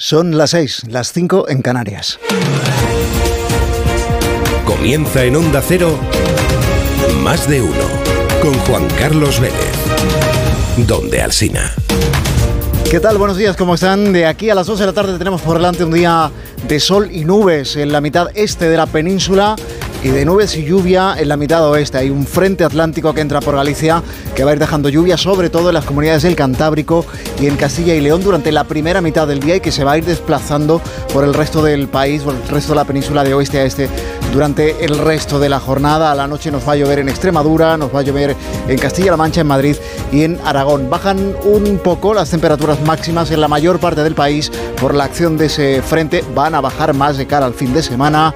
Son las 6, las 5 en Canarias. Comienza en Onda Cero, más de uno, con Juan Carlos Vélez, donde Alsina. ¿Qué tal? Buenos días, ¿cómo están? De aquí a las 12 de la tarde tenemos por delante un día de sol y nubes en la mitad este de la península y de nubes y lluvia en la mitad oeste. Hay un frente atlántico que entra por Galicia que va a ir dejando lluvia sobre todo en las comunidades del Cantábrico y en Castilla y León durante la primera mitad del día y que se va a ir desplazando por el resto del país, por el resto de la península de oeste a este durante el resto de la jornada. A la noche nos va a llover en Extremadura, nos va a llover en Castilla-La Mancha, en Madrid y en Aragón. Bajan un poco las temperaturas máximas en la mayor parte del país por la acción de ese frente. Van a bajar más de cara al fin de semana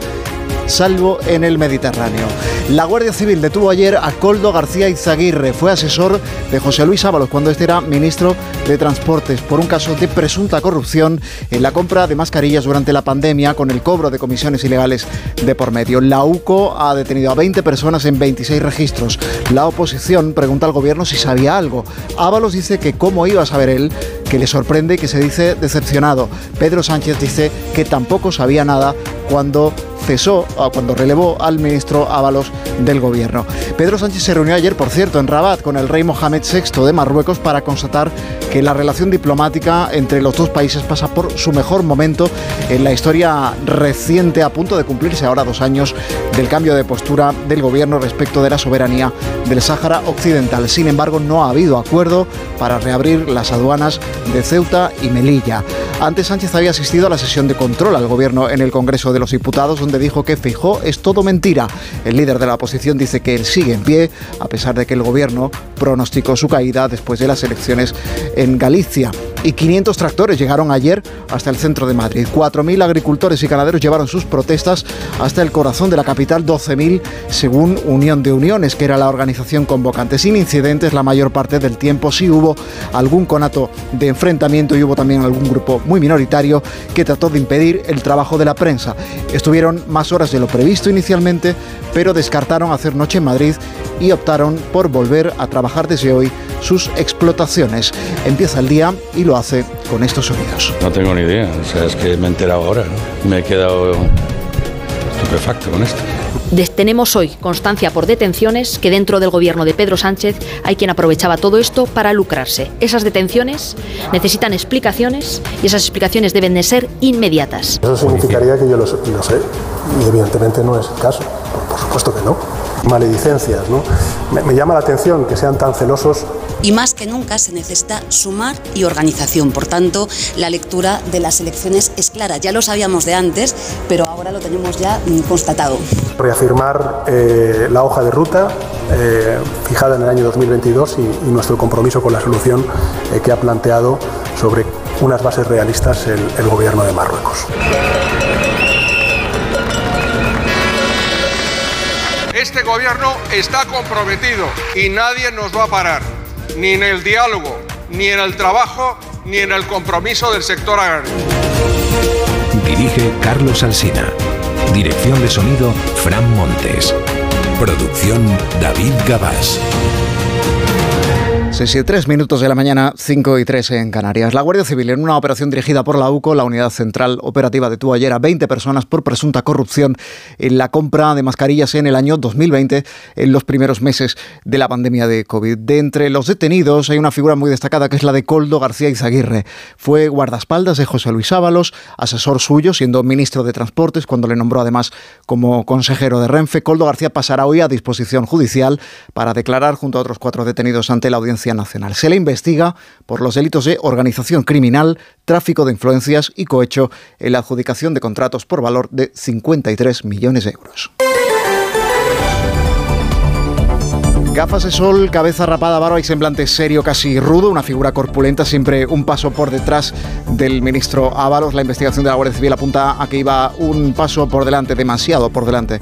salvo en el Mediterráneo. La Guardia Civil detuvo ayer a Coldo García Izaguirre, fue asesor de José Luis Ábalos cuando este era ministro de Transportes por un caso de presunta corrupción en la compra de mascarillas durante la pandemia con el cobro de comisiones ilegales de por medio. La UCO ha detenido a 20 personas en 26 registros. La oposición pregunta al gobierno si sabía algo. Ábalos dice que cómo iba a saber él, que le sorprende y que se dice decepcionado. Pedro Sánchez dice que tampoco sabía nada cuando cesó, cuando relevó al ministro Ábalos del gobierno. Pedro Sánchez se reunió ayer, por cierto, en Rabat con el rey Mohamed VI de Marruecos para constatar que la relación diplomática entre los dos países pasa por su mejor momento en la historia reciente, a punto de cumplirse ahora dos años del cambio de postura del gobierno respecto de la soberanía del Sáhara Occidental. Sin embargo, no ha habido acuerdo para reabrir las aduanas de Ceuta y Melilla. Antes Sánchez había asistido a la sesión de control al gobierno en el Congreso de los Diputados, donde dijo que Fijó es todo mentira. El líder de la oposición dice que él sigue en pie, a pesar de que el gobierno pronosticó su caída después de las elecciones en Galicia y 500 tractores llegaron ayer hasta el centro de Madrid. 4.000 agricultores y ganaderos llevaron sus protestas hasta el corazón de la capital, 12.000 según Unión de Uniones, que era la organización convocante. Sin incidentes la mayor parte del tiempo, sí hubo algún conato de enfrentamiento y hubo también algún grupo muy minoritario que trató de impedir el trabajo de la prensa. Estuvieron más horas de lo previsto inicialmente, pero descartaron hacer noche en Madrid y optaron por volver a trabajar desde hoy sus explotaciones. Empieza el día y lo hace con estos sonidos. No tengo ni idea, o sea, es que me he enterado ahora, me he quedado estupefacto con esto. Tenemos hoy constancia por detenciones que dentro del gobierno de Pedro Sánchez hay quien aprovechaba todo esto para lucrarse. Esas detenciones necesitan explicaciones y esas explicaciones deben de ser inmediatas. Eso significaría que yo lo, sé y evidentemente no es el caso. Por supuesto que no maledicencias. ¿no? Me, llama la atención que sean tan celosos. Y más que nunca se necesita sumar y organización. Por tanto, la lectura de las elecciones es clara. Ya lo sabíamos de antes, pero ahora lo tenemos ya mm, constatado. Reafirmar eh, la hoja de ruta eh, fijada en el año 2022 y, nuestro compromiso con la solución eh, que ha planteado sobre unas bases realistas el, el gobierno de Marruecos. Este gobierno está comprometido y nadie nos va a parar, ni en el diálogo, ni en el trabajo, ni en el compromiso del sector agrario. Dirige Carlos Alsina. Dirección de sonido, Fran Montes. Producción, David Gabás. 6 y 3 minutos de la mañana, 5 y 3 en Canarias. La Guardia Civil, en una operación dirigida por la UCO, la Unidad Central Operativa, detuvo ayer a 20 personas por presunta corrupción en la compra de mascarillas en el año 2020, en los primeros meses de la pandemia de COVID. De entre los detenidos hay una figura muy destacada que es la de Coldo García Izaguirre. Fue guardaespaldas de José Luis Ábalos, asesor suyo, siendo ministro de Transportes, cuando le nombró además como consejero de Renfe. Coldo García pasará hoy a disposición judicial para declarar junto a otros cuatro detenidos ante la audiencia Se le investiga por los delitos de organización criminal, tráfico de influencias y cohecho en la adjudicación de contratos por valor de 53 millones de euros. Gafas de sol, cabeza rapada, barba y semblante serio, casi rudo, una figura corpulenta, siempre un paso por detrás del ministro Ábalos. La investigación de la Guardia Civil apunta a que iba un paso por delante, demasiado por delante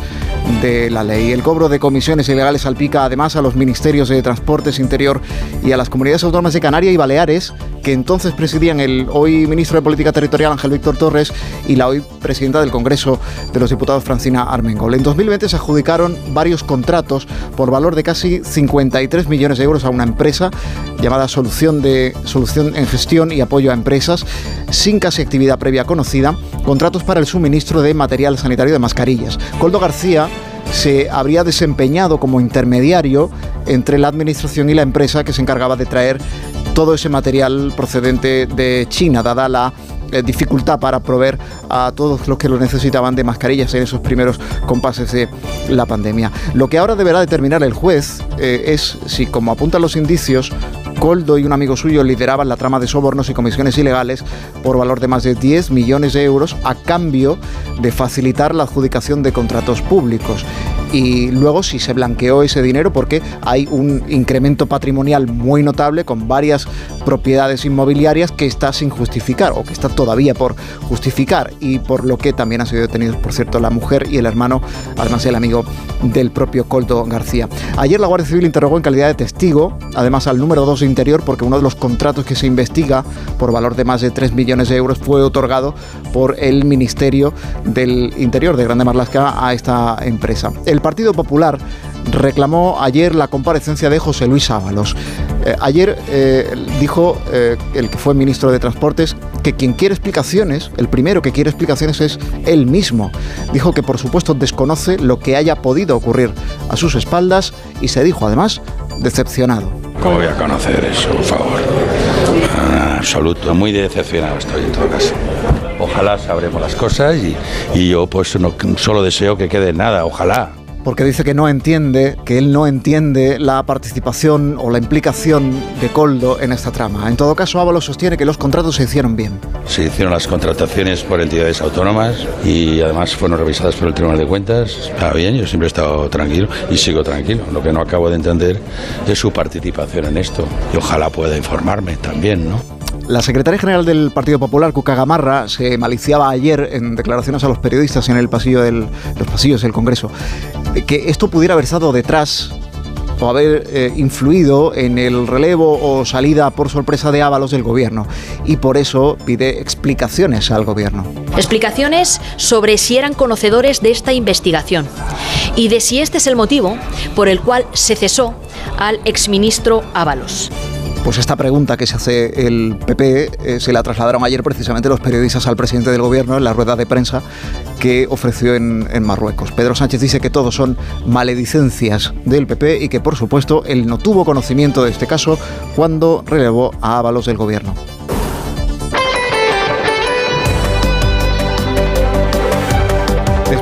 de la ley. El cobro de comisiones ilegales salpica además a los ministerios de Transportes Interior y a las comunidades autónomas de Canarias y Baleares, que entonces presidían el hoy ministro de Política Territorial Ángel Víctor Torres y la hoy presidenta del Congreso de los Diputados Francina Armengol. En 2020 se adjudicaron varios contratos por valor de casi casi 53 millones de euros a una empresa llamada Solución, de, Solución en Gestión y Apoyo a Empresas, sin casi actividad previa conocida, contratos para el suministro de material sanitario de mascarillas. Coldo García se habría desempeñado como intermediario entre la administración y la empresa que se encargaba de traer todo ese material procedente de China, dada la dificultad para proveer a todos los que lo necesitaban de mascarillas en esos primeros compases de la pandemia. Lo que ahora deberá determinar el juez eh, es si, como apuntan los indicios, Coldo y un amigo suyo lideraban la trama de sobornos y comisiones ilegales por valor de más de 10 millones de euros a cambio de facilitar la adjudicación de contratos públicos y luego si se blanqueó ese dinero porque hay un incremento patrimonial muy notable con varias propiedades inmobiliarias que está sin justificar o que está todavía por justificar y por lo que también han sido detenidos, por cierto, la mujer y el hermano, además el amigo del propio Coldo García. Ayer la Guardia Civil interrogó en calidad de testigo, además al número 2 de Interior, porque uno de los contratos que se investiga por valor de más de 3 millones de euros fue otorgado por el Ministerio del Interior de Grande Marlasca a esta empresa. El Partido Popular reclamó ayer la comparecencia de José Luis Ábalos. Eh, ayer eh, dijo eh, el que fue ministro de Transportes que quien quiere explicaciones, el primero que quiere explicaciones es él mismo. Dijo que por supuesto desconoce lo que haya podido ocurrir a sus espaldas y se dijo además decepcionado. ¿Cómo voy a conocer eso, por favor? Ah, absoluto, muy decepcionado estoy en todo caso. Ojalá sabremos las cosas y, yo pues no, solo deseo que quede nada, ojalá porque dice que no entiende, que él no entiende la participación o la implicación de Coldo en esta trama. En todo caso, Ábalos sostiene que los contratos se hicieron bien. Se hicieron las contrataciones por entidades autónomas y además fueron revisadas por el Tribunal de Cuentas. Está bien, yo siempre he estado tranquilo y sigo tranquilo. Lo que no acabo de entender es su participación en esto. Y ojalá pueda informarme también, ¿no? La secretaria general del Partido Popular, Cuca Gamarra, se maliciaba ayer en declaraciones a los periodistas en el pasillo del, los pasillos del Congreso que esto pudiera haber estado detrás o haber eh, influido en el relevo o salida por sorpresa de Ábalos del gobierno y por eso pide explicaciones al gobierno. Explicaciones sobre si eran conocedores de esta investigación y de si este es el motivo por el cual se cesó al exministro Ábalos. Pues esta pregunta que se hace el PP eh, se la trasladaron ayer precisamente los periodistas al presidente del gobierno en la rueda de prensa que ofreció en, en, Marruecos. Pedro Sánchez dice que todos son maledicencias del PP y que por supuesto él no tuvo conocimiento de este caso cuando relevó a Ábalos del gobierno.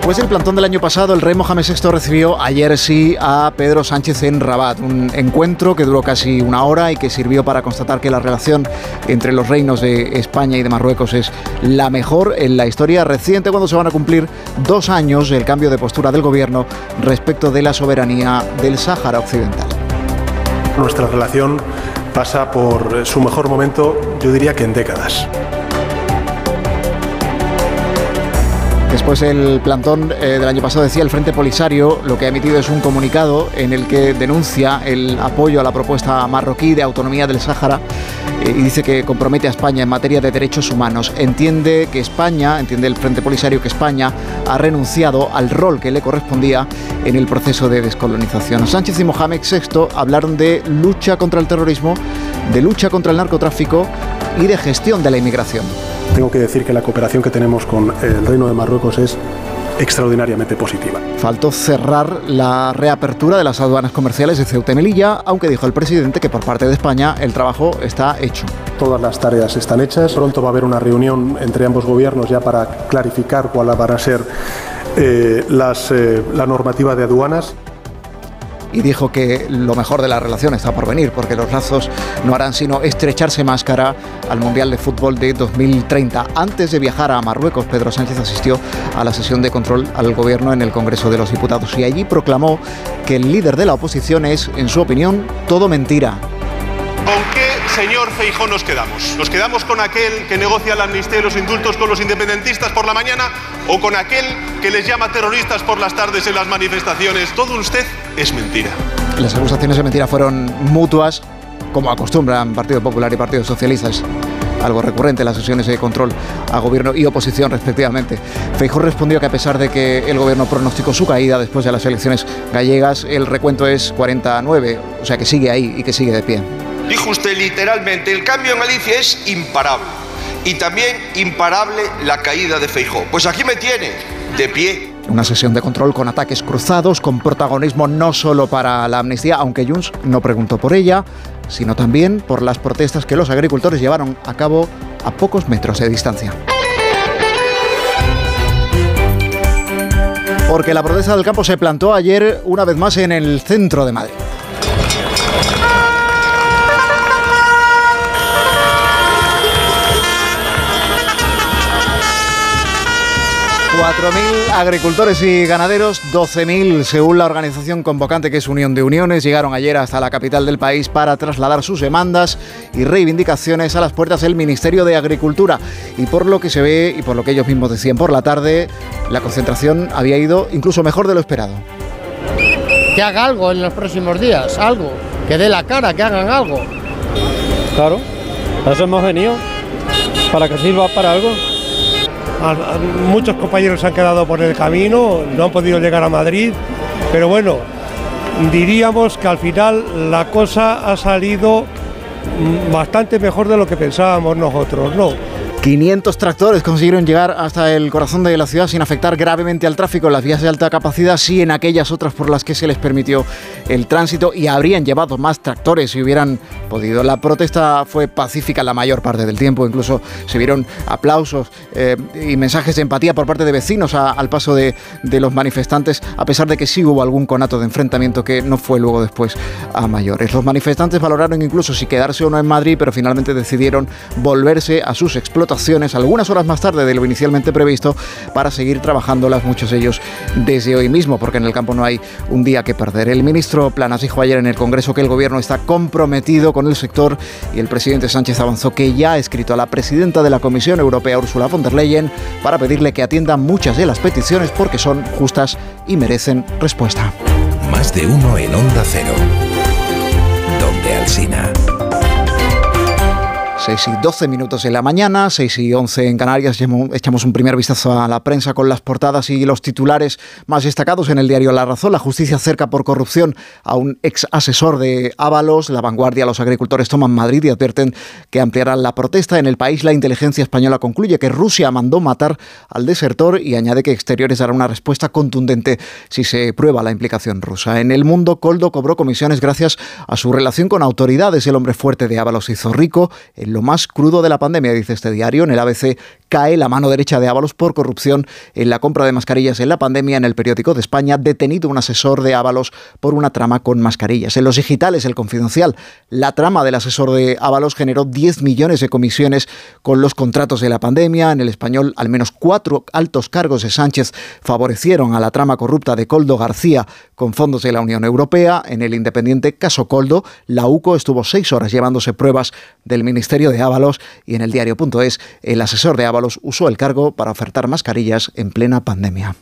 Después del plantón del año pasado, el rey Mohamed VI recibió ayer sí a Pedro Sánchez en Rabat, un encuentro que duró casi una hora y que sirvió para constatar que la relación entre los reinos de España y de Marruecos es la mejor en la historia reciente cuando se van a cumplir dos años del cambio de postura del gobierno respecto de la soberanía del Sáhara Occidental. Nuestra relación pasa por su mejor momento, yo diría que en décadas. Después el plantón eh, del año pasado decía el Frente Polisario, lo que ha emitido es un comunicado en el que denuncia el apoyo a la propuesta marroquí de autonomía del Sáhara eh, y dice que compromete a España en materia de derechos humanos. Entiende que España, entiende el Frente Polisario que España ha renunciado al rol que le correspondía en el proceso de descolonización. Sánchez y Mohamed VI hablaron de lucha contra el terrorismo, de lucha contra el narcotráfico y de gestión de la inmigración. Tengo que decir que la cooperación que tenemos con el Reino de Marruecos es extraordinariamente positiva. Faltó cerrar la reapertura de las aduanas comerciales de Ceuta y Melilla, aunque dijo el presidente que por parte de España el trabajo está hecho. Todas las tareas están hechas. Pronto va a haber una reunión entre ambos gobiernos ya para clarificar cuál va a ser eh, las, eh, la normativa de aduanas y dijo que lo mejor de la relación está por venir, porque los lazos no harán sino estrecharse más cara al Mundial de Fútbol de 2030. Antes de viajar a Marruecos, Pedro Sánchez asistió a la sesión de control al gobierno en el Congreso de los Diputados y allí proclamó que el líder de la oposición es, en su opinión, todo mentira. ¿Con qué señor Feijó nos quedamos? ¿Nos quedamos con aquel que negocia la amnistía y los indultos con los independentistas por la mañana o con aquel que les llama terroristas por las tardes en las manifestaciones? Todo usted es mentira. Las acusaciones de mentira fueron mutuas, como acostumbran Partido Popular y Partido Socialista. algo recurrente en las sesiones de control a gobierno y oposición respectivamente. Feijóo respondió que a pesar de que el gobierno pronosticó su caída después de las elecciones gallegas, el recuento es 49, o sea que sigue ahí y que sigue de pie. Dijo usted literalmente, el cambio en Galicia es imparable y también imparable la caída de Feijóo. Pues aquí me tiene, de pie. Una sesión de control con ataques cruzados, con protagonismo no solo para la amnistía, aunque Junts no preguntó por ella, sino también por las protestas que los agricultores llevaron a cabo a pocos metros de distancia. Porque la protesta del campo se plantó ayer una vez más en el centro de Madrid. 4.000 agricultores y ganaderos, 12.000 según la organización convocante que es Unión de Uniones, llegaron ayer hasta la capital del país para trasladar sus demandas y reivindicaciones a las puertas del Ministerio de Agricultura. Y por lo que se ve y por lo que ellos mismos decían por la tarde, la concentración había ido incluso mejor de lo esperado. Que haga algo en los próximos días, algo, que dé la cara, que hagan algo. Claro, eso hemos venido, para que sirva para algo muchos compañeros han quedado por el camino, no han podido llegar a Madrid, pero bueno, diríamos que al final la cosa ha salido mm, bastante mejor de lo que pensábamos nosotros, ¿no? 500 tractores consiguieron llegar hasta el corazón de la ciudad sin afectar gravemente al tráfico en las vías de alta capacidad, sí en aquellas otras por las que se les permitió el tránsito y habrían llevado más tractores si hubieran podido. La protesta fue pacífica la mayor parte del tiempo, incluso se vieron aplausos eh, y mensajes de empatía por parte de vecinos al paso de, de, los manifestantes, a pesar de que sí hubo algún conato de enfrentamiento que no fue luego después a mayores. Los manifestantes valoraron incluso si quedarse o no en Madrid, pero finalmente decidieron volverse a sus explotaciones algunas horas más tarde de lo inicialmente previsto para seguir trabajándolas muchos de ellos desde hoy mismo, porque en el campo no hay un día que perder. El ministro Planas dijo ayer en el Congreso que el gobierno está comprometido con el sector y el presidente Sánchez avanzó que ya ha escrito a la presidenta de la Comisión Europea, Ursula von der Leyen, para pedirle que atienda muchas de las peticiones porque son justas y merecen respuesta. Más de uno en Onda Cero. Donde Alcina. 6 y 12 minutos en la mañana, 6 y 11 en Canarias. Echamos un primer vistazo a la prensa con las portadas y los titulares más destacados en el diario La Razón. La justicia cerca por corrupción a un ex asesor de Ábalos. La vanguardia, los agricultores toman Madrid y advierten que ampliarán la protesta. En el país, la inteligencia española concluye que Rusia mandó matar al desertor y añade que Exteriores dará una respuesta contundente si se prueba la implicación rusa. En el mundo, Coldo cobró comisiones gracias a su relación con autoridades. El hombre fuerte de Ábalos hizo rico en lo más crudo de la pandemia, dice este diario. En el ABC cae la mano derecha de Ábalos por corrupción en la compra de mascarillas en la pandemia. En el periódico de España, detenido un asesor de Ábalos por una trama con mascarillas. En los digitales, el confidencial, la trama del asesor de Ábalos generó 10 millones de comisiones con los contratos de la pandemia. En el español, al menos cuatro altos cargos de Sánchez favorecieron a la trama corrupta de Coldo García con fondos de la Unión Europea. En el independiente caso Coldo, la UCO estuvo seis horas llevándose pruebas del Ministerio de Ábalos y en el diario.es el asesor de Ábalos usó el cargo para ofertar mascarillas en plena pandemia.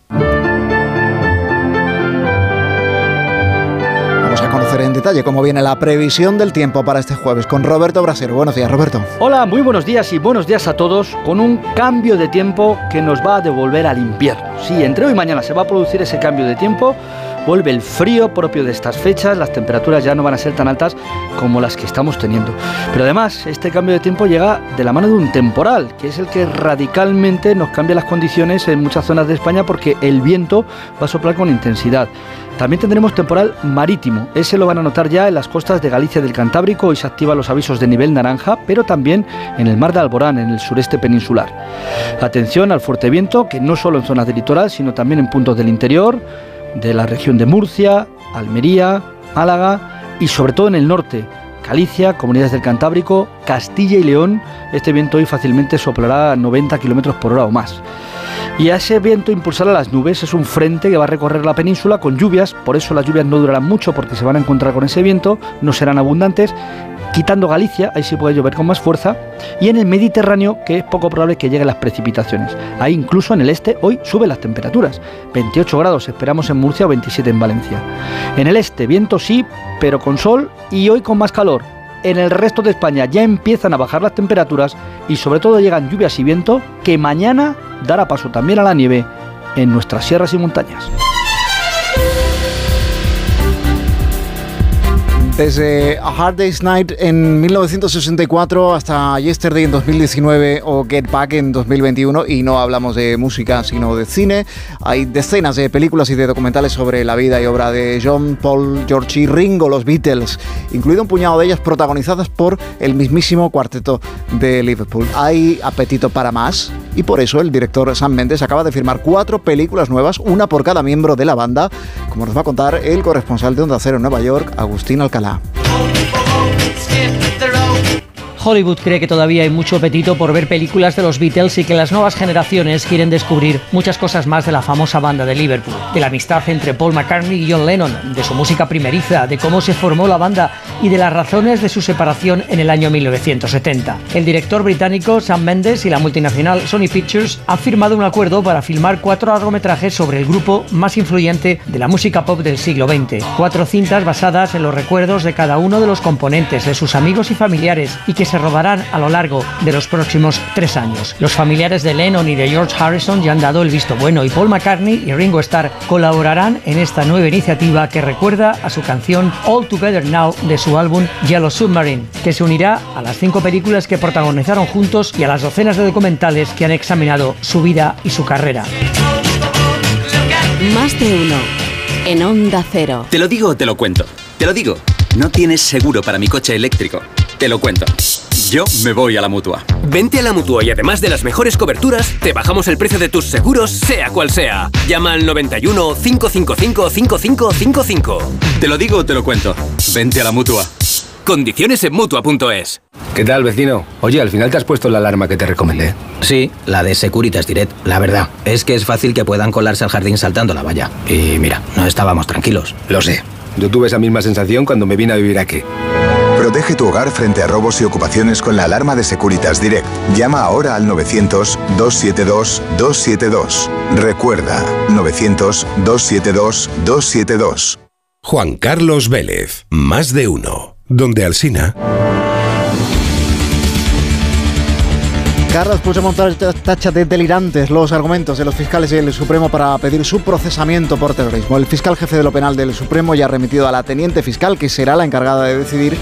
Vamos a conocer en detalle cómo viene la previsión del tiempo para este jueves con Roberto Brasero. Buenos días, Roberto. Hola, muy buenos días y buenos días a todos con un cambio de tiempo que nos va a devolver al invierno. Sí, entre hoy y mañana se va a producir ese cambio de tiempo vuelve el frío propio de estas fechas, las temperaturas ya no van a ser tan altas como las que estamos teniendo. Pero además, este cambio de tiempo llega de la mano de un temporal, que es el que radicalmente nos cambia las condiciones en muchas zonas de España porque el viento va a soplar con intensidad. También tendremos temporal marítimo. Ese lo van a notar ya en las costas de Galicia del Cantábrico. Hoy se activan los avisos de nivel naranja, pero también en el mar de Alborán, en el sureste peninsular. Atención al fuerte viento, que no solo en zonas del litoral, sino también en puntos del interior de la región de Murcia, Almería, Málaga y sobre todo en el norte, Galicia, comunidades del Cantábrico, Castilla y León. Este viento hoy fácilmente soplará a 90 km por hora o más. Y a ese viento impulsará las nubes. Es un frente que va a recorrer la península con lluvias. Por eso las lluvias no durarán mucho porque se van a encontrar con ese viento. No serán abundantes quitando Galicia, ahí sí puede llover con más fuerza, y en el Mediterráneo, que es poco probable que lleguen las precipitaciones. Ahí incluso en el este hoy suben las temperaturas, 28 grados esperamos en Murcia o 27 en Valencia. En el este viento sí, pero con sol y hoy con más calor, En el resto de España ya empiezan a bajar las temperaturas y sobre todo llegan lluvias y viento que mañana dará paso también a la nieve en nuestras sierras y montañas. Desde A Hard Day's Night en 1964 hasta Yesterday en 2019 o Get Back en 2021 y no hablamos de música sino de cine. Hay decenas de películas y de documentales sobre la vida y obra de John, Paul, George y Ringo, los Beatles, incluido un puñado de ellas protagonizadas por el mismísimo cuarteto de Liverpool. Hay apetito para más y por eso el director Sam Mendes acaba de firmar cuatro películas nuevas, una por cada miembro de la banda, como nos va a contar el corresponsal de Onda Cero en Nueva York, Agustín Alcalá. Voilà. Hollywood cree que todavía hay mucho apetito por ver películas de los Beatles y que las nuevas generaciones quieren descubrir muchas cosas más de la famosa banda de Liverpool, de la amistad entre Paul McCartney y John Lennon, de su música primeriza, de cómo se formó la banda y de las razones de su separación en el año 1970. El director británico Sam Mendes y la multinacional Sony Pictures han firmado un acuerdo para filmar cuatro largometrajes sobre el grupo más influyente de la música pop del siglo XX. Cuatro cintas basadas en los recuerdos de cada uno de los componentes, de sus amigos y familiares, y que se rodarán a lo largo de los próximos tres años. Los familiares de Lennon y de George Harrison ya han dado el visto bueno y Paul McCartney y Ringo Starr colaborarán en esta nueva iniciativa que recuerda a su canción All Together Now de su álbum Yellow Submarine, que se unirá a las cinco películas que protagonizaron juntos y a las docenas de documentales que han examinado su vida y su carrera. Más de uno en Onda Cero. Te lo digo o te lo cuento. Te lo digo. No tienes seguro para mi coche eléctrico. Te lo cuento. Yo me voy a la mutua. Vente a la mutua y además de las mejores coberturas, te bajamos el precio de tus seguros, sea cual sea. Llama al 91 555 5555. Te lo digo o te lo cuento. Vente a la mutua. Condiciones en mutua.es. ¿Qué tal, vecino? Oye, al final te has puesto la alarma que te recomendé. Sí, la de Securitas Direct. La verdad, es que es fácil que puedan colarse al jardín saltando la valla. Y mira, no estábamos tranquilos. Lo sé. Yo tuve esa misma sensación cuando me vine a vivir aquí. Protege tu hogar frente a robos y ocupaciones con la alarma de Securitas Direct. Llama ahora al 900-272-272. Recuerda, 900-272-272. Juan Carlos Vélez, más de uno. Donde Alsina. Carlos Puigdemont tacha de delirantes los argumentos de los fiscales del Supremo para pedir su procesamiento por terrorismo. El fiscal jefe de lo penal del Supremo ya ha remitido a la teniente fiscal, que será la encargada de decidir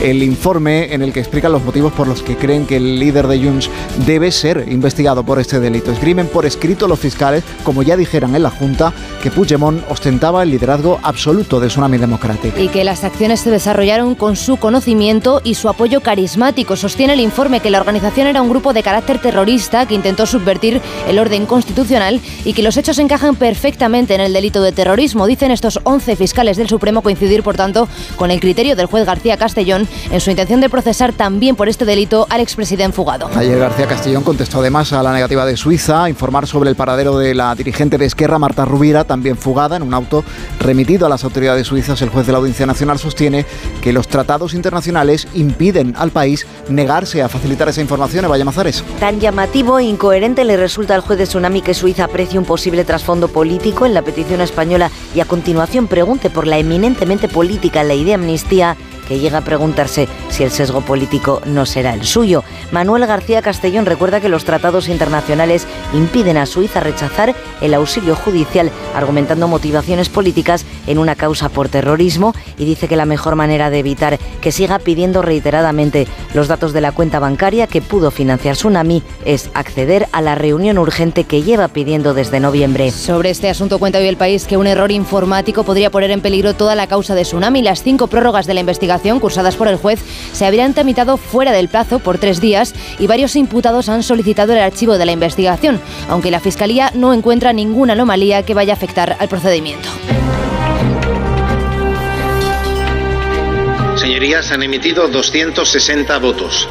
el informe en el que explican los motivos por los que creen que el líder de Junts debe ser investigado por este delito. Escriben por escrito los fiscales, como ya dijeran en la Junta, que Puigdemont ostentaba el liderazgo absoluto de Tsunami Democratic. Y que las acciones se desarrollaron con su conocimiento y su apoyo carismático. Sostiene el informe que la organización era un grupo de carácter terrorista que intentó subvertir el orden constitucional y que los hechos encajan perfectamente en el delito de terrorismo. Dicen estos 11 fiscales del Supremo coincidir, por tanto, con el criterio del juez García Castellón en su intención de procesar también por este delito al expresidente fugado. Ayer García Castellón contestó además a la negativa de Suiza a informar sobre el paradero de la dirigente de Esquerra, Marta Rubira, también fugada en un auto remitido a las autoridades suizas. El juez de la Audiencia Nacional sostiene que los tratados internacionales impiden al país negarse a facilitar esa información. Eva Llamazares. Tan llamativo e incoherente le resulta al juez de Tsunami que Suiza aprecie un posible trasfondo político en la petición española y a continuación pregunte por la eminentemente política ley de amnistía que llega a preguntarse si el sesgo político no será el suyo. Manuel García Castellón recuerda que los tratados internacionales impiden a Suiza rechazar el auxilio judicial, argumentando motivaciones políticas en una causa por terrorismo y dice que la mejor manera de evitar que siga pidiendo reiteradamente los datos de la cuenta bancaria que pudo financiar Tsunami es acceder a la reunión urgente que lleva pidiendo desde noviembre. Sobre este asunto cuenta hoy el país que un error informático podría poner en peligro toda la causa de Tsunami. Las cinco prórrogas de la investigación cursadas por el juez se habrían tramitado fuera del plazo por tres días y varios imputados han solicitado el archivo de la investigación, aunque la Fiscalía no encuentra ninguna anomalía que vaya a afectar al procedimiento. Señorías, han emitido 260 votos.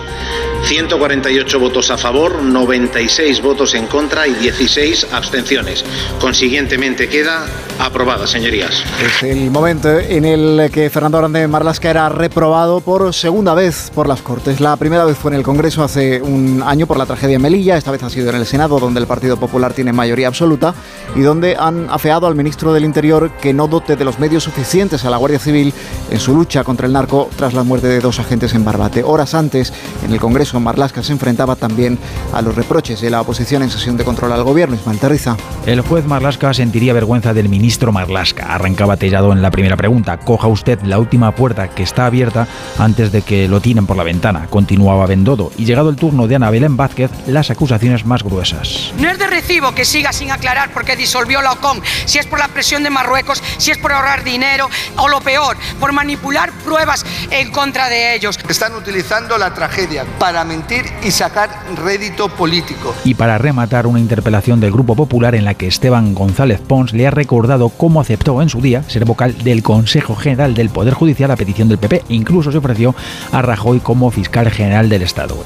148 votos a favor, 96 votos en contra y 16 abstenciones. Consiguientemente queda aprobada, señorías. Es el momento en el que Fernando Grande Marlasca era reprobado por segunda vez por las Cortes. La primera vez fue en el Congreso hace un año por la tragedia en Melilla, esta vez ha sido en el Senado, donde el Partido Popular tiene mayoría absoluta y donde han afeado al ministro del Interior que no dote de los medios suficientes a la Guardia Civil en su lucha contra el narco tras la muerte de dos agentes en Barbate. Horas antes, en el Congreso, Marlasca se enfrentaba también a los reproches de la oposición en sesión de control al gobierno. Ismael Terriza. El juez Marlasca sentiría vergüenza del ministro Marlasca. Arrancaba tellado en la primera pregunta. Coja usted la última puerta que está abierta antes de que lo tiren por la ventana. Continuaba Bendodo y llegado el turno de Ana Belén Vázquez, las acusaciones más gruesas. No es de recibo que siga sin aclarar por qué disolvió la OCOM, si es por la presión de Marruecos, si es por ahorrar dinero o lo peor, por manipular pruebas en contra de ellos. Están utilizando la tragedia para mentir y sacar rédito político. Y para rematar una interpelación del Grupo Popular en la que Esteban González Pons le ha recordado cómo aceptó en su día ser vocal del Consejo General del Poder Judicial a petición del PP. Incluso se ofreció a Rajoy como fiscal general del Estado.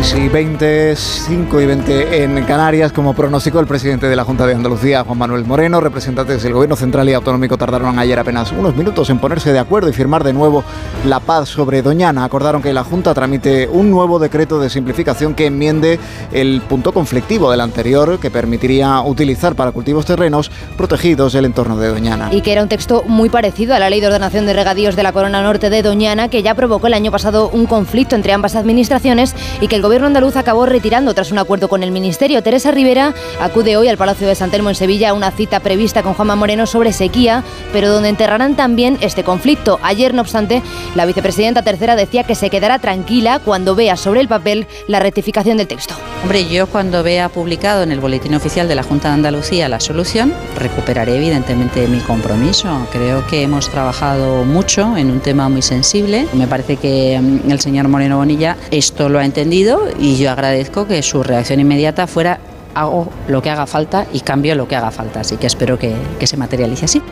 6 y 20, 5 y 20 en Canarias, como pronosticó el presidente de la Junta de Andalucía, Juan Manuel Moreno. Representantes del Gobierno Central y Autonómico tardaron ayer apenas unos minutos en ponerse de acuerdo y firmar de nuevo la paz sobre Doñana. Acordaron que la Junta tramite un nuevo decreto de simplificación que enmiende el punto conflictivo del anterior, que permitiría utilizar para cultivos terrenos protegidos el entorno de Doñana. Y que era un texto muy parecido a la Ley de Ordenación de Regadíos de la Corona Norte de Doñana, que ya provocó el año pasado un conflicto entre ambas administraciones y que el gobierno andaluz acabó retirando tras un acuerdo con el Ministerio. Teresa Rivera acude hoy al Palacio de San Telmo en Sevilla a una cita prevista con Juanma Moreno sobre sequía, pero donde enterrarán también este conflicto. Ayer, no obstante, la vicepresidenta tercera decía que se quedará tranquila cuando vea sobre el papel la rectificación del texto. Hombre, yo cuando vea publicado en el Boletín Oficial de la Junta de Andalucía la solución, recuperaré evidentemente mi compromiso. Creo que hemos trabajado mucho en un tema muy sensible. Me parece que mm, el señor Moreno Bonilla esto lo ha entendido y yo agradezco que su reacción inmediata fuera hago lo que haga falta y cambio lo que haga falta. Así que espero que, que se materialice así.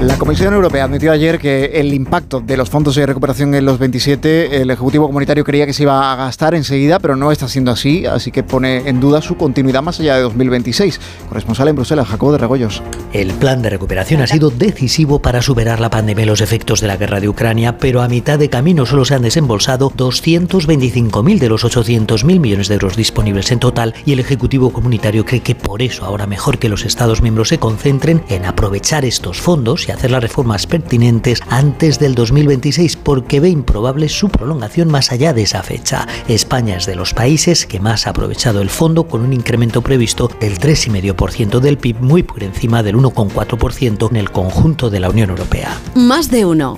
La Comisión Europea admitió ayer que el impacto de los fondos de recuperación en los 27, el Ejecutivo Comunitario creía que se iba a gastar enseguida, pero no está siendo así, así que pone en duda su continuidad más allá de 2026. Corresponsal en Bruselas, Jacobo de Regoyos. El plan de recuperación ha sido decisivo para superar la pandemia y los efectos de la guerra de Ucrania, pero a mitad de camino solo se han desembolsado 225.000 de los 800.000 millones de euros disponibles en total y el Ejecutivo Comunitario cree que por eso ahora mejor que los Estados miembros se concentren en aprovechar estos fondos y hacer las reformas pertinentes antes del 2026 porque ve improbable su prolongación más allá de esa fecha. España es de los países que más ha aprovechado el fondo con un incremento previsto del 3,5% del PIB muy por encima del 1,4% en el conjunto de la Unión Europea. Más de uno.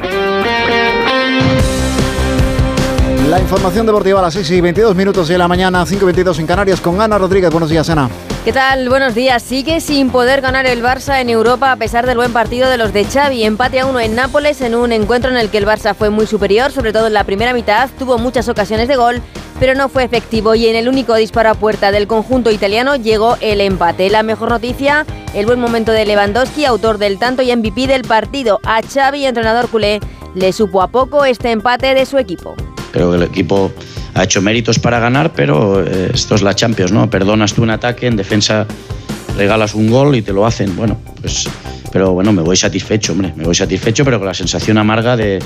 La información deportiva a las 6 y 22 minutos de la mañana, 5 y 22 en Canarias, con Ana Rodríguez. Buenos días, Ana. ¿Qué tal? Buenos días. Sigue sin poder ganar el Barça en Europa a pesar del buen partido de los de Xavi. Empate a uno en Nápoles en un encuentro en el que el Barça fue muy superior, sobre todo en la primera mitad. Tuvo muchas ocasiones de gol, pero no fue efectivo y en el único disparo a puerta del conjunto italiano llegó el empate. La mejor noticia, el buen momento de Lewandowski, autor del tanto y MVP del partido. A Xavi, entrenador culé, le supo a poco este empate de su equipo. Creo que el equipo ha hecho méritos para ganar, pero eh, esto es la Champions, ¿no? Perdonas tú un ataque, en defensa regalas un gol y te lo hacen. Bueno, pues, pero bueno, me voy satisfecho, hombre, me voy satisfecho, pero con la sensación amarga de,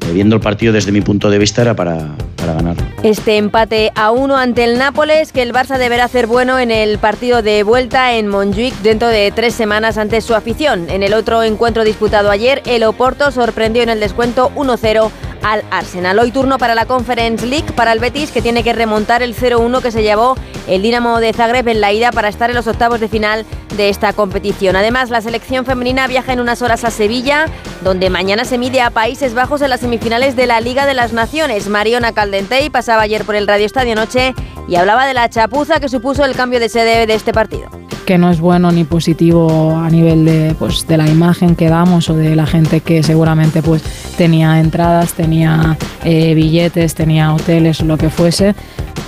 de viendo el partido desde mi punto de vista era para, para ganar. Este empate a uno ante el Nápoles, que el Barça deberá hacer bueno en el partido de vuelta en Montjuic dentro de tres semanas ante su afición. En el otro encuentro disputado ayer, el Oporto sorprendió en el descuento 1-0 al Arsenal. Hoy turno para la Conference League para el Betis que tiene que remontar el 0-1 que se llevó el Dinamo de Zagreb en la ida para estar en los octavos de final de esta competición. Además, la selección femenina viaja en unas horas a Sevilla, donde mañana se mide a Países Bajos en las semifinales de la Liga de las Naciones. Mariona Caldentey pasaba ayer por el Radio Estadio Noche y hablaba de la chapuza que supuso el cambio de sede de este partido que no es bueno ni positivo a nivel de, pues, de la imagen que damos o de la gente que seguramente pues, tenía entradas, tenía eh, billetes, tenía hoteles, lo que fuese.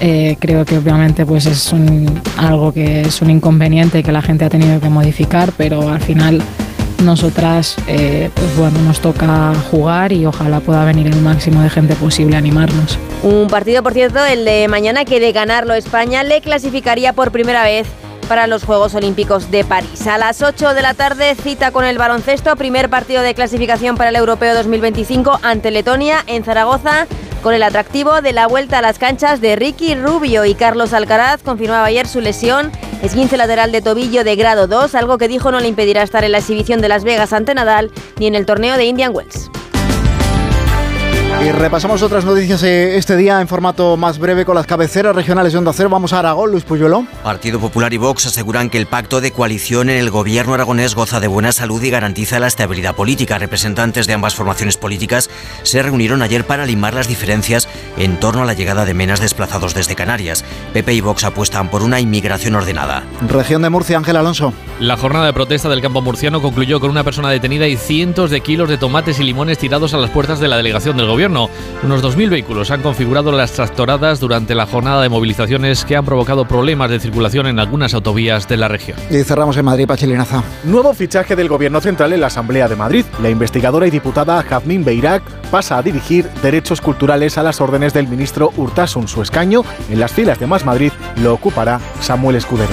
Eh, creo que obviamente pues, es un, algo que es un inconveniente que la gente ha tenido que modificar, pero al final nosotras, eh, pues bueno, nos toca jugar y ojalá pueda venir el máximo de gente posible a animarnos. Un partido, por cierto, el de mañana, que de ganarlo España le clasificaría por primera vez para los Juegos Olímpicos de París. A las 8 de la tarde, cita con el baloncesto, primer partido de clasificación para el Europeo 2025 ante Letonia en Zaragoza, con el atractivo de la vuelta a las canchas de Ricky Rubio y Carlos Alcaraz confirmaba ayer su lesión, esguince lateral de tobillo de grado 2, algo que dijo no le impedirá estar en la exhibición de Las Vegas ante Nadal ni en el torneo de Indian Wells. Y repasamos otras noticias eh, este día en formato más breve con las cabeceras regionales de Onda Cero. Vamos a Aragón, Luis Puyuelo. Partido Popular y Vox aseguran que el pacto de coalición en el gobierno aragonés goza de buena salud y garantiza la estabilidad política. Representantes de ambas formaciones políticas se reunieron ayer para limar las diferencias en torno a la llegada de menas desplazados desde Canarias. PP y Vox apuestan por una inmigración ordenada. Región de Murcia, Ángel Alonso. La jornada de protesta del campo murciano concluyó con una persona detenida y cientos de kilos de tomates y limones tirados a las puertas de la delegación del gobierno. Unos 2.000 vehículos han configurado las tractoradas durante la jornada de movilizaciones que han provocado problemas de circulación en algunas autovías de la región. Y cerramos en Madrid, Pachilinaza. Nuevo fichaje del Gobierno Central en la Asamblea de Madrid. La investigadora y diputada Jazmín Beirac pasa a dirigir derechos culturales a las órdenes del ministro Urtasun. Su escaño en las filas de Más Madrid lo ocupará Samuel Escudero.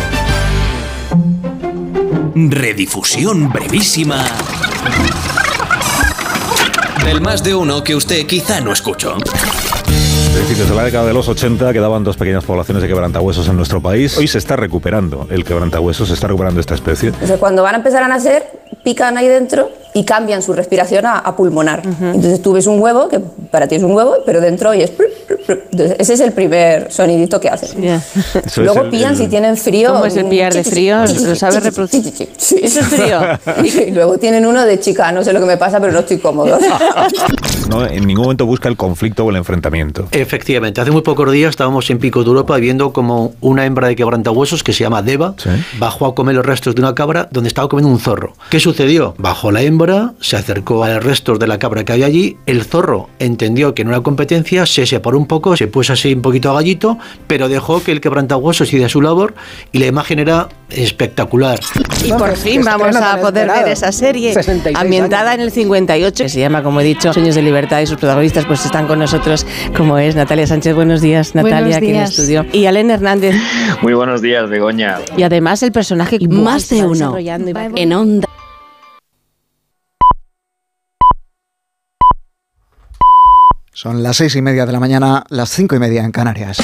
Redifusión brevísima del más de uno que usted quizá no escuchó. Es decir, desde la década de los 80 quedaban dos pequeñas poblaciones de quebrantahuesos en nuestro país. Hoy se está recuperando el quebrantahuesos, se está recuperando esta especie. O sea, cuando van a empezar a nacer, pican ahí dentro y cambian su respiración a, a pulmonar. Entonces tú ves un huevo, que para ti es un huevo, pero dentro y es... Entonces, ese es el primer sonidito que hacen. Eso Luego pillan el- si tienen frío. ¿Cómo es el pillar de frío? ¿Lo sabe reproducir? Sí. ¿Eso es frío? Y luego tienen uno de chica, no sé lo que me pasa, pero no estoy cómodo. No, en ningún momento busca el conflicto o el enfrentamiento. Efectivamente, hace muy pocos días estábamos en Pico de Europa viendo como una hembra de quebrantahuesos que se llama Deva bajó a comer los restos de una cabra donde estaba comiendo un zorro. ¿Qué sucedió? Bajó la hembra, se acercó a los restos de la cabra que había allí, el zorro entendió que no era competencia, se separó un poco, se puso así un poquito a gallito, pero dejó que el quebrantahuesos hiciera su labor y la imagen era espectacular. Y por fin vamos a poder ver esa serie 66 ambientada en el 58, que se llama, como he dicho, Sueños de Libertad y sus protagonistas pues están con nosotros, como es Natalia Sánchez. Buenos días, Natalia, Buenos aquí en el días. estudio. Y Alen Hernández. Muy buenos días, Begoña. Y además el personaje que Más de uno. En onda. Son las seis y media de la mañana, las cinco y media en Canarias.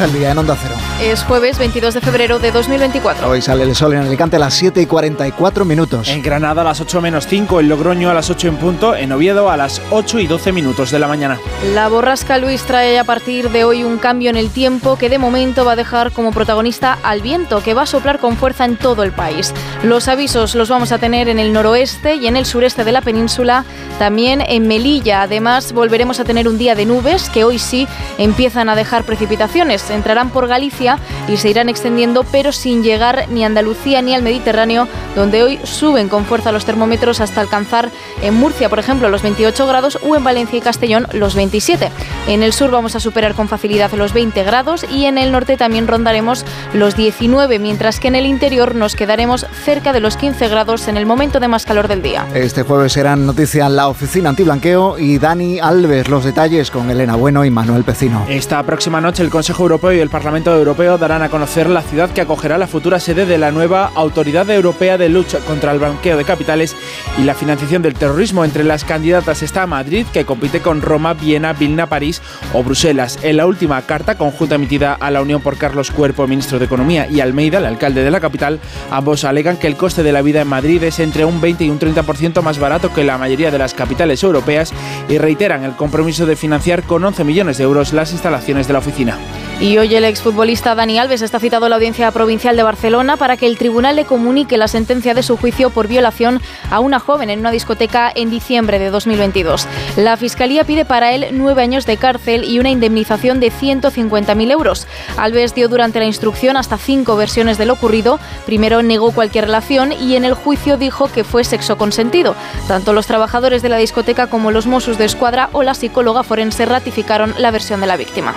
El día en Onda Cero. Es jueves 22 de febrero de 2024. Hoy sale el sol en Alicante a las 7 y 44 minutos. En Granada a las 8 menos 5, en Logroño a las 8 en punto, en Oviedo a las 8 y 12 minutos de la mañana. La borrasca Luis trae a partir de hoy un cambio en el tiempo que de momento va a dejar como protagonista al viento, que va a soplar con fuerza en todo el país. Los avisos los vamos a tener en el noroeste y en el sureste de la península, también en Melilla. Además, volveremos a tener un día de nubes que hoy sí empiezan a dejar precipitaciones. Entrarán por Galicia y se irán extendiendo, pero sin llegar ni a Andalucía ni al Mediterráneo, donde hoy suben con fuerza los termómetros hasta alcanzar en Murcia, por ejemplo, los 28 grados o en Valencia y Castellón los 27. En el sur vamos a superar con facilidad los 20 grados y en el norte también rondaremos los 19, mientras que en el interior nos quedaremos cerca de los 15 grados en el momento de más calor del día. Este jueves serán noticia en la oficina antiblanqueo y Dani Alves. Los detalles con Elena Bueno y Manuel Pecino. Esta próxima noche el Consejo Europeo y el Parlamento Europeo darán a conocer la ciudad que acogerá la futura sede de la nueva Autoridad Europea de Lucha contra el Blanqueo de Capitales y la financiación del terrorismo. Entre las candidatas está Madrid, que compite con Roma, Viena, Vilna, París o Bruselas. En la última carta conjunta emitida a la Unión por Carlos Cuerpo, ministro de Economía, y Almeida, el alcalde de la capital, ambos alegan que el coste de la vida en Madrid es entre un 20 y un 30% más barato que la mayoría de las capitales europeas y reiteran el compromiso de financiar con 11 millones de euros las instalaciones de la oficina. Y hoy el exfutbolista Dani Alves está citado a la Audiencia Provincial de Barcelona para que el tribunal le comunique la sentencia de su juicio por violación a una joven en una discoteca en diciembre de 2022. La Fiscalía pide para él nueve años de cárcel y una indemnización de 150.000 euros. Alves dio durante la instrucción hasta cinco versiones de lo ocurrido. Primero negó cualquier relación y en el juicio dijo que fue sexo consentido. Tanto los trabajadores de la discoteca como los Mossos de Escuadra o la psicóloga forense ratificaron la versión de la víctima.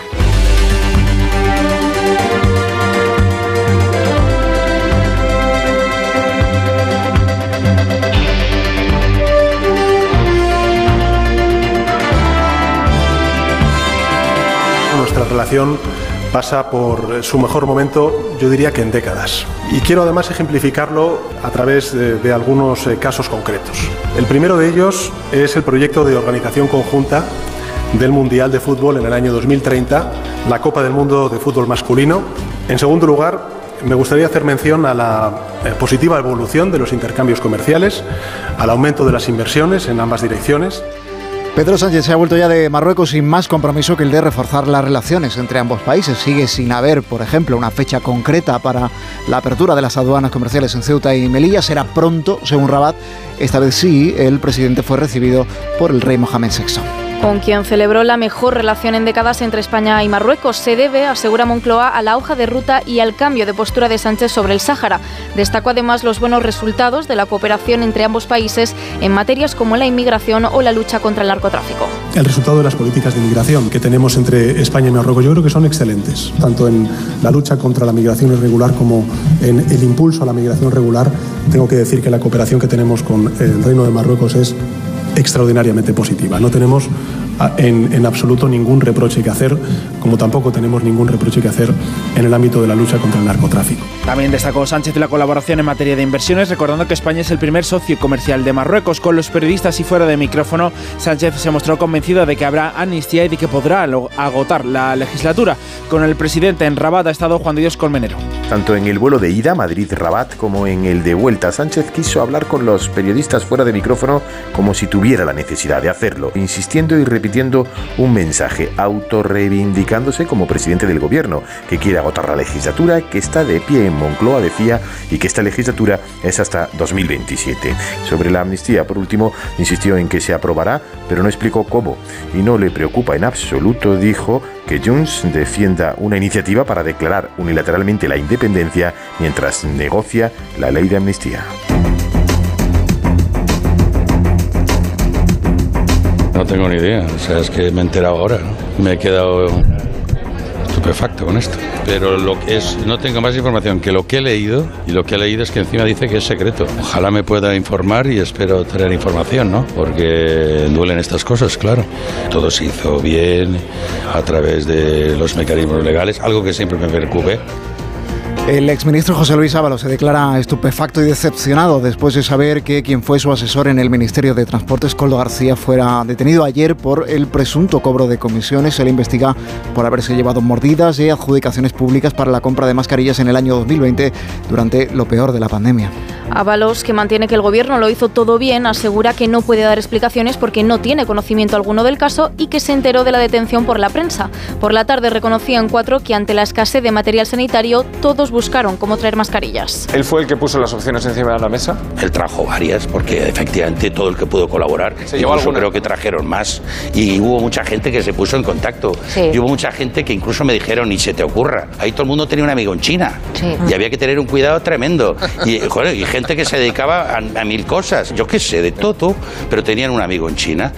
Relación pasa por su mejor momento, yo diría que en décadas. Y quiero además ejemplificarlo a través de, de algunos eh, casos concretos. El primero de ellos es el proyecto de organización conjunta del Mundial de Fútbol en el año 2030, la Copa del Mundo de Fútbol masculino. En segundo lugar, me gustaría hacer mención a la eh, positiva evolución de los intercambios comerciales, al aumento de las inversiones en ambas direcciones. Pedro Sánchez se ha vuelto ya de Marruecos sin más compromiso que el de reforzar las relaciones entre ambos países. Sigue sin haber, por ejemplo, una fecha concreta para la apertura de las aduanas comerciales en Ceuta y Melilla. Será pronto, según Rabat. Esta vez sí, el presidente fue recibido por el rey Mohamed VI con quien celebró la mejor relación en décadas entre España y Marruecos. Se debe, asegura Moncloa, a la hoja de ruta y al cambio de postura de Sánchez sobre el Sáhara. Destacó además los buenos resultados de la cooperación entre ambos países en materias como la inmigración o la lucha contra el narcotráfico. El resultado de las políticas de inmigración que tenemos entre España y Marruecos yo creo que son excelentes, tanto en la lucha contra la migración irregular como en el impulso a la migración regular. Tengo que decir que la cooperación que tenemos con el Reino de Marruecos es extraordinariamente positiva. No tenemos en, en, absoluto ningún reproche que hacer, como tampoco tenemos ningún reproche que hacer en el ámbito de la lucha contra el narcotráfico. También destacó Sánchez la colaboración en materia de inversiones, recordando que España es el primer socio comercial de Marruecos. Con los periodistas y fuera de micrófono, Sánchez se mostró convencido de que habrá amnistía y de que podrá agotar la legislatura. Con el presidente en Rabat ha estado Juan de Dios Colmenero. Tanto en el vuelo de ida Madrid-Rabat como en el de vuelta, Sánchez quiso hablar con los periodistas fuera de micrófono como si tuviera la necesidad de hacerlo, insistiendo y repitiendo un mensaje, autorreivindicándose como presidente del gobierno, que quiere agotar la legislatura, que está de pie en Moncloa, decía, y que esta legislatura es hasta 2027. Sobre la amnistía, por último, insistió en que se aprobará, pero no explicó cómo, y no le preocupa en absoluto, dijo, que Junts defienda una iniciativa para declarar unilateralmente la independencia mientras negocia la ley de amnistía. No tengo ni idea, o sea, es que me he enterado ahora, ¿no? Me he quedado estupefacto con esto. Pero lo que es, no tengo más información que lo que he leído, y lo que he leído es que encima dice que es secreto. Ojalá me pueda informar y espero tener información, ¿no? Porque duelen estas cosas, claro. Todo se hizo bien a través de los mecanismos legales, algo que siempre me preocupe. El exministro José Luis Ábalos se declara estupefacto y decepcionado después de saber que quien fue su asesor en el Ministerio de Transportes, Coldo García, fuera detenido ayer por el presunto cobro de comisiones. Se le investiga por haberse llevado mordidas y adjudicaciones públicas para la compra de mascarillas en el año 2020 durante lo peor de la pandemia. Ábalos, que mantiene que el gobierno lo hizo todo bien, asegura que no puede dar explicaciones porque no tiene conocimiento alguno del caso y que se enteró de la detención por la prensa. Por la tarde reconocían cuatro que ante la escasez de material sanitario todos buscaron cómo traer mascarillas. ¿Él fue el que puso las opciones encima de la mesa? Él trajo varias porque efectivamente todo el que pudo colaborar, ¿Se incluso creo que trajeron más y hubo mucha gente que se puso en contacto Sí. y hubo mucha gente que incluso me dijeron ni se te ocurra. Ahí todo el mundo tenía un amigo en China Sí. y había que tener un cuidado tremendo y, joder, y gente que se dedicaba a, a mil cosas, yo qué sé, de todo, pero tenían un amigo en China.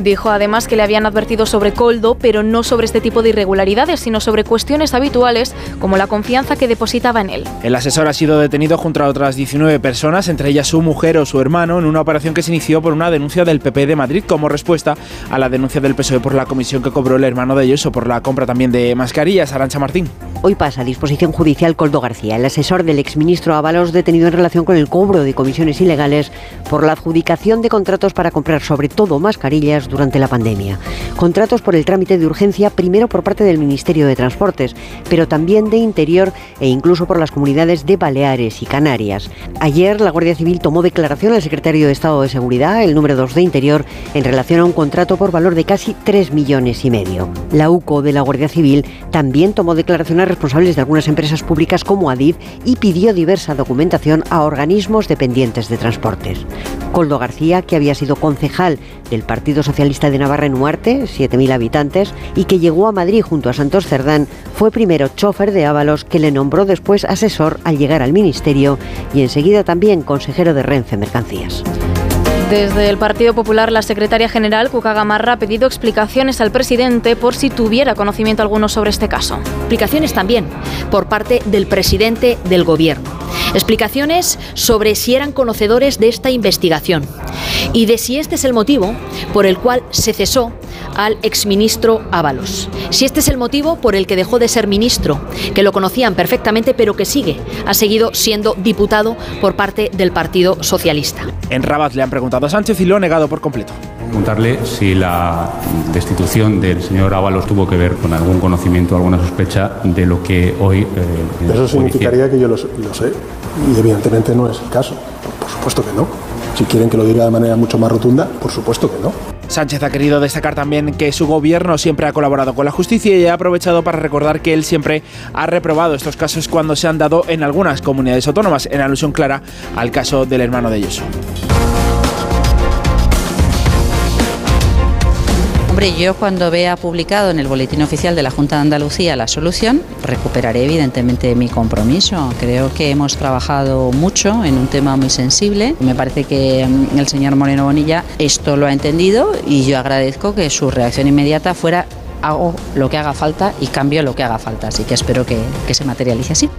Dijo además que le habían advertido sobre Coldo, pero no sobre este tipo de irregularidades, sino sobre cuestiones habituales como la confianza que depositaba en él. El asesor ha sido detenido junto a otras 19 personas, entre ellas su mujer o su hermano, en una operación que se inició por una denuncia del PP de Madrid como respuesta a la denuncia del PSOE por la comisión que cobró el hermano de ellos o por la compra también de mascarillas. Arancha Martín. Hoy pasa a disposición judicial Coldo García, el asesor del exministro Ábalos detenido en relación con el cobro de comisiones ilegales por la adjudicación de contratos para comprar sobre todo mascarillas durante la pandemia. Contratos por el trámite de urgencia primero por parte del Ministerio de Transportes, pero también de Interior e incluso por las comunidades de Baleares y Canarias. Ayer la Guardia Civil tomó declaración al secretario de Estado de Seguridad, el número 2 de Interior, en relación a un contrato por valor de casi 3 millones y medio. La UCO de la Guardia Civil también tomó declaración a responsables de algunas empresas públicas como Adif y pidió diversa documentación a organismos dependientes de transportes. Coldo García, que había sido concejal del Partido Socialista de Navarra en Huarte, 7.000 habitantes, y que llegó a Madrid junto a Santos Cerdán, fue primero chofer de Ábalos, que le nombró después asesor al llegar al ministerio y enseguida también consejero de Renfe Mercancías. Desde el Partido Popular, la secretaria general, Cuca Gamarra, ha pedido explicaciones al presidente por si tuviera conocimiento alguno sobre este caso. Explicaciones también por parte del presidente del Gobierno. Explicaciones sobre si eran conocedores de esta investigación y de si este es el motivo por el cual se cesó al exministro Ábalos. Si este es el motivo por el que dejó de ser ministro, que lo conocían perfectamente, pero que sigue, ha seguido siendo diputado por parte del Partido Socialista. En Rabat le han preguntado Sánchez y lo ha negado por completo. Preguntarle si la destitución del señor Ábalos tuvo que ver con algún conocimiento, alguna sospecha de lo que hoy. Eh, Eso significaría que yo lo, lo sé y evidentemente no es el caso. Por supuesto que no. Si quieren que lo diga de manera mucho más rotunda, por supuesto que no. Sánchez ha querido destacar también que su gobierno siempre ha colaborado con la justicia y ha aprovechado para recordar que él siempre ha reprobado estos casos cuando se han dado en algunas comunidades autónomas, en alusión clara al caso del hermano de Yoso. Hombre, yo cuando vea publicado en el Boletín Oficial de la Junta de Andalucía la solución, recuperaré evidentemente mi compromiso. Creo que hemos trabajado mucho en un tema muy sensible. Me parece que mm, el señor Moreno Bonilla esto lo ha entendido y yo agradezco que su reacción inmediata fuera hago lo que haga falta y cambio lo que haga falta. Así que espero que, que se materialice así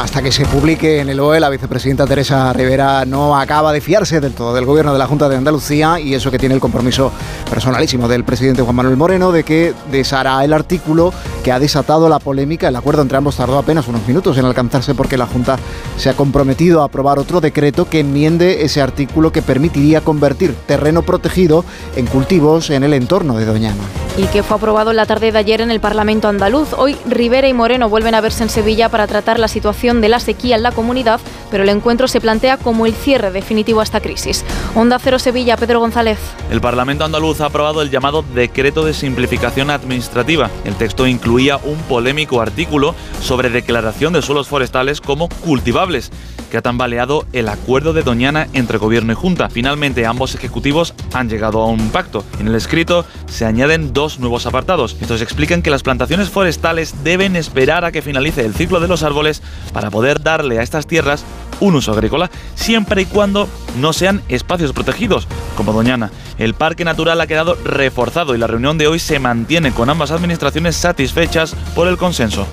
hasta que se publique en el OE, la vicepresidenta Teresa Rivera no acaba de fiarse del todo del gobierno de la Junta de Andalucía y eso que tiene el compromiso personalísimo del presidente Juan Manuel Moreno de que deshará el artículo que ha desatado la polémica. El acuerdo entre ambos tardó apenas unos minutos en alcanzarse porque la Junta se ha comprometido a aprobar otro decreto que enmiende ese artículo que permitiría convertir terreno protegido en cultivos en el entorno de Doñana. Y que fue aprobado en la tarde de ayer en el Parlamento andaluz. Hoy Rivera y Moreno vuelven a verse en Sevilla para tratar la situación de la sequía en la comunidad, pero el encuentro se plantea como el cierre definitivo a esta crisis. Onda Cero Sevilla, Pedro González. El Parlamento andaluz ha aprobado el llamado Decreto de Simplificación Administrativa. El texto incluía un polémico artículo sobre declaración de suelos forestales como cultivables que ha tambaleado el acuerdo de Doñana entre gobierno y junta. Finalmente, ambos ejecutivos han llegado a un pacto. En el escrito se añaden dos nuevos apartados. Estos explican que las plantaciones forestales deben esperar a que finalice el ciclo de los árboles para poder darle a estas tierras un uso agrícola, siempre y cuando no sean espacios protegidos, como Doñana. El parque natural ha quedado reforzado y la reunión de hoy se mantiene con ambas administraciones satisfechas por el consenso.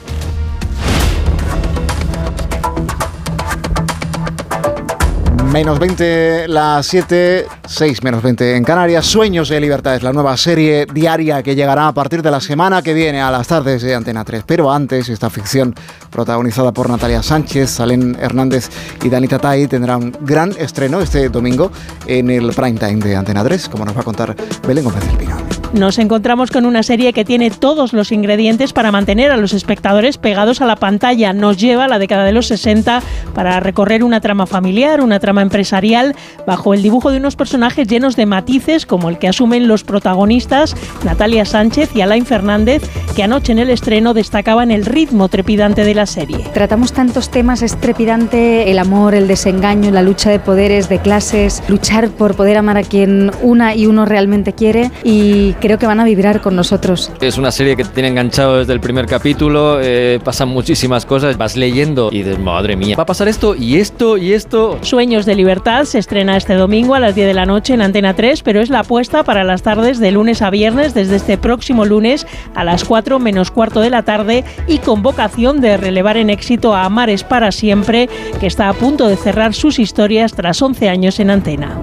Menos 20 las 7, 6 menos 20 en Canarias. Sueños de Libertad es la nueva serie diaria que llegará a partir de la semana que viene a las tardes de Antena 3. Pero antes, esta ficción protagonizada por Natalia Sánchez, Salen Hernández y Danita Tai tendrá un gran estreno este domingo en el prime time de Antena 3, como nos va a contar Belén Gómez del Pino. Nos encontramos con una serie que tiene todos los ingredientes para mantener a los espectadores pegados a la pantalla. Nos lleva a la década de los 60 para recorrer una trama familiar, una trama empresarial, bajo el dibujo de unos personajes llenos de matices como el que asumen los protagonistas Natalia Sánchez y Alain Fernández, que anoche en el estreno destacaban el ritmo trepidante de la serie. Tratamos tantos temas, es trepidante el amor, el desengaño, la lucha de poderes, de clases, luchar por poder amar a quien una y uno realmente quiere y creo que van a vibrar con nosotros. Es una serie que te tiene enganchado desde el primer capítulo, eh, pasan muchísimas cosas, vas leyendo y dices, madre mía, va a pasar esto y esto y esto. Sueños de Libertad se estrena este domingo a las 10 de la noche en Antena 3, pero es la apuesta para las tardes de lunes a viernes desde este próximo lunes a las 4 menos cuarto de la tarde y con vocación de relevar en éxito a Amares para siempre, que está a punto de cerrar sus historias tras 11 años en antena.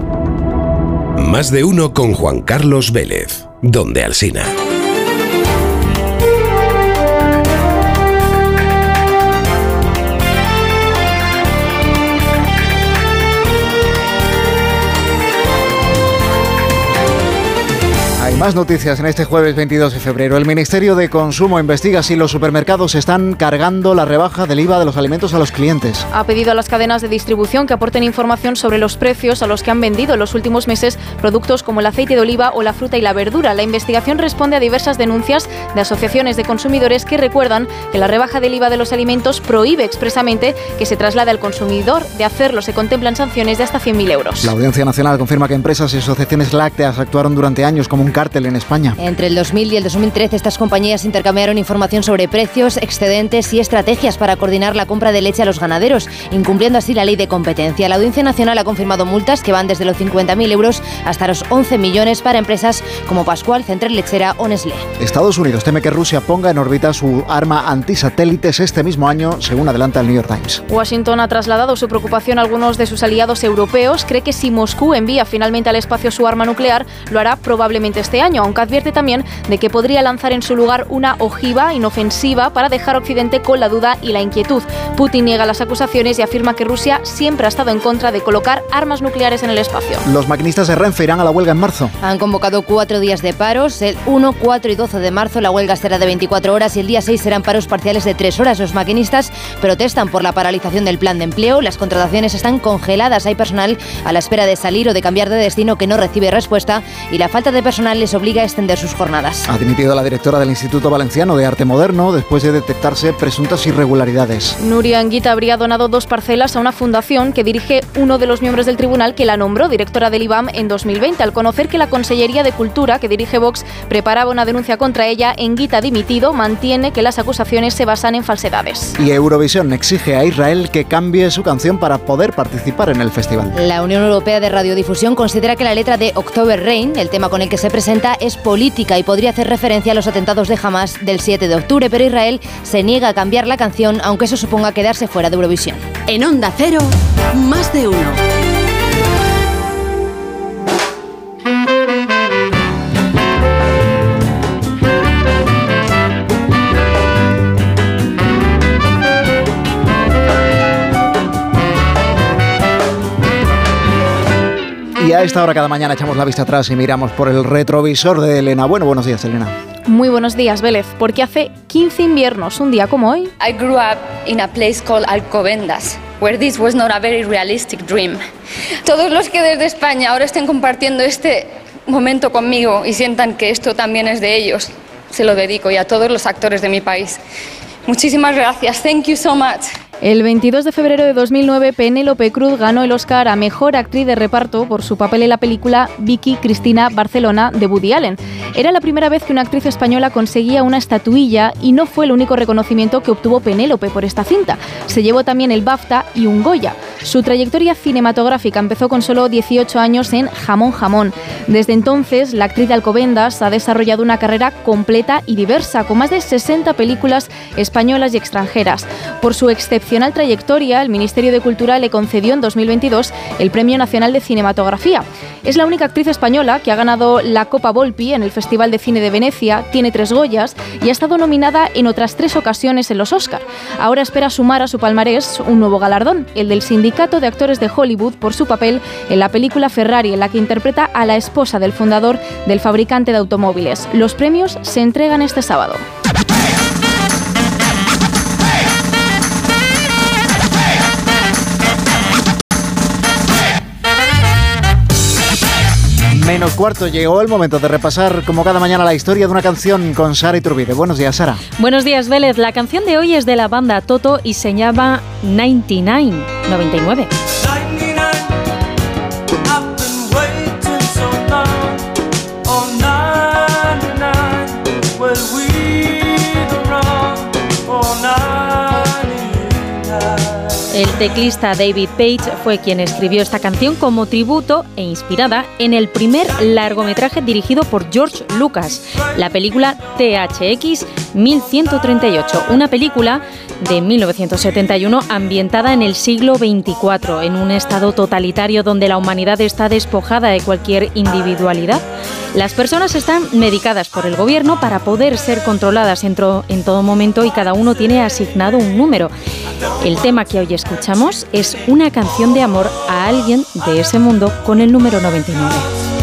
Más de uno con Juan Carlos Vélez, donde Alsina. Más noticias en este jueves 22 de febrero. El Ministerio de Consumo investiga si los supermercados están cargando la rebaja del IVA de los alimentos a los clientes. Ha pedido a las cadenas de distribución que aporten información sobre los precios a los que han vendido en los últimos meses productos como el aceite de oliva o la fruta y la verdura. La investigación responde a diversas denuncias de asociaciones de consumidores que recuerdan que la rebaja del IVA de los alimentos prohíbe expresamente que se traslade al consumidor. De hacerlo se contemplan sanciones de hasta 100.000 euros. La Audiencia Nacional confirma que empresas y asociaciones lácteas actuaron durante años como un cártel en España. Entre el 2000 y el 2013 estas compañías intercambiaron información sobre precios, excedentes y estrategias para coordinar la compra de leche a los ganaderos, incumpliendo así la ley de competencia. La Audiencia Nacional ha confirmado multas que van desde los 50.000 euros hasta los 11 millones para empresas como Pascual, Central Lechera o Nestlé. Estados Unidos teme que Rusia ponga en órbita su arma antisatélites este mismo año, según adelanta el New York Times. Washington ha trasladado su preocupación a algunos de sus aliados europeos. Cree que si Moscú envía finalmente al espacio su arma nuclear, lo hará probablemente este año, aunque advierte también de que podría lanzar en su lugar una ojiva inofensiva para dejar a Occidente con la duda y la inquietud. Putin niega las acusaciones y afirma que Rusia siempre ha estado en contra de colocar armas nucleares en el espacio. Los maquinistas de Renfe irán a la huelga en marzo. Han convocado cuatro días de paros. El 1, 4 y 12 de marzo la huelga será de 24 horas y el día 6 serán paros parciales de 3 horas. Los maquinistas protestan por la paralización del plan de empleo. Las contrataciones están congeladas. Hay personal a la espera de salir o de cambiar de destino que no recibe respuesta y la falta de personal les obliga a extender sus jornadas. Ha dimitido la directora del Instituto Valenciano de Arte Moderno después de detectarse presuntas irregularidades. Nuria Anguita habría donado dos parcelas a una fundación que dirige uno de los miembros del tribunal que la nombró directora del IBAM en 2020. Al conocer que la Consellería de Cultura, que dirige Vox, preparaba una denuncia contra ella, Anguita dimitido mantiene que las acusaciones se basan en falsedades. Y Eurovisión exige a Israel que cambie su canción para poder participar en el festival. La Unión Europea de Radiodifusión considera que la letra de October Rain, el tema con el que se presenta, es política y podría hacer referencia a los atentados de Hamas del 7 de octubre, pero Israel se niega a cambiar la canción, aunque eso suponga quedarse fuera de Eurovisión. En Onda Cero, más de uno. Esta hora cada mañana echamos la vista atrás y miramos por el retrovisor de Elena. Bueno, buenos días, Elena. Muy buenos días, Vélez, porque hace 15 inviernos, un día como hoy. I grew up in a place called Alcobendas, where this was not a very realistic dream. Todos los que desde España ahora estén compartiendo este momento conmigo y sientan que esto también es de ellos, se lo dedico y a todos los actores de mi país. Muchísimas gracias. Thank you so much. El 22 de febrero de 2009, Penélope Cruz ganó el Oscar a Mejor Actriz de Reparto por su papel en la película Vicky Cristina Barcelona de Woody Allen. Era la primera vez que una actriz española conseguía una estatuilla y no fue el único reconocimiento que obtuvo Penélope por esta cinta. Se llevó también el BAFTA y un Goya. Su trayectoria cinematográfica empezó con solo 18 años en Jamón Jamón. Desde entonces, la actriz de Alcobendas ha desarrollado una carrera completa y diversa, con más de 60 películas españolas y extranjeras. Por su excepcional trayectoria, el Ministerio de Cultura le concedió en 2022 el Premio Nacional de Cinematografía. Es la única actriz española que ha ganado la Copa Volpi en el Festival de Cine de Venecia, tiene tres Goyas y ha estado nominada en otras tres ocasiones en los Oscar. Ahora espera sumar a su palmarés un nuevo galardón, el del Sindicato de Actores de Hollywood por su papel en la película Ferrari, en la que interpreta a la esposa del fundador del fabricante de automóviles. Los premios se entregan este sábado. Menos cuarto, llegó el momento de repasar como cada mañana la historia de una canción con Sara Iturbide. Buenos días, Sara. Buenos días, Vélez. La canción de hoy es de la banda Toto y se llama 99, 99. Teclista David Page fue quien escribió esta canción como tributo e inspirada en el primer largometraje dirigido por George Lucas, la película THX 1138, una película de 1971 ambientada en el siglo 24, en un estado totalitario donde la humanidad está despojada de cualquier individualidad. Las personas están medicadas por el gobierno para poder ser controladas en, en todo momento y cada uno tiene asignado un número. El tema que hoy es una canción de amor a alguien de ese mundo con el número 99.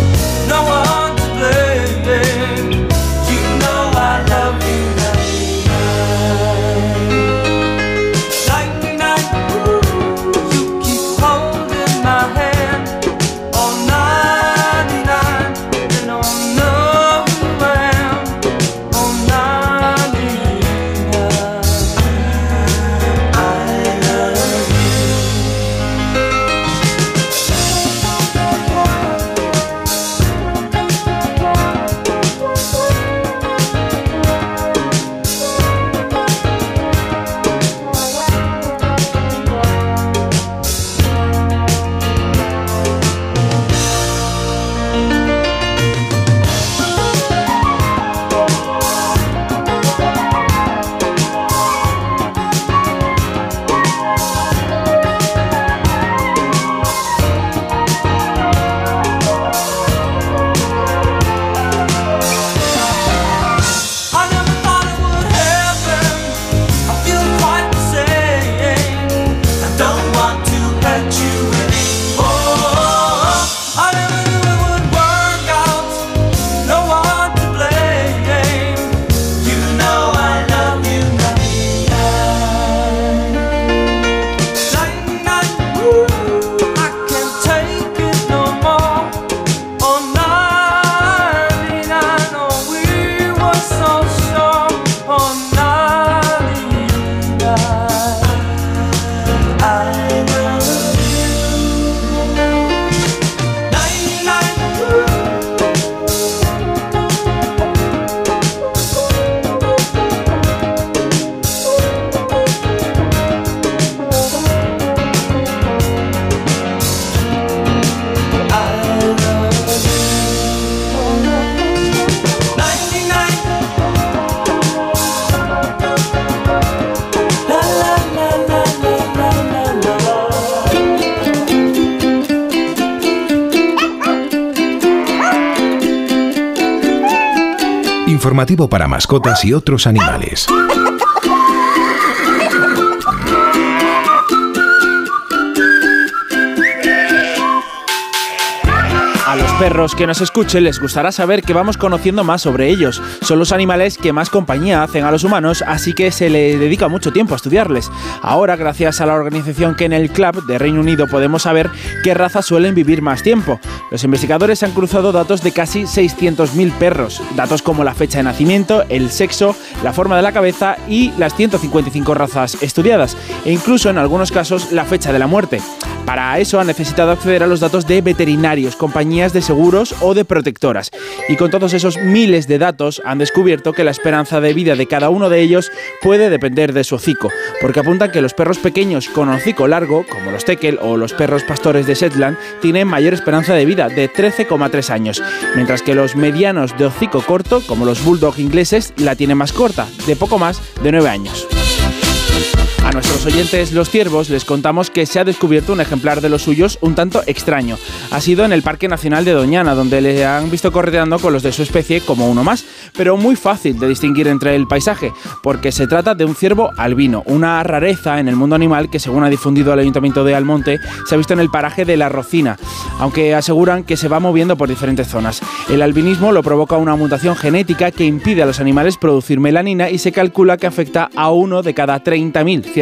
Para mascotas y otros animales. Perros que nos escuchen les gustará saber que vamos conociendo más sobre ellos. Son los animales que más compañía hacen a los humanos, así que se le dedica mucho tiempo a estudiarles. Ahora, gracias a la organización Kennel Club de Reino Unido, podemos saber qué razas suelen vivir más tiempo. Los investigadores han cruzado datos de casi 600.000 perros, datos como la fecha de nacimiento, el sexo, la forma de la cabeza y las 155 razas estudiadas, e incluso en algunos casos la fecha de la muerte. Para eso han necesitado acceder a los datos de veterinarios, compañías de o de protectoras. Y con todos esos miles de datos han descubierto que la esperanza de vida de cada uno de ellos puede depender de su hocico, porque apuntan que los perros pequeños con hocico largo, como los Tekel o los perros pastores de Shetland, tienen mayor esperanza de vida de 13,3 años, mientras que los medianos de hocico corto, como los bulldog ingleses, la tienen más corta, de poco más de 9 años. Nuestros oyentes, los ciervos, les contamos que se ha descubierto un ejemplar de los suyos un tanto extraño. Ha sido en el Parque Nacional de Doñana, donde le han visto correteando con los de su especie como uno más, pero muy fácil de distinguir entre el paisaje, porque se trata de un ciervo albino, una rareza en el mundo animal que, según ha difundido el Ayuntamiento de Almonte, se ha visto en el paraje de La Rocina, aunque aseguran que se va moviendo por diferentes zonas. El albinismo lo provoca una mutación genética que impide a los animales producir melanina y se calcula que afecta a uno de cada 30.000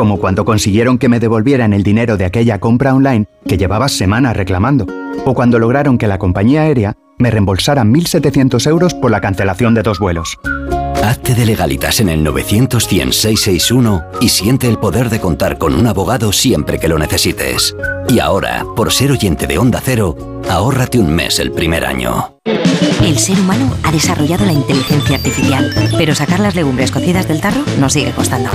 Como cuando consiguieron que me devolvieran el dinero de aquella compra online que llevaba semanas reclamando. O cuando lograron que la compañía aérea me reembolsara 1.700 euros por la cancelación de dos vuelos. Hazte de legalitas en el 900 661 y siente el poder de contar con un abogado siempre que lo necesites. Y ahora, por ser oyente de Onda Cero, ahórrate un mes el primer año. El ser humano ha desarrollado la inteligencia artificial, pero sacar las legumbres cocidas del tarro nos sigue costando.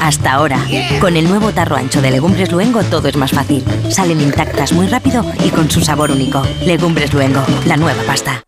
Hasta ahora, con el nuevo tarro ancho de Legumbres Luengo todo es más fácil. Salen intactas muy rápido y con su sabor único. Legumbres Luengo, la nueva pasta.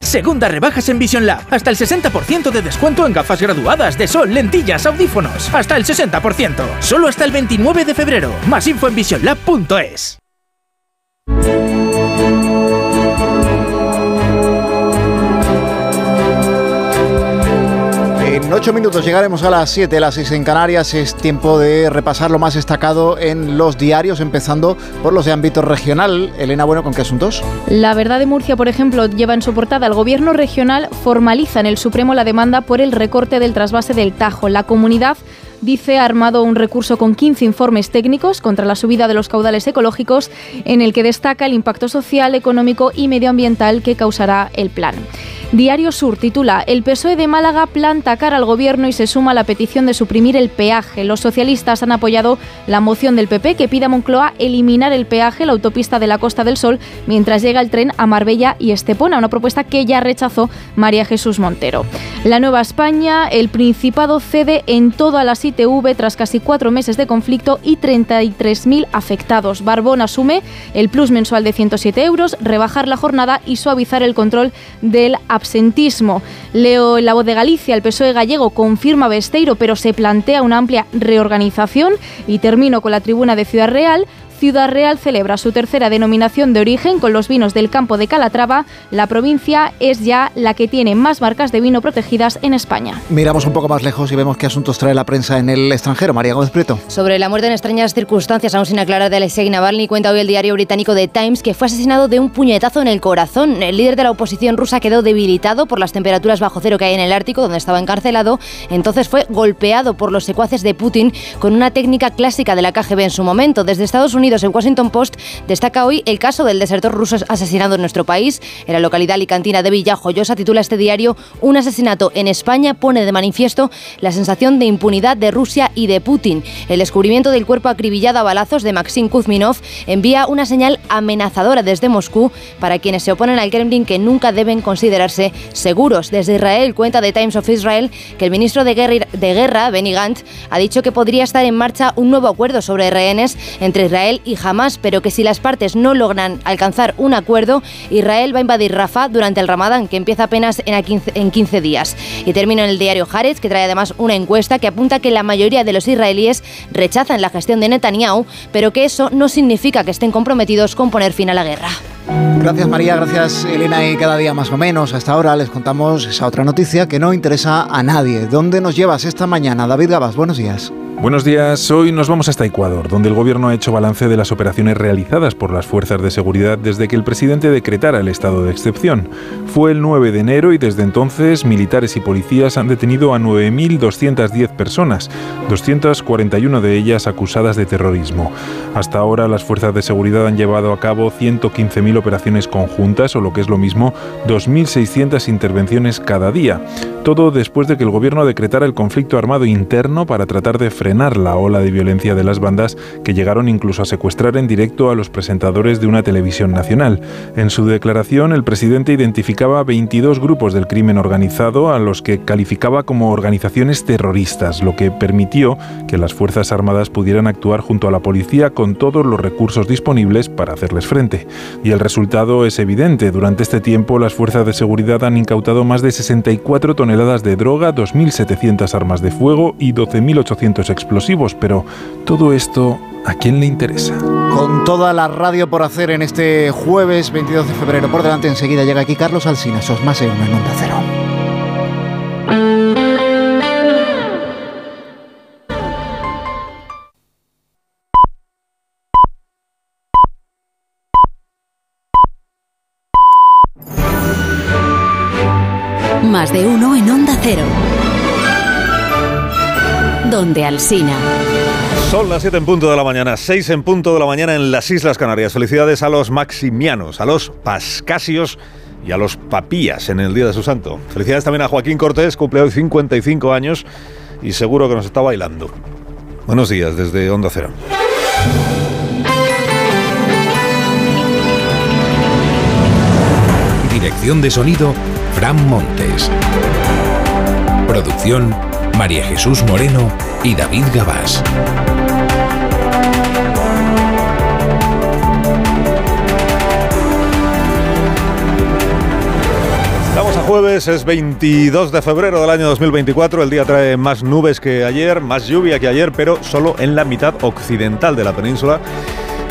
Segunda rebajas en Vision Lab. Hasta el 60% de descuento en gafas graduadas de sol, lentillas, audífonos. Hasta el 60%. Solo hasta el 29 de febrero. Más info en visionlab.es. En ocho minutos llegaremos a las 7, las 6 en Canarias. Es tiempo de repasar lo más destacado en los diarios, empezando por los de ámbito regional. Elena, bueno, ¿con qué asuntos? La verdad de Murcia, por ejemplo, lleva en su portada el gobierno regional formaliza en el Supremo la demanda por el recorte del trasvase del Tajo. La comunidad dice ha armado un recurso con 15 informes técnicos contra la subida de los caudales ecológicos en el que destaca el impacto social, económico y medioambiental que causará el plan. Diario Sur titula El PSOE de Málaga planta cara al gobierno y se suma a la petición de suprimir el peaje. Los socialistas han apoyado la moción del PP que pide a Moncloa eliminar el peaje, la autopista de la Costa del Sol, mientras llega el tren a Marbella y Estepona, una propuesta que ya rechazó María Jesús Montero. La Nueva España, el Principado cede en todas las ITV tras casi cuatro meses de conflicto y 33.000 afectados. Barbón asume el plus mensual de 107 euros, rebajar la jornada y suavizar el control del absentismo. Leo en la voz de Galicia, el PSOE gallego confirma Besteiro, pero se plantea una amplia reorganización. Y termino con la tribuna de Ciudad Real. Ciudad Real celebra su tercera denominación de origen con los vinos del campo de Calatrava. La provincia es ya la que tiene más marcas de vino protegidas en España. Miramos un poco más lejos y vemos qué asuntos trae la prensa en el extranjero. María Gómez Prieto. Sobre la muerte en extrañas circunstancias, aún sin aclarar de Alexei Navalny, cuenta hoy el diario británico The Times que fue asesinado de un puñetazo en el corazón. El líder de la oposición rusa quedó debilitado por las temperaturas bajo cero que hay en el Ártico, donde estaba encarcelado. Entonces fue golpeado por los secuaces de Putin con una técnica clásica de la KGB en su momento. Desde Estados Unidos Unidos. El Washington Post destaca hoy el caso del desertor ruso asesinado en nuestro país. En la localidad alicantina de Villajoyosa titula este diario Un asesinato en España pone de manifiesto la sensación de impunidad de Rusia y de Putin. El descubrimiento del cuerpo acribillado a balazos de Maxim Kuzminov envía una señal amenazadora desde Moscú para quienes se oponen al Kremlin que nunca deben considerarse seguros. Desde Israel cuenta The Times of Israel que el ministro de Guerra, de Guerra Benny Gantz, ha dicho que podría estar en marcha un nuevo acuerdo sobre rehenes entre Israel y Hamas, pero que si las partes no logran alcanzar un acuerdo, Israel va a invadir Rafah durante el Ramadán, que empieza apenas en 15, en 15 días. Y termino en el diario Haaretz, que trae además una encuesta que apunta que la mayoría de los israelíes rechazan la gestión de Netanyahu, pero que eso no significa que estén comprometidos con poner fin a la guerra. Gracias María, gracias Elena y cada día más o menos. Hasta ahora les contamos esa otra noticia que no interesa a nadie. ¿Dónde nos llevas esta mañana? David Gabas, buenos días. Buenos días, hoy nos vamos hasta Ecuador, donde el gobierno ha hecho balance de las operaciones realizadas por las fuerzas de seguridad desde que el presidente decretara el estado de excepción. Fue el 9 de enero y desde entonces militares y policías han detenido a 9.210 personas, 241 de ellas acusadas de terrorismo. Hasta ahora las fuerzas de seguridad han llevado a cabo 115.000 operaciones conjuntas o lo que es lo mismo 2.600 intervenciones cada día. Todo después de que el gobierno decretara el conflicto armado interno para tratar de frenar la ola de violencia de las bandas que llegaron incluso a secuestrar en directo a los presentadores de una televisión nacional. En su declaración, el presidente identificaba 22 grupos del crimen organizado a los que calificaba como organizaciones terroristas, lo que permitió que las Fuerzas Armadas pudieran actuar junto a la policía con todos los recursos disponibles para hacerles frente. Y el resultado es evidente. Durante este tiempo, las fuerzas de seguridad han incautado más de 64 toneladas de droga, 2.700 armas de fuego y 12.800 explosivos, pero todo esto, ¿a quién le interesa? Con toda la radio por hacer en este jueves 22 de febrero por delante, enseguida llega aquí Carlos Alsina, sos más en en Onda Cero. Alsina. Son las 7 en punto de la mañana, 6 en punto de la mañana en las Islas Canarias. Felicidades a los maximianos, a los pascasios y a los papías en el Día de su Santo. Felicidades también a Joaquín Cortés, cumple hoy 55 años y seguro que nos está bailando. Buenos días desde Onda Cero. Dirección de sonido, Fran Montes. Producción, María Jesús Moreno y David Gabás. Estamos a jueves, es 22 de febrero del año 2024. El día trae más nubes que ayer, más lluvia que ayer, pero solo en la mitad occidental de la península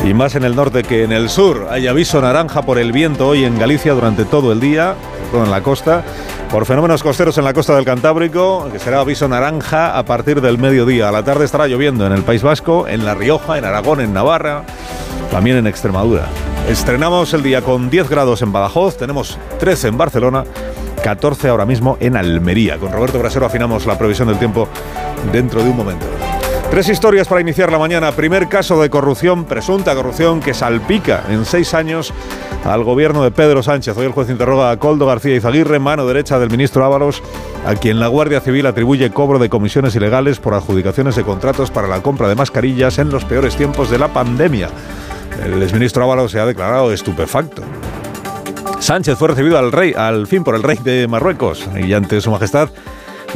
y más en el norte que en el sur. Hay aviso naranja por el viento hoy en Galicia durante todo el día, en la costa por fenómenos costeros en la costa del Cantábrico, que será aviso naranja a partir del mediodía. A la tarde estará lloviendo en el País Vasco, en La Rioja, en Aragón, en Navarra, también en Extremadura. Estrenamos el día con 10 grados en Badajoz, tenemos 13 en Barcelona, 14 ahora mismo en Almería. Con Roberto Brasero afinamos la previsión del tiempo dentro de un momento. Tres historias para iniciar la mañana. Primer caso de corrupción, presunta corrupción, que salpica en seis años al gobierno de Pedro Sánchez. Hoy el juez interroga a Coldo García Izaguirre, mano derecha del ministro Ábalos, a quien la Guardia Civil atribuye cobro de comisiones ilegales por adjudicaciones de contratos para la compra de mascarillas en los peores tiempos de la pandemia. El exministro Ábalos se ha declarado estupefacto. Sánchez fue recibido al rey, al fin por el rey de Marruecos y ante su majestad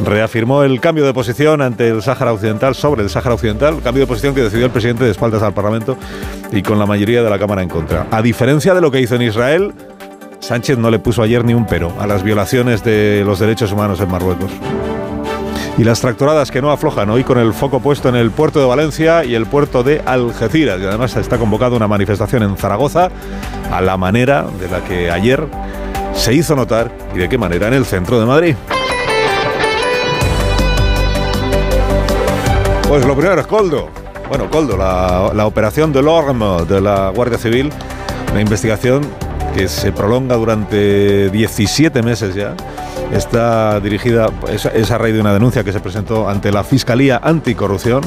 reafirmó el cambio de posición ante el Sáhara Occidental, sobre el Sáhara Occidental, cambio de posición que decidió el presidente de espaldas al Parlamento y con la mayoría de la Cámara en contra. A diferencia de lo que hizo en Israel, Sánchez no le puso ayer ni un pero a las violaciones de los derechos humanos en Marruecos. Y las tractoradas que no aflojan hoy con el foco puesto en el puerto de Valencia y el puerto de Algeciras. Y además está convocada una manifestación en Zaragoza a la manera de la que ayer se hizo notar y de qué manera en el centro de Madrid. Pues lo primero es Coldo. Bueno, Coldo, la, operación de l'Orme de la Guardia Civil, una investigación que se prolonga durante 17 meses ya. Está dirigida, es, a raíz de una denuncia que se presentó ante la Fiscalía Anticorrupción,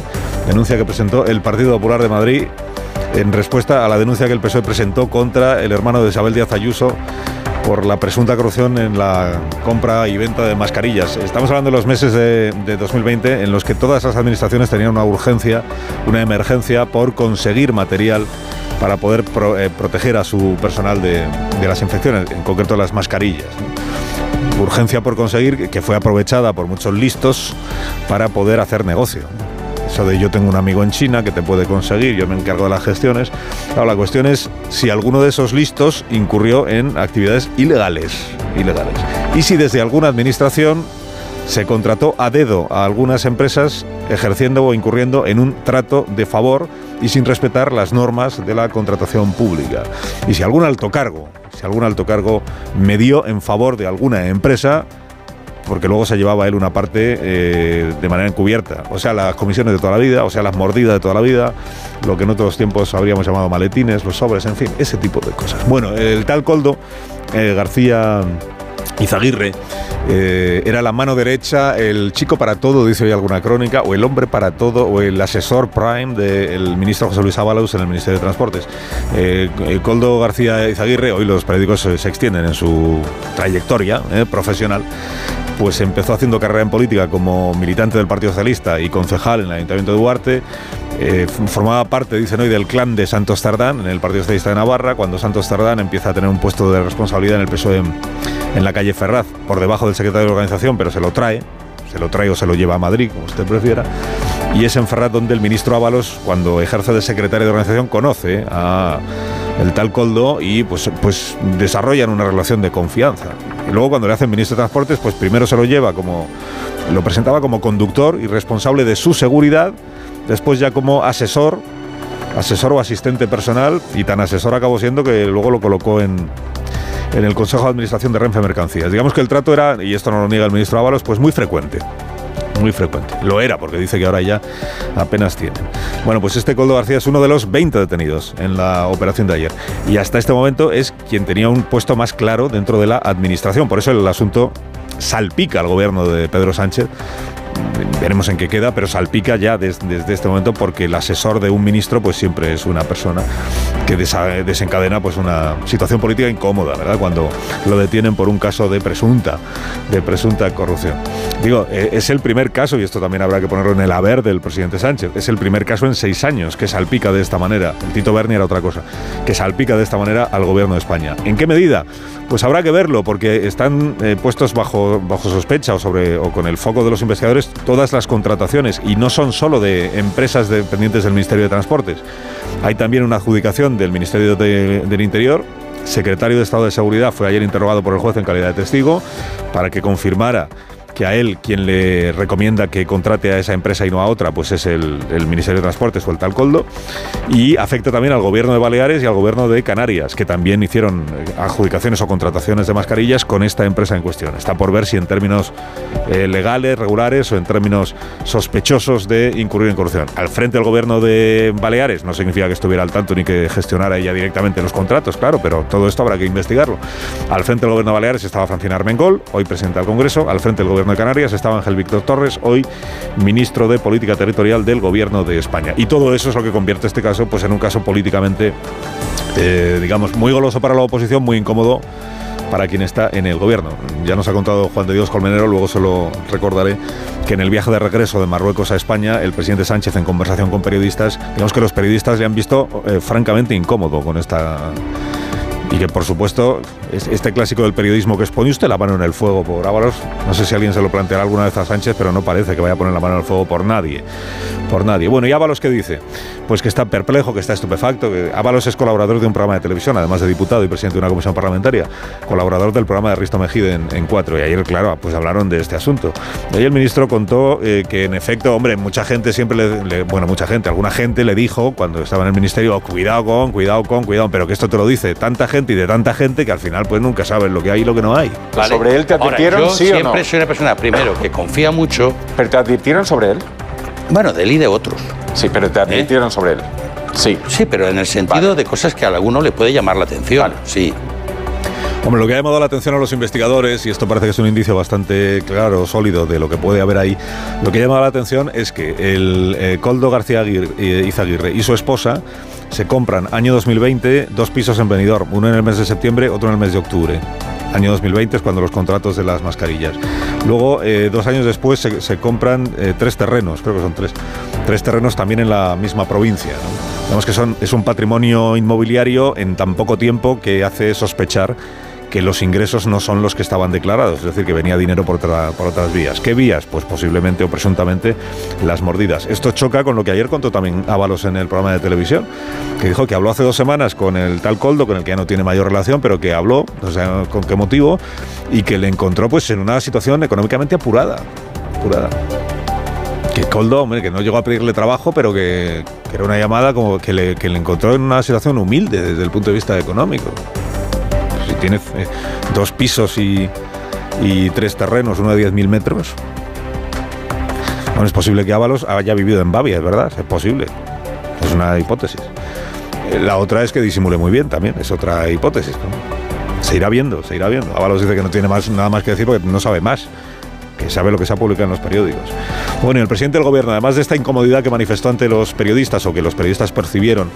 denuncia que presentó el Partido Popular de Madrid en respuesta a la denuncia que el PSOE presentó contra el hermano de Isabel Díaz Ayuso por la presunta corrupción en la compra y venta de mascarillas. Estamos hablando de los meses de, 2020 en los que todas las administraciones tenían una urgencia, una emergencia por conseguir material para poder eh, proteger a su personal de, las infecciones, en concreto las mascarillas. Urgencia por conseguir que fue aprovechada por muchos listos para poder hacer negocio. Eso de yo tengo un amigo en China que te puede conseguir, yo me encargo de las gestiones. la cuestión es si alguno de esos listos incurrió en actividades ilegales, ilegales. Y si desde alguna administración se contrató a dedo a algunas empresas ejerciendo o incurriendo en un trato de favor y sin respetar las normas de la contratación pública. Y si algún alto cargo, si algún alto cargo me dio en favor de alguna empresa, porque luego se llevaba él una parte eh, de manera encubierta. O sea, las comisiones de toda la vida, o sea, las mordidas de toda la vida, lo que en otros tiempos habríamos llamado maletines, los sobres, en fin, ese tipo de cosas. Bueno, el tal Coldo, eh, García Izaguirre, eh, era la mano derecha, el chico para todo, dice hoy alguna crónica, o el hombre para todo, o el asesor prime del ministro José Luis Ábalos en el Ministerio de Transportes. Coldo García Izaguirre, hoy los periódicos se, extienden en su trayectoria profesional, pues empezó haciendo carrera en política como militante del Partido Socialista y concejal en el Ayuntamiento de Duarte. formaba parte, dicen hoy, del clan de Santos Tardán en el Partido Socialista de Navarra, cuando Santos Tardán empieza a tener un puesto de responsabilidad en el PSOE en la calle Ferraz, por debajo del secretario de organización, pero se lo trae, se lo trae o se lo lleva a Madrid, como usted prefiera. Y es en Ferraz donde el ministro Ábalos, cuando ejerce de secretario de organización, conoce a el tal Coldo y pues, pues desarrollan una relación de confianza. Y luego cuando le hacen ministro de Transportes, pues primero se lo lleva como, lo presentaba como conductor y responsable de su seguridad, después ya como asesor, asesor o asistente personal, y tan asesor acabó siendo que luego lo colocó en, en el Consejo de Administración de Renfe Mercancías. Digamos que el trato era, y esto no lo niega el ministro Ábalos, pues muy frecuente muy frecuente. Lo era, porque dice que ahora ya apenas tiene. Bueno, pues este Coldo García es uno de los 20 detenidos en la operación de ayer. Y hasta este momento es quien tenía un puesto más claro dentro de la administración. Por eso el asunto salpica al gobierno de Pedro Sánchez veremos en qué queda, pero salpica ya desde este momento porque el asesor de un ministro pues siempre es una persona que desencadena pues una situación política incómoda, ¿verdad? Cuando lo detienen por un caso de presunta, de presunta corrupción. Digo, eh, es el primer caso, y esto también habrá que ponerlo en el haber del presidente Sánchez, es el primer caso en seis años que salpica de esta manera, el Tito Berni era otra cosa, que salpica de esta manera al gobierno de España. ¿En qué medida? Pues habrá que verlo, porque están eh, puestos bajo, bajo sospecha o, sobre, o con el foco de los investigadores todas las contrataciones, y no son solo de empresas dependientes del Ministerio de Transportes. Hay también una adjudicación del Ministerio del Interior secretario de Estado de Seguridad fue ayer interrogado por el juez en calidad de testigo para que confirmara que a él quien le recomienda que contrate a esa empresa y no a otra, pues es el, Ministerio de Transportes o el tal Coldo, y afecta también al gobierno de Baleares y al gobierno de Canarias, que también hicieron eh, adjudicaciones o contrataciones de mascarillas con esta empresa en cuestión. Está por ver si en términos eh, legales, regulares o en términos sospechosos de incurrir en corrupción. Al frente del gobierno de Baleares no significa que estuviera al tanto ni que gestionara ella directamente los contratos, claro, pero todo esto habrá que investigarlo. Al frente del gobierno de Baleares estaba Francina Armengol, hoy presidente del Congreso, al frente del gobierno de Canarias estaba Ángel Víctor Torres, hoy ministro de Política Territorial del Gobierno de España. Y todo eso es lo que convierte este caso pues, en un caso políticamente, eh, digamos, muy goloso para la oposición, muy incómodo para quien está en el gobierno. Ya nos ha contado Juan de Dios Colmenero, luego se lo recordaré, que en el viaje de regreso de Marruecos a España, el presidente Sánchez, en conversación con periodistas, digamos que los periodistas le han visto eh, francamente incómodo con esta y que por supuesto este clásico del periodismo que expone usted la mano en el fuego por Ábalos, no sé si alguien se lo planteará alguna vez a Sánchez, pero no parece que vaya a poner la mano en el fuego por nadie, por nadie. Bueno, ¿y Ábalos qué dice? Pues que está perplejo, que está estupefacto, Ábalos es colaborador de un programa de televisión, además de diputado y presidente de una comisión parlamentaria, colaborador del programa de Risto Mejide en, Cuatro, y ayer, claro, pues hablaron de este asunto. Y el ministro contó eh, que en efecto, hombre, mucha gente siempre le, bueno, mucha gente, alguna gente le dijo cuando estaba en el ministerio, oh, cuidado con, cuidado con, cuidado, pero que esto te lo dice tanta gente y de tanta gente que al final pues nunca sabes lo que hay y lo que no hay. ¿Sobre él te advirtieron, yo sí siempre o no? soy una persona, primero, que confía mucho. ¿Pero te advirtieron sobre él? Bueno, de él y de otros. Sí, pero te advirtieron sobre él. Sí. Sí, pero en el sentido de cosas que a alguno le puede llamar la atención. Sí. Hombre, lo que ha llamado la atención a los investigadores, y esto parece que es un indicio bastante claro, sólido de lo que puede haber ahí, lo que ha llamado la atención es que el eh, Coldo García Aguirre, eh, Izaguirre y su esposa se compran año 2020 dos pisos en Benidorm, uno en el mes de septiembre, otro en el mes de octubre. Año 2020 es cuando los contratos de las mascarillas. Luego, eh, dos años después, se, compran eh, tres terrenos, creo que son tres, tres terrenos también en la misma provincia. ¿no? Digamos que son, es un patrimonio inmobiliario en tan poco tiempo que hace sospechar que los ingresos no son los que estaban declarados, es decir, que venía dinero por, otra- por otras vías. ¿Qué vías? Pues posiblemente o presuntamente las mordidas. Esto choca con lo que ayer contó también Ábalos en el programa de televisión, que dijo que habló hace dos semanas con el tal Coldo, con el que ya no tiene mayor relación, pero que habló, o sea, con qué motivo, y que le encontró pues en una situación económicamente apurada. Apurada. Que Coldo, hombre, que no llegó a pedirle trabajo, pero que, era una llamada como que le, encontró en una situación humilde desde el punto de vista económico tiene eh, dos pisos y, tres terrenos, uno de 10.000 metros. Bueno, es posible que Ábalos haya vivido en Bavia, es verdad, es posible. Es una hipótesis. Eh, La otra es que disimule muy bien también, es otra hipótesis. ¿no? Se irá viendo, se irá viendo. Ábalos dice que no tiene más, nada más que decir porque no sabe más, que sabe lo que se ha publicado en los periódicos. Bueno, y el presidente del gobierno, además de esta incomodidad que manifestó ante los periodistas o que los periodistas percibieron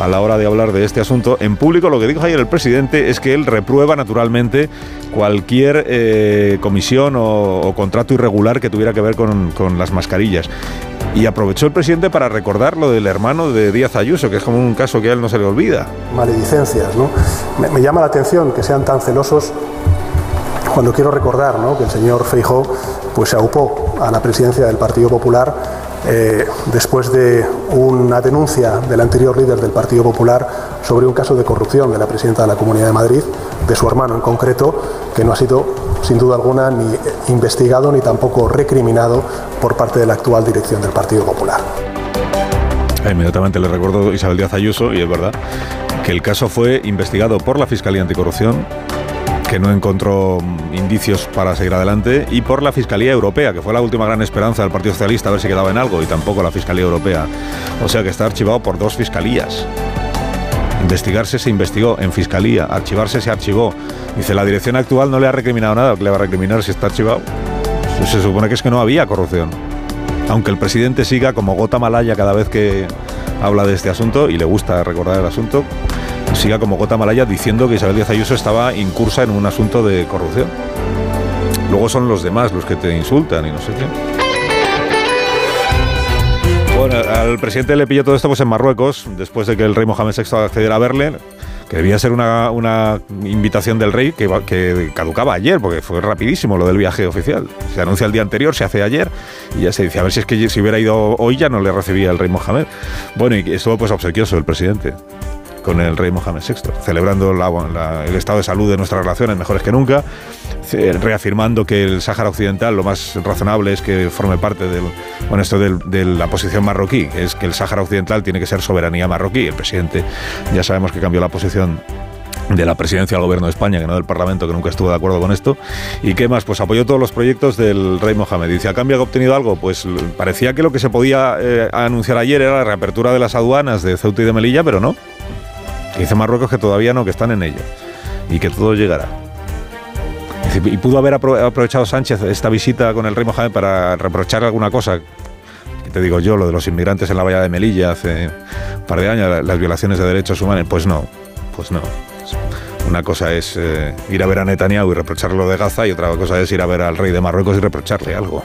a la hora de hablar de este asunto, en público lo que dijo ayer el presidente es que él reprueba naturalmente cualquier eh, comisión o, contrato irregular que tuviera que ver con, con las mascarillas. Y aprovechó el presidente para recordar lo del hermano de Díaz Ayuso, que es como un caso que a él no se le olvida. maledicencias. ¿no? Me, me llama la atención que sean tan celosos cuando quiero recordar ¿no? que el señor Feijó pues, se aupó a la presidencia del Partido Popular eh, después de una denuncia del anterior líder del Partido Popular sobre un caso de corrupción de la presidenta de la Comunidad de Madrid, de su hermano en concreto, que no ha sido sin duda alguna ni investigado ni tampoco recriminado por parte de la actual dirección del Partido Popular. Eh, Inmediatamente le recuerdo Isabel Díaz Ayuso, y es verdad, que el caso fue investigado por la Fiscalía Anticorrupción, que no encontró mm, indicios para seguir adelante, y por la Fiscalía Europea, que fue la última gran esperanza del Partido Socialista a ver si quedaba en algo, y tampoco la Fiscalía Europea. O sea que está archivado por dos fiscalías. Investigarse se investigó en fiscalía, archivarse se archivó. Dice, la dirección actual no le ha recriminado nada, ¿qué le va a recriminar si está archivado? Pues se supone que es que no había corrupción. Aunque el presidente siga como gota malaya cada vez que habla de este asunto, y le gusta recordar el asunto, siga como gota malaya diciendo que Isabel Díaz Ayuso estaba incursa en un asunto de corrupción. Luego son los demás los que te insultan y no sé qué. Bueno, al presidente le pilló todo esto pues en Marruecos, después de que el rey Mohamed VI accediera a verle, que debía ser una, una invitación del rey que, que caducaba ayer, porque fue rapidísimo lo del viaje oficial. Se anuncia el día anterior, se hace ayer, y ya se dice, a ver si es que si hubiera ido hoy ya no le recibía el rey Mohamed. Bueno, y estuvo pues obsequioso el presidente con el rey Mohamed VI, celebrando la- la- el estado de salud de nuestras relaciones mejores que nunca, ce- reafirmando que el Sáhara Occidental lo más razonable es que forme parte del, esto de la posición marroquí, es que el Sáhara Occidental tiene que ser soberanía marroquí. El presidente ya sabemos que cambió la posición de la presidencia del gobierno de España, que no del Parlamento, que nunca estuvo de acuerdo con esto. ¿Y qué más? Pues apoyó todos los proyectos del rey Mohamed. Dice, ¿a cambio ha obtenido algo? Pues parecía que lo que se podía eh, anunciar ayer era la reapertura de las aduanas de Ceuta y de Melilla, pero no. Dice Marruecos que todavía no, que están en ello. Y que todo llegará. ¿Y pudo haber apro- aprovechado Sánchez esta visita con el rey Mohamed para reprochar alguna cosa? Que te digo yo, lo de los inmigrantes en la valla de Melilla hace un par de años, la- las violaciones de derechos humanos. Pues no, pues no. Una cosa es eh, ir a ver a Netanyahu y reprocharle lo de Gaza y otra cosa es ir a ver al rey de Marruecos y reprocharle algo.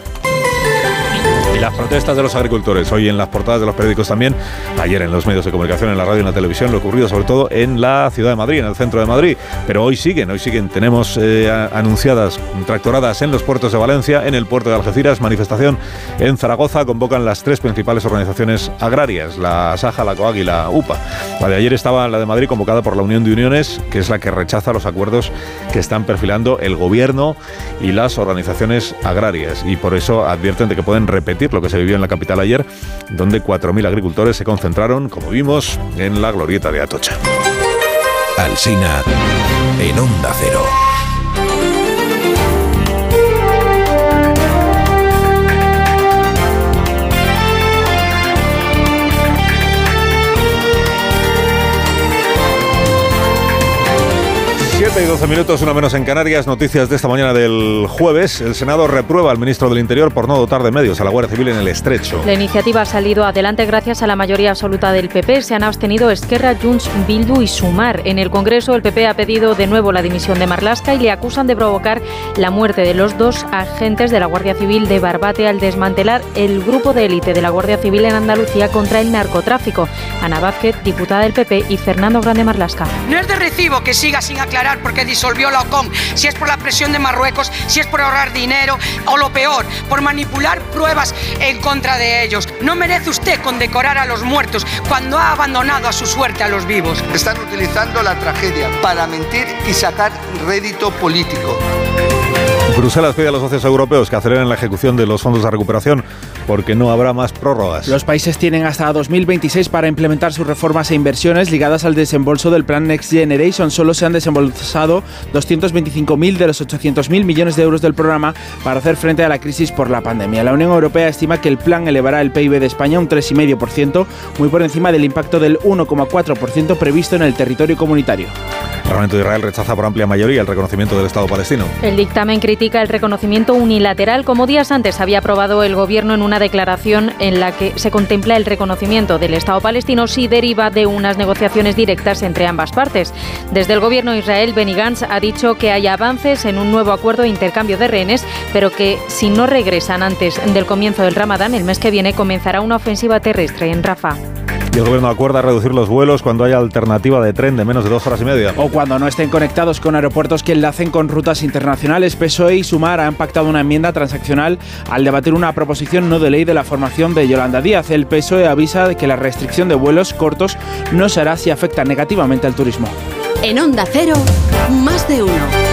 Las protestas de los agricultores, hoy en las portadas de los periódicos también, ayer en los medios de comunicación, en la radio y en la televisión, lo ocurrido sobre todo en la ciudad de Madrid, en el centro de Madrid. Pero hoy siguen, hoy siguen. Tenemos eh, anunciadas tractoradas en los puertos de Valencia, en el puerto de Algeciras, manifestación en Zaragoza, convocan las tres principales organizaciones agrarias, la Saja, la COAG y la UPA. La de ayer estaba la de Madrid convocada por la Unión de Uniones, que es la que rechaza los acuerdos que están perfilando el gobierno y las organizaciones agrarias. Y por eso advierten de que pueden repetir lo que se vivió en la capital ayer, donde 4.000 agricultores se concentraron, como vimos, en la glorieta de Atocha. Alsina en Onda Cero. 7 y 12 minutos, una menos en Canarias. Noticias de esta mañana del jueves. El Senado reprueba al ministro del Interior por no dotar de medios a la Guardia Civil en el estrecho. La iniciativa ha salido adelante gracias a la mayoría absoluta del PP. Se han abstenido Esquerra, Junts, Bildu y Sumar. En el Congreso, el PP ha pedido de nuevo la dimisión de Marlasca y le acusan de provocar la muerte de los dos agentes de la Guardia Civil de Barbate al desmantelar el grupo de élite de la Guardia Civil en Andalucía contra el narcotráfico. Ana Vázquez, diputada del PP, y Fernando Grande Marlasca. No es de recibo que siga sin aclarar porque disolvió la OCOM, si es por la presión de Marruecos, si es por ahorrar dinero o lo peor, por manipular pruebas en contra de ellos. No merece usted condecorar a los muertos cuando ha abandonado a su suerte a los vivos. Están utilizando la tragedia para mentir y sacar rédito político. Bruselas pide a los socios europeos que aceleren la ejecución de los fondos de recuperación porque no habrá más prórrogas. Los países tienen hasta 2026 para implementar sus reformas e inversiones ligadas al desembolso del plan Next Generation. Solo se han desembolsado 225.000 de los 800.000 millones de euros del programa para hacer frente a la crisis por la pandemia. La Unión Europea estima que el plan elevará el PIB de España un 3,5%, muy por encima del impacto del 1,4% previsto en el territorio comunitario. El Parlamento de Israel rechaza por amplia mayoría el reconocimiento del Estado palestino. El dictamen critica el reconocimiento unilateral como días antes había aprobado el gobierno en una declaración en la que se contempla el reconocimiento del Estado palestino si deriva de unas negociaciones directas entre ambas partes. Desde el gobierno de Israel, Benny Gantz ha dicho que hay avances en un nuevo acuerdo de intercambio de rehenes, pero que si no regresan antes del comienzo del Ramadán, el mes que viene comenzará una ofensiva terrestre en Rafah. Y el gobierno acuerda reducir los vuelos cuando haya alternativa de tren de menos de dos horas y media. O cuando no estén conectados con aeropuertos que enlacen con rutas internacionales. PSOE y Sumar han pactado una enmienda transaccional al debatir una proposición no de ley de la formación de Yolanda Díaz. El PSOE avisa de que la restricción de vuelos cortos no se hará si afecta negativamente al turismo. En Onda Cero, más de uno.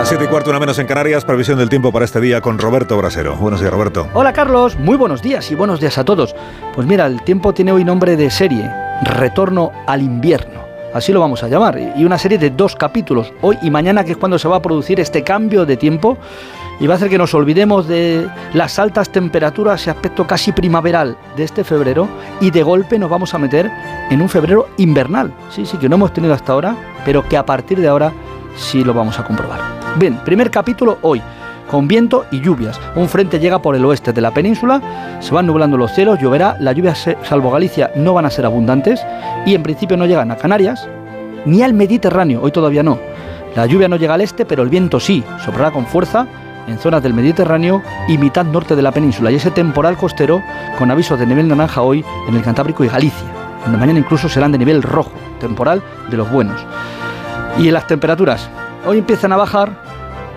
Las 7 y cuarto, una menos en Canarias, previsión del tiempo para este día con Roberto Brasero. Buenos días, Roberto. Hola, Carlos. Muy buenos días y buenos días a todos. Pues mira, el tiempo tiene hoy nombre de serie, Retorno al invierno. Así lo vamos a llamar. Y una serie de dos capítulos, hoy y mañana, que es cuando se va a producir este cambio de tiempo y va a hacer que nos olvidemos de las altas temperaturas y aspecto casi primaveral de este febrero y de golpe nos vamos a meter en un febrero invernal. Sí, sí, que no hemos tenido hasta ahora, pero que a partir de ahora sí lo vamos a comprobar. Bien, primer capítulo hoy, con viento y lluvias. Un frente llega por el oeste de la península, se van nublando los cielos, lloverá, las lluvias salvo Galicia no van a ser abundantes y en principio no llegan a Canarias ni al Mediterráneo, hoy todavía no. La lluvia no llega al este, pero el viento sí, soplará con fuerza en zonas del Mediterráneo y mitad norte de la península. Y ese temporal costero con avisos de nivel naranja hoy en el Cantábrico y Galicia, donde mañana incluso serán de nivel rojo, temporal de los buenos. Y en las temperaturas, hoy empiezan a bajar,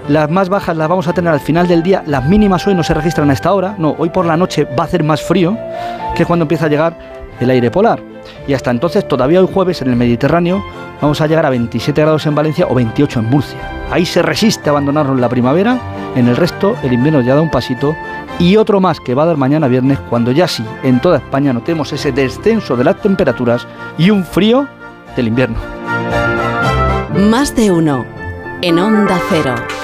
las más bajas las vamos a tener al final del día, las mínimas hoy no se registran a esta hora, no, hoy por la noche va a hacer más frío, que cuando empieza a llegar el aire polar. Y hasta entonces, todavía hoy jueves en el Mediterráneo, vamos a llegar a 27 grados en Valencia o 28 en Murcia. Ahí se resiste a abandonarnos la primavera, en el resto el invierno ya da un pasito y otro más que va a dar mañana viernes cuando ya sí en toda España notemos ese descenso de las temperaturas y un frío del invierno. Más de uno. En Onda Cero.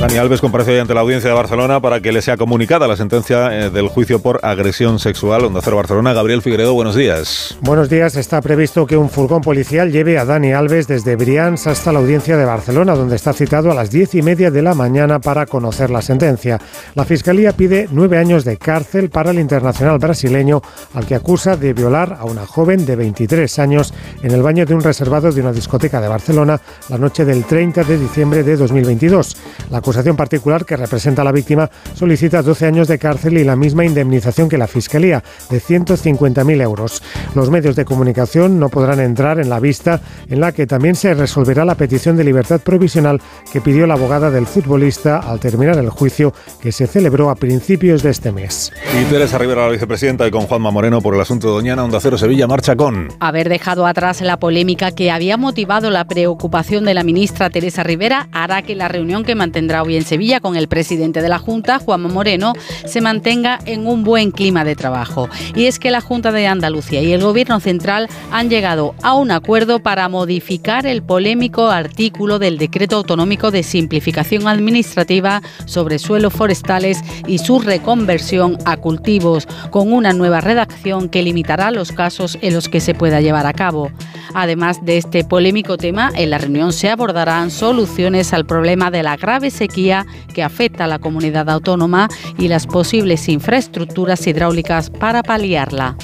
Dani Alves compareció hoy ante la audiencia de Barcelona para que le sea comunicada la sentencia eh, del juicio por agresión sexual. Onda Cero Barcelona, Gabriel Figueredo, buenos días. Buenos días. Está previsto que un furgón policial lleve a Dani Alves desde Brians hasta la audiencia de Barcelona, donde está citado a las diez y media de la mañana para conocer la sentencia. La Fiscalía pide nueve años de cárcel para el internacional brasileño, al que acusa de violar a una joven de 23 años en el baño de un reservado de una discoteca de Barcelona la noche del 30 de diciembre de 2022. La acusación particular que representa a la víctima solicita 12 años de cárcel y la misma indemnización que la Fiscalía, de 150.000 euros. Los medios de comunicación no podrán entrar en la vista en la que también se resolverá la petición de libertad provisional que pidió la abogada del futbolista al terminar el juicio que se celebró a principios de este mes. Y Teresa Rivera, la vicepresidenta, y con Juanma Moreno por el asunto de Doñana, Onda Cero Sevilla, marcha con... Haber dejado atrás la polémica que había motivado la preocupación de la ministra Teresa Rivera hará que la reunión que mantendrá hoy en Sevilla con el presidente de la Junta, Juanma Moreno, se mantenga en un buen clima de trabajo. Y es que la Junta de Andalucía y el Gobierno Central han llegado a un acuerdo para modificar el polémico artículo del Decreto Autonómico de Simplificación Administrativa sobre suelos forestales y su reconversión a cultivos, con una nueva redacción que limitará los casos en los que se pueda llevar a cabo. Además de este polémico tema, en la reunión se abordarán soluciones al problema de la grave sequía que afecta a la comunidad autónoma y las posibles infraestructuras hidráulicas para paliarla.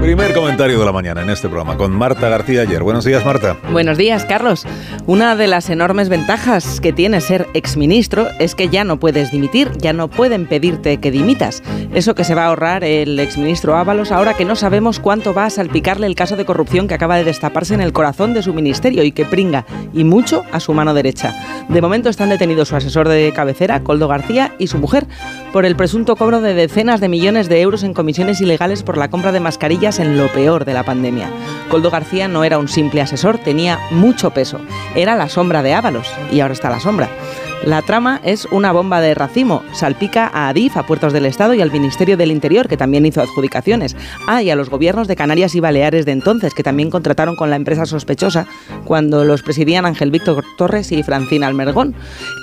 Primer comentario de la mañana en este programa con Marta García ayer. Buenos días, Marta. Buenos días, Carlos. Una de las enormes ventajas que tiene ser exministro es que ya no puedes dimitir, ya no pueden pedirte que dimitas. Eso que se va a ahorrar el exministro Ábalos ahora que no sabemos cuánto va a salpicarle el caso de corrupción que acaba de destaparse en el corazón de su ministerio y que pringa, y mucho, a su mano derecha. De momento están detenidos su asesor de cabecera, Coldo García, y su mujer, por el presunto cobro de decenas de millones de euros en comisiones ilegales por la compra de mascarillas en lo peor de la pandemia. Coldo García no era un simple asesor, tenía mucho peso. Era la sombra de Ábalos y ahora está la sombra. La trama es una bomba de racimo. Salpica a Adif, a Puertos del Estado y al Ministerio del Interior, que también hizo adjudicaciones. Ah, y a los gobiernos de Canarias y Baleares de entonces, que también contrataron con la empresa sospechosa cuando los presidían Ángel Víctor Torres y Francina Almergón,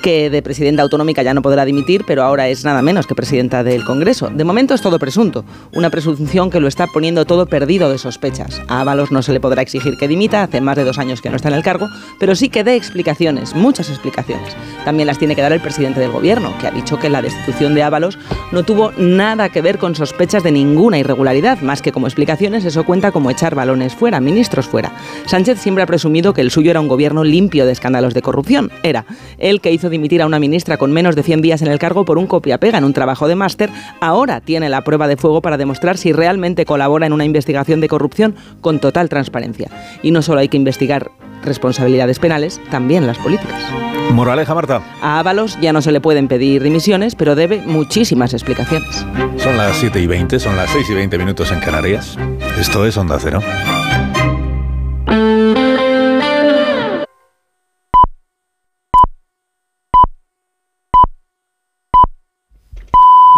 que de presidenta autonómica ya no podrá dimitir, pero ahora es nada menos que presidenta del Congreso. De momento es todo presunto, una presunción que lo está poniendo todo perdido de sospechas. A Ábalos no se le podrá exigir que dimita, hace más de dos años que no está en el cargo, pero sí que dé explicaciones, muchas explicaciones. También las tiene que dar el presidente del gobierno, que ha dicho que la destitución de Ábalos no tuvo nada que ver con sospechas de ninguna irregularidad, más que como explicaciones eso cuenta como echar balones fuera, ministros fuera. Sánchez siempre ha presumido que el suyo era un gobierno limpio de escándalos de corrupción. Era él que hizo dimitir a una ministra con menos de 100 días en el cargo por un copia-pega en un trabajo de máster, ahora tiene la prueba de fuego para demostrar si realmente colabora en una investigación de corrupción con total transparencia. Y no solo hay que investigar responsabilidades penales, también las políticas. Moraleja, Marta. A Ábalos ya no se le pueden pedir dimisiones, pero debe muchísimas explicaciones. Son las 7 y 20, son las 6 y 20 minutos en Canarias. Esto es Onda Cero.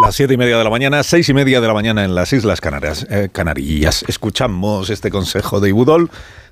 Las siete y media de la mañana, seis y media de la mañana en las Islas Canarias. Eh, Canarias. Escuchamos este consejo de Ibudol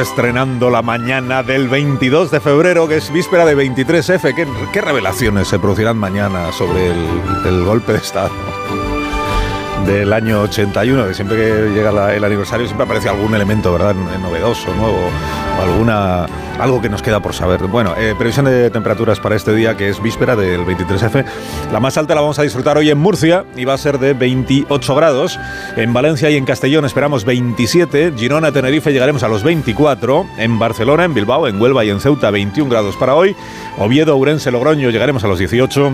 Estrenando la mañana del 22 de febrero, que es víspera de 23F. ¿Qué, revelaciones se producirán mañana sobre el golpe de Estado? Del año 81, que siempre que llega el aniversario siempre aparece algún elemento, ¿verdad?, novedoso, nuevo, o alguna, algo que nos queda por saber. Bueno, eh, previsión de temperaturas para este día, que es víspera del 23F. La más alta la vamos a disfrutar hoy en Murcia y va a ser de 28 grados. En Valencia y en Castellón esperamos 27. Girona, Tenerife llegaremos a los 24. En Barcelona, en Bilbao, en Huelva y en Ceuta 21 grados para hoy. Oviedo, Urense, Logroño llegaremos a los 18.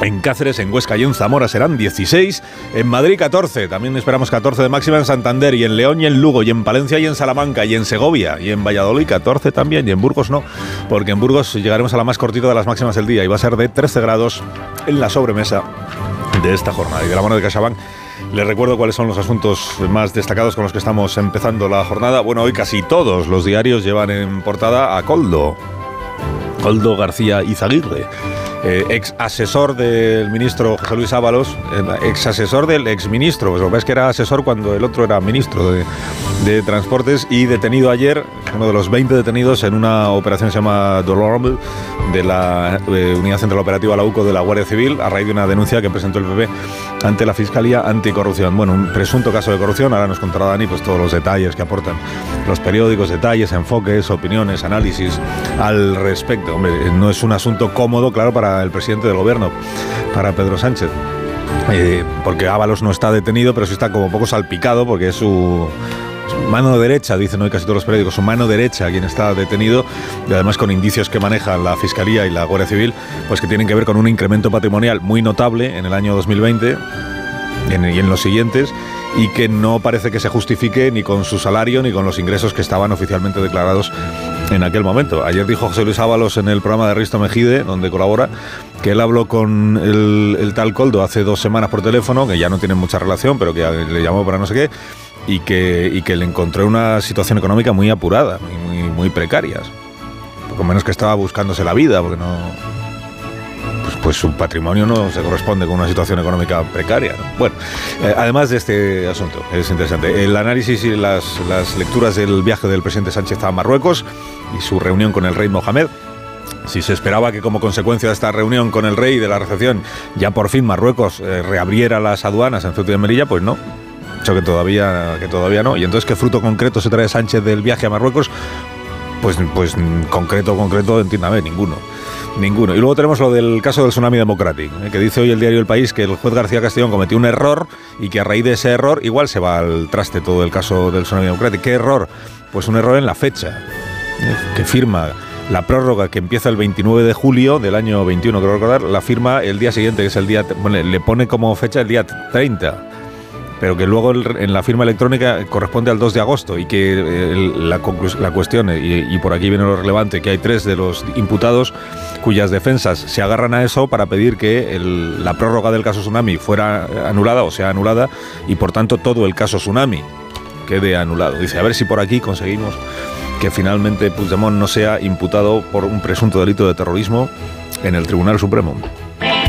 En Cáceres, en Huesca y en Zamora serán 16. En Madrid 14. También esperamos 14 de máxima en Santander y en León y en Lugo y en Palencia y en Salamanca y en Segovia y en Valladolid 14 también y en Burgos no, porque en Burgos llegaremos a la más cortita de las máximas del día y va a ser de 13 grados en la sobremesa de esta jornada. Y de la mano de CaixaBank Les recuerdo cuáles son los asuntos más destacados con los que estamos empezando la jornada. Bueno, hoy casi todos los diarios llevan en portada a Coldo. Coldo García Izaguirre. Eh, ex asesor del ministro José Luis Ábalos, eh, ex asesor del ex ministro, pues lo que es que era asesor cuando el otro era ministro de, de Transportes y detenido ayer, uno de los 20 detenidos en una operación que se llama Dolorable de la eh, Unidad Central Operativa, la UCO de la Guardia Civil, a raíz de una denuncia que presentó el PP ante la Fiscalía Anticorrupción. Bueno, un presunto caso de corrupción, ahora nos contará Dani pues, todos los detalles que aportan los periódicos, detalles, enfoques, opiniones, análisis al respecto. Hombre, no es un asunto cómodo, claro, para el presidente del gobierno, para Pedro Sánchez. Eh, porque Ábalos no está detenido, pero sí está como poco salpicado porque es su, mano derecha, dicen hoy casi todos los periódicos, su mano derecha quien está detenido y además con indicios que manejan la Fiscalía y la Guardia Civil, pues que tienen que ver con un incremento patrimonial muy notable en el año 2020 y en, y en los siguientes y que no parece que se justifique ni con su salario ni con los ingresos que estaban oficialmente declarados en aquel momento. Ayer dijo José Luis Ábalos en el programa de Risto Mejide, donde colabora, que él habló con el, tal Coldo hace dos semanas por teléfono, que ya no tienen mucha relación, pero que le llamó para no sé qué, y que, y que le encontró una situación económica muy apurada, muy, muy, muy precaria. Poco menos que estaba buscándose la vida, porque no, pues, pues, su patrimonio no se corresponde con una situación económica precaria. ¿no? Bueno, eh, además de este asunto, es interesante. El análisis y las, las, lecturas del viaje del presidente Sánchez a Marruecos y su reunión con el rey Mohamed. Si se esperaba que como consecuencia de esta reunión con el rey y de la recepción ya por fin Marruecos eh, reabriera las aduanas en Ceuta y Melilla, pues no. Hecho que todavía, que todavía no. Y entonces, ¿qué fruto concreto se trae Sánchez del viaje a Marruecos? Pues, pues concreto, concreto, entiéndame, ninguno. Ninguno. Y luego tenemos lo del caso del Tsunami Democratic, ¿eh? que dice hoy el diario El País que el juez García Castellón cometió un error y que a raíz de ese error igual se va al traste todo el caso del Tsunami Democratic. ¿Qué error? Pues un error en la fecha, ¿eh? que firma la prórroga que empieza el 29 de julio del año 21, creo recordar, la firma el día siguiente, que es el día, bueno, le pone como fecha el día 30 pero que luego en la firma electrónica corresponde al 2 de agosto y que eh, la, cuestión, y, y, por aquí viene lo relevante, que hay tres de los imputados cuyas defensas se agarran a eso para pedir que la prórroga del caso Tsunami fuera anulada o sea anulada y por tanto todo el caso Tsunami quede anulado. Dice, a ver si por aquí conseguimos que finalmente Puigdemont no sea imputado por un presunto delito de terrorismo en el Tribunal Supremo.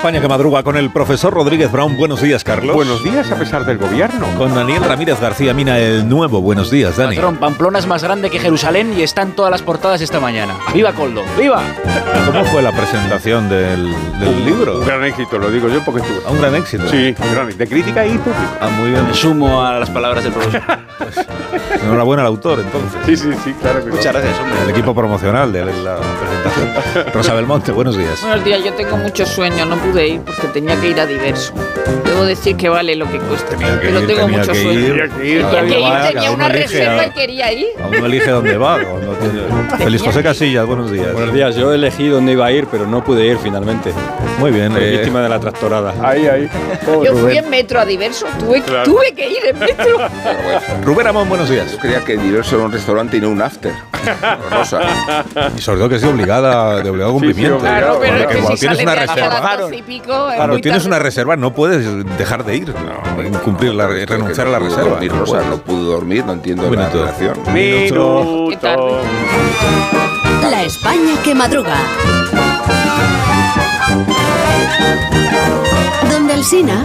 España que madruga con el profesor Rodríguez Brown. Buenos días, Carlos. Buenos días, a pesar del gobierno. Con Daniel Ramírez García Mina, el nuevo. Buenos días, Dani. Patrón, Pamplona es más grande que Jerusalén y está en todas las portadas esta mañana. ¡Viva Coldo! ¡Viva! ¿Cómo fue la presentación del, del un, libro? Un gran éxito, lo digo yo porque tú. ¿Un gran éxito? Sí, gran, de crítica y público. Ah, muy bien. Me sumo a las palabras del profesor. Enhorabuena al autor, entonces. Sí, sí, sí, claro que Muchas gracias, hombre. El equipo promocional de la presentación. Rosa Belmonte, buenos días. Buenos días, yo tengo mucho sueño, no pude ir porque tenía que ir a diverso. Debo decir que vale lo que cuesta, tenía que pero ir, tengo tenía mucho que sueño. ir. Tenía que ir, tenía una reserva y quería ir. A uno elige dónde va. Tiene... Feliz José Casillas, buenos días. Buenos días, yo elegí dónde iba a ir, pero no pude ir finalmente. Muy bien. Eh... víctima de la tractorada. Ahí, ahí. Oh, yo fui en metro a diverso, tuve, claro. tuve que ir en metro. Rubén Amón, buenos días. Yo creía que diverso era un restaurante y no un after. Rosa. Y sobre todo que es de obligada, de obligado cumplimiento. Sí, sí, claro, pero Porque que cuando si tienes una reserva. Y pico, cuando tienes una reserva no puedes dejar de ir, no, cumplir la, renunciar no a la reserva. Dormir, Rosa, no pudo dormir, no entiendo Un la minuto. relación. Minuto. La España que madruga. Donde Alsina.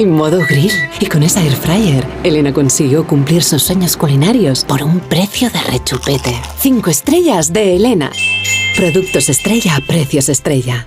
y modo grill. Y con esa air fryer, Elena consiguió cumplir sus sueños culinarios por un precio de rechupete. Cinco estrellas de Elena. Productos estrella a precios estrella.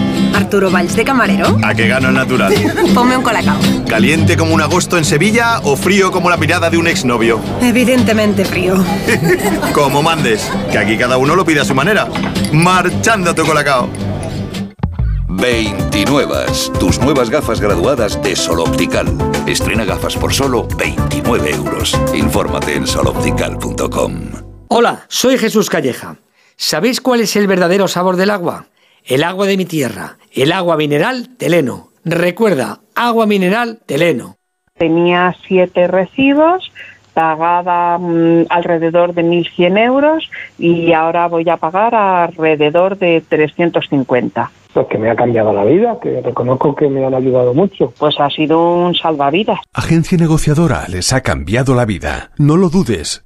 Arturo Valls de camarero. ¿A qué gano el natural? Ponme un colacao. ¿Caliente como un agosto en Sevilla o frío como la mirada de un exnovio? Evidentemente frío. como mandes, que aquí cada uno lo pide a su manera. Marchando tu colacao. 29. Tus nuevas gafas graduadas de Sol Optical. Estrena gafas por solo 29 euros. Infórmate en soloptical.com. Hola, soy Jesús Calleja. ¿Sabéis cuál es el verdadero sabor del agua? El agua de mi tierra, el agua mineral Teleno. Recuerda, agua mineral Teleno. Tenía siete recibos, pagaba mm, alrededor de 1.100 euros y ahora voy a pagar alrededor de 350. Pues que me ha cambiado la vida, que reconozco que me han ayudado mucho. Pues ha sido un salvavidas. Agencia negociadora les ha cambiado la vida. No lo dudes.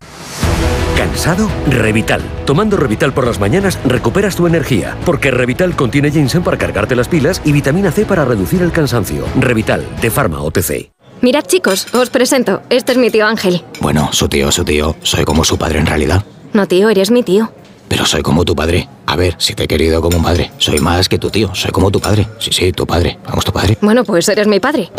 ¿Cansado? Revital. Tomando Revital por las mañanas recuperas tu energía, porque Revital contiene ginseng para cargarte las pilas y vitamina C para reducir el cansancio. Revital, de Pharma OTC. Mirad chicos, os presento. Este es mi tío Ángel. Bueno, su tío, su tío. Soy como su padre en realidad. No tío, eres mi tío. Pero soy como tu padre. A ver, si te he querido como un padre. Soy más que tu tío. Soy como tu padre. Sí, sí, tu padre. Vamos, tu padre. Bueno, pues eres mi padre.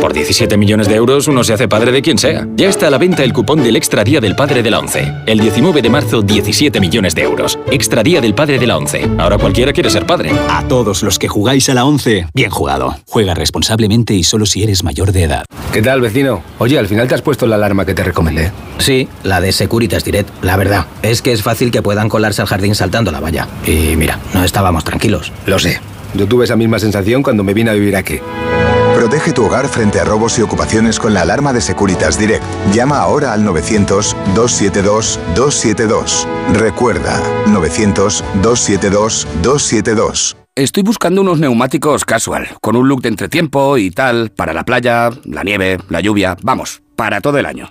Por 17 millones de euros uno se hace padre de quien sea. Ya está a la venta el cupón del Extra Día del Padre de la ONCE. El 19 de marzo, 17 millones de euros. Extra Día del Padre de la ONCE. Ahora cualquiera quiere ser padre. A todos los que jugáis a la ONCE, bien jugado. Juega responsablemente y solo si eres mayor de edad. ¿Qué tal, vecino? Oye, al final te has puesto la alarma que te recomendé. Sí, la de Securitas Direct. La verdad, es que es fácil que puedan al jardín saltando la valla. Y mira, no estábamos tranquilos. Lo sé. Yo tuve esa misma sensación cuando me vine a vivir aquí. Protege tu hogar frente a robos y ocupaciones con la alarma de Securitas Direct. Llama ahora al 900-272-272. Recuerda, 900-272-272. Estoy buscando unos neumáticos casual, con un look de entretiempo y tal, para la playa, la nieve, la lluvia, vamos, para todo el año.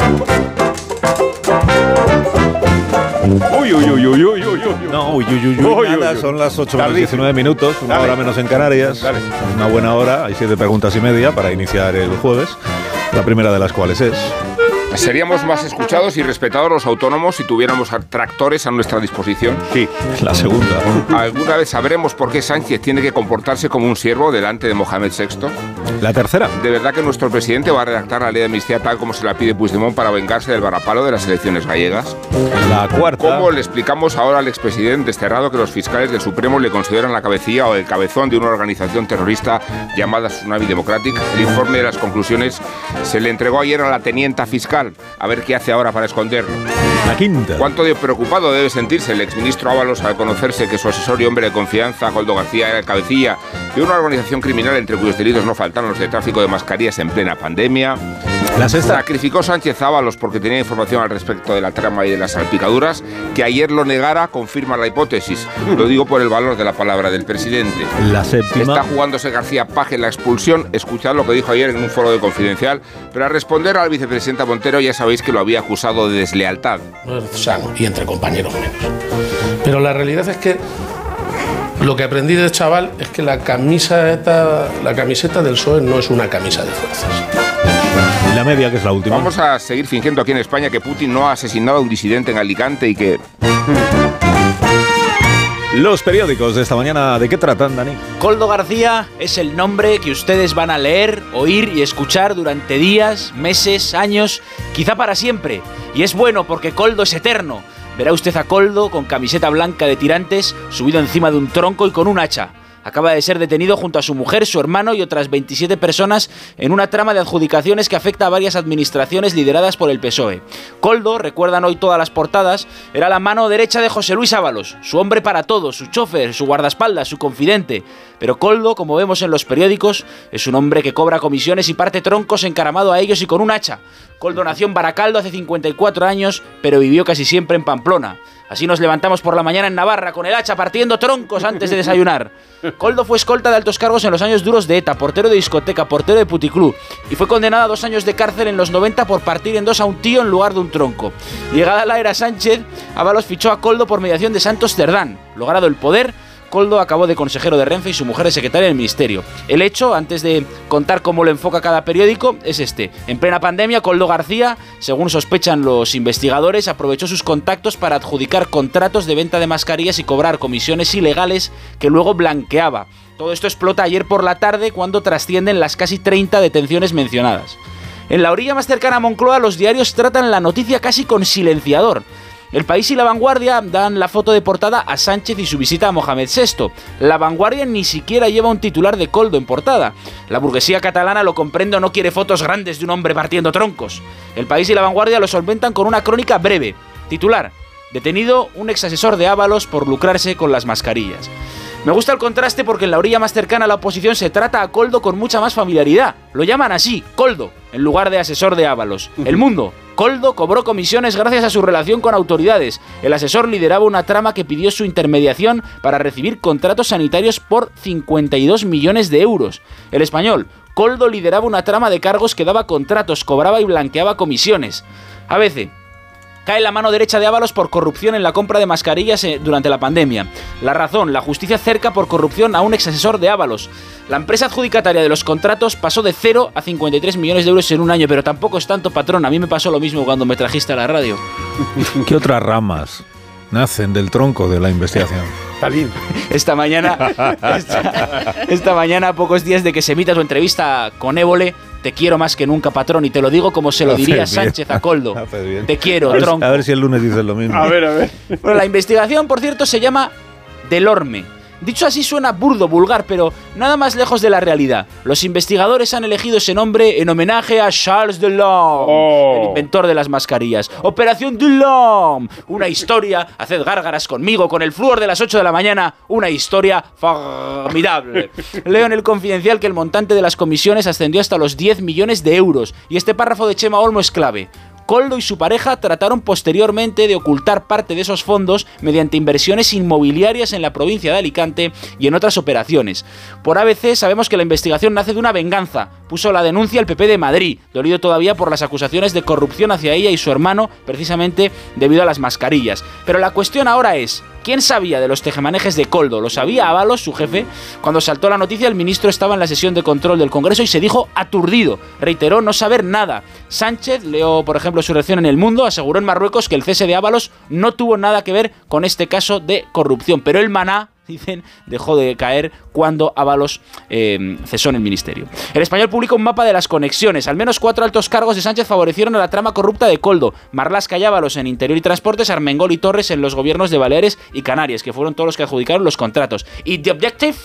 Uy, uy, uy, uy, uy, uy, uy. No, uy, uy, uy, uy, Uy, nada, uy, uy. son las 8 menos Tardísimo. 19 minutos, una Dale. hora menos en Canarias. Dale. Una buena hora, hay siete preguntas y media para iniciar el jueves. La primera de las cuales es. Seríamos más escuchados y respetados los autónomos si tuviéramos tractores a nuestra disposición. Sí, la segunda. ¿Alguna vez sabremos por qué Sánchez tiene que comportarse como un siervo delante de Mohamed VI? La tercera. ¿De verdad que nuestro presidente va a redactar la ley de amnistía tal como se la pide Puigdemont para vengarse del varapalo de las elecciones gallegas? La cuarta. ¿Cómo le explicamos ahora al expresidente desterrado que los fiscales del Supremo le consideran la cabecilla o el cabezón de una organización terrorista llamada Tsunami Democratic? El informe de las conclusiones se le entregó ayer a la tenienta fiscal. A ver qué hace ahora para esconderlo. La quinta. ¿Cuánto de preocupado debe sentirse el exministro Ábalos al conocerse que su asesor y hombre de confianza, Coldo García, era el cabecilla de una organización criminal entre cuyos delitos no faltaron los de tráfico de mascarillas en plena pandemia? La sexta. Sacrificó Sánchez Ábalos porque tenía información al respecto de la trama y de las salpicaduras. Que ayer lo negara confirma la hipótesis. Lo digo por el valor de la palabra del presidente. La séptima. Está jugándose García Paje en la expulsión. Escuchad lo que dijo ayer en un foro de confidencial. Pero al responder al vicepresidenta Montero ya sabéis que lo había acusado de deslealtad. No es sano y entre compañeros menos. Pero la realidad es que lo que aprendí de chaval es que la camiseta, la camiseta del PSOE no es una camisa de fuerzas. Y la media, que es la última. Vamos a seguir fingiendo aquí en España que Putin no ha asesinado a un disidente en Alicante y que... Los periódicos de esta mañana, ¿de qué tratan, Dani? Coldo García es el nombre que ustedes van a leer, oír y escuchar durante días, meses, años, quizá para siempre. Y es bueno porque Coldo es eterno. Verá usted a Coldo con camiseta blanca de tirantes, subido encima de un tronco y con un hacha. Acaba de ser detenido junto a su mujer, su hermano y otras 27 personas en una trama de adjudicaciones que afecta a varias administraciones lideradas por el PSOE. Coldo, recuerdan hoy todas las portadas, era la mano derecha de José Luis Ábalos, su hombre para todo, su chofer, su guardaespaldas, su confidente. Pero Coldo, como vemos en los periódicos, es un hombre que cobra comisiones y parte troncos encaramado a ellos y con un hacha. Coldo nació en Baracaldo hace 54 años, pero vivió casi siempre en Pamplona. Así nos levantamos por la mañana en Navarra con el hacha partiendo troncos antes de desayunar. Coldo fue escolta de altos cargos en los años duros de ETA, portero de discoteca, portero de puticlub y fue condenado a dos años de cárcel en los 90 por partir en dos a un tío en lugar de un tronco. Llegada la era Sánchez, Ábalos fichó a Coldo por mediación de Santos Cerdán. Logrado el poder, Coldo acabó de consejero de Renfe y su mujer de secretaria del ministerio. El hecho, antes de contar cómo lo enfoca cada periódico, es este. En plena pandemia, Coldo García, según sospechan los investigadores, aprovechó sus contactos para adjudicar contratos de venta de mascarillas y cobrar comisiones ilegales que luego blanqueaba. Todo esto explota ayer por la tarde cuando trascienden las casi 30 detenciones mencionadas. En la orilla más cercana a Moncloa, los diarios tratan la noticia casi con silenciador. El País y La Vanguardia dan la foto de portada a Sánchez y su visita a Mohamed VI. La Vanguardia ni siquiera lleva un titular de Coldo en portada. La burguesía catalana lo comprende o no quiere fotos grandes de un hombre partiendo troncos. El País y La Vanguardia lo solventan con una crónica breve. Titular. Detenido un ex asesor de Ábalos por lucrarse con las mascarillas. Me gusta el contraste porque en la orilla más cercana a la oposición se trata a Coldo con mucha más familiaridad. Lo llaman así, Coldo, en lugar de asesor de Ábalos. El mundo. Coldo cobró comisiones gracias a su relación con autoridades. El asesor lideraba una trama que pidió su intermediación para recibir contratos sanitarios por 52 millones de euros. El español. Coldo lideraba una trama de cargos que daba contratos, cobraba y blanqueaba comisiones. A veces, cae la mano derecha de Ábalos por corrupción en la compra de mascarillas eh, durante la pandemia. La razón, la justicia cerca por corrupción a un ex asesor de Ábalos. La empresa adjudicataria de los contratos pasó de 0 a 53 millones de euros en un año, pero tampoco es tanto patrón. A mí me pasó lo mismo cuando me trajiste a la radio. ¿Qué otras ramas nacen del tronco de la investigación? Esta mañana, esta, esta mañana, a pocos días de que se emita tu entrevista con Évole, te quiero más que nunca, patrón, y te lo digo como se lo diría bien. Sánchez a Coldo. Te quiero, a ver, tronco. A ver si el lunes dices lo mismo. a ver, a ver. Bueno, la investigación, por cierto, se llama Delorme. Dicho así suena burdo, vulgar, pero nada más lejos de la realidad. Los investigadores han elegido ese nombre en homenaje a Charles Delorme, el inventor de las mascarillas. Operación Delorme, una historia, haced gárgaras conmigo con el flúor de las 8 de la mañana, una historia formidable. Leo en el confidencial que el montante de las comisiones ascendió hasta los 10 millones de euros, y este párrafo de Chema Olmo es clave. Coldo y su pareja trataron posteriormente de ocultar parte de esos fondos mediante inversiones inmobiliarias en la provincia de Alicante y en otras operaciones. Por ABC sabemos que la investigación nace de una venganza. Puso la denuncia el PP de Madrid, dolido todavía por las acusaciones de corrupción hacia ella y su hermano, precisamente debido a las mascarillas. Pero la cuestión ahora es, ¿Quién sabía de los tejemanejes de Coldo? ¿Lo sabía Ábalos, su jefe? Cuando saltó la noticia, el ministro estaba en la sesión de control del Congreso y se dijo aturdido. Reiteró no saber nada. Sánchez, leo por ejemplo sobre su reacción en el mundo, aseguró en Marruecos que el cese de Ábalos no tuvo nada que ver con este caso de corrupción. Pero el maná dicen, dejó de caer cuando Ábalos eh, cesó en el ministerio. El español publica un mapa de las conexiones. Al menos cuatro altos cargos de Sánchez favorecieron a la trama corrupta de Coldo. Marlasca y Ábalos en Interior y Transportes, Armengol y Torres en los gobiernos de Baleares y Canarias, que fueron todos los que adjudicaron los contratos. Y The Objective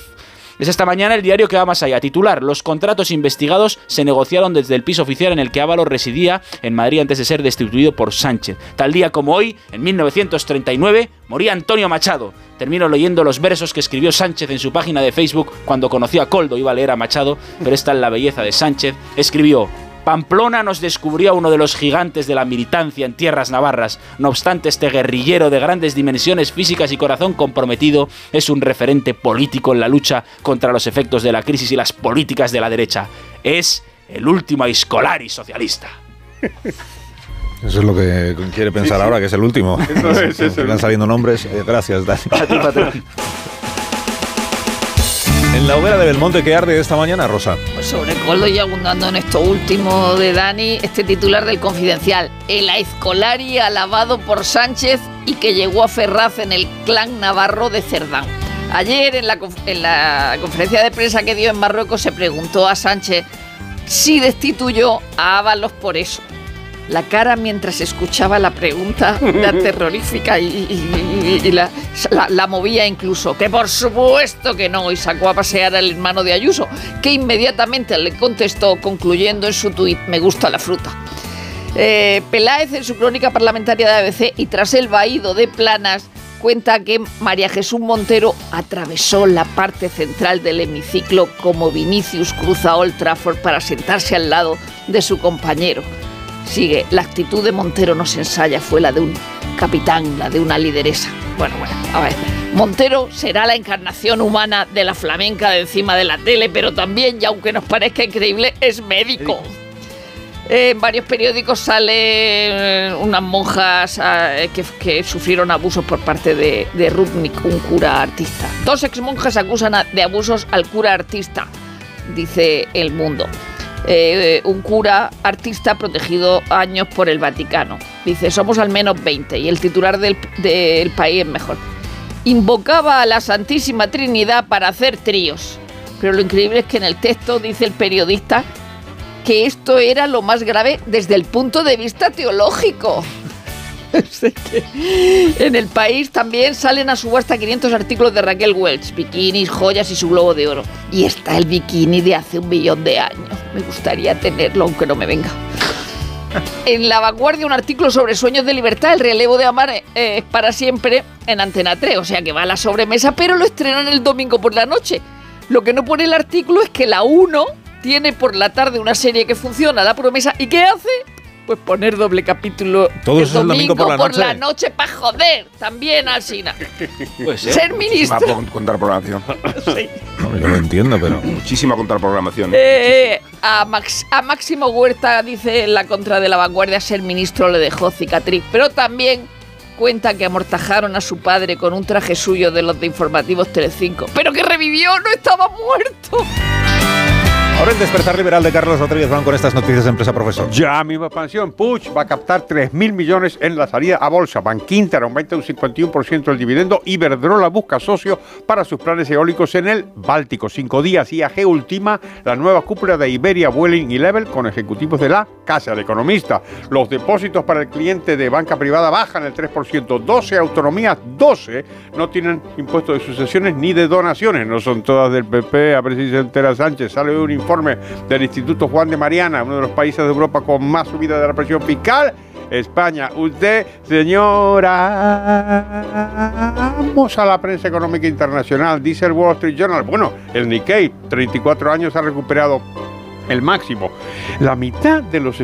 es esta mañana el diario que va más allá. Titular: Los contratos investigados se negociaron desde el piso oficial en el que Ábalos residía en Madrid antes de ser destituido por Sánchez. Tal día como hoy, en 1939, moría Antonio Machado. Termino leyendo los versos que escribió Sánchez en su página de Facebook cuando conoció a Coldo. Iba a leer a Machado, pero esta es la belleza de Sánchez. Escribió: Pamplona nos descubrió a uno de los gigantes de la militancia en tierras navarras. No obstante, este guerrillero de grandes dimensiones físicas y corazón comprometido es un referente político en la lucha contra los efectos de la crisis y las políticas de la derecha. Es el último Aiscolari socialista. Eso es lo que quiere pensar ahora, que es el último. Eso es, es el Están saliendo nombres. Eh, gracias, Dani. En la hoguera de Belmonte que arde esta mañana, Rosa. Pues sobre Coldo y abundando en esto último de Dani, este titular del Confidencial. El Aizcolari alabado por Sánchez y que llegó a Ferraz en el clan navarro de Cerdán. Ayer en la, en la conferencia de prensa que dio en Marruecos se preguntó a Sánchez si destituyó a Ábalos por eso. La cara mientras escuchaba la pregunta era terrorífica y, la, la- la movía incluso. Que por supuesto que no, y sacó a pasear al hermano de Ayuso, que inmediatamente le contestó concluyendo en su tuit, me gusta la fruta. Eh, Peláez en su crónica parlamentaria de ABC y tras el vaído de Planas cuenta que María Jesús Montero atravesó la parte central del hemiciclo como Vinicius cruza Old Trafford para sentarse al lado de su compañero. Sigue, la actitud de Montero no se ensaya, fue la de un capitán, la de una lideresa. Bueno, bueno, a ver. Montero será la encarnación humana de la flamenca de encima de la tele, pero también, y aunque nos parezca increíble, es médico. Eh, en varios periódicos sale unas monjas ah, que, que sufrieron abusos por parte de, de Rubnik, un cura artista. Dos exmonjas acusan a- de abusos al cura artista, dice El Mundo. Eh, un cura artista protegido años por el Vaticano. Dice, somos al menos 20 y el titular del, del país es mejor. Invocaba a la Santísima Trinidad para hacer tríos. Pero lo increíble es que en el texto dice el periodista que esto era lo más grave desde el punto de vista teológico. Sé que en el país también salen a subasta 500 artículos de Raquel Welch, bikinis, joyas y su globo de oro. Y está el bikini de hace un millón de años. Me gustaría tenerlo, aunque no me venga. En La Vanguardia un artículo sobre sueños de libertad, el relevo de Amar eh, es para siempre en Antena 3, o sea que va a la sobremesa, pero lo estrenan el domingo por la noche. Lo que no pone el artículo es que la 1 tiene por la tarde una serie que funciona, La Promesa, ¿y qué hace? Pues poner doble capítulo Todo el el domingo por la noche. noche para joder, también al Sina. Puede Ser ministro. Muchísima contraprogramación. No, yo lo entiendo, pero. Muchísima contraprogramación. Eh, a, Max- a Máximo Huerta dice en la contra de la vanguardia ser ministro le dejó cicatriz, pero también cuenta que amortajaron a su padre con un traje suyo de los de informativos Telecinco, pero que revivió, no estaba muerto. Ahora el despertar liberal de Carlos Rodríguez van con estas noticias de empresa profesor. Ya misma expansión. Puig va a captar 3.000 millones en la salida a bolsa. Bankinter aumenta un 51% el dividendo. Iberdrola busca socio para sus planes eólicos en el Báltico. Cinco días. IAG ultima la nueva cúpula de Iberia, Vueling y Level con ejecutivos de la Casa del Economista. Los depósitos para el cliente de banca privada bajan el 3%. 12 autonomías, 12 no tienen impuesto de sucesiones ni de donaciones. No son todas del PP. A ver si se entera Sánchez. Sale un informe del Instituto Juan de Mariana, uno de los países de Europa con más subida de la presión fiscal. España, usted, señora. Vamos a la prensa económica internacional, dice el Wall Street Journal. Bueno, el Nikkei, 34 años, ha recuperado el máximo. La mitad de los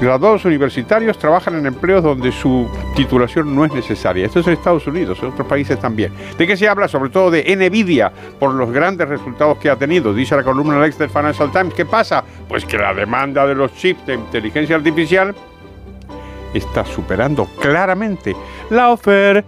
graduados universitarios trabajan en empleos donde su titulación no es necesaria. Esto es en Estados Unidos, en otros países también. ¿De qué se habla? Sobre todo de Nvidia, por los grandes resultados que ha tenido. Dice la columna Lex del Financial Times. ¿Qué pasa? Pues que la demanda de los chips de inteligencia artificial está superando claramente la oferta.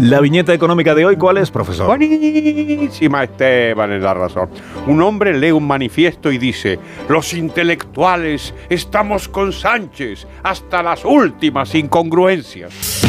La viñeta económica de hoy, ¿cuál es, profesor? Buenísima, Esteban, es la razón. Un hombre lee un manifiesto y dice, los intelectuales estamos con Sánchez hasta las últimas incongruencias.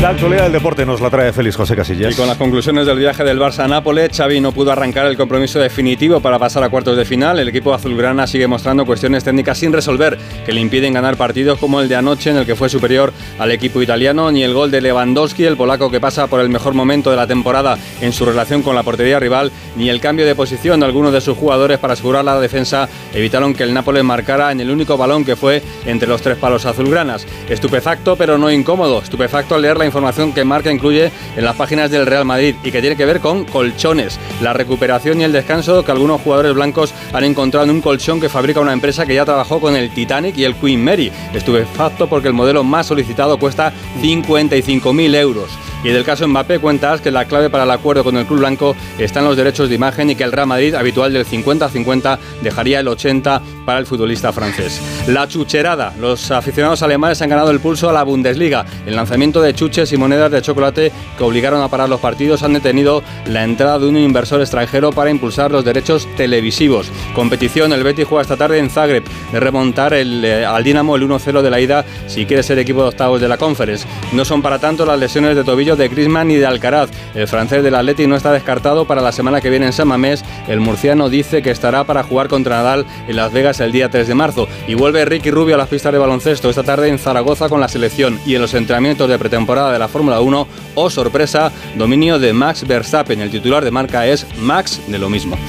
La actualidad del deporte nos la trae Félix José Casillas. Y con las conclusiones del viaje del Barça a Nápoles, Xavi no pudo arrancar el compromiso definitivo para pasar a cuartos de final. El equipo azulgrana sigue mostrando cuestiones técnicas sin resolver que le impiden ganar partidos como el de anoche en el que fue superior al equipo italiano, ni el gol de Lewandowski, el polaco que pasa por el mejor momento de la temporada en su relación con la portería rival, ni el cambio de posición de algunos de sus jugadores para asegurar la defensa evitaron que el Nápoles marcara en el único balón que fue entre los tres palos azulgranas. Estupefacto pero no incómodo, estupefacto al leer la información que Marca incluye en las páginas del Real Madrid y que tiene que ver con colchones, la recuperación y el descanso que algunos jugadores blancos han encontrado en un colchón que fabrica una empresa que ya trabajó con el Titanic y el Queen Mary. Estupefacto porque el modelo más solicitado cuesta 55.000 euros. Y del caso Mbappé cuentas que la clave para el acuerdo con el club blanco está en los derechos de imagen y que el Real Madrid, habitual del 50-50, dejaría el 80 para el futbolista francés. La chucherada. Los aficionados alemanes han ganado el pulso a la Bundesliga. El lanzamiento de chuches y monedas de chocolate que obligaron a parar los partidos han detenido la entrada de un inversor extranjero para impulsar los derechos televisivos. Competición, el Betis juega esta tarde en Zagreb de remontar el, eh, al Dinamo el 1-0 de la ida si quiere ser equipo de octavos de la Conference. No son para tanto las lesiones de tobillo de Griezmann y de Alcaraz. El francés del Atleti no está descartado para la semana que viene en San Mamés. El murciano dice que estará para jugar contra Nadal en Las Vegas el día 3 de marzo. Y vuelve Ricky Rubio a las pistas de baloncesto esta tarde en Zaragoza con la selección y en los entrenamientos de pretemporada de la Fórmula 1. Oh sorpresa, dominio de Max Verstappen. El titular de marca es Max de lo mismo.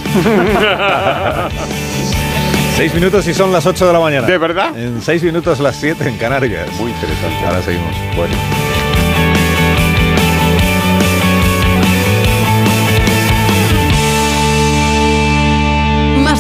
Seis minutos y son las 8 de la mañana. ¿De verdad? En seis minutos las 7 en Canarias. Muy interesante. Ahora seguimos. Bueno.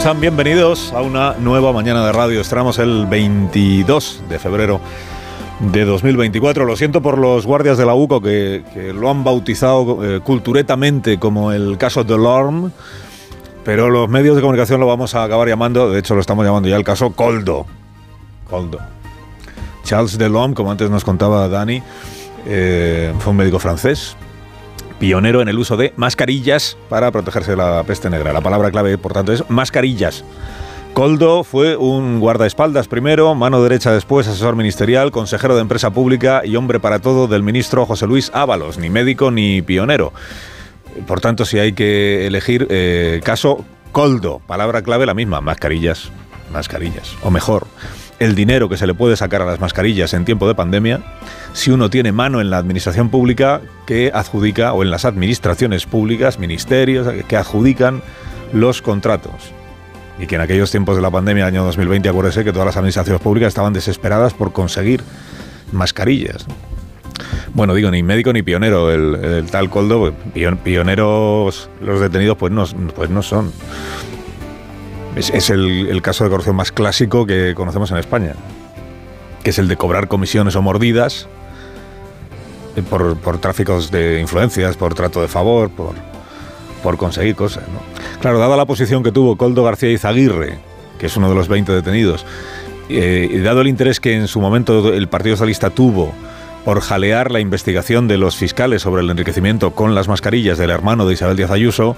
¿Cómo están? Bienvenidos a una nueva mañana de radio. Estamos el 22 de febrero de 2024. Lo siento por los guardias de la UCO que, lo han bautizado eh, culturetamente como el caso Delorme, pero los medios de comunicación lo vamos a acabar llamando, de hecho lo estamos llamando ya el caso Coldo. Coldo. Charles Delorme, como antes nos contaba Dani, eh, fue un médico francés, pionero en el uso de mascarillas para protegerse de la peste negra. La palabra clave, por tanto, es mascarillas. Coldo fue un guardaespaldas primero, mano derecha después, asesor ministerial, consejero de empresa pública y hombre para todo del ministro José Luis Ábalos, ni médico ni pionero. Por tanto, si hay que elegir eh, caso Coldo, palabra clave la misma, mascarillas, mascarillas. O mejor, el dinero que se le puede sacar a las mascarillas en tiempo de pandemia si uno tiene mano en la administración pública que adjudica, o en las administraciones públicas, ministerios, que adjudican los contratos. Y que en aquellos tiempos de la pandemia, año 2020, acuérdese que todas las administraciones públicas estaban desesperadas por conseguir mascarillas. Bueno, digo, ni médico ni pionero, el, tal Coldo, pion- pioneros los detenidos pues no, pues no son. Es, el, caso de corrupción más clásico que conocemos en España, que es el de cobrar comisiones o mordidas eh, por, tráficos de influencias, por trato de favor, por, conseguir cosas. Claro, dada la posición que tuvo Coldo García Izaguirre, que es uno de los 20 detenidos, eh, y dado el interés que en su momento el Partido Socialista tuvo por jalear la investigación de los fiscales sobre el enriquecimiento con las mascarillas del hermano de Isabel Díaz Ayuso,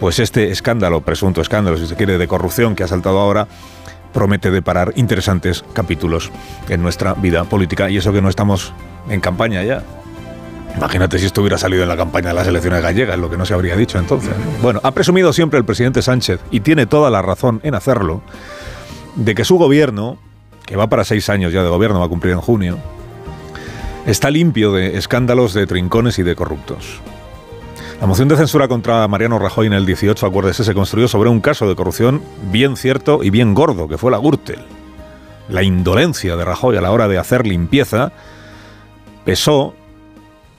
pues este escándalo, presunto escándalo, si se quiere, de corrupción que ha saltado ahora, promete deparar interesantes capítulos en nuestra vida política. Y eso que no estamos en campaña ya. Imagínate si esto hubiera salido en la campaña de las elecciones gallegas, lo que no se habría dicho entonces. Bueno, ha presumido siempre el presidente Sánchez, y tiene toda la razón en hacerlo, de que su gobierno, que va para seis años ya de gobierno, va a cumplir en junio, está limpio de escándalos de trincones y de corruptos. La moción de censura contra Mariano Rajoy en el 18, acuérdese, se construyó sobre un caso de corrupción bien cierto y bien gordo, que fue la Gürtel. La indolencia de Rajoy a la hora de hacer limpieza pesó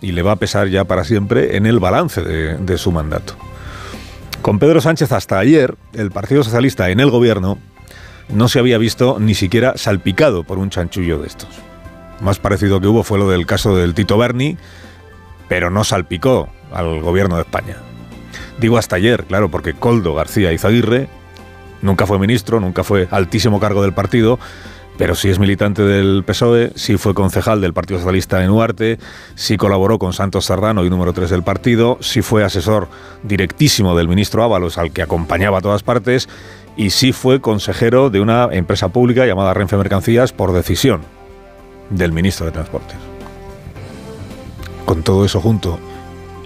y le va a pesar ya para siempre en el balance de, su mandato. Con Pedro Sánchez hasta ayer, el Partido Socialista en el gobierno no se había visto ni siquiera salpicado por un chanchullo de estos. Más parecido que hubo fue lo del caso del Tito Berni, pero no salpicó al gobierno de España. Digo hasta ayer, claro, porque Coldo García Izaguirre nunca fue ministro, nunca fue altísimo cargo del partido, pero sí es militante del PSOE, sí fue concejal del Partido Socialista en Huarte, sí colaboró con Santos Sardano y número 3 del partido, sí fue asesor directísimo del ministro Ábalos, al que acompañaba a todas partes, y sí fue consejero de una empresa pública llamada Renfe Mercancías por decisión del ministro de Transportes. Con todo eso junto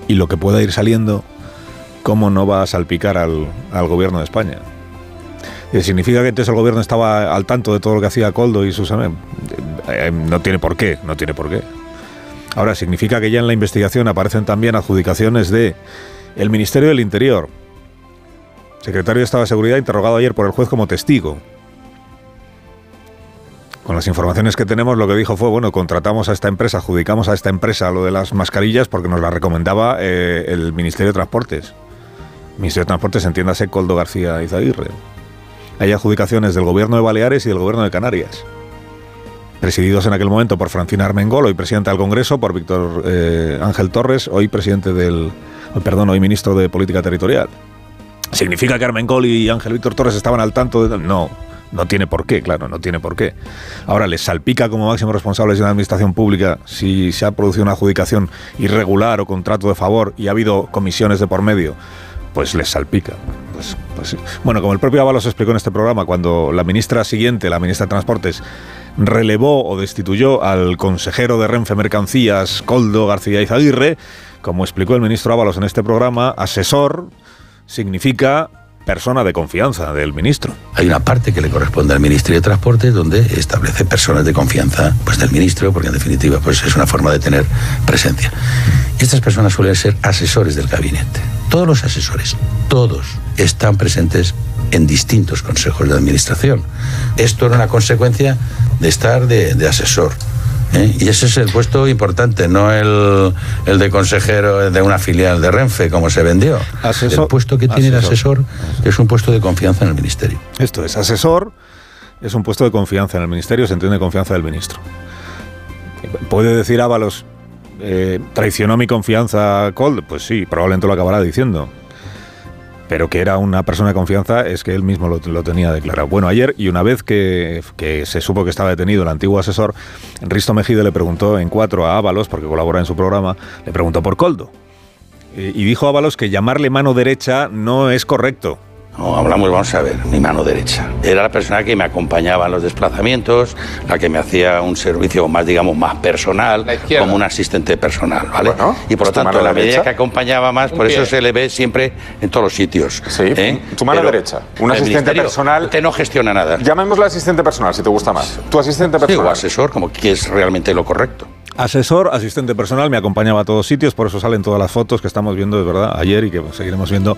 y lo que pueda ir saliendo, ¿cómo no va a salpicar al, al gobierno de España? Eh, ¿Significa que entonces el gobierno estaba al tanto de todo lo que hacía Coldo y sus... Eh, eh, no tiene por qué, no tiene por qué. Ahora, significa que ya en la investigación aparecen también adjudicaciones de el Ministerio del Interior, secretario de Estado de Seguridad interrogado ayer por el juez como testigo. Con las informaciones que tenemos, lo que dijo fue, bueno, contratamos a esta empresa, adjudicamos a esta empresa lo de las mascarillas porque nos la recomendaba eh, el Ministerio de Transportes. Ministerio de Transportes, entiéndase, Coldo García Izaguirre. Hay adjudicaciones del gobierno de Baleares y del gobierno de Canarias. Presididos en aquel momento por Francina Armengol, hoy presidente del Congreso, por Víctor eh, Ángel Torres, hoy presidente del. Perdón, hoy ministro de Política Territorial. ¿Significa que Armengol y Ángel Víctor Torres estaban al tanto de.? No, no tiene por qué, claro, no tiene por qué. Ahora, ¿les salpica como máximos responsables de una administración pública si se ha producido una adjudicación irregular o contrato de favor y ha habido comisiones de por medio? Pues les salpica. Pues, pues, bueno, como el propio Ábalos explicó en este programa, cuando la ministra siguiente, la ministra de Transportes, relevó o destituyó al consejero de Renfe Mercancías, Coldo García Izaguirre, como explicó el ministro Ábalos en este programa, asesor significa persona de confianza del ministro. Hay una parte que le corresponde al Ministerio de Transporte donde establece personas de confianza pues, del ministro, porque en definitiva pues, es una forma de tener presencia. Estas personas suelen ser asesores del gabinete. Todos los asesores, todos están presentes en distintos consejos de administración. Esto era una consecuencia de estar de asesor. ¿Eh? Y ese es el puesto importante, no el, el, de consejero de una filial de Renfe, como se vendió. Asesor, el puesto que tiene asesor. el asesor es un puesto de confianza en el ministerio. Esto es, asesor es un puesto de confianza en el ministerio, se entiende confianza del ministro. Puede decir Ábalos, eh, traicionó mi confianza Cold, pues sí, probablemente lo acabará diciendo pero que era una persona de confianza es que él mismo lo, tenía declarado. Bueno, ayer y una vez que, que, se supo que estaba detenido el antiguo asesor, Risto Mejide le preguntó en cuatro a Ábalos, porque colabora en su programa, le preguntó por Coldo. Y, y dijo Ábalos que llamarle mano derecha no es correcto. No, hablamos, vamos a ver, mi mano derecha. Era la persona que me acompañaba en los desplazamientos, la que me hacía un servicio más, digamos, más personal, como un asistente personal, ¿vale? Bueno, y por lo tanto, en la medida que acompañaba más, por eso se le ve siempre en todos los sitios. Sí, ¿eh? tu mano Pero derecha. Un asistente personal. Usted no gestiona nada. Llamémoslo asistente personal, si te gusta más. Tu asistente personal. Sí, o asesor, como que es realmente lo correcto. Asesor, asistente personal, me acompañaba a todos sitios, por eso salen todas las fotos que estamos viendo de verdad ayer y que seguiremos viendo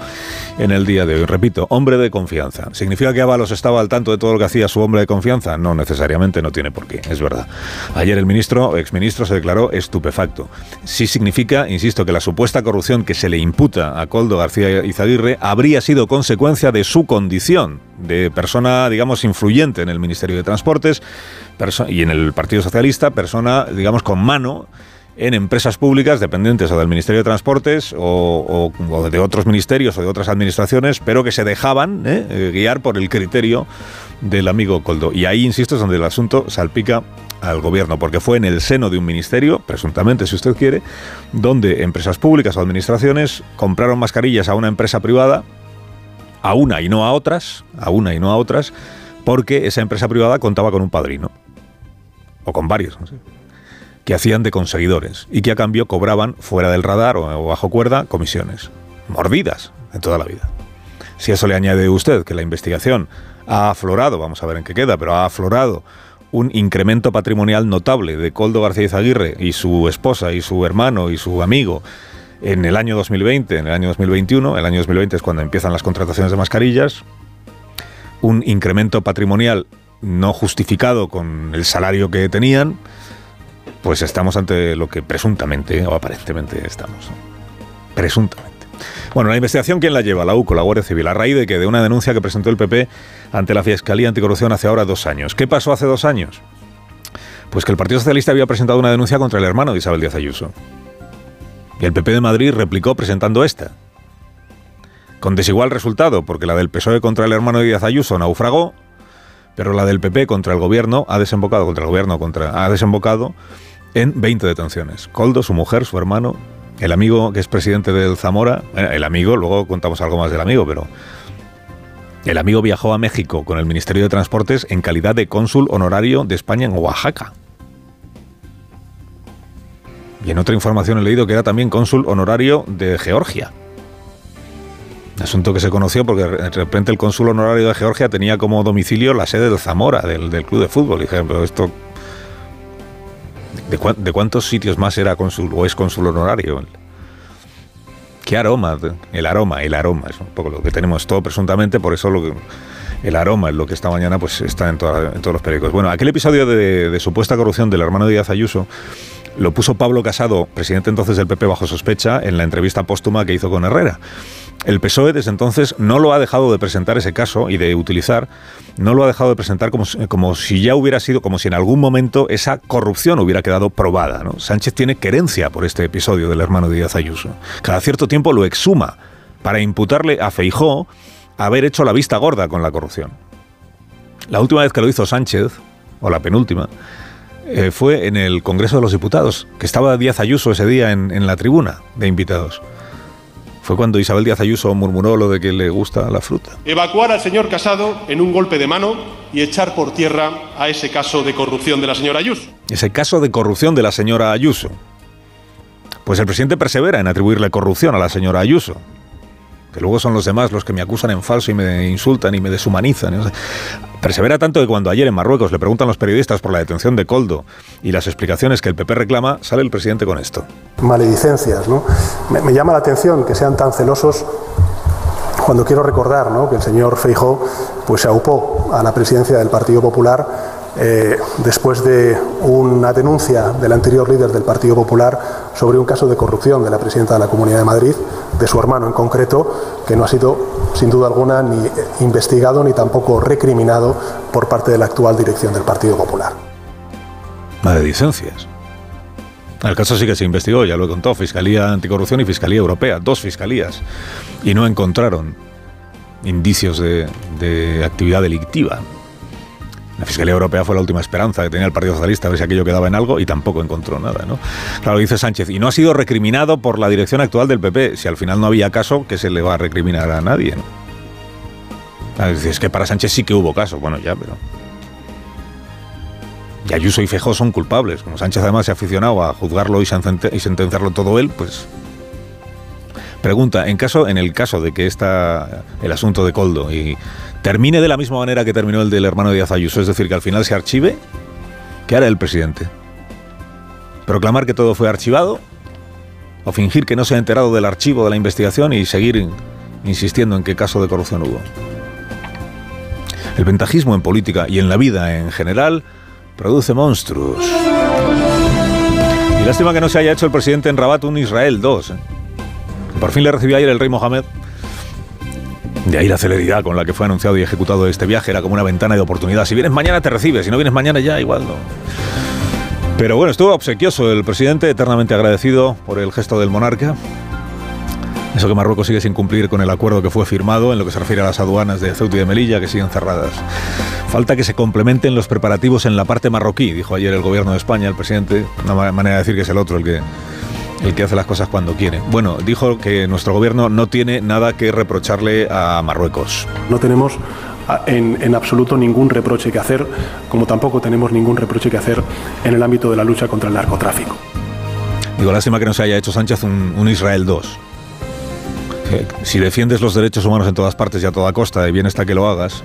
en el día de hoy. Repito, hombre de confianza. ¿Significa que Ábalos estaba al tanto de todo lo que hacía su hombre de confianza? No necesariamente, no tiene por qué, es verdad. Ayer el ministro, exministro, se declaró estupefacto. Sí significa, insisto, que la supuesta corrupción que se le imputa a Coldo García Izaguirre habría sido consecuencia de su condición de persona, digamos, influyente en el Ministerio de Transportes y en el Partido Socialista, persona, digamos, con mano en empresas públicas dependientes o del Ministerio de Transportes o, de otros ministerios o de otras administraciones, pero que se dejaban ¿eh? guiar por el criterio del amigo Coldo. Y ahí, insisto, es donde el asunto salpica al gobierno, porque fue en el seno de un ministerio, presuntamente si usted quiere, donde empresas públicas o administraciones compraron mascarillas a una empresa privada, a una y no a otras, a una y no a otras, porque esa empresa privada contaba con un padrino, o con varios, no sé que hacían de conseguidores y que a cambio cobraban fuera del radar o bajo cuerda comisiones. Mordidas en toda la vida. Si a eso le añade usted que la investigación ha aflorado, vamos a ver en qué queda, pero ha aflorado un incremento patrimonial notable de Coldo García Aguirre y su esposa y su hermano y su amigo en el año 2020, en el año 2021, el año 2020 es cuando empiezan las contrataciones de mascarillas, un incremento patrimonial no justificado con el salario que tenían, pues estamos ante lo que presuntamente o aparentemente estamos. Presuntamente. Bueno, la investigación, ¿quién la lleva? La UCO, la Guardia Civil, a raíz de que de una denuncia que presentó el PP ante la Fiscalía Anticorrupción hace ahora dos años. ¿Qué pasó hace dos años? Pues que el Partido Socialista había presentado una denuncia contra el hermano de Isabel Díaz Ayuso. Y el PP de Madrid replicó presentando esta. Con desigual resultado, porque la del PSOE contra el hermano de Díaz Ayuso naufragó, pero la del PP contra el gobierno ha desembocado contra el gobierno contra ha desembocado en 20 detenciones. Coldo, su mujer, su hermano, el amigo que es presidente del Zamora, el amigo, luego contamos algo más del amigo, pero el amigo viajó a México con el Ministerio de Transportes en calidad de cónsul honorario de España en Oaxaca. Y en otra información he leído que era también cónsul honorario de Georgia. Asunto que se conoció porque de repente el cónsul honorario de Georgia tenía como domicilio la sede del Zamora, del, del club de fútbol. Y dije, pero esto. ¿De, cuán- de cuántos sitios más era cónsul o es cónsul honorario? ¿Qué aroma? El aroma, el aroma, es un poco lo que tenemos todo presuntamente, por eso lo que, el aroma es lo que esta mañana pues está en todos los periódicos. Bueno, aquel episodio de, de supuesta corrupción del hermano de Díaz Ayuso lo puso Pablo Casado, presidente entonces del PP, bajo sospecha en la entrevista póstuma que hizo con Herrera. El PSOE desde entonces no lo ha dejado de presentar ese caso y de utilizar, no lo ha dejado de presentar como, si- ya hubiera sido, como si en algún momento esa corrupción hubiera quedado probada. ¿no? Sánchez tiene querencia por este episodio del hermano de Díaz Ayuso. Cada cierto tiempo lo exhuma para imputarle a Feijó haber hecho la vista gorda con la corrupción. La última vez que lo hizo Sánchez, o la penúltima, eh, fue en el Congreso de los Diputados, que estaba Díaz Ayuso ese día en la tribuna de invitados. Fue cuando Isabel Díaz Ayuso murmuró lo de que le gusta la fruta. Evacuar al señor Casado en un golpe de mano y echar por tierra a ese caso de corrupción de la señora Ayuso. Ese caso de corrupción de la señora Ayuso. Pues el presidente persevera en atribuirle corrupción a la señora Ayuso. Que luego son los demás los que me acusan en falso y me insultan y me deshumanizan. Sea, persevera tanto que cuando ayer en Marruecos le preguntan los periodistas por la detención de Coldo y las explicaciones que el PP reclama, sale el presidente con esto. maledicencias. ¿no? Me, me llama la atención que sean tan celosos cuando quiero recordar ¿no? que el señor Feijó pues, se aupó a la presidencia del Partido Popular eh, después de una denuncia del anterior líder del Partido Popular sobre un caso de corrupción de la presidenta de la Comunidad de Madrid, de su hermano en concreto, que no ha sido sin duda alguna ni investigado ni tampoco recriminado por parte de la actual dirección del Partido Popular. Maledicencias. El caso sí que se investigó, ya lo he contado, Fiscalía Anticorrupción y Fiscalía Europea, dos fiscalías, y no encontraron indicios de, de actividad delictiva. La Fiscalía Europea fue la última esperanza que tenía el Partido Socialista, a ver si aquello quedaba en algo, y tampoco encontró nada. ¿no? Claro, dice Sánchez, y no ha sido recriminado por la dirección actual del PP. Si al final no había caso, ¿qué se le va a recriminar a nadie? ¿no? Ah, Es que para Sánchez sí que hubo caso, bueno, ya, pero... Y Ayuso y Fejó son culpables. Como Sánchez además se ha aficionado a juzgarlo y senten- y sentenciarlo todo él, pues... Pregunta, en, caso, en el caso de que esta, el asunto de Coldo y termine de la misma manera que terminó el del hermano Díaz Ayuso, es decir, que al final se archive, ¿qué hará el presidente? ¿Proclamar que todo fue archivado? ¿O fingir que no se ha enterado del archivo de la investigación y seguir in- insistiendo en qué caso de corrupción hubo? El ventajismo en política y en la vida en general produce monstruos. Y lástima que no se haya hecho el presidente en Rabat un Israel 2. ¿eh? Por fin le recibió ayer el rey Mohamed. De ahí la celeridad con la que fue anunciado y ejecutado este viaje. Era como una ventana de oportunidad. Si vienes mañana te recibes, si no vienes mañana ya igual no. Pero bueno, estuvo obsequioso el presidente, eternamente agradecido por el gesto del monarca. Eso que Marruecos sigue sin cumplir con el acuerdo que fue firmado en lo que se refiere a las aduanas de Ceuta y de Melilla, que siguen cerradas. Falta que se complementen los preparativos en la parte marroquí, dijo ayer el gobierno de España, el presidente. Una ma- manera de decir que es el otro el que, el que hace las cosas cuando quiere. Bueno, dijo que nuestro gobierno no tiene nada que reprocharle a Marruecos. No tenemos a- en, en absoluto ningún reproche que hacer, como tampoco tenemos ningún reproche que hacer en el ámbito de la lucha contra el narcotráfico. Digo, lástima que no se haya hecho Sánchez un, un Israel 2. Que Si defiendes los derechos humanos en todas partes y a toda costa, y bien está que lo hagas,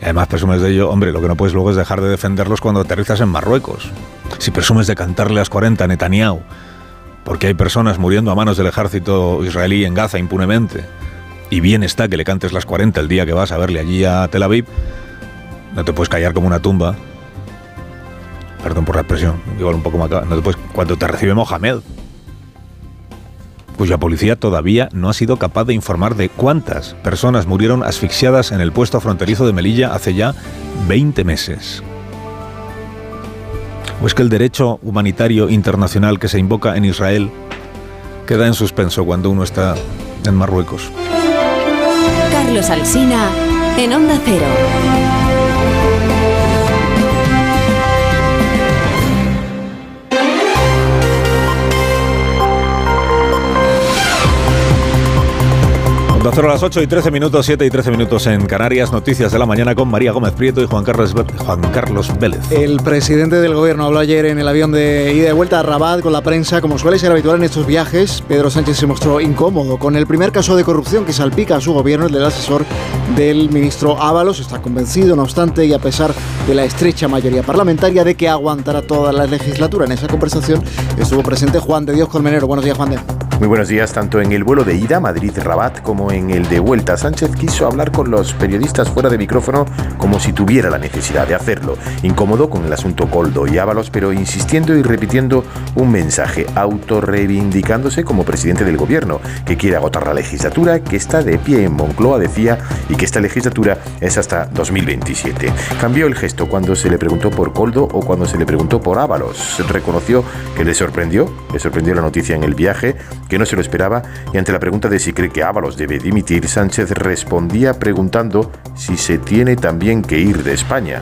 y además presumes de ello, hombre, lo que no puedes luego es dejar de defenderlos cuando aterrizas en Marruecos. Si presumes de cantarle las 40 a Netanyahu porque hay personas muriendo a manos del ejército israelí en Gaza impunemente, y bien está que le cantes las 40 el día que vas a verle allí a Tel Aviv, no te puedes callar como una tumba. Perdón por la expresión, igual un poco más. No te puedes, cuando te recibe Mohamed, cuya policía todavía no ha sido capaz de informar de cuántas personas murieron asfixiadas en el puesto fronterizo de Melilla hace ya 20 meses. ¿O es que el derecho humanitario internacional que se invoca en Israel queda en suspenso cuando uno está en Marruecos? Carlos Alsina en Onda Cero. Cero a las 8 y 13 minutos, 7 y 13 minutos en Canarias. Noticias de la mañana con María Gómez Prieto y Juan Carlos, Juan Carlos Vélez. El presidente del gobierno habló ayer en el avión de ida y vuelta a Rabat con la prensa, como suele ser habitual en estos viajes. Pedro Sánchez se mostró incómodo con el primer caso de corrupción que salpica a su gobierno, el del asesor del ministro Ábalos. Está convencido, no obstante, y a pesar de la estrecha mayoría parlamentaria, de que aguantará toda la legislatura. En esa conversación estuvo presente Juan de Dios Colmenero. Buenos días, Juan de. Muy buenos días, tanto en el vuelo de ida Madrid-Rabat como en el de vuelta. Sánchez quiso hablar con los periodistas fuera de micrófono como si tuviera la necesidad de hacerlo. Incómodo con el asunto Coldo y Ábalos, pero insistiendo y repitiendo un mensaje, autorreivindicándose como presidente del gobierno, que quiere agotar la legislatura, que está de pie en Moncloa, decía, y que esta legislatura es hasta 2027. Cambió el gesto cuando se le preguntó por Coldo o cuando se le preguntó por Ábalos. Reconoció que le sorprendió, le sorprendió la noticia en el viaje, que no se lo esperaba, y ante la pregunta de si cree que Ábalos debe dimitir, Sánchez respondía preguntando si se tiene también que ir de España.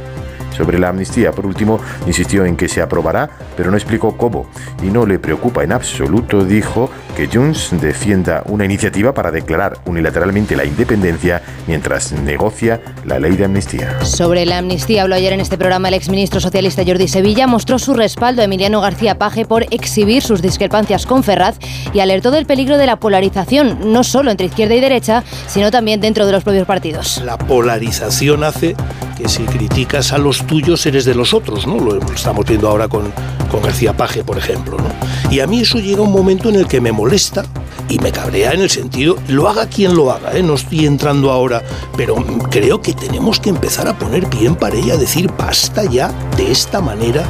Sobre la amnistía, por último, insistió en que se aprobará, pero no explicó cómo. Y no le preocupa en absoluto, dijo, que Junts defienda una iniciativa para declarar unilateralmente la independencia mientras negocia la ley de amnistía. Sobre la amnistía habló ayer en este programa el exministro socialista Jordi Sevilla, mostró su respaldo a Emiliano García Paje por exhibir sus discrepancias con Ferraz y alertó del peligro de la polarización, no solo entre izquierda y derecha, sino también dentro de los propios partidos. La polarización hace que si criticas a los tuyos eres de los otros, ¿no? Lo estamos viendo ahora con, con García Paje, por ejemplo, ¿no? Y a mí eso llega un momento en el que me molesta y me cabrea en el sentido, lo haga quien lo haga, ¿eh? no estoy entrando ahora, pero creo que tenemos que empezar a poner pie en pared a decir basta ya de esta manera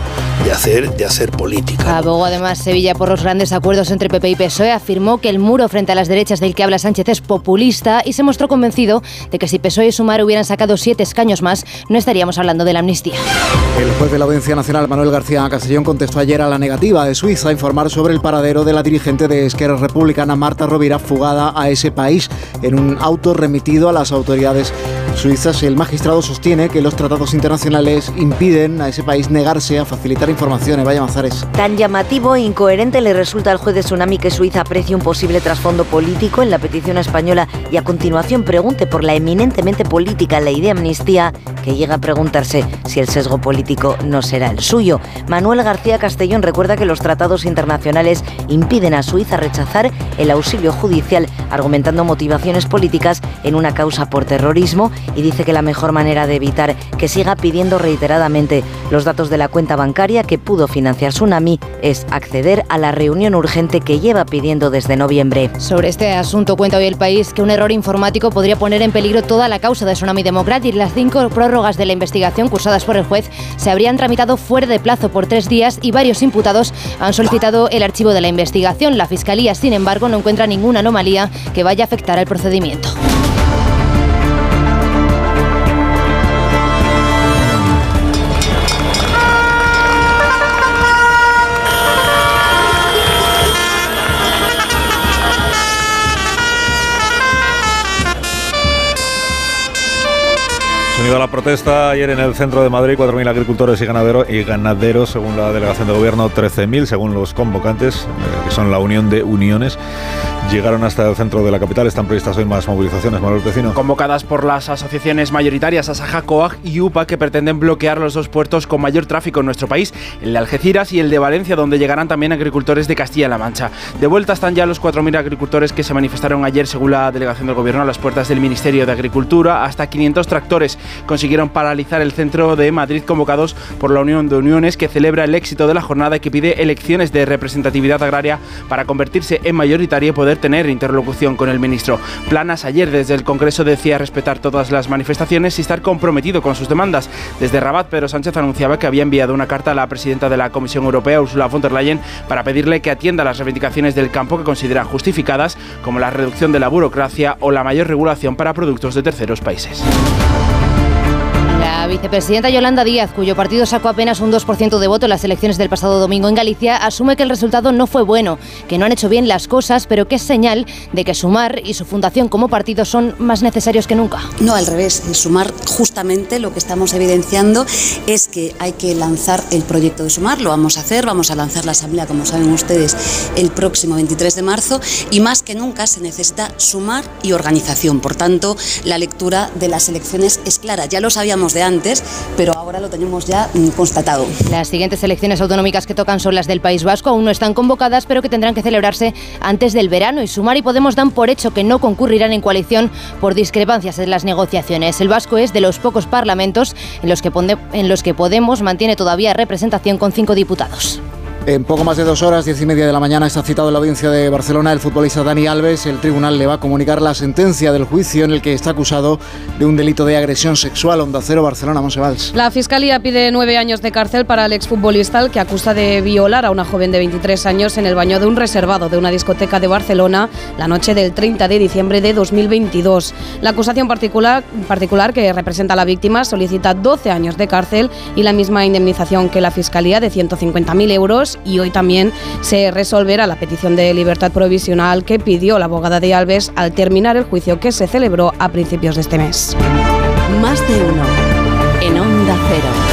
de hacer, de hacer política. Abogó además Sevilla por los grandes acuerdos entre PP y PSOE, afirmó que el muro frente a las derechas del que habla Sánchez es populista y se mostró convencido de que si PSOE y Sumar hubieran sacado siete escaños más, no estaríamos hablando de la amnistía. El juez de la Audiencia Nacional, Manuel García Castellón, contestó ayer a la negativa de Suiza a informar sobre el paradero de la dirigente de Esquerra Republicana, Marta Rovira, fugada a ese país. En un auto remitido a las autoridades suizas, el magistrado sostiene que los tratados internacionales impiden a ese país negarse a facilitar informaciones. Vaya Mazares. Tan llamativo e incoherente le resulta al juez de Tsunami que Suiza aprecie un posible trasfondo político en la petición española y a continuación pregunte por la eminentemente política ley de amnistía que llega a preguntarse si el sesgo político no será el suyo. Manuel García Castellón recuerda que los tratados internacionales impiden a Suiza rechazar el auxilio judicial argumentando motivaciones políticas en una causa por terrorismo y dice que la mejor manera de evitar que siga pidiendo reiteradamente los datos de la cuenta bancaria que pudo financiar Tsunami es acceder a la reunión urgente que lleva pidiendo desde noviembre. Sobre este asunto cuenta hoy el país que un error informático podría poner en peligro toda la causa de Tsunami Democratic. Las cinco prórrogas de la investigación cursadas por el juez se habrían tramitado fuera de plazo por tres días y varios imputados han solicitado el archivo de la investigación. La Fiscalía, sin embargo, no encuentra ninguna anomalía que vaya a afectar al procedimiento. La protesta ayer en el centro de Madrid, 4.000 agricultores y ganaderos, y ganaderos, según la delegación de gobierno, 13.000, según los convocantes, eh, que son la Unión de Uniones. Llegaron hasta el centro de la capital. Están previstas hoy más movilizaciones, Manuel Pecino. Convocadas por las asociaciones mayoritarias Asaja, Coag y UPA que pretenden bloquear los dos puertos con mayor tráfico en nuestro país, el de Algeciras y el de Valencia, donde llegarán también agricultores de Castilla-La Mancha. De vuelta están ya los 4.000 agricultores que se manifestaron ayer, según la delegación del Gobierno, a las puertas del Ministerio de Agricultura. Hasta 500 tractores consiguieron paralizar el centro de Madrid, convocados por la Unión de Uniones, que celebra el éxito de la jornada y que pide elecciones de representatividad agraria para convertirse en mayoritaria y poder tener interlocución con el ministro. Planas ayer desde el Congreso decía respetar todas las manifestaciones y estar comprometido con sus demandas. Desde Rabat, Pedro Sánchez anunciaba que había enviado una carta a la presidenta de la Comisión Europea, Ursula von der Leyen, para pedirle que atienda las reivindicaciones del campo que considera justificadas, como la reducción de la burocracia o la mayor regulación para productos de terceros países. Vicepresidenta Yolanda Díaz, cuyo partido sacó apenas un 2% de voto en las elecciones del pasado domingo en Galicia, asume que el resultado no fue bueno, que no han hecho bien las cosas, pero que es señal de que Sumar y su fundación como partido son más necesarios que nunca. No, al revés. Sumar, justamente lo que estamos evidenciando es que hay que lanzar el proyecto de Sumar. Lo vamos a hacer. Vamos a lanzar la asamblea, como saben ustedes, el próximo 23 de marzo. Y más que nunca se necesita sumar y organización. Por tanto, la lectura de las elecciones es clara. Ya lo sabíamos de antes, pero ahora lo tenemos ya mm, constatado. Las siguientes elecciones autonómicas que tocan son las del País Vasco, aún no están convocadas, pero que tendrán que celebrarse antes del verano. Y Sumar y Podemos dan por hecho que no concurrirán en coalición por discrepancias en las negociaciones. El Vasco es de los pocos parlamentos en los que Podemos mantiene todavía representación con cinco diputados. En poco más de dos horas, diez y media de la mañana, está citado en la audiencia de Barcelona el futbolista Dani Alves. El tribunal le va a comunicar la sentencia del juicio en el que está acusado de un delito de agresión sexual. Onda Cero, Barcelona, Monsevals. La fiscalía pide nueve años de cárcel para el exfutbolista al que acusa de violar a una joven de 23 años en el baño de un reservado de una discoteca de Barcelona la noche del 30 de diciembre de 2022. La acusación particular, particular que representa a la víctima solicita 12 años de cárcel y la misma indemnización que la fiscalía de 150.000 euros y hoy también se resolverá la petición de libertad provisional que pidió la abogada de Alves al terminar el juicio que se celebró a principios de este mes. Más de uno en Onda Cero.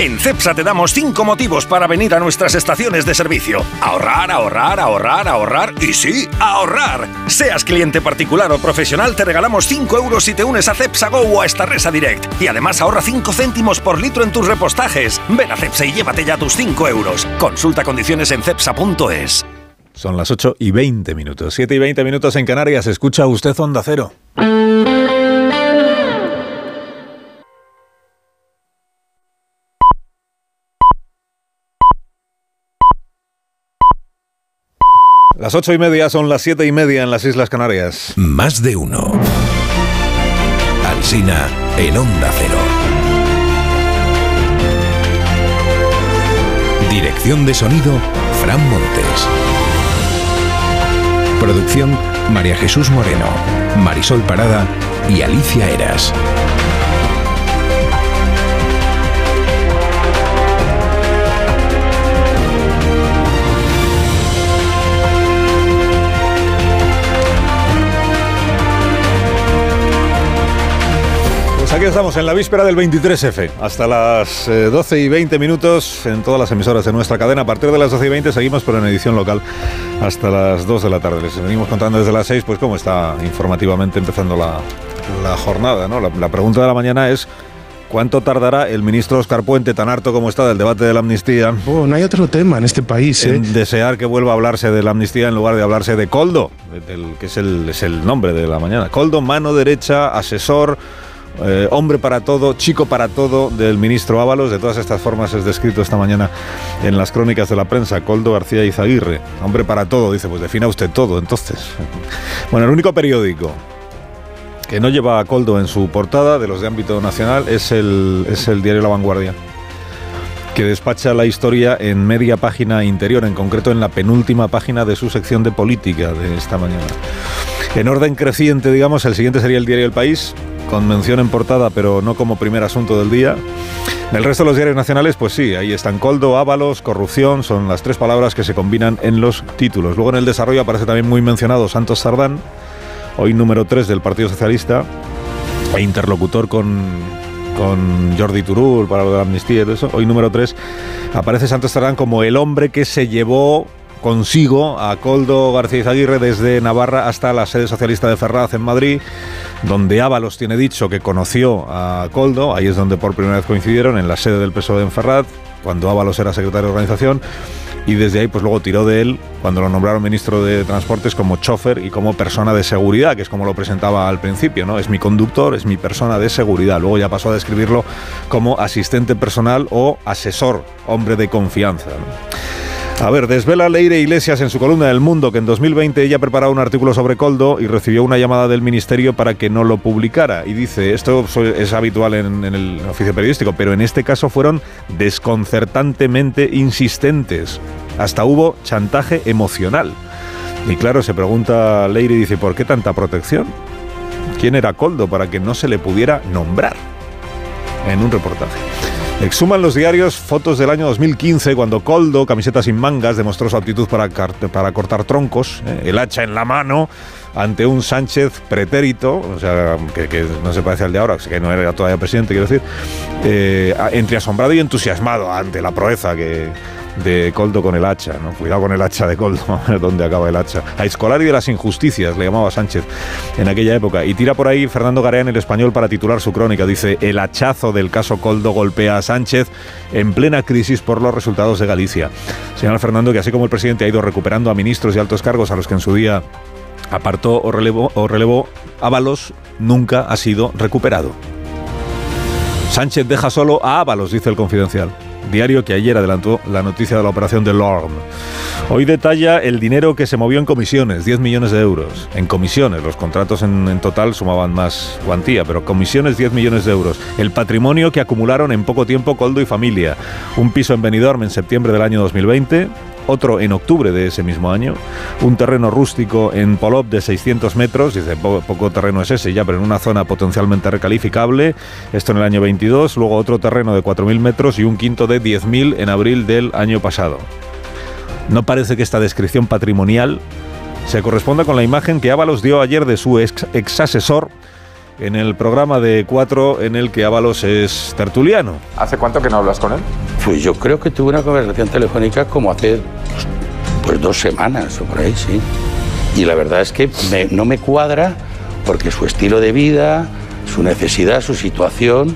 En CEPSA te damos 5 motivos para venir a nuestras estaciones de servicio. Ahorrar, ahorrar, ahorrar, ahorrar y sí, ahorrar. Seas cliente particular o profesional, te regalamos 5 euros si te unes a CEPSA Go o a Resa Direct. Y además ahorra 5 céntimos por litro en tus repostajes. Ven a CEPSA y llévate ya tus 5 euros. Consulta condiciones en CEPSA.es. Son las 8 y 20 minutos. 7 y 20 minutos en Canarias. Escucha usted Onda Cero. Las ocho y media son las siete y media en las Islas Canarias. Más de uno. Alsina en Onda Cero. Dirección de sonido, Fran Montes. Producción, María Jesús Moreno, Marisol Parada y Alicia Eras. Aquí estamos en la víspera del 23F, hasta las 12 y 20 minutos en todas las emisoras de nuestra cadena. A partir de las 12 y 20 seguimos, pero en edición local hasta las 2 de la tarde. Les venimos contando desde las 6, pues cómo está informativamente empezando la, la jornada. ¿no? La, la pregunta de la mañana es ¿Cuánto tardará el ministro Oscar Puente, tan harto como está del debate de la amnistía? Oh, no hay otro tema en este país. ¿eh? En desear que vuelva a hablarse de la amnistía en lugar de hablarse de Coldo, del, que es el, es el nombre de la mañana. Coldo, mano derecha, asesor. Eh, hombre para todo, chico para todo del ministro Ábalos. De todas estas formas es descrito esta mañana en las crónicas de la prensa. Coldo García Izaguirre, hombre para todo. Dice, pues defina usted todo entonces. Bueno, el único periódico que no lleva a Coldo en su portada de los de ámbito nacional es el, es el diario La Vanguardia que despacha la historia en media página interior, en concreto en la penúltima página de su sección de política de esta mañana. En orden creciente, digamos, el siguiente sería el diario El País, con mención en portada, pero no como primer asunto del día. El resto de los diarios nacionales, pues sí, ahí están Coldo, Ábalos, corrupción, son las tres palabras que se combinan en los títulos. Luego en el desarrollo aparece también muy mencionado Santos Sardán, hoy número 3 del Partido Socialista, e interlocutor con, con Jordi Turul para lo de la amnistía y todo eso. Hoy número 3 aparece Santos Sardán como el hombre que se llevó consigo a Coldo García Izaguirre desde Navarra hasta la sede socialista de Ferraz en Madrid, donde Ábalos tiene dicho que conoció a Coldo, ahí es donde por primera vez coincidieron, en la sede del PSOE en Ferraz, cuando Ábalos era secretario de organización, y desde ahí pues luego tiró de él cuando lo nombraron ministro de Transportes como chofer y como persona de seguridad, que es como lo presentaba al principio, ¿no? Es mi conductor, es mi persona de seguridad. Luego ya pasó a describirlo como asistente personal o asesor, hombre de confianza. A ver, desvela Leire Iglesias en su columna del Mundo que en 2020 ella preparado un artículo sobre Coldo y recibió una llamada del ministerio para que no lo publicara. Y dice, esto es habitual en, en el oficio periodístico, pero en este caso fueron desconcertantemente insistentes. Hasta hubo chantaje emocional. Y claro, se pregunta Leire y dice, ¿por qué tanta protección? ¿Quién era Coldo para que no se le pudiera nombrar? En un reportaje. Exhuman los diarios fotos del año 2015 cuando Coldo, camiseta sin mangas, demostró su aptitud para, para cortar troncos, ¿eh? el hacha en la mano, ante un Sánchez pretérito, o sea, que, no se parece al de ahora, que no era todavía presidente, quiero decir, eh, entre asombrado y entusiasmado ante la proeza que, de Coldo con el hacha, ¿no? Cuidado con el hacha de Coldo, dónde acaba el hacha. A Escolari de las injusticias, le llamaba Sánchez en aquella época. Y tira por ahí Fernando Garea en el español para titular su crónica. Dice, el hachazo del caso Coldo golpea a Sánchez en plena crisis por los resultados de Galicia. Señala Fernando que así como el presidente ha ido recuperando a ministros y altos cargos a los que en su día apartó o relevó, o relevó Ábalos nunca ha sido recuperado. Sánchez deja solo a Ábalos, dice el confidencial diario que ayer adelantó la noticia de la operación de Lorm. Hoy detalla el dinero que se movió en comisiones, 10 millones de euros. En comisiones, los contratos en, en, total sumaban más cuantía, pero comisiones 10 millones de euros. El patrimonio que acumularon en poco tiempo Coldo y familia. Un piso en Benidorm en septiembre del año 2020, otro en octubre de ese mismo año, un terreno rústico en Polop de 600 metros, dice, poco, poco, terreno es ese ya, pero en una zona potencialmente recalificable, esto en el año 22, luego otro terreno de 4.000 metros y un quinto de 10.000 en abril del año pasado. No parece que esta descripción patrimonial se corresponda con la imagen que Ábalos dio ayer de su ex, ex asesor, en el programa de Cuatro en el que Ábalos es tertuliano. ¿Hace cuánto que no hablas con él? Pues yo creo que tuve una conversación telefónica como hace pues, dos semanas o por ahí, sí. Y la verdad es que me, no me cuadra porque su estilo de vida, su necesidad, su situación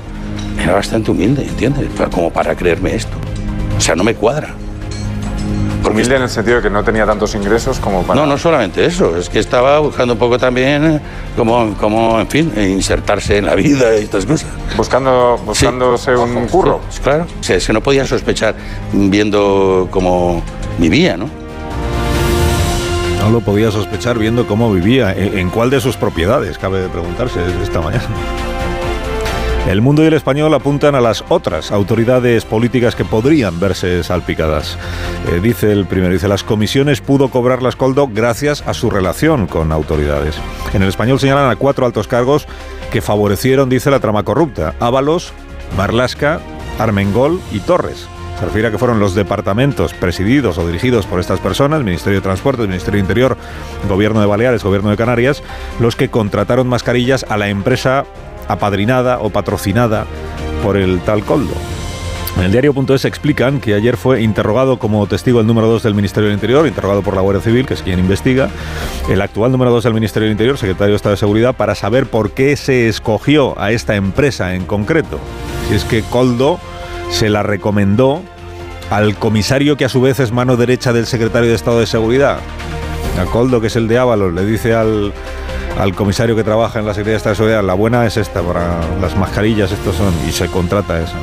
era bastante humilde, ¿entiendes? Como para creerme esto. O sea, no me cuadra. Humilde en el sentido de que no tenía tantos ingresos como para... No, no solamente eso, es que estaba buscando un poco también como, como en fin, insertarse en la vida y estas cosas. Buscando, buscándose sí. un curro. Sí, claro, o sea, es que no podía sospechar viendo cómo vivía, ¿no? No lo podía sospechar viendo cómo vivía. ¿En, en cuál de sus propiedades? Cabe preguntarse esta mañana. El mundo y el español apuntan a las otras autoridades políticas que podrían verse salpicadas. Eh, dice el primero, dice, las comisiones pudo cobrarlas Coldo gracias a su relación con autoridades. En el español señalan a cuatro altos cargos que favorecieron, dice, la trama corrupta. Ábalos, Marlasca, Armengol y Torres. Se refiere a que fueron los departamentos presididos o dirigidos por estas personas, Ministerio de Transporte, Ministerio de Interior, Gobierno de Baleares, Gobierno de Canarias, los que contrataron mascarillas a la empresa apadrinada o patrocinada por el tal Coldo. En el diario.es explican que ayer fue interrogado como testigo el número 2 del Ministerio del Interior, interrogado por la Guardia Civil, que es quien investiga, el actual número 2 del Ministerio del Interior, secretario de Estado de Seguridad, para saber por qué se escogió a esta empresa en concreto. Si es que Coldo se la recomendó al comisario que a su vez es mano derecha del secretario de Estado de Seguridad. A Coldo, que es el de Ábalos, le dice al, al comisario que trabaja en la Secretaría de Estado de Seguridad, la buena es esta, para las mascarillas estos son, y se contrata esa.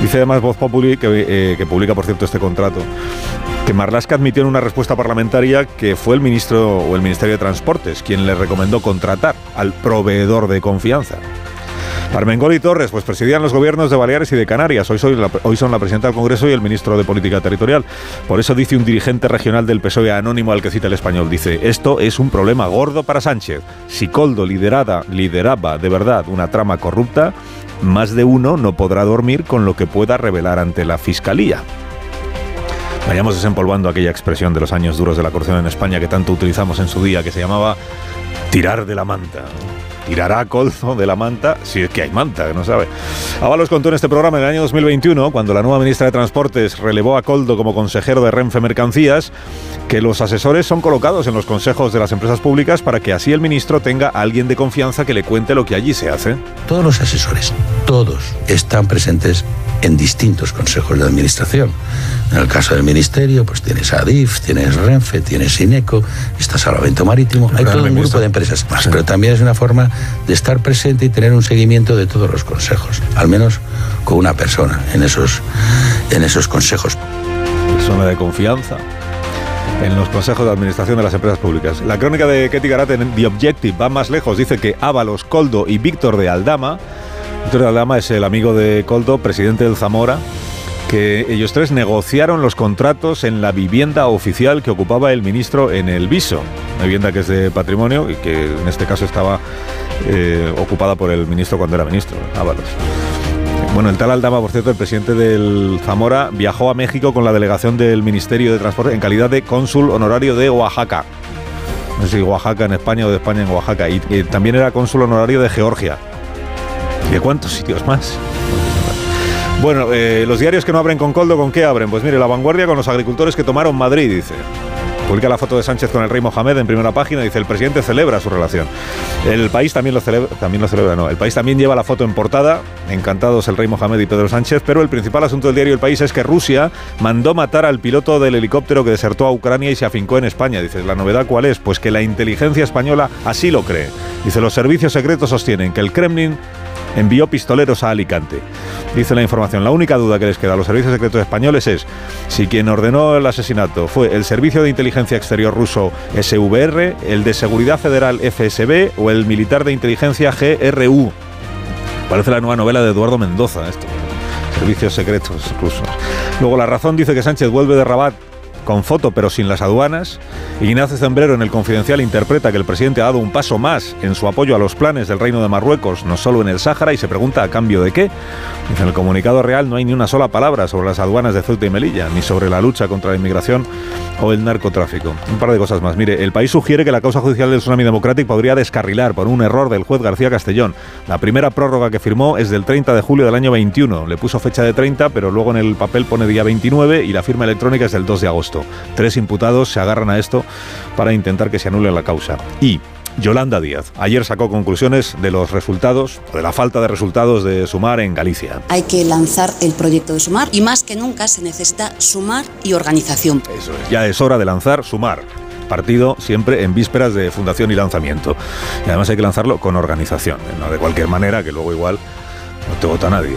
Dice además Voz Populi, que, eh, que publica por cierto este contrato, que Marlaska admitió en una respuesta parlamentaria que fue el ministro o el Ministerio de Transportes quien le recomendó contratar al proveedor de confianza. Armengol y Torres, pues presidían los gobiernos de Baleares y de Canarias. Hoy, hoy, son la presidenta del Congreso y el ministro de Política Territorial. Por eso dice un dirigente regional del PSOE anónimo al que cita el español. Dice, esto es un problema gordo para Sánchez. Si Coldo liderada, lideraba de verdad una trama corrupta, más de uno no podrá dormir con lo que pueda revelar ante la Fiscalía. Vayamos desempolvando aquella expresión de los años duros de la corrupción en España que tanto utilizamos en su día, que se llamaba tirar de la manta. Tirará a Coldo de la manta, si es que hay manta, que no sabe. Ábalos contó en este programa en el año 2021, cuando la nueva ministra de Transportes relevó a Coldo como consejero de Renfe Mercancías, que los asesores son colocados en los consejos de las empresas públicas para que así el ministro tenga a alguien de confianza que le cuente lo que allí se hace. Todos los asesores, todos, están presentes en distintos consejos de administración. En el caso del ministerio, pues tienes ADIF, tienes Renfe, tienes INECO, está Salvamento Marítimo, hay todo un grupo de empresas más, pero también es una forma de estar presente y tener un seguimiento de todos los consejos, al menos con una persona en esos, en esos consejos. Persona de confianza en los consejos de administración de las empresas públicas. La crónica de Ketty Garate en The Objective va más lejos. Dice que Ábalos, Coldo y Víctor de Aldama, Víctor de Aldama es el amigo de Coldo, presidente del Zamora, que ellos tres negociaron los contratos en la vivienda oficial que ocupaba el ministro en el Viso, una vivienda que es de patrimonio y que en este caso estaba eh, ocupada por el ministro cuando era ministro, Ábalos. Bueno, el tal Aldama, por cierto, el presidente del Zamora, viajó a México con la delegación del Ministerio de Transporte en calidad de cónsul honorario de Oaxaca. No sé si Oaxaca en España o de España en Oaxaca. Y, y también era cónsul honorario de Georgia. ¿Y de cuántos sitios más? Bueno, eh, los diarios que no abren con Coldo, ¿con qué abren? Pues mire, La Vanguardia con los agricultores que tomaron Madrid, dice. Publica la foto de Sánchez con el rey Mohamed en primera página, dice el presidente celebra su relación. El país también lo celebra, también lo celebra, no. El país también lleva la foto en portada, encantados el rey Mohamed y Pedro Sánchez, pero el principal asunto del diario El País es que Rusia mandó matar al piloto del helicóptero que desertó a Ucrania y se afincó en España. Dice, ¿la novedad cuál es? Pues que la inteligencia española así lo cree. Dice, los servicios secretos sostienen que el Kremlin envió pistoleros a Alicante. Dice la información, la única duda que les queda a los servicios secretos españoles es si quien ordenó el asesinato fue el Servicio de Inteligencia Exterior ruso SVR, el de Seguridad Federal FSB o el militar de inteligencia GRU. Parece la nueva novela de Eduardo Mendoza esto. Servicios secretos rusos. Luego la razón dice que Sánchez vuelve de Rabat con foto pero sin las aduanas. Ignacio Zembrero en el Confidencial interpreta que el presidente ha dado un paso más en su apoyo a los planes del Reino de Marruecos, no solo en el Sáhara, y se pregunta a cambio de qué. En el comunicado real no hay ni una sola palabra sobre las aduanas de Ceuta y Melilla, ni sobre la lucha contra la inmigración o el narcotráfico. Un par de cosas más. Mire, el país sugiere que la causa judicial del Tsunami Democratic podría descarrilar por un error del juez García Castellón. La primera prórroga que firmó es del 30 de julio del año 21. Le puso fecha de 30, pero luego en el papel pone día 29 y la firma electrónica es del 2 de agosto. Tres imputados se agarran a esto para intentar que se anule la causa. Y Yolanda Díaz ayer sacó conclusiones de los resultados, de la falta de resultados de Sumar en Galicia. Hay que lanzar el proyecto de Sumar y más que nunca se necesita sumar y organización. Eso es. Ya es hora de lanzar Sumar. Partido siempre en vísperas de fundación y lanzamiento. Y además hay que lanzarlo con organización, no de cualquier manera, que luego igual no te vota nadie.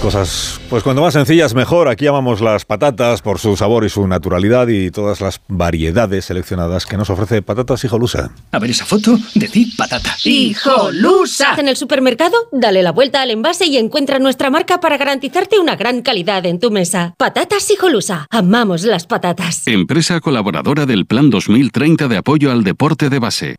Las cosas, pues cuando más sencillas mejor. Aquí amamos las patatas por su sabor y su naturalidad y todas las variedades seleccionadas que nos ofrece Patatas Hijolusa. A ver esa foto, decir patata. ¡Hijolusa! En el supermercado, dale la vuelta al envase y encuentra nuestra marca para garantizarte una gran calidad en tu mesa. Patatas Hijolusa. Amamos las patatas. Empresa colaboradora del Plan 2030 de apoyo al deporte de base.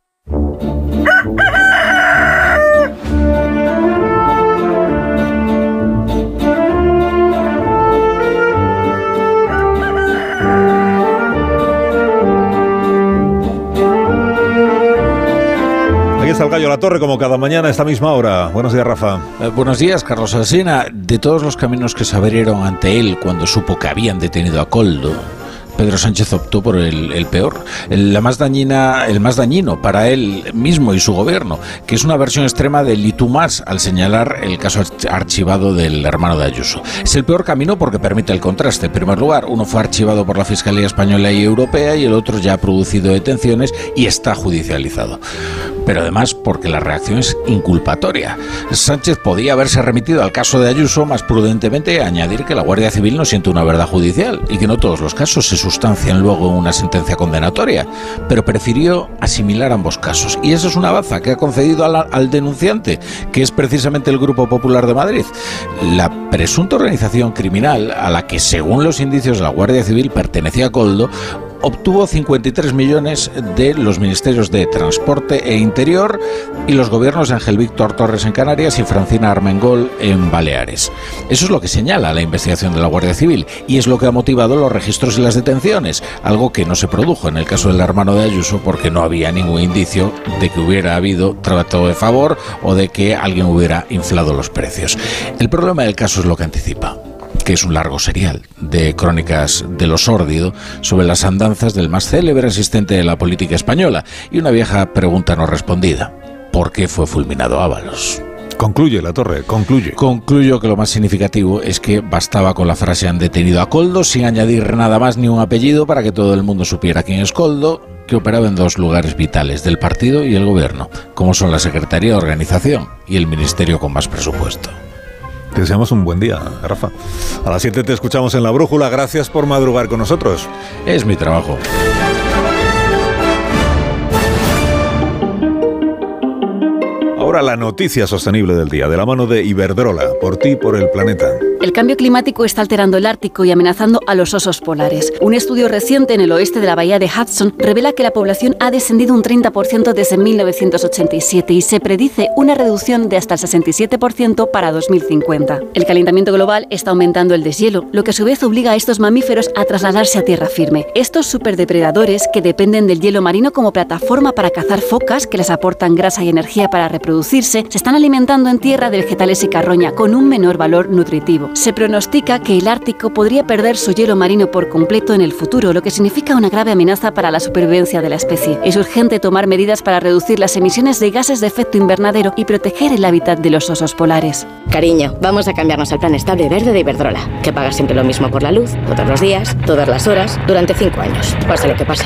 El gallo La Torre como cada mañana a esta misma hora. Buenos días, Rafa. Eh, buenos días, Carlos Alsina. De todos los caminos que se abrieron ante él cuando supo que habían detenido a Coldo, Pedro Sánchez optó por el, peor, el, la más dañina, el más dañino para él mismo y su gobierno, que es una versión extrema del y al señalar el caso arch- archivado del hermano de Ayuso. Es el peor camino porque permite el contraste. En primer lugar, uno fue archivado por la Fiscalía Española y Europea y el otro ya ha producido detenciones y está judicializado. Pero además porque la reacción es inculpatoria. Sánchez podía haberse remitido al caso de Ayuso más prudentemente y añadir que la Guardia Civil no siente una verdad judicial y que no todos los casos se sustancian luego una sentencia condenatoria, pero prefirió asimilar ambos casos. Y eso es una baza que ha concedido al, al denunciante, que es precisamente el Grupo Popular de Madrid. La presunta organización criminal a la que, según los indicios de la Guardia Civil, pertenecía Coldo, obtuvo 53 millones de los ministerios de Transporte e Interior y los gobiernos de Ángel Víctor Torres en Canarias y Francina Armengol en Baleares. Eso es lo que señala la investigación de la Guardia Civil y es lo que ha motivado los registros y las detenciones, algo que no se produjo en el caso del hermano de Ayuso porque no había ningún indicio de que hubiera habido trato de favor o de que alguien hubiera inflado los precios. El problema del caso es lo que anticipa que es un largo serial de crónicas de lo sórdido sobre las andanzas del más célebre asistente de la política española y una vieja pregunta no respondida. ¿Por qué fue fulminado Ábalos? Concluye la torre, concluye. Concluyo que lo más significativo es que bastaba con la frase han detenido a Coldo sin añadir nada más ni un apellido para que todo el mundo supiera quién es Coldo, que operaba en dos lugares vitales del partido y el gobierno, como son la Secretaría de Organización y el Ministerio con más presupuesto. Te deseamos un buen día, Rafa. A las 7 te escuchamos en La Brújula. Gracias por madrugar con nosotros. Es mi trabajo. Ahora la noticia sostenible del día, de la mano de Iberdrola, por ti, por el planeta. El cambio climático está alterando el Ártico y amenazando a los osos polares. Un estudio reciente en el oeste de la bahía de Hudson revela que la población ha descendido un 30% desde 1987 y se predice una reducción de hasta el 67% para 2050. El calentamiento global está aumentando el deshielo, lo que a su vez obliga a estos mamíferos a trasladarse a tierra firme. Estos superdepredadores, que dependen del hielo marino como plataforma para cazar focas que les aportan grasa y energía para reproducirse, se están alimentando en tierra de vegetales y carroña con un menor valor nutritivo. Se pronostica que el Ártico podría perder su hielo marino por completo en el futuro, lo que significa una grave amenaza para la supervivencia de la especie. Es urgente tomar medidas para reducir las emisiones de gases de efecto invernadero y proteger el hábitat de los osos polares. Cariño, vamos a cambiarnos al plan estable verde de Iberdrola, que paga siempre lo mismo por la luz, todos los días, todas las horas, durante cinco años, pase lo que pase.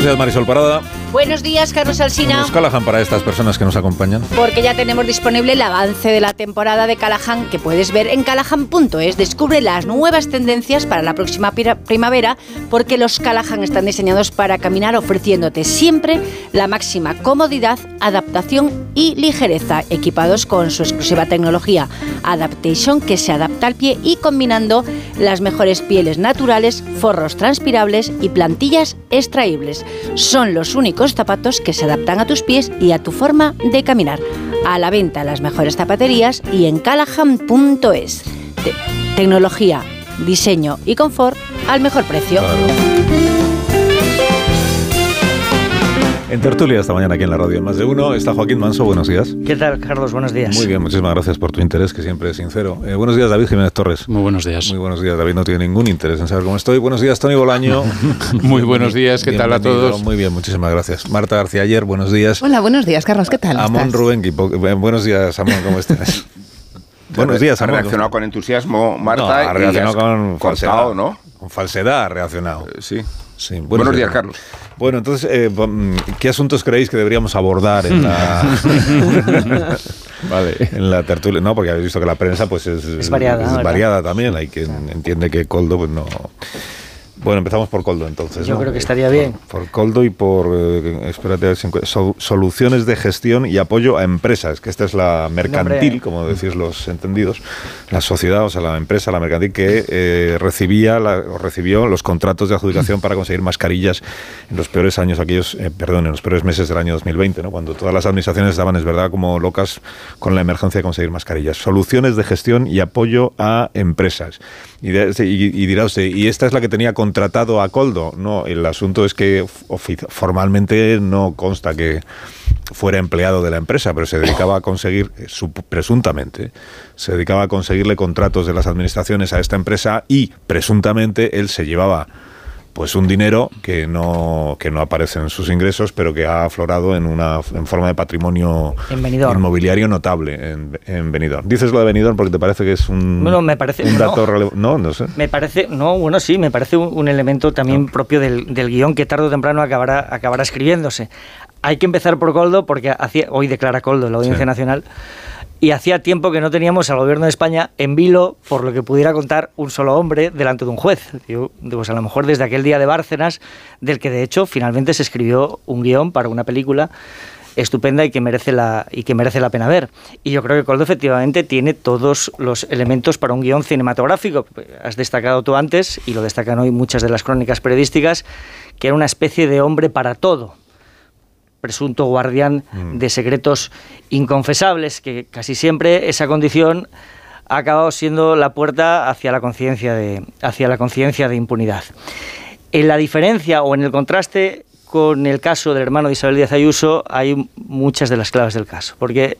Buenos días, Marisol Parada. Buenos días, Carlos Alsina. ¿Cómo es Callahan para estas personas que nos acompañan? Porque ya tenemos disponible el avance de la temporada de Callahan que puedes ver en callahan.es. Descubre las nuevas tendencias para la próxima primavera porque los Callahan están diseñados para caminar ofreciéndote siempre la máxima comodidad, adaptación y ligereza, equipados con su exclusiva tecnología Adaptation que se adapta al pie y combinando las mejores pieles naturales, forros transpirables y plantillas extraíbles. Son los únicos zapatos que se adaptan a tus pies y a tu forma de caminar. A la venta en las mejores zapaterías y en callahan.es. Te- tecnología, diseño y confort al mejor precio. En tertulia esta mañana aquí en la radio en Más de Uno está Joaquín Manso. Buenos días. ¿Qué tal, Carlos? Buenos días. Muy bien, muchísimas gracias por tu interés, que siempre es sincero. Eh, buenos días, David Jiménez Torres. Muy buenos días. Muy buenos días, David no tiene ningún interés en saber cómo estoy. Buenos días, Tony Bolaño. Muy buenos días, ¿qué tal a todos? Muy bien, muchísimas gracias. Marta García Ayer, buenos días. Hola, buenos días, Carlos. ¿Qué tal? Amón estás? Rubén eh, Buenos días, Amón, ¿cómo estás? buenos días, Ha reaccionado con entusiasmo, Marta. No, ha y reaccionado has con falsedad, cortado, ¿no? Con falsedad ha reaccionado. sí. Sí, Buenos días, Carlos. Bueno, entonces, eh, mm, ¿qué asuntos creéis que deberíamos abordar en la, vale. en la tertulia? No, porque habéis visto que la prensa pues es, Es variada, es variada también. Hay quien entiende que Coldo pues no... Bueno, empezamos por Coldo entonces. Yo ¿no? creo que estaría bien. Por Coldo y por, eh, espérate, a ver si so- soluciones de gestión y apoyo a empresas, que esta es la mercantil, Hombre. como decís los entendidos, la sociedad, o sea, la empresa, la mercantil, que eh, recibía la- o recibió los contratos de adjudicación para conseguir mascarillas en los peores años, aquellos, eh, perdón, en los peores meses del año 2020, ¿no? cuando todas las administraciones estaban, es verdad, como locas con la emergencia de conseguir mascarillas. Soluciones de gestión y apoyo a empresas. Y, de- y- y dirá usted, ¿y esta es la que tenía contratado a Coldo? No, el asunto es que formalmente no consta que fuera empleado de la empresa, pero se dedicaba a conseguir, eh, presuntamente, se dedicaba a conseguirle contratos de las administraciones a esta empresa y presuntamente él se llevaba pues un dinero que no, que no aparece en sus ingresos, pero que ha aflorado en una en forma de patrimonio inmobiliario notable en, en Benidorm. Dices lo de Benidorm porque te parece que es un, Bueno, me parece- un dato no. rele- No, no sé. Me parece, no, bueno, sí, me parece un, un elemento también propio del, del guion que tarde o temprano acabará, acabará escribiéndose. Hay que empezar por Coldo, porque hacía, hoy declara Coldo en la Audiencia Sí. Nacional, y hacía tiempo que no teníamos al gobierno de España en vilo por lo que pudiera contar un solo hombre delante de un juez. Pues a lo mejor desde aquel día de Bárcenas, del que de hecho finalmente se escribió un guion para una película estupenda y que merece la y que merece la pena ver. Y yo creo que Coldo efectivamente tiene todos los elementos para un guion cinematográfico. Has destacado tú antes y lo destacan hoy muchas de las crónicas periodísticas que era una especie de hombre para todo presunto guardián de secretos inconfesables, que casi siempre esa condición ha acabado siendo la puerta hacia la conciencia de, hacia la conciencia de impunidad. En la diferencia o en el contraste con el caso del hermano de Isabel Díaz Ayuso hay muchas de las claves del caso, porque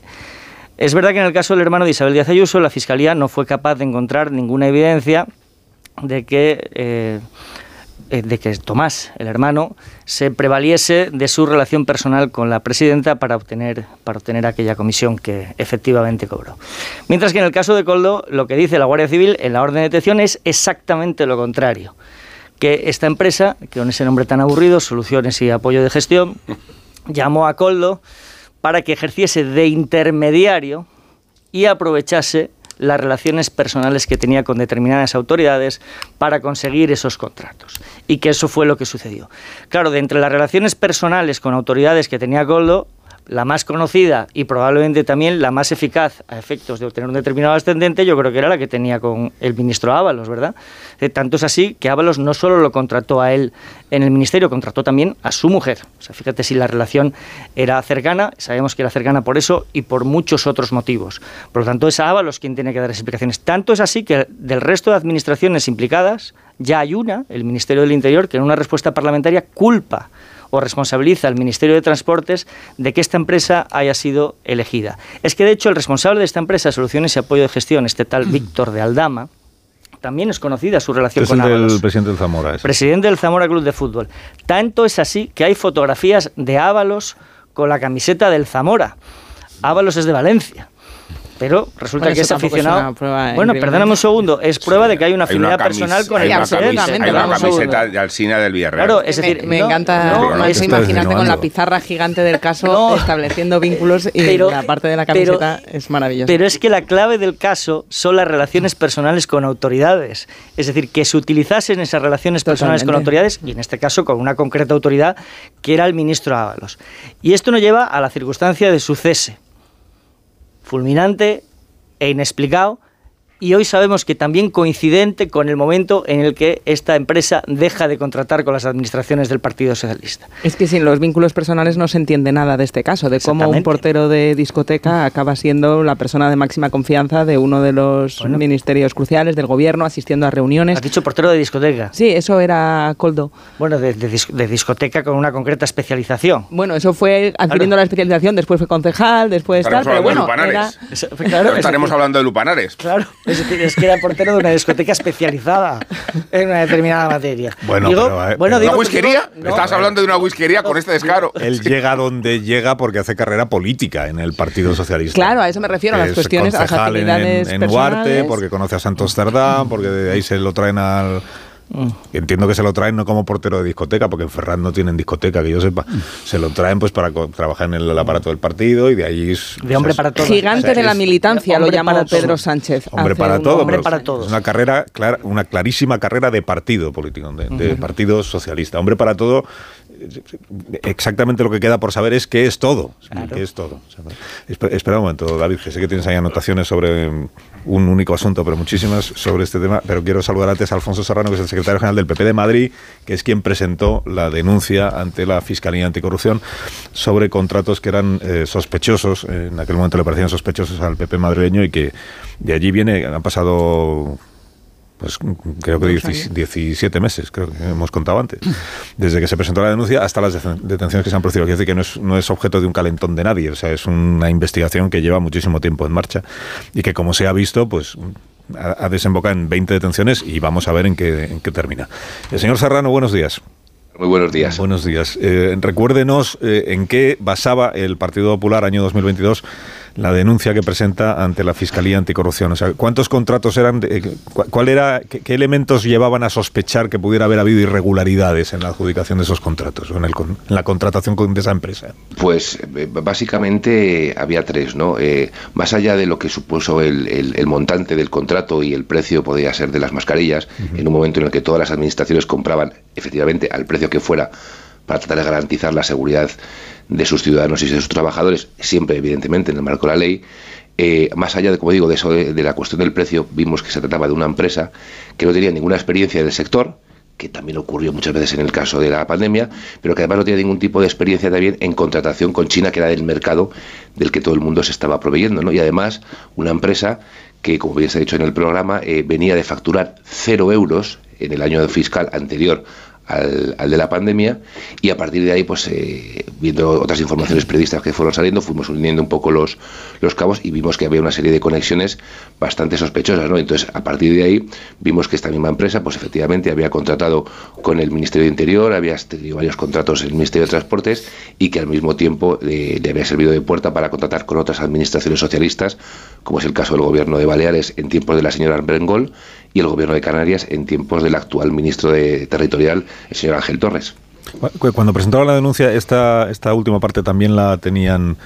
es verdad que en el caso del hermano de Isabel Díaz Ayuso la Fiscalía no fue capaz de encontrar ninguna evidencia de que eh, de que Tomás, el hermano, se prevaliese de su relación personal con la presidenta para obtener, para obtener aquella comisión que efectivamente cobró. Mientras que en el caso de Coldo, lo que dice la Guardia Civil en la orden de detención es exactamente lo contrario. Que esta empresa, que con ese nombre tan aburrido, Soluciones y Apoyo de Gestión, llamó a Coldo para que ejerciese de intermediario y aprovechase las relaciones personales que tenía con determinadas autoridades para conseguir esos contratos. Y que eso fue lo que sucedió. Claro, de entre las relaciones personales con autoridades que tenía Coldo, la más conocida y probablemente también la más eficaz a efectos de obtener un determinado ascendente, yo creo que era la que tenía con el ministro Ábalos, ¿verdad? Eh, tanto es así que Ábalos no solo lo contrató a él en el ministerio, contrató también a su mujer. O sea, fíjate si la relación era cercana, sabemos que era cercana por eso y por muchos otros motivos. Por lo tanto, es Ábalos quien tiene que dar explicaciones. Tanto es así que del resto de administraciones implicadas, ya hay una, el Ministerio del Interior, que en una respuesta parlamentaria culpa o responsabiliza al Ministerio de Transportes de que esta empresa haya sido elegida. Es que, de hecho, el responsable de esta empresa, Soluciones y Apoyo de Gestión, este tal Víctor de Aldama, también es conocida su relación Es con el del Ábalos. presidente del Zamora. ese. Presidente del Zamora Club de Fútbol. Tanto es así que hay fotografías de Ábalos con la camiseta del Zamora. Ábalos es de Valencia. Pero resulta Bueno, que eso es aficionado. prueba bueno, perdóname un segundo. Es prueba de que hay una afinidad personal con el camisa- Hay una camiseta de Alsina del Villarreal. Claro, es decir, me, me no, encanta no, estás imaginarte con la pizarra gigante del caso No. estableciendo vínculos y Pero- la parte de la pero- camiseta es maravillosa. Pero es que la clave del caso son las relaciones personales con autoridades. Es decir, que se utilizasen esas relaciones personales con autoridades, y en este caso con una concreta autoridad, que era el ministro Ábalos. Y esto nos lleva a la circunstancia de su cese. Fulminante e inexplicado. Y hoy sabemos que también coincidente con el momento en el que esta empresa deja de contratar con las administraciones del Partido Socialista. Es que sin los vínculos personales no se entiende nada de este caso, de cómo un portero de discoteca acaba siendo la persona de máxima confianza de uno de los ministerios cruciales del gobierno, asistiendo a reuniones. Has dicho portero de discoteca. Sí, eso era Coldo. Bueno, de, de dis- de discoteca con una concreta especialización. Bueno, eso fue adquiriendo la especialización, después fue concejal, después tal, Estaremos pero hablando bueno, de era... Lupanares. Claro, No es estaremos hablando de Lupanares. Claro, es, decir, es que era portero de una discoteca especializada en una determinada materia. Bueno, Digo- pero, eh, bueno, digo- ¿Una whiskería? digo- no, Estás hablando de una whiskería con este descaro. Él llega donde llega porque hace carrera política en el Partido Socialista. Claro, a eso me refiero, a las Es cuestiones, a las en- actividades en, en Huarte, personales. porque conoce a Santos Cerdán, porque de ahí se lo traen al... Mm. Entiendo que se lo traen no como portero de discoteca, porque en Ferran no tienen discoteca, que yo sepa. Se lo traen pues para trabajar en el aparato del partido y de ahí... es- De hombre o sea, para todos. Gigante O sea, de la es- militancia, lo todo. Pedro Sánchez. Hombre para un- todo, hombre para es todos. una carrera, clara, una clarísima carrera de partido político, de, de partido socialista. Hombre para todo, exactamente lo que queda por saber es qué es todo. ¿Qué es todo? Espera un momento, David, que sé que tienes ahí anotaciones sobre mm, un único asunto, pero muchísimas sobre este tema. Pero quiero saludar antes a Alfonso Serrano, que es el secretario general del PP de Madrid, que es quien presentó la denuncia ante la Fiscalía Anticorrupción sobre contratos que eran eh, sospechosos, en aquel momento le parecían sospechosos al PP madrileño y que de allí viene, han pasado pues creo que 10 17 meses, creo que hemos contado antes, desde que se presentó la denuncia hasta las deten- detenciones que se han producido. Quiere decir que no es, no es objeto de un calentón de nadie, o sea, es una investigación que lleva muchísimo tiempo en marcha y que como se ha visto, pues ha, ha desembocado en 20 detenciones y vamos a ver en qué, en qué termina. El señor Serrano, buenos días. Muy buenos días. Buenos días. Eh, recuérdenos eh, en qué basaba el Partido Popular año 2022 la denuncia que presenta ante la Fiscalía Anticorrupción. O sea, ¿cuántos contratos eran? De, eh, ¿Cuál era? Qué, qué, elementos llevaban a sospechar que pudiera haber habido irregularidades en la adjudicación de esos contratos o en, el, en la contratación de esa empresa? Pues básicamente había tres, ¿no? Eh, más allá de lo que supuso el, el, el, montante del contrato y el precio podía ser de las mascarillas, uh -huh. en un momento en el que todas las administraciones compraban efectivamente al precio que fuera para tratar de garantizar la seguridad de sus ciudadanos y de sus trabajadores, siempre evidentemente en el marco de la ley. Eh, más allá de, como digo, de eso de, la cuestión del precio, vimos que se trataba de una empresa que no tenía ninguna experiencia del sector, que también ocurrió muchas veces en el caso de la pandemia, pero que además no tenía ningún tipo de experiencia también en contratación con China, que era del mercado del que todo el mundo se estaba proveyendo, ¿no? Y además una empresa que, como bien se ha dicho en el programa, eh, venía de facturar cero euros en el año fiscal anterior al, de la pandemia y a partir de ahí, pues eh, viendo otras informaciones periodistas que fueron saliendo, fuimos uniendo un poco los, los cabos y vimos que había una serie de conexiones bastante sospechosas, ¿no? Entonces, a partir de ahí, vimos que esta misma empresa, pues efectivamente había contratado con el Ministerio de Interior, había tenido varios contratos en el Ministerio de Transportes y que al mismo tiempo eh, le había servido de puerta para contratar con otras administraciones socialistas, como es el caso del gobierno de Baleares en tiempos de la señora Brengol y el gobierno de Canarias en tiempos del actual ministro de Territorial, el señor Ángel Torres. Cuando presentaron la denuncia, esta, esta última parte también la tenían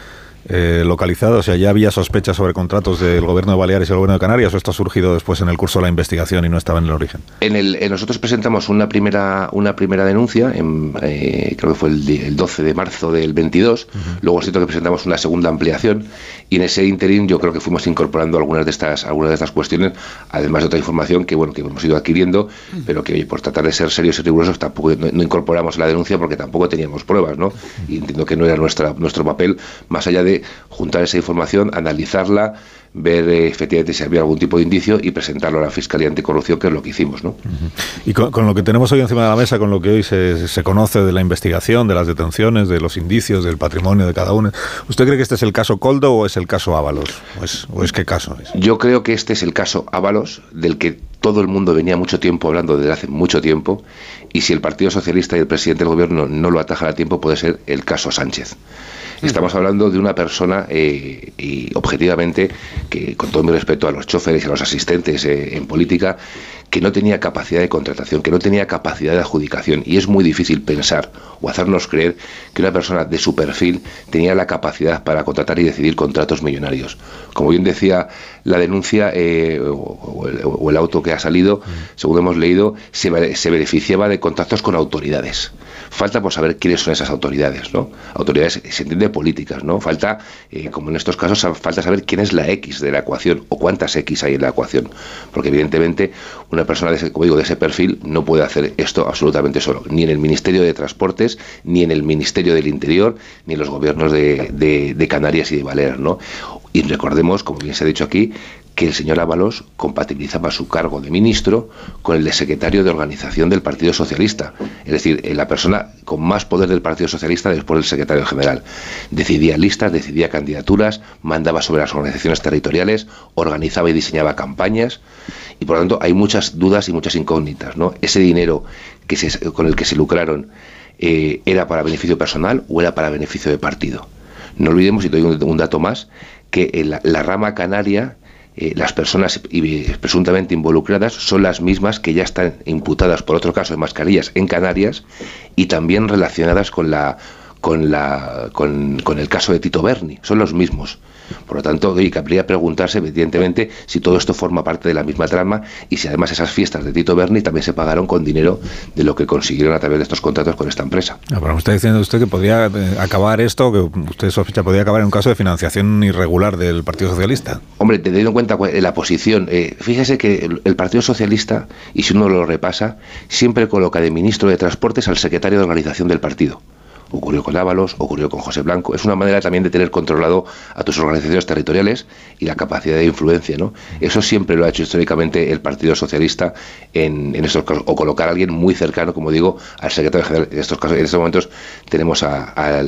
eh, localizada, o sea, ya había sospechas sobre contratos del gobierno de Baleares y el gobierno de Canarias, o esto ha surgido después en el curso de la investigación y no estaba en el origen. En el, en nosotros presentamos una primera, una primera denuncia, en, eh, creo que fue el, el, 12 de marzo del 22, uh -huh. luego es cierto que presentamos una segunda ampliación y en ese interín yo creo que fuimos incorporando algunas de estas, algunas de estas cuestiones, además de otra información que bueno que hemos ido adquiriendo, pero que oye, por tratar de ser serios y rigurosos tampoco no, no, incorporamos la denuncia porque tampoco teníamos pruebas, ¿no? Y entiendo que no era nuestra, nuestro papel, más allá de juntar esa información, analizarla, ver eh, efectivamente si había algún tipo de indicio y presentarlo a la Fiscalía Anticorrupción, que es lo que hicimos. ¿no? Uh -huh. Y con, con, lo que tenemos hoy encima de la mesa, con lo que hoy se, se, conoce de la investigación, de las detenciones, de los indicios, del patrimonio de cada uno, ¿usted cree que este es el caso Coldo o es el caso Ábalos? ¿O es, o es qué caso es? Yo creo que este es el caso Ábalos, del que todo el mundo venía mucho tiempo hablando desde hace mucho tiempo, y si el Partido Socialista y el presidente del gobierno no lo atajan a tiempo, puede ser el caso Sánchez. Estamos hablando de una persona, eh, y objetivamente, que con todo mi respeto a los choferes y a los asistentes eh, en política, que no tenía capacidad de contratación, que no tenía capacidad de adjudicación. Y es muy difícil pensar o hacernos creer que una persona de su perfil tenía la capacidad para contratar y decidir contratos millonarios. Como bien decía la denuncia eh, o, o, el, o, el, auto que ha salido, según hemos leído, se, se beneficiaba de contactos con autoridades falta por saber quiénes son esas autoridades, ¿no? Autoridades, se entiende políticas, ¿no? Falta, eh, como en estos casos, falta saber quién es la X de la ecuación o cuántas X hay en la ecuación. Porque evidentemente una persona de ese, como digo, de ese perfil no puede hacer esto absolutamente solo, ni en el Ministerio de Transportes, ni en el Ministerio del Interior, ni en los gobiernos de, Canarias y de Baleares, ¿no? Y recordemos, como bien se ha dicho aquí, que el señor Ábalos compatibilizaba su cargo de ministro con el de secretario de organización del Partido Socialista, es decir, la persona con más poder del Partido Socialista después del secretario general. Decidía listas, decidía candidaturas, mandaba sobre las organizaciones territoriales, organizaba y diseñaba campañas y por lo tanto hay muchas dudas y muchas incógnitas. ¿no? Ese dinero que con el que se lucraron eh, era para beneficio personal o era para beneficio de partido. No olvidemos, y doy un, dato más, que la rama canaria eh, las personas presuntamente involucradas son las mismas que ya están imputadas por otro caso de mascarillas en Canarias y también relacionadas con la con la con, con el caso de Tito Berni, son los mismos. Por lo tanto, oye, cabría preguntarse, evidentemente, si todo esto forma parte de la misma trama y si además esas fiestas de Tito Berni también se pagaron con dinero de lo que consiguieron a través de estos contratos con esta empresa. No, pero me está diciendo usted que podría eh, acabar esto, que usted sospecha, podría acabar en un caso de financiación irregular del Partido Socialista. Hombre, teniendo en cuenta la posición, eh, fíjese que el Partido Socialista, y si uno lo repasa, siempre coloca de ministro de Transportes al secretario de organización del partido ocurrió con Ábalos, ocurrió con José Blanco. Es una manera también de tener controlado a tus organizaciones territoriales y la capacidad de influencia, ¿no? Eso siempre lo ha hecho históricamente el Partido Socialista en, en estos casos, o colocar a alguien muy cercano, como digo, al secretario general. En estos casos, en estos momentos tenemos a, a,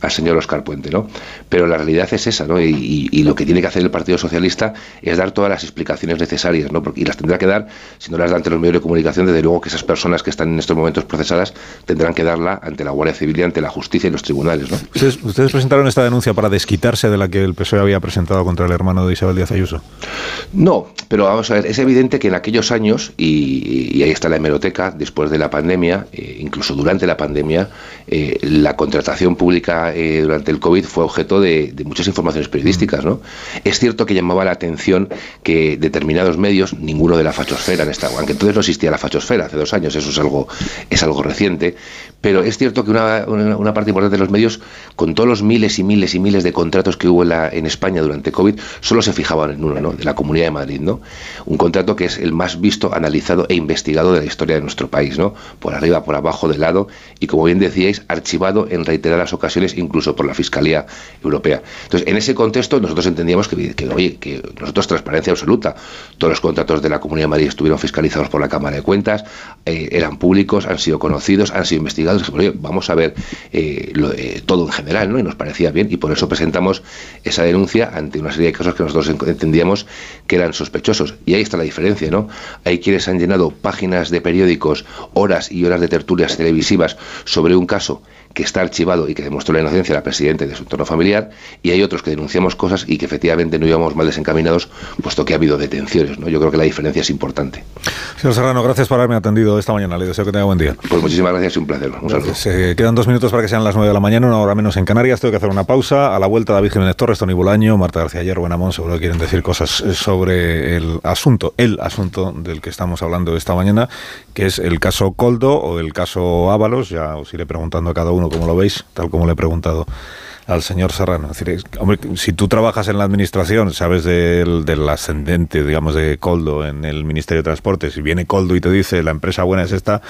al señor Oscar Puente, ¿no? Pero la realidad es esa, ¿no? Y, y lo que tiene que hacer el Partido Socialista es dar todas las explicaciones necesarias, ¿no? Porque, y las tendrá que dar, si no las da ante los medios de comunicación, desde luego que esas personas que están en estos momentos procesadas tendrán que darla ante la Guardia Civil y ante la justicia y los tribunales, ¿no? Ustedes, ustedes presentaron esta denuncia para desquitarse de la que el PSOE había presentado contra el hermano de Isabel Díaz Ayuso. No, pero vamos a ver, es evidente que en aquellos años, y, y ahí está la hemeroteca, después de la pandemia, eh, incluso durante la pandemia, eh, la contratación pública eh, durante el COVID fue objeto de, muchas informaciones periodísticas, ¿no? Es cierto que llamaba la atención que determinados medios, ninguno de la fachosfera en esta, aunque entonces no existía la fachosfera, hace dos años, eso es algo, es algo reciente, pero es cierto que una, una, parte importante de los medios, con todos los miles y miles y miles de contratos que hubo en, España durante COVID, solo se fijaban en uno, ¿no? De la Comunidad de Madrid, ¿no? Un contrato que es el más visto, analizado e investigado de la historia de nuestro país, ¿no? Por arriba, por abajo, de lado, y como bien decíais, archivado en reiteradas ocasiones, incluso por la Fiscalía Europea. Entonces, en ese contexto, nosotros entendíamos que, que oye, que nosotros transparencia absoluta. Todos los contratos de la Comunidad de Madrid estuvieron fiscalizados por la Cámara de Cuentas, eh, eran públicos, han sido conocidos, han sido investigados. Oye, vamos a ver eh, eh, todo en general, ¿no? Y nos parecía bien, y por eso presentamos esa denuncia ante una serie de casos que nosotros entendíamos que eran sospechosos. Y ahí está la diferencia, ¿no? Hay quienes han llenado páginas de periódicos, horas y horas de tertulias televisivas sobre un caso que está archivado y que demostró la inocencia de la presidenta de su entorno familiar, y hay otros que denunciamos cosas y que efectivamente no íbamos mal desencaminados, puesto que ha habido detenciones. ¿no? Yo creo que la diferencia es importante. Señor Serrano, gracias por haberme atendido esta mañana. Le deseo que tenga buen día. Pues muchísimas gracias y un placer. Un saludo. Se quedan dos minutos para que sean las nueve de la mañana, una hora menos en Canarias. Tengo que hacer una pausa. A la vuelta, David Jiménez Torres, Tony Bulaño, Marta García Hierro, Benamón, seguro que quieren decir cosas sobre el asunto, el asunto del que estamos hablando esta mañana, que es el caso Coldo o el caso Ábalos. Ya os iré preguntando a cada uno cómo lo veis, tal como le he preguntado al señor Serrano. Es decir, hombre, si tú trabajas en la administración, sabes del, del, ascendente, digamos, de Coldo en el Ministerio de Transportes, si viene Coldo y te dice la empresa buena es esta,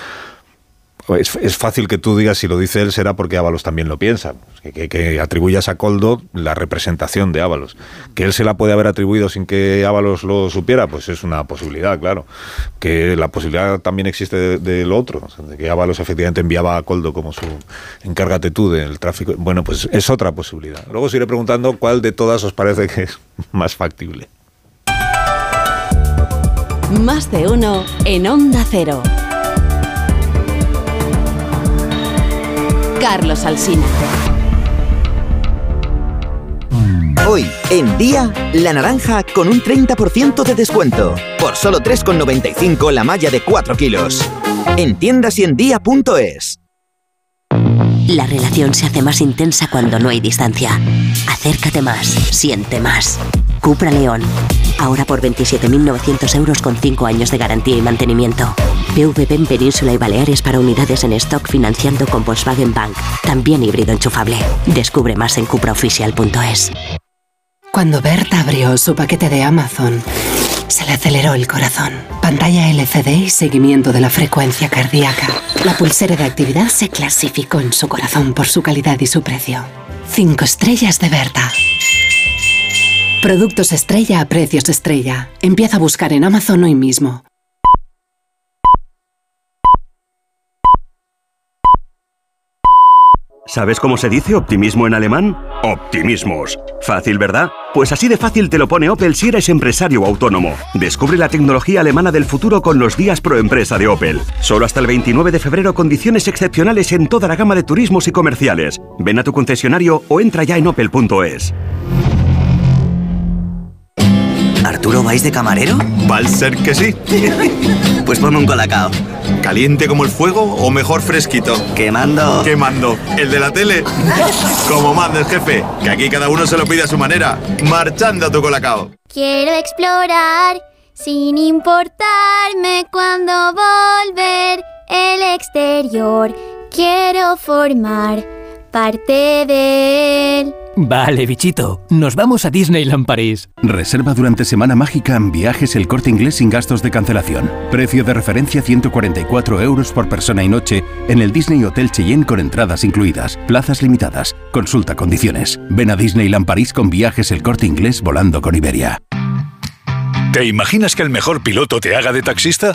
es, es, fácil que tú digas si lo dice él será porque Ábalos también lo piensa. Que, que, que, atribuyas a Coldo la representación de Ábalos. Que él se la puede haber atribuido sin que Ábalos lo supiera, pues es una posibilidad, claro. Que la posibilidad también existe de, de lo otro, de que Ábalos efectivamente enviaba a Coldo como su encárgate tú del tráfico. Bueno, pues es otra posibilidad. Luego os iré preguntando cuál de todas os parece que es más factible. Más de uno en Onda Cero. Carlos Alsina. Hoy, en día, la naranja con un 30% de descuento. Por solo 3,95 la malla de 4 kilos. En tiendas y en día.es. La relación se hace más intensa cuando no hay distancia. Acércate más, siente más. Cupra León. Ahora por 27.900 euros con 5 años de garantía y mantenimiento. PVP en Península y Baleares para unidades en stock financiando con Volkswagen Bank. También híbrido enchufable. Descubre más en cupraoficial.es. Cuando Berta abrió su paquete de Amazon, se le aceleró el corazón. Pantalla LCD y seguimiento de la frecuencia cardíaca. La pulsera de actividad se clasificó en su corazón por su calidad y su precio. 5 estrellas de Berta. Productos estrella a precios estrella. Empieza a buscar en Amazon hoy mismo. ¿Sabes cómo se dice optimismo en alemán? Optimismos. Fácil, ¿verdad? Pues así de fácil te lo pone Opel si eres empresario o autónomo. Descubre la tecnología alemana del futuro con los días pro empresa de Opel. Solo hasta el 29 de febrero condiciones excepcionales en toda la gama de turismos y comerciales. Ven a tu concesionario o entra ya en opel.es. ¿Arturo vais de camarero? Va a ser que sí. pues ponme un colacao. ¿Caliente como el fuego o mejor fresquito? Quemando. Quemando. ¿El de la tele? como manda el jefe, que aquí cada uno se lo pide a su manera. Marchando a tu colacao. Quiero explorar sin importarme cuando volver el exterior. Quiero formar parte de él. Vale, bichito, nos vamos a Disneyland París. Reserva durante Semana Mágica en viajes el corte inglés sin gastos de cancelación. Precio de referencia 144 euros por persona y noche en el Disney Hotel Cheyenne con entradas incluidas. Plazas limitadas. Consulta condiciones. Ven a Disneyland París con viajes el corte inglés volando con Iberia. ¿Te imaginas que el mejor piloto te haga de taxista?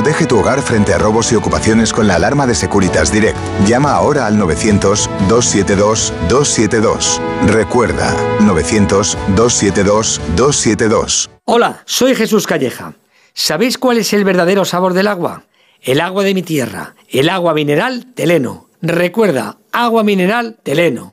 Protege tu hogar frente a robos y ocupaciones con la alarma de Securitas Direct. Llama ahora al 900-272-272. Recuerda, 900-272-272. Hola, soy Jesús Calleja. ¿Sabéis cuál es el verdadero sabor del agua? El agua de mi tierra, el agua mineral Teleno. Recuerda, agua mineral Teleno.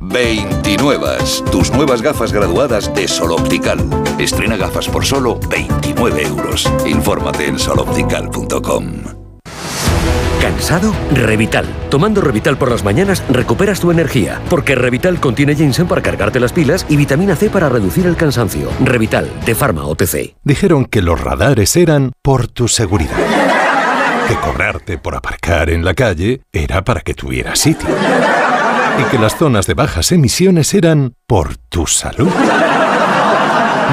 29. Tus nuevas gafas graduadas de Sol Optical. Estrena gafas por solo 29 euros. Infórmate en soloptical.com. ¿Cansado? Revital. Tomando Revital por las mañanas recuperas tu energía, porque Revital contiene ginseng para cargarte las pilas y vitamina C para reducir el cansancio. Revital, de Pharma OTC. Dijeron que los radares eran por tu seguridad. Que cobrarte por aparcar en la calle era para que tuvieras sitio. Y que las zonas de bajas emisiones eran por tu salud.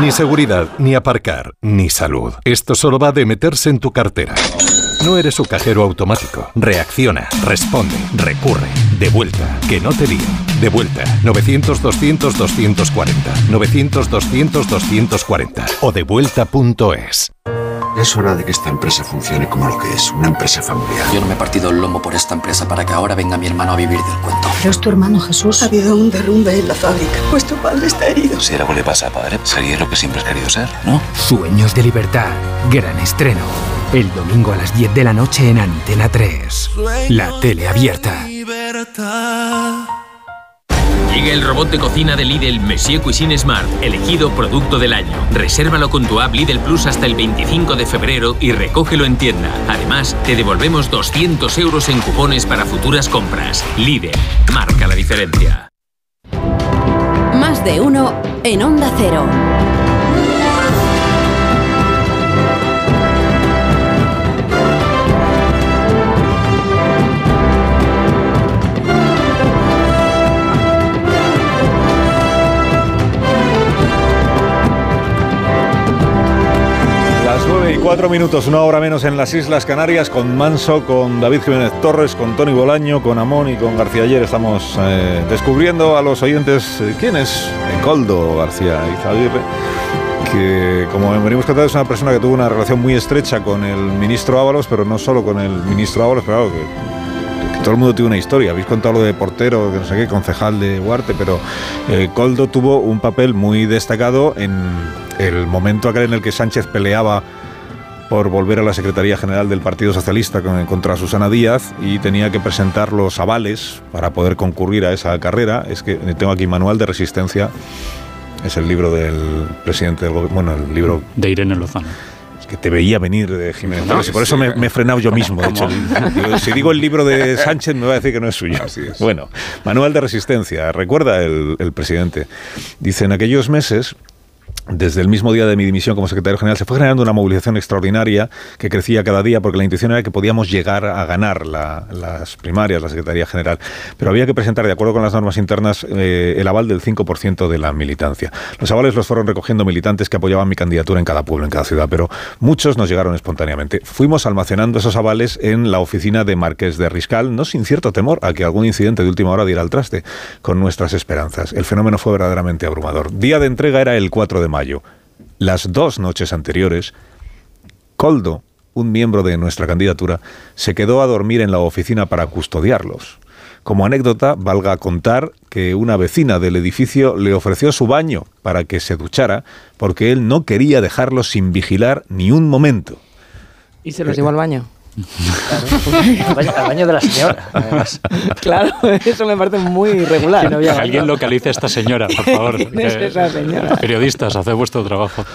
Ni seguridad, ni aparcar, ni salud. Esto solo va de meterse en tu cartera. No eres su cajero automático. Reacciona, responde, recurre, de vuelta, que no te lío. De vuelta, 900-200-240. 900-200-240. O devuelta.es. Es hora de que esta empresa funcione como lo que es, una empresa familiar. Yo no me he partido el lomo por esta empresa para que ahora venga mi hermano a vivir del cuento. Pero es tu hermano Jesús. Ha habido un derrumbe en la fábrica. Pues tu padre está herido. Si algo le pasa a padre, sería lo que siempre has querido ser, ¿no? Sueños de libertad. Gran estreno. El domingo a las 10 de la noche en Antena 3. La tele abierta. Llega el robot de cocina de Lidl Monsieur Cuisine Smart, elegido producto del año. Resérvalo con tu app Lidl Plus hasta el 25 de febrero y recógelo en tienda. Además, te devolvemos 200 euros en cupones para futuras compras. Lidl, marca la diferencia. Más de uno en Onda Cero. Las 9 y 4 minutos, una hora menos en las Islas Canarias, con Manso, con David Jiménez Torres, con Tony Bolaño, con Amón y con García Ayer. Estamos eh, descubriendo a los oyentes eh, quién es Coldo García Izaguirre, que como venimos contando es una persona que tuvo una relación muy estrecha con el ministro Ábalos, pero no solo con el ministro Ábalos, claro, que todo el mundo tiene una historia. Habéis contado lo de portero, que no sé qué, concejal de Huarte, pero eh, Coldo tuvo un papel muy destacado en el momento aquel en el que Sánchez peleaba por volver a la Secretaría General del Partido Socialista con- contra Susana Díaz y tenía que presentar los avales para poder concurrir a esa carrera. Es que tengo aquí Manual de Resistencia, es el libro del presidente del gobierno, bueno, el libro De Irene Lozano. es que te veía venir de Jiménez No, Torres y por eso me, me he frenado yo mismo. De hecho, Digo, si digo el libro de Sánchez me va a decir que no es suyo. Bueno, Manual de Resistencia, recuerda el, el presidente. Dice, en aquellos meses desde el mismo día de mi dimisión como secretario general, se fue generando una movilización extraordinaria que crecía cada día porque la intención era que podíamos llegar a ganar las primarias, la Secretaría General. Pero había que presentar, de acuerdo con las normas internas, eh, el aval del 5% de la militancia. Los avales los fueron recogiendo militantes que apoyaban mi candidatura en cada pueblo, en cada ciudad, pero muchos nos llegaron espontáneamente. Fuimos almacenando esos avales en la oficina de Marqués de Riscal, no sin cierto temor a que algún incidente de última hora diera al traste con nuestras esperanzas. El fenómeno fue verdaderamente abrumador. Día de entrega era el 4 de mayo. Las dos noches anteriores, Coldo, un miembro de nuestra candidatura, se quedó a dormir en la oficina para custodiarlos. Como anécdota, valga contar que una vecina del edificio le ofreció su baño para que se duchara porque él no quería dejarlos sin vigilar ni un momento. ¿Y se los llevó al baño? Claro, al, baño, de la señora, además. Claro, eso me parece muy irregular. Que alguien localice a esta señora, por favor. ¿Quién es esa señora? Periodistas, haced vuestro trabajo.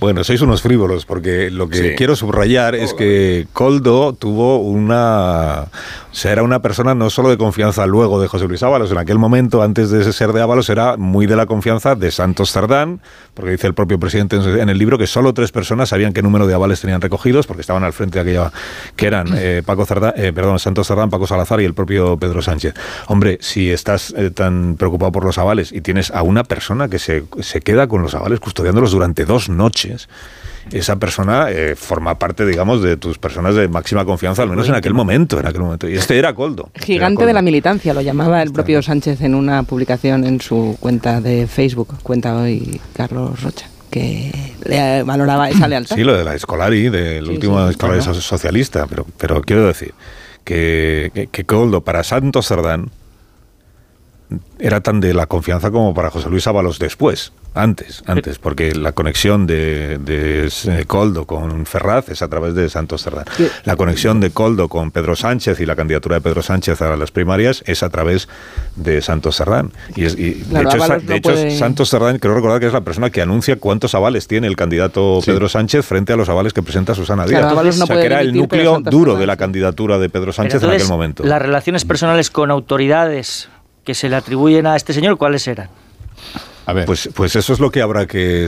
Bueno, sois unos frívolos, porque lo que quiero subrayar es que Coldo tuvo una. O sea, era una persona no solo de confianza luego de José Luis Ábalos, en aquel momento, antes de ser de Ábalos, era muy de la confianza de Santos Cerdán, porque dice el propio presidente en el libro que solo tres personas sabían qué número de avales tenían recogidos, porque estaban al frente de aquella. que eran eh, Paco Cerdán, eh, perdón, Santos Cerdán, Paco Salazar y el propio Pedro Sánchez. Hombre, si estás eh, tan preocupado por los avales y tienes a una persona que se, se queda con los avales custodiándolos durante dos noches, esa persona eh, forma parte, digamos, de tus personas de máxima confianza, al menos en aquel momento, en aquel momento. Y este era Coldo. Gigante de la militancia, lo llamaba el propio Sánchez en una publicación en su cuenta de Facebook, cuenta hoy Carlos Rocha que le valoraba esa lealtad. Sí, lo de la Escolari, del último Escolari socialista, pero, pero quiero decir que, que, Coldo para Santos Cerdán era tan de la confianza como para José Luis Ábalos después. Antes, antes, porque la conexión de, de, Coldo con Ferraz es a través de Santos Cerdán. La conexión de Coldo con Pedro Sánchez y la candidatura de Pedro Sánchez a las primarias es a través de Santos Cerdán. Y, de hecho, Santos Cerdán, creo recordar que es la persona que anuncia cuántos avales tiene el candidato Pedro Sánchez frente a los avales que presenta Susana Díaz. o sea, que era el núcleo duro de la candidatura de Pedro Sánchez en aquel momento. Las relaciones personales con autoridades que se le atribuyen a este señor, ¿cuáles eran? Pues, pues eso es lo que habrá que,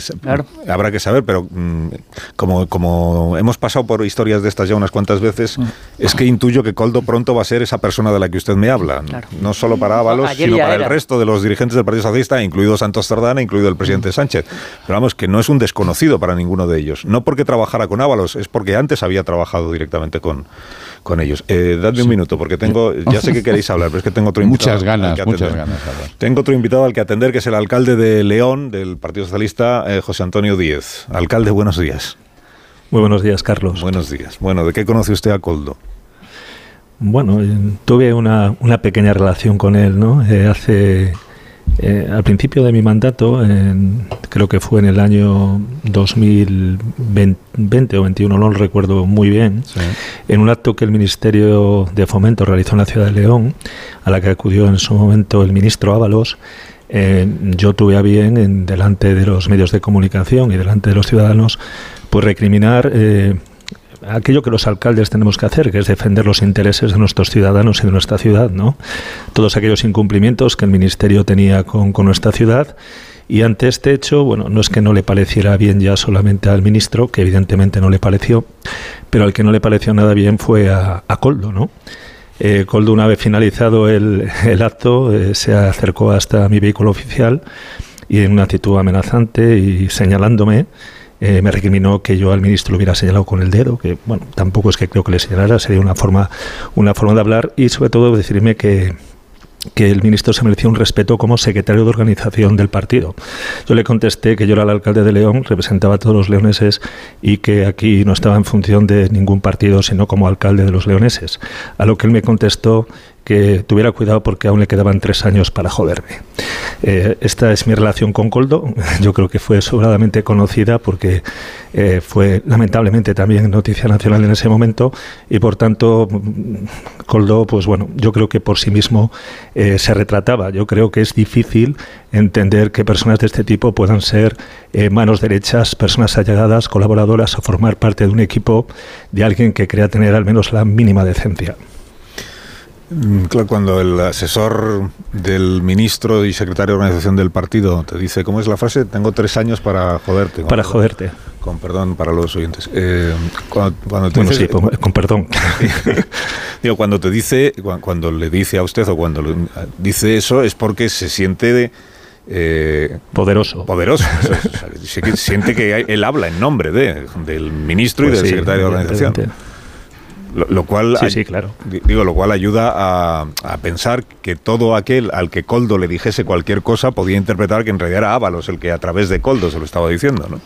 habrá que saber, pero mm, como, como hemos pasado por historias de estas ya unas cuantas veces, mm. es que intuyo que Coldo pronto va a ser esa persona de la que usted me habla. No solo para Ábalos, sino para el resto de los dirigentes del Partido Socialista, incluido Santos Cerdana, incluido el presidente mm. Sánchez. Pero vamos, que no es un desconocido para ninguno de ellos. No porque trabajara con Ábalos, es porque antes había trabajado directamente con, con ellos. Eh, dadme un minuto, porque tengo, ya sé que queréis hablar, pero es que tengo otro invitado. Muchas ganas, muchas ganas. Tengo otro invitado al que atender, que es el alcalde de León, del Partido Socialista, eh, José Antonio Díez. Alcalde, buenos días. Muy buenos días, Carlos. Buenos días. Bueno, ¿de qué conoce usted a Coldo? Bueno, eh, tuve una, una pequeña relación con él, ¿no? hace eh, al principio de mi mandato, creo que fue en el año 2020 o 21, no lo recuerdo muy bien, en un acto que el Ministerio de Fomento realizó en la ciudad de León, a la que acudió en su momento el ministro Ábalos, eh, yo tuve a bien, en, delante de los medios de comunicación y delante de los ciudadanos, pues recriminar eh, aquello que los alcaldes tenemos que hacer, que es defender los intereses de nuestros ciudadanos y de nuestra ciudad, ¿no? Todos aquellos incumplimientos que el Ministerio tenía con, con nuestra ciudad. Y ante este hecho, bueno, no es que no le pareciera bien ya solamente al ministro, que evidentemente no le pareció, pero al que no le pareció nada bien fue a, Coldo, ¿no? Eh, Coldo, una vez finalizado el, el acto, eh, se acercó hasta mi vehículo oficial y en una actitud amenazante y señalándome, eh, me recriminó que yo al ministro lo hubiera señalado con el dedo, que bueno, tampoco es que creo que le señalara, sería una forma, una forma de hablar y sobre todo decirme que que el ministro se merecía un respeto como secretario de organización del partido. Yo le contesté que yo era el alcalde de León, representaba a todos los leoneses y que aquí no estaba en función de ningún partido, sino como alcalde de los leoneses. A lo que él me contestó que tuviera cuidado porque aún le quedaban tres años para joderme. Eh, esta es mi relación con Coldo. Yo creo que fue sobradamente conocida porque eh, fue lamentablemente también noticia nacional en ese momento y por tanto Coldo, pues bueno, yo creo que por sí mismo eh, se retrataba. Yo creo que es difícil entender que personas de este tipo puedan ser manos derechas, personas allegadas, colaboradoras o formar parte de un equipo de alguien que crea tener al menos la mínima decencia. Mm, Claro, cuando el asesor del ministro y secretario de organización del partido te dice, ¿cómo es la frase? Tengo tres años para joderte. Para Con- joderte. Con perdón para los oyentes. Eh, cuando, cuando te Bueno, dice- sí, con, con perdón. Digo, cuando te dice, cua- cuando le dice a usted o cuando le- dice eso es porque se siente de, eh, Poderoso. Poderoso. O sea, siente que hay- él habla en nombre de, del ministro Pues y del sí, secretario de organización. Lo, lo cual Sí, claro. di- digo lo cual ayuda a, a pensar que todo aquel al que Coldo le dijese cualquier cosa podía interpretar que en realidad era Ábalos el que a través de Coldo se lo estaba diciendo ¿no?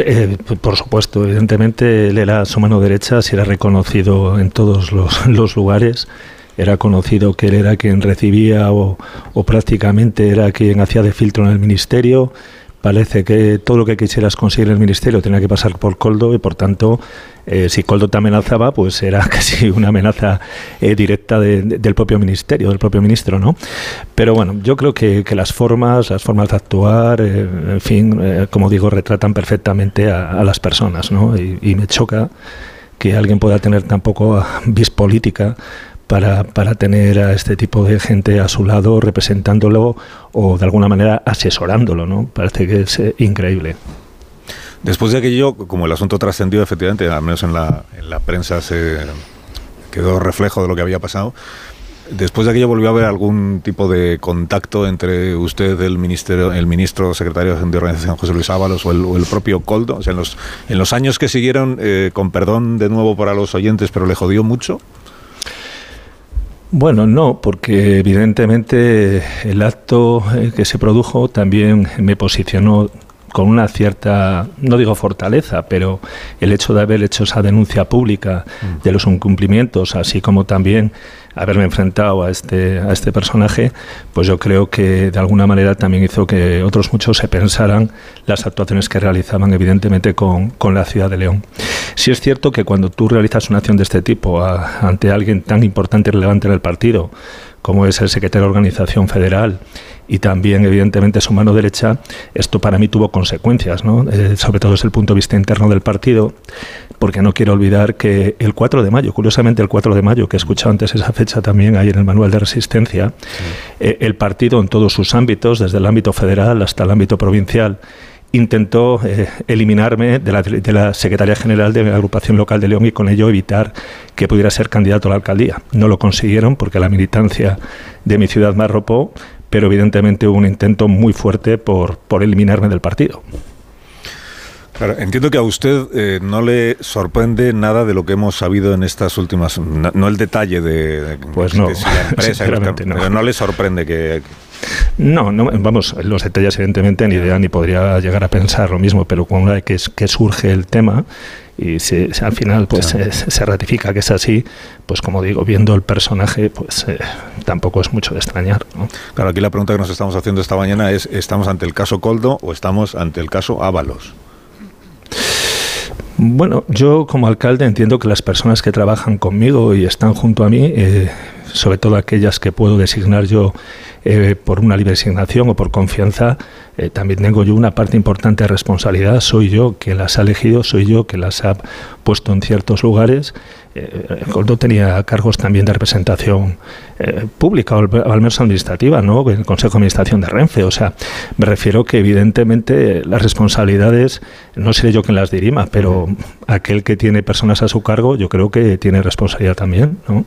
Eh, por supuesto, evidentemente él era su mano derecha, si era reconocido en todos los, los lugares, era conocido que él era quien recibía o, o prácticamente era quien hacía de filtro en el ministerio. Parece que todo lo que quisieras conseguir en el ministerio tenía que pasar por Coldo y por tanto, eh, si Coldo te amenazaba, pues era casi una amenaza eh, directa de- de- del propio ministerio, del propio ministro, ¿no? Pero bueno, yo creo que, las formas, las formas de actuar, eh, en fin, como digo, retratan perfectamente a, las personas, ¿no? Y, y me choca que alguien pueda tener tan poco vis política para, para tener a este tipo de gente a su lado representándolo o de alguna manera asesorándolo, ¿no? Parece que es eh, increíble. Después de aquello, como el asunto trascendió efectivamente, al menos en la, en la prensa se quedó reflejo de lo que había pasado, después de aquello volvió a haber algún tipo de contacto entre usted, el ministerio, el ministro secretario de organización José Luis Ábalos o el, o el propio Coldo, o sea, en los, en los años que siguieron, eh, con perdón de nuevo para los oyentes, pero le jodió mucho. Bueno, no, porque evidentemente el acto eh, que se produjo también me posicionó con una cierta, no digo fortaleza, pero el hecho de haber hecho esa denuncia pública de los incumplimientos, así como también haberme enfrentado a este, a este personaje, pues yo creo que de alguna manera también hizo que otros muchos se pensaran las actuaciones que realizaban evidentemente con, con la ciudad de León. Sí es cierto que cuando tú realizas una acción de este tipo a- ante alguien tan importante y relevante en el partido, como es el secretario de Organización Federal y también, evidentemente, su mano derecha, esto para mí tuvo consecuencias, ¿no? Eh, sobre todo desde el punto de vista interno del partido, porque no quiero olvidar que el 4 de mayo, curiosamente el 4 de mayo, que he escuchado antes esa fecha también ahí en el manual de resistencia, eh, el partido en todos sus ámbitos, desde el ámbito federal hasta el ámbito provincial, intentó eh, eliminarme de la, de la Secretaría General de la Agrupación Local de León y con ello evitar que pudiera ser candidato a la alcaldía. No lo consiguieron porque la militancia de mi ciudad me arropó, pero evidentemente hubo un intento muy fuerte por, por eliminarme del partido. Claro, entiendo que a usted eh, no le sorprende nada de lo que hemos sabido en estas últimas, no, no el detalle de, de- Pues de si la empresa, no. pero no le sorprende que, No, no, vamos, los detalles evidentemente ni idea ni podría llegar a pensar lo mismo, pero con una vez que, surge el tema y se, al final pues se, se ratifica que es así, pues como digo, viendo el personaje, pues eh, tampoco es mucho de extrañar. ¿no? Claro, aquí la pregunta que nos estamos haciendo esta mañana es, ¿estamos ante el caso Coldo o estamos ante el caso Ábalos? Bueno, yo como alcalde entiendo que las personas que trabajan conmigo y están junto a mí, eh, sobre todo aquellas que puedo designar yo eh, por una libre designación o por confianza, eh, también tengo yo una parte importante de responsabilidad. Soy yo quien las ha elegido, soy yo quien las ha puesto en ciertos lugares. Eh, Coldo tenía cargos también de representación eh, pública o al, o al menos administrativa, ¿no? En el Consejo de Administración de Renfe. O sea, me refiero que evidentemente las responsabilidades, no seré yo quien las dirima, pero aquel que tiene personas a su cargo, yo creo que tiene responsabilidad también, ¿no?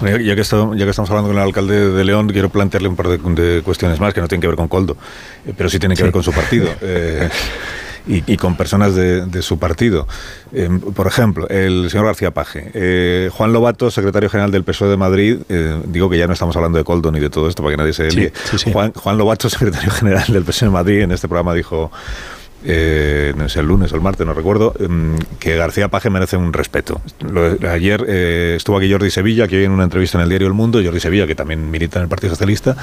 Bueno, ya, que esto- ya que estamos hablando con el alcalde de León, quiero plantearle un par de, de cuestiones más que no tienen que ver con Coldo, eh, pero sí tienen que Sí. ver con su partido. eh, y, y con personas de, de su partido. Eh, por ejemplo, el señor García Paje. Eh, Juan Lobato, secretario general del PSOE de Madrid, eh, digo que ya no estamos hablando de Coldo ni de todo esto para que nadie se Sí, líe. sí, sí. Juan, Juan Lobato, secretario general del PSOE de Madrid, en este programa dijo eh, no el lunes o el martes, no recuerdo, em, que García Paje merece un respeto. Ayer eh, estuvo aquí Jordi Sevilla, que hoy en una entrevista en el diario El Mundo, Jordi Sevilla, que también milita en el Partido Socialista,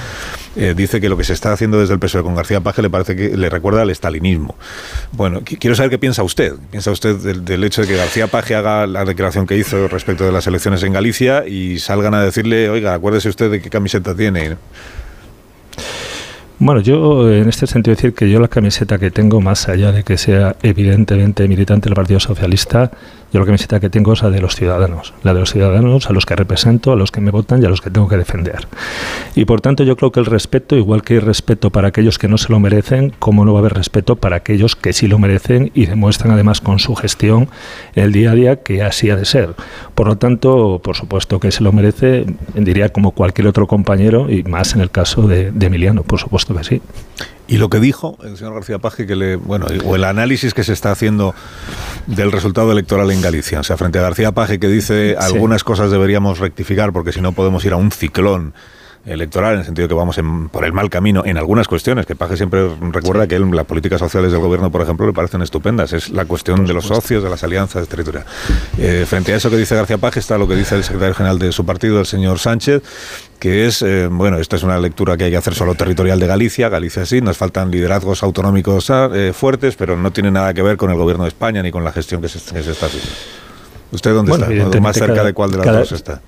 eh, dice que lo que se está haciendo desde el PSOE con García Paje le parece que le recuerda al estalinismo. Bueno, qui- quiero saber qué piensa usted. ¿Piensa usted del, del hecho de que García Paje haga la declaración que hizo respecto de las elecciones en Galicia y salgan a decirle, oiga, acuérdese usted de qué camiseta tiene? Bueno, yo en este sentido decir que yo la camiseta que tengo, más allá de que sea evidentemente militante del Partido Socialista, yo la camiseta que tengo es la de los ciudadanos, la de los ciudadanos a los que represento, a los que me votan y a los que tengo que defender. Y por tanto yo creo que el respeto, igual que hay respeto para aquellos que no se lo merecen, como no va a haber respeto para aquellos que sí lo merecen y demuestran además con su gestión el día a día que así ha de ser. Por lo tanto, por supuesto que se lo merece, diría como cualquier otro compañero y más en el caso de Emiliano, por supuesto que sí. Y lo que dijo el señor García Paje, que le, bueno, o el análisis que se está haciendo del resultado electoral en Galicia. O sea, frente a García Paje que dice algunas cosas deberíamos rectificar porque si no podemos ir a un ciclón electoral, en el sentido que vamos por el mal camino en algunas cuestiones, que Paje siempre recuerda que las políticas sociales del gobierno, por ejemplo, le parecen estupendas. Es la cuestión de los socios, de las alianzas territoriales. Eh, frente a eso que dice García Paje está lo que dice el secretario general de su partido, el señor Sánchez, que es, eh, bueno, esta es una lectura que hay que hacer solo territorial de Galicia, Galicia sí, nos faltan liderazgos autonómicos ah, eh, fuertes, pero no tiene nada que ver con el gobierno de España ni con la gestión que se, está haciendo. ¿Usted dónde está? ¿Más cerca de cuál de las dos está?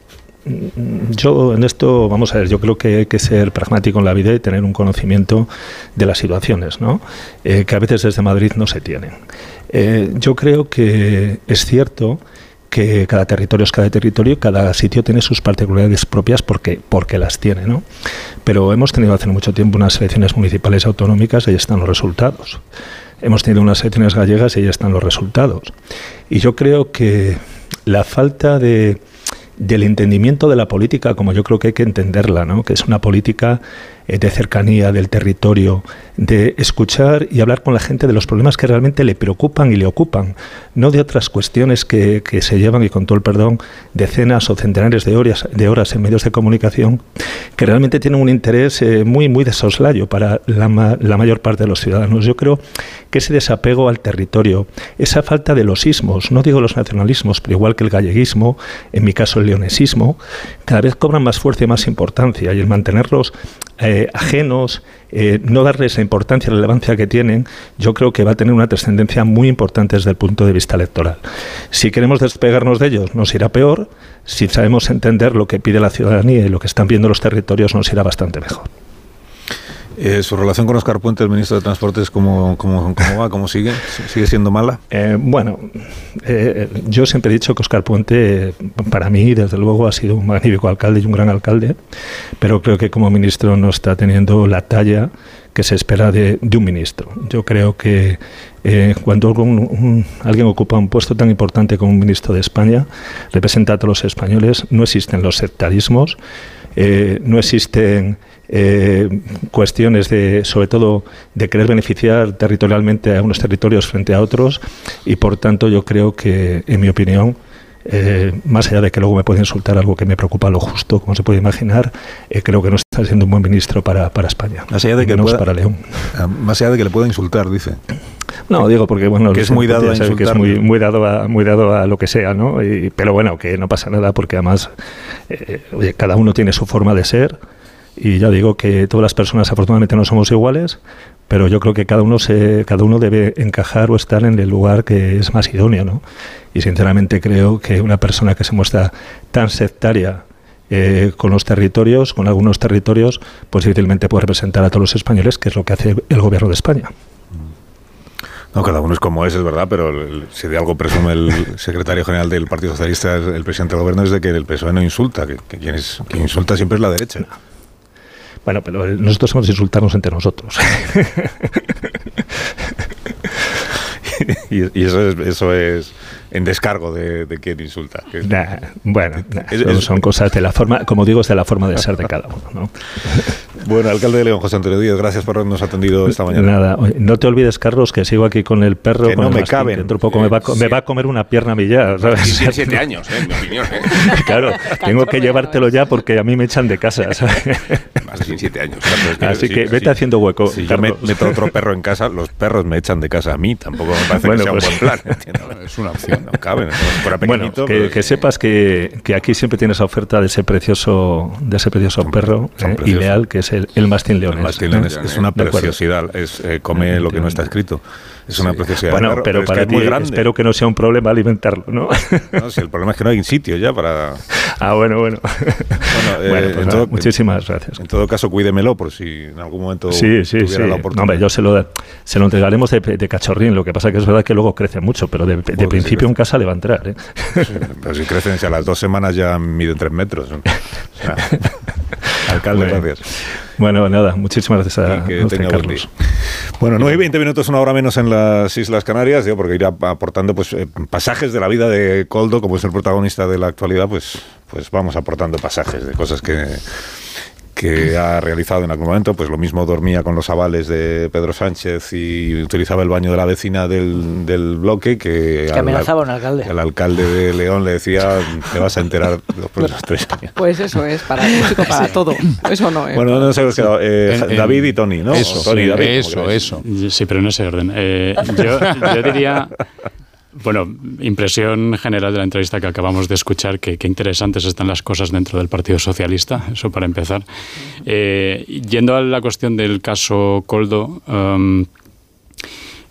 Yo en esto, vamos a ver, yo creo que hay que ser pragmático en la vida y tener un conocimiento de las situaciones, ¿no? Eh, que a veces desde Madrid no se tienen. Eh, yo creo que es cierto que cada territorio es cada territorio, cada sitio tiene sus particularidades propias porque, porque las tiene, ¿no? Pero hemos tenido hace mucho tiempo unas elecciones municipales autonómicas y ahí están los resultados. Hemos tenido unas elecciones gallegas y ahí están los resultados. Y yo creo que la falta de del entendimiento de la política como yo creo que hay que entenderla, ¿no? que es una política de cercanía del territorio, de escuchar y hablar con la gente de los problemas que realmente le preocupan y le ocupan, no de otras cuestiones que, que se llevan, y con todo el perdón, decenas o centenares de horas, de horas en medios de comunicación, que realmente tienen un interés eh, muy, muy de soslayo para la, la mayor parte de los ciudadanos. Yo creo que ese desapego al territorio, esa falta de los ismos, no digo los nacionalismos, pero igual que el galleguismo, en mi caso el leonesismo, cada vez cobran más fuerza y más importancia, y el mantenerlos eh, ajenos, eh, no darles la importancia y relevancia que tienen, yo creo que va a tener una trascendencia muy importante desde el punto de vista electoral. Si queremos despegarnos de ellos, nos irá peor. Si sabemos entender lo que pide la ciudadanía y lo que están viendo los territorios, nos irá bastante mejor. Eh, ¿Su relación con Oscar Puente, el ministro de Transportes, cómo, cómo, cómo va? ¿Cómo sigue? ¿Sigue siendo mala? Eh, bueno, eh, yo siempre he dicho que Oscar Puente, para mí, desde luego, ha sido un magnífico alcalde y un gran alcalde, pero creo que como ministro no está teniendo la talla que se espera de, un ministro. Yo creo que cuando alguien ocupa un puesto tan importante como un ministro de España, representa a todos los españoles, no existen los sectarismos, no existen eh, cuestiones de, sobre todo, de querer beneficiar territorialmente a unos territorios frente a otros y, por tanto, yo creo que, en mi opinión, eh, más allá de que luego me puede insultar algo que me preocupa lo justo, como se puede imaginar, eh, creo que no está siendo un buen ministro para, para España. Más allá de que para León. Ah, más allá de que le pueda insultar, dice. No, digo porque bueno, que es muy dado a que es muy, muy, dado a muy dado a lo que sea, ¿no? pero bueno, que no pasa nada porque además oye, cada uno tiene su forma de ser y ya digo que todas las personas afortunadamente no somos iguales, pero yo creo que cada uno se, cada uno debe encajar o estar en el lugar que es más idóneo, ¿no? Y sinceramente creo que una persona que se muestra tan sectaria eh, con los territorios, con algunos territorios, pues difícilmente puede representar a todos los españoles, que es lo que hace el gobierno de España. No, cada uno es como es, es verdad, pero si de algo presume el secretario general del Partido Socialista, el presidente del gobierno, es de que el PSOE no insulta, que, quien, quien insulta siempre es la derecha. Bueno, pero nosotros somos insultarnos entre nosotros. y, eso es, eso es en descargo de, de quien insulta. bueno, son, cosas de la forma, como digo, es de la forma de ser de cada uno. ¿no? Bueno, alcalde de León, José Antonio Díaz, gracias por habernos atendido esta mañana. Nada, no te olvides, Carlos, que sigo aquí con el perro. Que no me cabe. Dentro poco me, va, me, va, a comer una pierna millar. ¿sabes? Tiene siete años, ¿eh? en mi opinión. ¿eh? Claro, tengo que llevártelo ya porque a mí me echan de casa. ¿sabes? Más de 17 años. Así que vete haciendo hueco. Si yo meto otro perro en casa, los perros me echan de casa a mí. Tampoco me parece que sea un pues buen plan. Es una opción. No caben. Bueno, que, que sepas que, que, aquí siempre tienes oferta de ese precioso, de ese precioso perro eh, ideal, que es el, el mastín león es una preciosidad, es, eh, come lo que no está escrito. Es una preciosidad. Bueno, pero, para ti espero que no sea un problema alimentarlo, ¿no? no si el problema es que no hay sitio ya para... Ah, bueno, bueno. Bueno, Bueno, eh, pues en nada, todo- muchísimas gracias. En todo caso, cuídemelo por si en algún momento Sí, sí, tuviera sí. la No, oportunidad. hombre, yo se lo, se lo entregaremos de, de cachorrín. Lo que pasa que es verdad que luego crece mucho, pero de, de sí principio en casa le va a entrar. ¿eh? Pero si crecen, si a las dos semanas ya miden tres metros. O sea, alcalde, Bueno. gracias. Bueno, nada, muchísimas gracias a, que usted, Carlos. Bueno, 9 y 20 minutos, una hora menos en las Islas Canarias, digo, porque irá aportando pues eh, pasajes de la vida de Coldo, como es el protagonista de la actualidad, pues, pues vamos aportando pasajes de cosas que, que ha realizado en algún momento. Pues lo mismo dormía con los avales de Pedro Sánchez y utilizaba el baño de la vecina del, del bloque que, Que amenazaba a un alcalde. El alcalde de León le decía, te vas a enterar los próximos tres años. Pues eso es, para, chico para todo. Eso no es. Bueno, ¿dónde nos hemos quedado? Eh, David y Tony, ¿no? Eso, Tony sí, David, eso, eso. Sí, pero en ese orden. Eh, yo, yo diría, bueno, impresión general de la entrevista que acabamos de escuchar, que, que interesantes están las cosas dentro del Partido Socialista, eso para empezar. Eh, yendo a la cuestión del caso Coldo, um,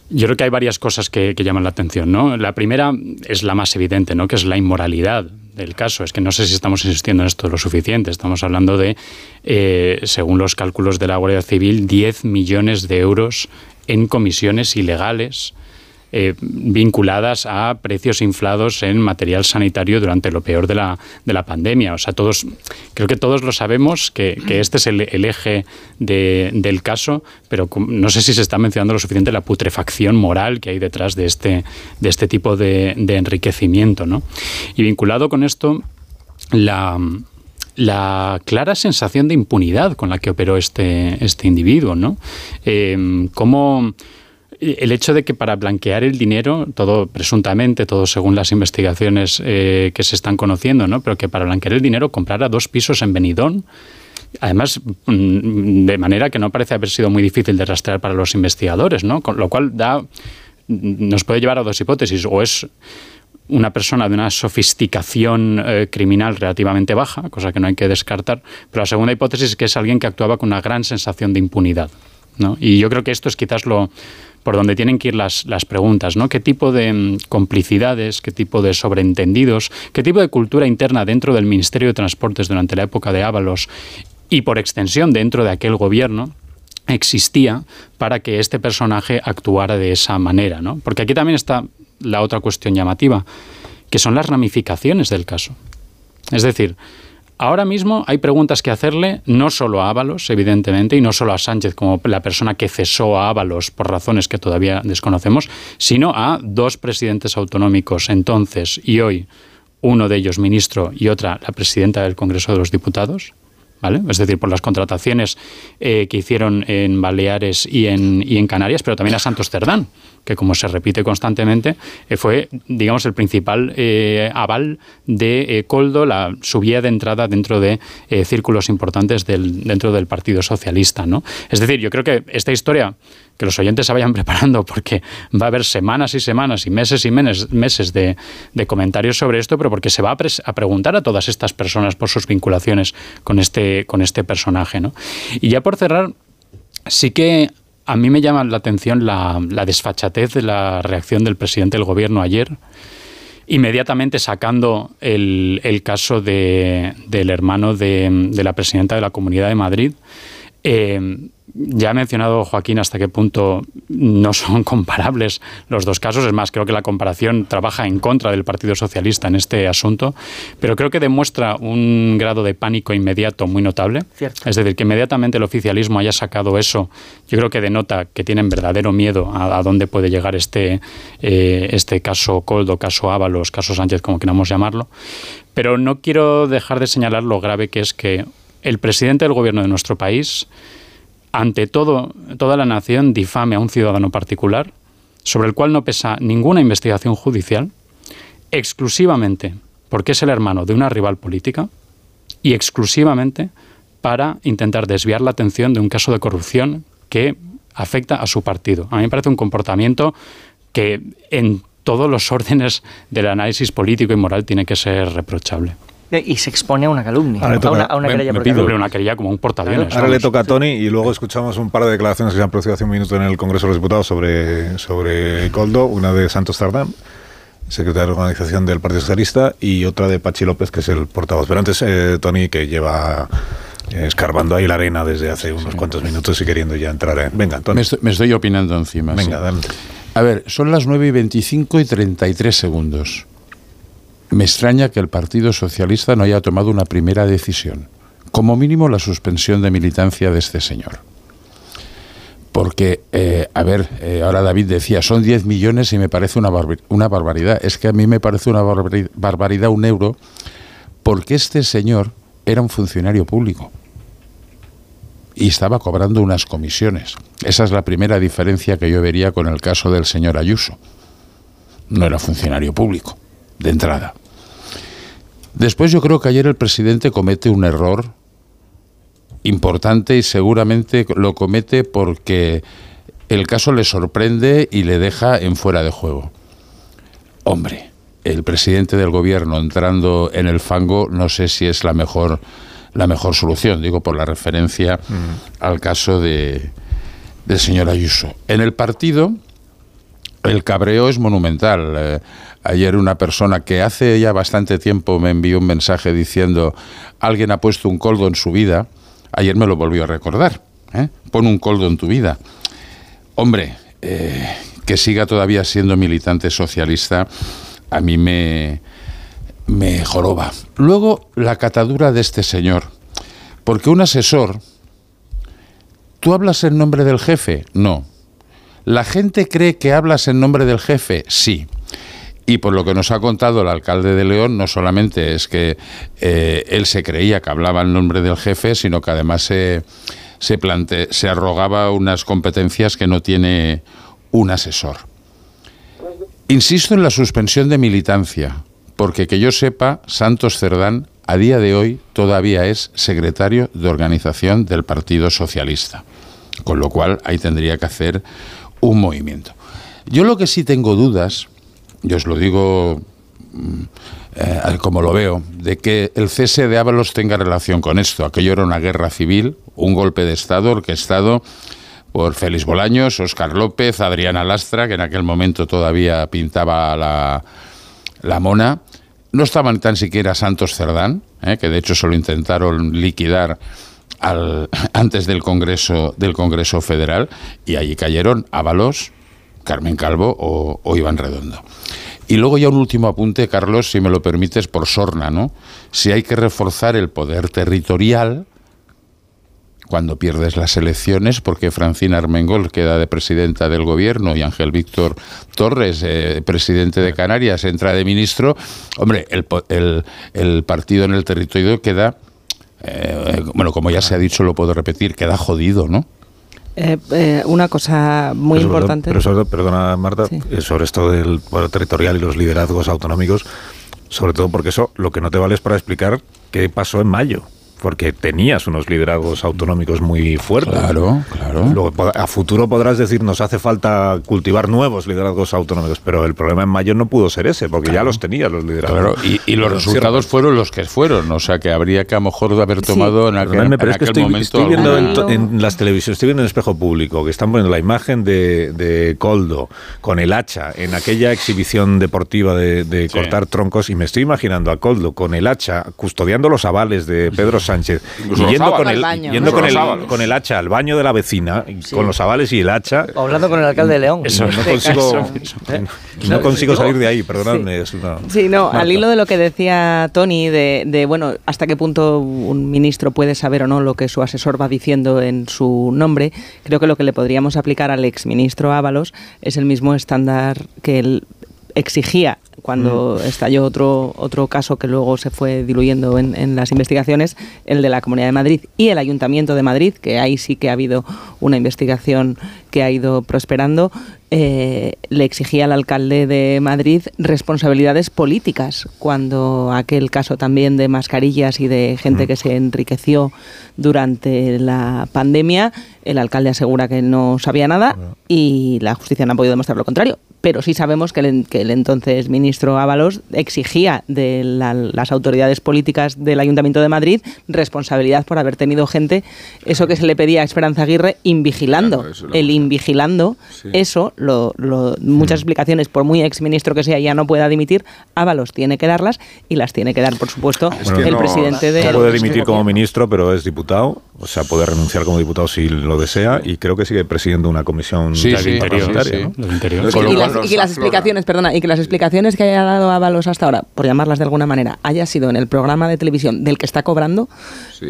yo creo que hay varias cosas que, que llaman la atención, ¿no? La primera es la más evidente, ¿no? Que es la inmoralidad del caso. Es que no sé si estamos insistiendo en esto lo suficiente. Estamos hablando de, eh, según los cálculos de la Guardia Civil, 10 millones de euros en comisiones ilegales eh, vinculadas a precios inflados en material sanitario durante lo peor de la, de la pandemia. O sea, todos, creo que todos lo sabemos que, que este es el, el eje de- del caso, pero no sé si se está mencionando lo suficiente la putrefacción moral que hay detrás de este, de este tipo de, de enriquecimiento. ¿no? Y vinculado con esto, la, la clara sensación de impunidad con la que operó este, este individuo, ¿no? Eh, cómo el hecho de que para blanquear el dinero, todo presuntamente, todo según las investigaciones eh, que se están conociendo, ¿no? Pero que para blanquear el dinero comprara dos pisos en Benidorm, además mm, de manera que no parece haber sido muy difícil de rastrear para los investigadores, ¿no? Con lo cual da nos puede llevar a dos hipótesis, o es una persona de una sofisticación eh, criminal relativamente baja, cosa que no hay que descartar, pero la segunda hipótesis es que es alguien que actuaba con una gran sensación de impunidad. ¿no? Y yo creo que esto es quizás lo por donde tienen que ir las, las preguntas, ¿no? ¿Qué tipo de mm, complicidades, qué tipo de sobreentendidos, qué tipo de cultura interna dentro del Ministerio de Transportes durante la época de Ábalos y por extensión dentro de aquel gobierno existía para que este personaje actuara de esa manera, ¿no? Porque aquí también está la otra cuestión llamativa, que son las ramificaciones del caso. Es decir, ahora mismo hay preguntas que hacerle no solo a Ábalos, evidentemente, y no solo a Sánchez como la persona que cesó a Ábalos por razones que todavía desconocemos, sino a dos presidentes autonómicos entonces y hoy, uno de ellos ministro y otra la presidenta del Congreso de los Diputados, ¿Vale? Es decir, por las contrataciones eh, que hicieron en Baleares y en, y en Canarias, pero también a Santos Cerdán, que como se repite constantemente, eh, fue, digamos, el principal eh, aval de eh, Coldo, la, su vía de entrada dentro de círculos importantes del, dentro del Partido Socialista. ¿no? Es decir, yo creo que esta historia, que los oyentes se vayan preparando, porque va a haber semanas y semanas y meses y meses, meses de, de comentarios sobre esto, pero porque se va a, a preguntar a todas estas personas por sus vinculaciones con este, con este personaje. ¿no? Y ya por cerrar, sí que a mí me llama la atención la, la desfachatez de la reacción del presidente del gobierno ayer, inmediatamente sacando el, el caso de- del hermano de, de la presidenta de la Comunidad de Madrid. Eh, ya ha mencionado Joaquín hasta qué punto no son comparables los dos casos. Es más, creo que la comparación trabaja en contra del Partido Socialista en este asunto, pero creo que demuestra un grado de pánico inmediato muy notable. Cierto. Es decir, que inmediatamente el oficialismo haya sacado eso, yo creo que denota que tienen verdadero miedo a, a dónde puede llegar este, eh, este caso Coldo, caso Ábalos, caso Sánchez, como queramos llamarlo. Pero no quiero dejar de señalar lo grave que es que el presidente del gobierno de nuestro país, ante todo, toda la nación, difame a un ciudadano particular, sobre el cual no pesa ninguna investigación judicial, exclusivamente porque es el hermano de una rival política y exclusivamente para intentar desviar la atención de un caso de corrupción que afecta a su partido. A mí me parece un comportamiento que en todos los órdenes del análisis político y moral tiene que ser reprochable. Y se expone a una calumnia, Ahora le a toca- una, a una me- querella me pido- calumnia. Una querella como un portaaviones. Ahora le toca a Tony y luego escuchamos un par de declaraciones que se han producido hace un minuto en el Congreso de los Diputados sobre, sobre Coldo, una de Santos Tardán secretario de organización del Partido Socialista, y otra de Pachi López, que es el portavoz. Pero antes, eh, Tony, que lleva eh, escarbando ahí la arena desde hace unos cuantos minutos y queriendo ya entrar en... Venga, Tony. Me estoy, me estoy opinando encima. Venga, sí. dale. A ver, son las 9 y 25 y 33 segundos. Me extraña que el Partido Socialista no haya tomado una primera decisión. Como mínimo la suspensión de militancia de este señor. Porque, eh, a ver, eh, ahora David decía, son 10 millones y me parece una, una barbaridad. Es que a mí me parece una barbari- barbaridad un euro porque este señor era un funcionario público y estaba cobrando unas comisiones. Esa es la primera diferencia que yo vería con el caso del señor Ayuso. No era funcionario público, de entrada. Después yo creo que ayer el presidente comete un error importante y seguramente lo comete porque el caso le sorprende y le deja en fuera de juego. Hombre, el presidente del gobierno entrando en el fango no sé si es la mejor la mejor solución, digo por la referencia al caso de del señor Ayuso. En el partido el cabreo es monumental. Eh, ayer una persona que hace ya bastante tiempo me envió un mensaje diciendo alguien ha puesto un coldo en su vida. Ayer me lo volvió a recordar. ¿eh? Pon un coldo en tu vida. Hombre, eh, que siga todavía siendo militante socialista, a mí me, me joroba. Luego, la catadura de este señor. Porque un asesor, ¿tú hablas en nombre del jefe? No. ¿La gente cree que hablas en nombre del jefe? Sí. Y por lo que nos ha contado el alcalde de León, no solamente es que eh, él se creía que hablaba en nombre del jefe, sino que además se, se, se arrogaba unas competencias que no tiene un asesor. Insisto en la suspensión de militancia, porque que yo sepa, Santos Cerdán a día de hoy todavía es secretario de organización del Partido Socialista, con lo cual ahí tendría que hacer un movimiento. Yo lo que sí tengo dudas, y os lo digo mm, eh, como lo veo, de que el cese de Ábalos tenga relación con esto. Aquello era una guerra civil, un golpe de Estado orquestado por Félix Bolaños, Óscar López, Adriana Lastra, que en aquel momento todavía pintaba la, la mona. No estaban tan siquiera Santos Cerdán, eh, que de hecho se lo intentaron liquidar al- antes del Congreso, del Congreso Federal, y allí cayeron Ábalos, Carmen Calvo o, o Iván Redondo. Y luego ya un último apunte, Carlos, si me lo permites, por sorna, ¿no? Si hay que reforzar el poder territorial cuando pierdes las elecciones, porque Francina Armengol queda de presidenta del gobierno y Ángel Víctor Torres, eh, presidente de Canarias, entra de ministro, hombre, el, el- el partido en el territorio queda, eh, bueno, como ya se ha dicho, lo puedo repetir, queda jodido, ¿no? Eh, eh, una cosa muy Pero sobre todo- importante. pero sobre todo, perdona, Marta, eh, sobre esto del poder territorial y los liderazgos autonómicos, sobre todo porque eso lo que no te vale es para explicar qué pasó en mayo. Porque tenías unos liderazgos autonómicos muy fuertes. Claro, claro. Luego, a futuro podrás decir, nos hace falta cultivar nuevos liderazgos autonómicos, pero el problema en mayo no pudo ser ese, porque ya los tenías los liderazgos. Claro, y, y los resultados fueron los que fueron, o sea que habría que a lo mejor haber tomado en aquel, Perdonadme, pero en es que aquel estoy, momento estoy viendo en, alguna- en las televisiones, estoy viendo en el espejo público que están poniendo la imagen de, de Coldo con el hacha en aquella exhibición deportiva de, de cortar troncos y me estoy imaginando a Coldo con el hacha custodiando los avales de Pedro Sánchez Incluso y los yendo, con el, Al baño. yendo con, el, con el hacha al baño de la vecina, con los avales y el hacha. O hablando con el alcalde de León. Eso, no este consigo, no salir de ahí, perdonadme. Una, Sí, no, Marta. al hilo de lo que decía Tony, de, de, bueno, hasta qué punto un ministro puede saber o no lo que su asesor va diciendo en su nombre, creo que lo que le podríamos aplicar al exministro Ábalos es el mismo estándar que él exigía cuando estalló otro, otro caso que luego se fue diluyendo en, en las investigaciones, el de la Comunidad de Madrid y el Ayuntamiento de Madrid, que ahí sí que ha habido una investigación que ha ido prosperando, eh, le exigía al alcalde de Madrid responsabilidades políticas, cuando aquel caso también de mascarillas y de gente que se enriqueció durante la pandemia, el alcalde asegura que no sabía nada y la justicia no ha podido demostrar lo contrario. Pero sí sabemos que el, que el entonces ministro Ábalos exigía de la- las autoridades políticas del Ayuntamiento de Madrid responsabilidad por haber tenido gente, eso que se le pedía a Esperanza Aguirre, invigilando. el invigilando, eso, lo, lo- muchas explicaciones, por muy exministro que sea, ya no pueda dimitir, Ábalos tiene que darlas y las tiene que dar, por supuesto, Bueno, el no- presidente de... no puede dimitir como ministro, pero es diputado, o sea, puede renunciar como diputado si lo desea, y creo que sigue presidiendo una comisión Sí, sí, parlamentaria, sí, ¿no? sí, del interior. Y, Con lo y cual las, y que las explicaciones, perdona, y que las explicaciones que haya dado Ábalos hasta ahora, por llamarlas de alguna manera, haya sido en el programa de televisión del que está cobrando,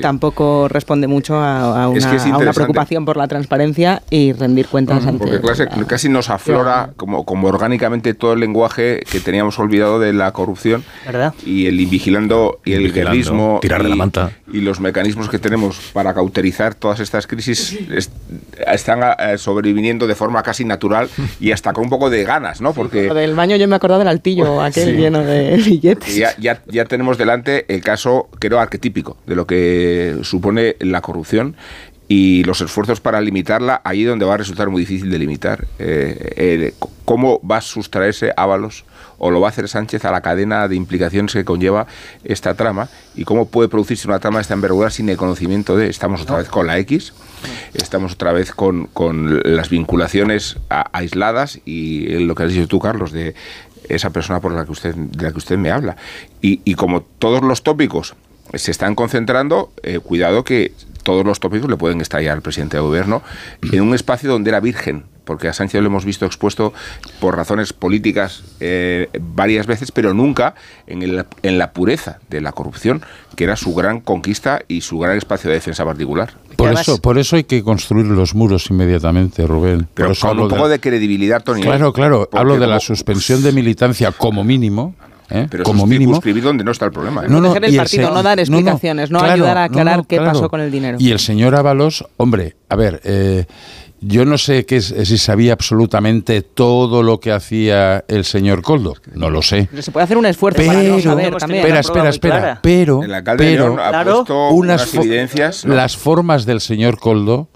tampoco responde mucho a, a Es Ah, que una, es a una preocupación por la transparencia y rendir cuentas ante Porque casi, casi nos aflora como, como orgánicamente todo el lenguaje que teníamos olvidado de la corrupción ¿Verdad? y el invigilando y el guerrismo tirar de y, la manta. y los mecanismos que tenemos para cauterizar todas estas crisis es- están eh, sobreviviendo de forma casi natural y hasta con un poco de ganas, ¿no? Porque Lo del baño yo me he acordado del altillo, aquel Sí. lleno de billetes. Ya, ya, ya tenemos delante el caso, creo, arquetípico de lo que supone la corrupción y los esfuerzos para limitarla allí donde va a resultar muy difícil de limitar. Eh, eh, ¿Cómo va a sustraerse Ábalos o lo va a hacer Sánchez a la cadena de implicaciones que conlleva esta trama y cómo puede producirse una trama de esta envergadura sin el conocimiento de... Estamos otra vez con la X, estamos otra vez con, con las vinculaciones a- aisladas y lo que has dicho tú, Carlos, de esa persona por la que usted, de la que usted me habla. Y, y como todos los tópicos se están concentrando, eh, cuidado que todos los tópicos le pueden estallar al presidente de gobierno en un espacio donde era virgen, porque a Sánchez lo hemos visto expuesto por razones políticas eh, varias veces, pero nunca en, el- en la pureza de la corrupción, que era su gran conquista y su gran espacio de defensa particular. Por eso, por eso hay que construir los muros inmediatamente, Rubén. Pero Por eso con hablo un poco de credibilidad, Tony. Claro, claro. Porque Hablo de la suspensión de militancia como mínimo. ¿Eh? Pero como mínimo. circunscribir donde no está el problema. ¿eh? No, no, Proteger el y el partido, se- no dar no, no, explicaciones, no, claro, ayudar a no, aclarar no, qué claro. pasó con el dinero. Y el señor Ábalos, hombre, a ver, eh, yo no sé qué es- si sabía absolutamente todo lo que hacía el señor Coldo. No lo sé. Pero se puede hacer un esfuerzo para no saber también. espera, espera, espera. Pero, El pero León ha puesto unas fo- evidencias, ¿no? las formas del señor Coldo,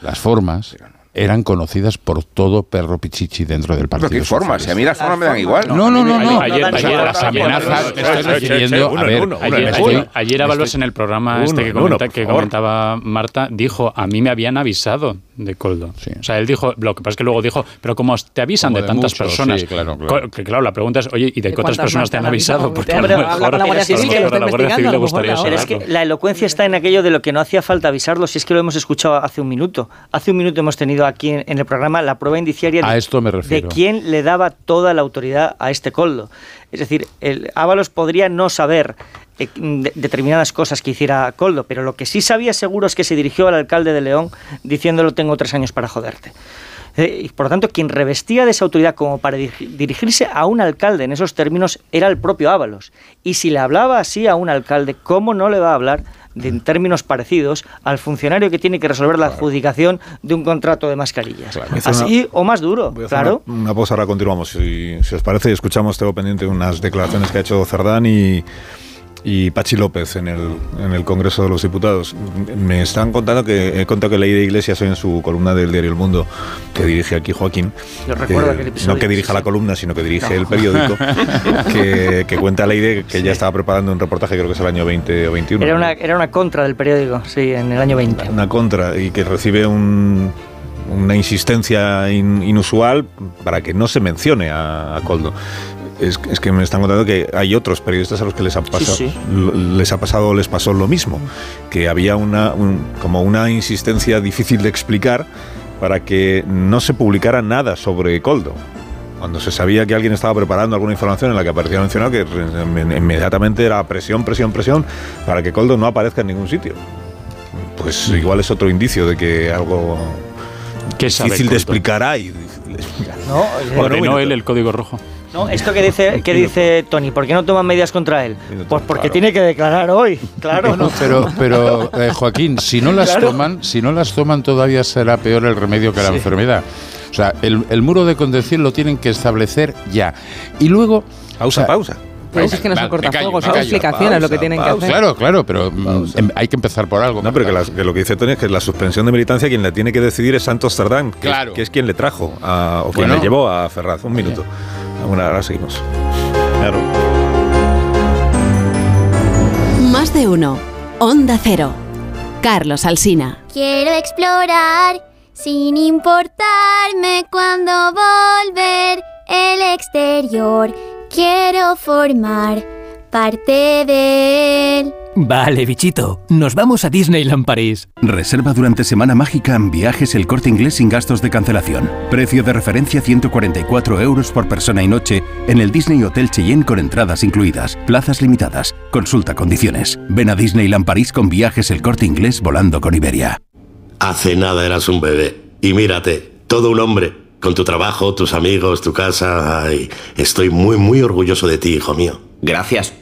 las formas eran conocidas por todo perro pichichi dentro del partido. ¿qué formas? Si a mí las formas me dan igual. No, no, no, no. Ayer, O sea, ayer- las ayer- amenazas, me estoy ayer- refiriendo, a ver, ayer, Ábalos en el programa Uno, este que, comenta- que comentaba Marta dijo, a mí me habían avisado de Coldo. O sea, él dijo, lo que pasa es que luego dijo, pero como te avisan Como de, de tantas muchos, personas, sí, claro, claro. que claro, la pregunta es, oye, ¿y de, ¿De cuántas cuántas personas te han avisado? Porque Te a lo mejor la Guardia Civil, que la Guardia Civil le gustaría Pero es que la elocuencia está en aquello de lo que no hacía falta avisarlo, si es que lo hemos escuchado hace un minuto. Hace un minuto hemos tenido aquí en, en el programa la prueba indiciaria A de, esto me de quién le daba toda la autoridad a este coldo. Es decir, el Ábalos podría no saber eh, de- determinadas cosas que hiciera Coldo, pero lo que sí sabía seguro es que se dirigió al alcalde de León diciéndolo tengo tres años para joderte. Eh, y por lo tanto, quien revestía de esa autoridad como para dirigi- dirigirse a un alcalde en esos términos era el propio Ábalos. Y si le hablaba así a un alcalde, ¿cómo no le va a hablar de, en términos parecidos al funcionario que tiene que resolver la adjudicación de un contrato de mascarillas? Hizo Así o más duro, claro. Una, una pausa, ahora continuamos. Si, si os parece, escuchamos, tengo pendiente unas declaraciones que ha hecho Cerdán y, y Pachi López en el, en el Congreso de los Diputados. Me están contando que he contado que leí de Iglesias hoy en su columna del diario El Mundo, que dirige aquí Joaquín. Yo recuerdo eh, no que dirija sí, la sí. columna, sino que dirige No. el periódico, que, que cuenta Leide que ya estaba preparando un reportaje, creo que es el año 20 o 21. Era una, era una contra del periódico, sí, en el año 20. una contra y que recibe un- una insistencia in- inusual para que no se mencione a, a Coldo. Es, es que me están contando que hay otros periodistas a los que les ha pasado, sí. lo- les ha pasado o les pasó lo mismo, que había una un- como una insistencia difícil de explicar para que no se publicara nada sobre Coldo. Cuando se sabía que alguien estaba preparando alguna información en la que aparecía mencionado, que inmediatamente era presión, presión, presión, para que Coldo no aparezca en ningún sitio. Pues igual es otro indicio de que algo ¿Qué sabe difícil de Coldo? explicar hay. de. No, Bueno, bueno, él el código rojo. No, esto que dice, que dice Tony, ¿por qué no toman medidas contra él? Pues porque tiene que declarar hoy, claro. Bueno, pero, pero eh, Joaquín, si no las Claro. toman, si no las toman todavía será peor el remedio que la Sí. enfermedad. O sea, el, el muro de contención lo tienen que establecer ya. Y luego. Pausa, pausa. Pero es que no son cortafuegos, son explicaciones lo que tienen que hacer. Claro, claro, pero mm, em, hay que empezar por algo. No, pero que, las- que lo que dice Tony es que la suspensión de militancia quien la tiene que decidir es Santos Cerdán, que, Claro. es, que es quien le trajo a- o quien Bueno. le llevó a Ferraz. Un minuto. Bueno, ahora seguimos. Claro. Más de uno. Onda Cero. Carlos Alsina. Quiero explorar sin importarme cuando volver el exterior. Quiero formar parte de él. Vale, bichito, nos vamos a Disneyland París. Reserva durante Semana Mágica en viajes el corte inglés sin gastos de cancelación. Precio de referencia 144 euros por persona y noche en el Disney Hotel Cheyenne con entradas incluidas. Plazas limitadas. Consulta condiciones. Ven a Disneyland París con viajes el corte inglés volando con Iberia. Hace nada eras un bebé. Y mírate, todo un hombre. Con tu trabajo, tus amigos, tu casa. Ay, estoy muy, muy orgulloso de ti, hijo mío. Gracias.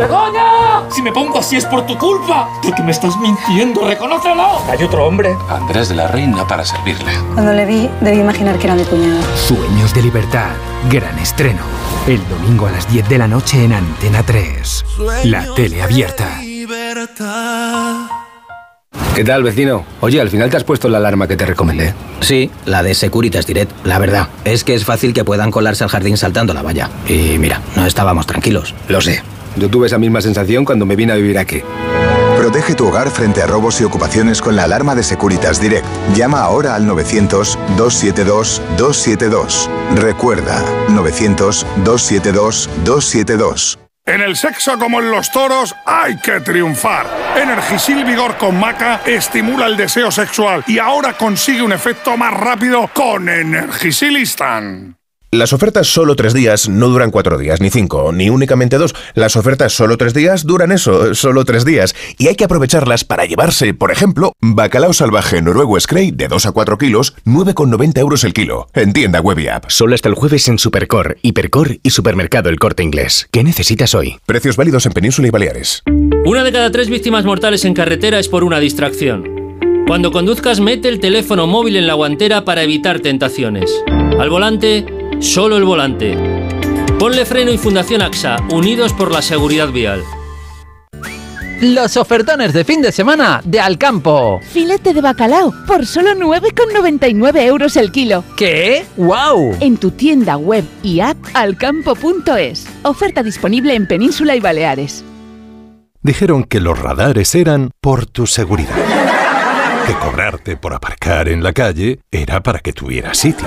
¡Begoña! Si me pongo así es por tu culpa. Porque me estás mintiendo, reconócelo. Hay otro hombre. Andrés de la Reina para servirle. Cuando le vi, debí imaginar que era mi cuñado. Sueños de libertad. Gran estreno. El domingo a las 10 de la noche en Antena 3. La tele abierta. ¿Qué tal, vecino? Oye, al final te has puesto la alarma que te recomendé. Sí, la de Securitas Direct. La verdad, es que es fácil que puedan colarse al jardín saltando la valla. Y mira, no estábamos tranquilos. Lo sé. Yo tuve esa misma sensación cuando me vine a vivir aquí. Protege tu hogar frente a robos y ocupaciones con la alarma de Securitas Direct. Llama ahora al 900-272-272. Recuerda, 900-272-272. En el sexo como en los toros hay que triunfar. Energisil Vigor con Maca estimula el deseo sexual y ahora consigue un efecto más rápido con Energisilistan. Las ofertas solo tres días no duran cuatro días, ni cinco, ni únicamente dos. Las ofertas solo tres días duran eso, solo tres días. Y hay que aprovecharlas para llevarse, por ejemplo, bacalao salvaje noruego Scray de 2 a 4 kilos, 9,90 euros el kilo. En tienda web y app. Solo hasta el jueves en Supercor, Hipercor y Supermercado El Corte Inglés. ¿Qué necesitas hoy? Precios válidos en Península y Baleares. Una de cada tres víctimas mortales en carretera es por una distracción. Cuando conduzcas, mete el teléfono móvil en la guantera para evitar tentaciones. Al volante, solo el volante. Ponle freno y Fundación AXA, unidos por la seguridad vial. Los ofertones de fin de semana de Alcampo. Filete de bacalao por solo 9,99 euros el kilo. ¿Qué? ¡Wow! En tu tienda web y app alcampo.es. Oferta disponible en Península y Baleares. Dijeron que los radares eran por tu seguridad. Que cobrarte por aparcar en la calle era para que tuvieras sitio.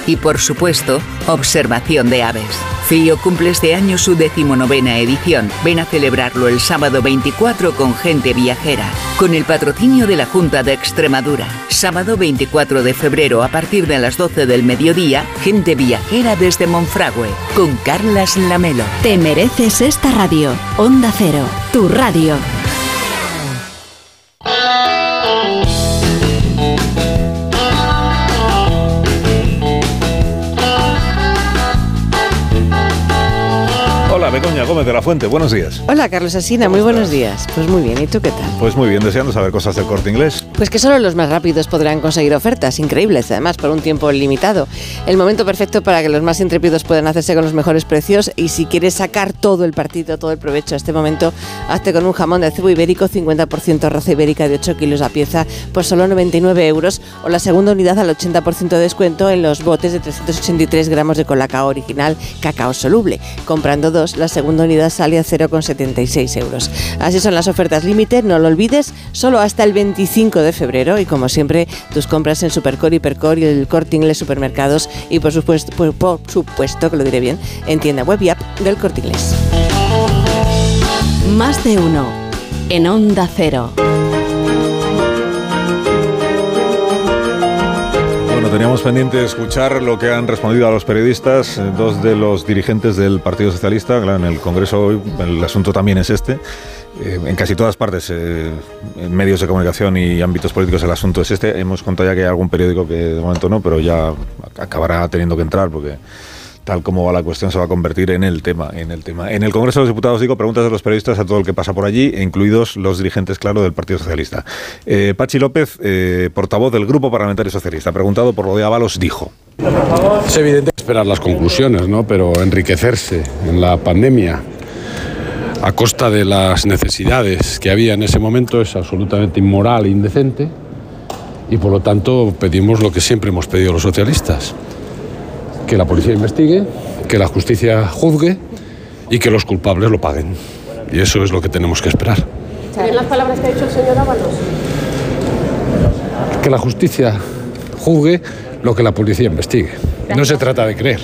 y, por supuesto, observación de aves. FIO cumple este año su decimonovena edición. Ven a celebrarlo el sábado 24 con gente viajera, con el patrocinio de la Junta de Extremadura. Sábado 24 de febrero a partir de las 12 del mediodía, gente viajera desde Monfragüe, con Carlas Lamelo. Te mereces esta radio. Onda Cero, tu radio. Begoña Gómez de la Fuente, buenos días. Hola, Carlos Asina, muy buenos días. Pues muy bien, ¿y tú qué tal? Pues muy bien, deseando saber cosas del corte inglés. Pues que solo los más rápidos podrán conseguir ofertas increíbles, además por un tiempo limitado. El momento perfecto para que los más intrépidos puedan hacerse con los mejores precios y si quieres sacar todo el partido, todo el provecho a este momento, hazte con un jamón de cebo ibérico 50% raza ibérica de 8 kilos a pieza por solo 99 euros o la segunda unidad al 80% de descuento en los botes de 383 gramos de colacao original cacao soluble. Comprando dos, la segunda unidad sale a 0,76 euros. Así son las ofertas límite, no lo olvides, solo hasta el 25 de febrero y como siempre tus compras en Supercore, Hipercore y el Corte Inglés Supermercados y por supuesto, por, supuesto que lo diré bien, en tienda web y app del Corte Inglés. Más de uno. En Onda Cero. Teníamos pendiente escuchar lo que han respondido a los periodistas, eh, dos de los dirigentes del Partido Socialista. Claro, en el Congreso hoy el asunto también es este. Eh, en casi todas partes, eh, en medios de comunicación y ámbitos políticos, el asunto es este. Hemos contado ya que hay algún periódico que de momento no, pero ya acabará teniendo que entrar porque tal como va la cuestión se va a convertir en el tema en el tema. En el Congreso de los Diputados digo preguntas de los periodistas a todo el que pasa por allí incluidos los dirigentes claro del Partido Socialista. Eh, Pachi López eh, portavoz del Grupo Parlamentario Socialista preguntado por lo de dijo. Es evidente esperar las conclusiones no pero enriquecerse en la pandemia a costa de las necesidades que había en ese momento es absolutamente inmoral e indecente y por lo tanto pedimos lo que siempre hemos pedido los socialistas que la policía investigue, que la justicia juzgue y que los culpables lo paguen. Y eso es lo que tenemos que esperar. ¿Bien las palabras que ha dicho el señor Ábalos? Que la justicia juzgue lo que la policía investigue. No se trata de creer.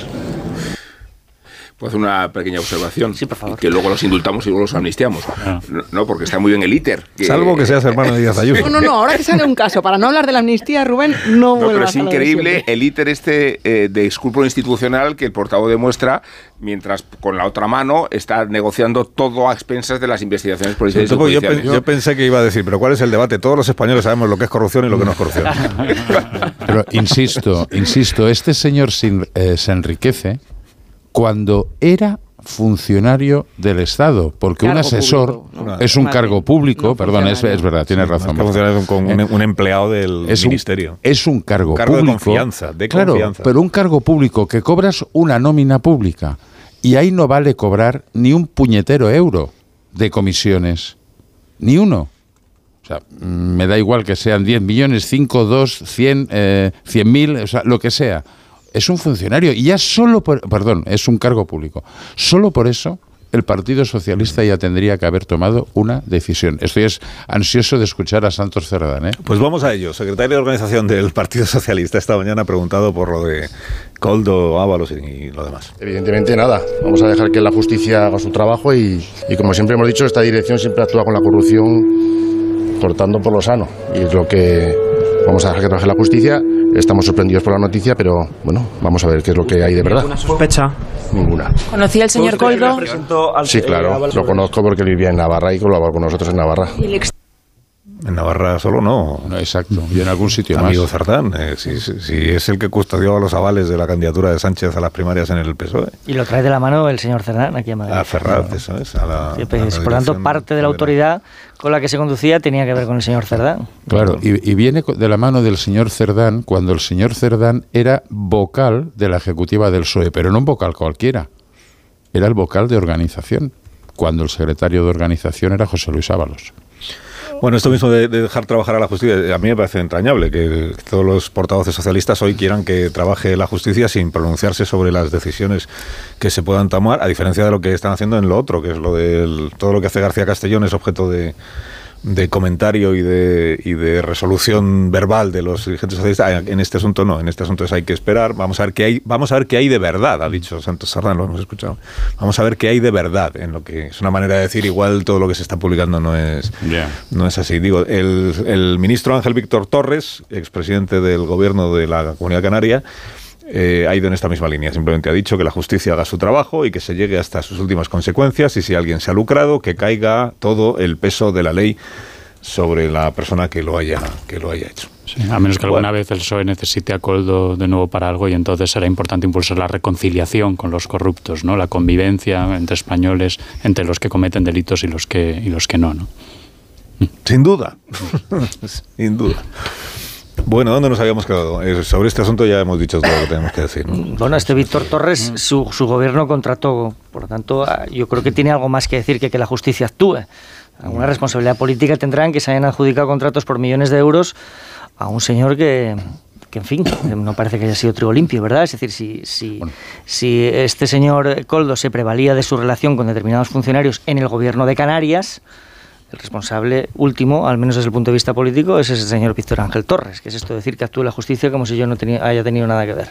Puedo hacer una pequeña observación. Sí, por favor. Que luego los indultamos y luego los amnistiamos. No, no, porque está muy bien el ITER. que- salvo que seas hermano de Díaz Ayuso No, no, no, ahora que sale un caso, para no hablar de la amnistía, Rubén, no No, pero a es increíble el íter este eh, de escrúpulo institucional que el portavoz demuestra mientras con la otra mano está negociando todo a expensas de las investigaciones policiales y todo, yo, yo pensé que iba a decir, pero ¿cuál es el debate? Todos los españoles sabemos lo que es corrupción y lo que no es corrupción. Pero insisto, insisto, este señor se, eh, se enriquece cuando era funcionario del Estado, porque un asesor público, ¿no? es un Madre. cargo público, perdón, es, es verdad, tienes Sí, razón. que funcionario con un, un empleado del es un- ministerio. es un cargo, Un cargo de confianza, de claro, confianza. pero un cargo público que cobras una nómina pública y ahí no vale cobrar ni un puñetero euro de comisiones, ni uno. O sea, me da igual que sean 10 millones, 5, 2, 100, eh, 100 mil, o sea, lo que sea. Es un funcionario y ya solo por, perdón, es un cargo público. Solo por eso el Partido Socialista ya tendría que haber tomado una decisión. Estoy es ansioso de escuchar a Santos Cerdán, ¿eh? Pues vamos a ello. Secretario de Organización del Partido Socialista esta mañana ha preguntado por lo de Coldo, Ábalos y lo demás. Evidentemente nada. Vamos a dejar que la justicia haga su trabajo y, y como siempre hemos dicho, esta dirección siempre actúa con la corrupción cortando por lo sano. Y es lo que vamos a dejar que trabaje la justicia. Estamos sorprendidos por la noticia, pero bueno, vamos a ver qué es lo que hay de verdad. ¿Alguna sospecha? Ninguna. ¿Conocía al señor Coldo? Sí, claro, lo conozco porque él vivía en Navarra y colaboró con nosotros en Navarra. En Navarra solo no. exacto. Y en algún sitio Amigo más. Cerdán, eh, sí, sí, sí, es el que custodió los avales de la candidatura de Sánchez a las primarias en el PSOE. Y lo trae de la mano el señor Cerdán aquí en Madrid. A Ferraz, eso es. A la, Sí, pues, a la por tanto, parte de la autoridad con la que se conducía tenía que ver con el señor Cerdán. Claro, y, y viene de la mano del señor Cerdán cuando el señor Cerdán era vocal de la ejecutiva del PSOE, pero no un vocal cualquiera, era el vocal de organización, cuando el secretario de organización era José Luis Ábalos. Bueno, esto mismo de, de dejar trabajar a la justicia, a mí me parece entrañable que todos los portavoces socialistas hoy quieran que trabaje la justicia sin pronunciarse sobre las decisiones que se puedan tomar, a diferencia de lo que están haciendo en lo otro, que es lo de todo lo que hace García Castellón es objeto de de comentario y de, y de resolución verbal de los dirigentes socialistas. Ah, En este asunto no, en este asunto es hay que esperar. Vamos a ver qué hay, vamos a ver qué hay de verdad, ha dicho Santos Sardán, lo hemos escuchado. Vamos a ver qué hay de verdad en lo que es una manera de decir igual todo lo que se está publicando no es, no es así. Digo, el, el ministro Ángel Víctor Torres, expresidente del gobierno de la Comunidad Canaria, eh, ha ido en esta misma línea. Simplemente ha dicho que la justicia haga su trabajo y que se llegue hasta sus últimas consecuencias y si alguien se ha lucrado, que caiga todo el peso de la ley sobre la persona que lo haya, que lo haya hecho. Sí, a menos que alguna vez el PSOE necesite a Coldo de nuevo para algo y entonces será importante impulsar la reconciliación con los corruptos, ¿no? La convivencia entre españoles, entre los que cometen delitos y los que y los que no, ¿no? Sin duda. Sin duda. Bueno, ¿dónde nos habíamos quedado? Eh, sobre este asunto ya hemos dicho todo lo que tenemos que decir. ¿no? Bueno, este Víctor Torres, su, su gobierno contrató, por lo tanto, ah, yo creo que tiene algo más que decir que que la justicia actúe. Alguna responsabilidad política tendrán que se hayan adjudicado contratos por millones de euros a un señor que, que en fin, no parece que haya sido trigo limpio, ¿verdad? Es decir, si, si, si este señor Coldo se prevalía de su relación con determinados funcionarios en el gobierno de Canarias, el responsable último, al menos desde el punto de vista político, es ese señor Víctor Ángel Torres, que es esto de decir que actúe la justicia como si yo no tenía, haya tenido nada que ver.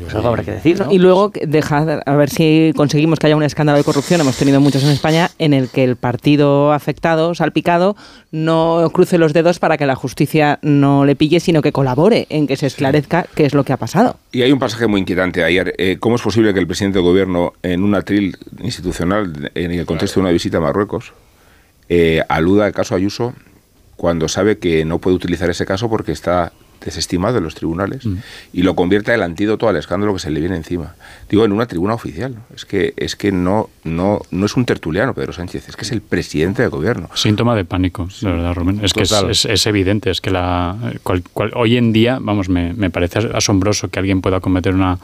Pues algo habrá que decir, ¿no? Y luego, deja, a ver si conseguimos que haya un escándalo de corrupción, hemos tenido muchos en España, en el que el partido afectado, salpicado, no cruce los dedos para que la justicia no le pille, sino que colabore en que se esclarezca qué es lo que ha pasado. Y hay un pasaje muy inquietante ayer. Eh, ¿Cómo es posible que el presidente del gobierno, en un atril institucional, en el contexto de una visita a Marruecos, eh, aluda al caso Ayuso cuando sabe que no puede utilizar ese caso porque está desestimado en los tribunales Mm. y lo convierte en el antídoto al escándalo que se le viene encima. Digo, en una tribuna oficial. Es que es que no no no es un tertuliano Pedro Sánchez, es que es el presidente del gobierno. Síntoma de pánico, de verdad, Rubén. Es que es, Total. es- es evidente, es que la, cual- cual- hoy en día, vamos, me, me parece asombroso que alguien pueda cometer una,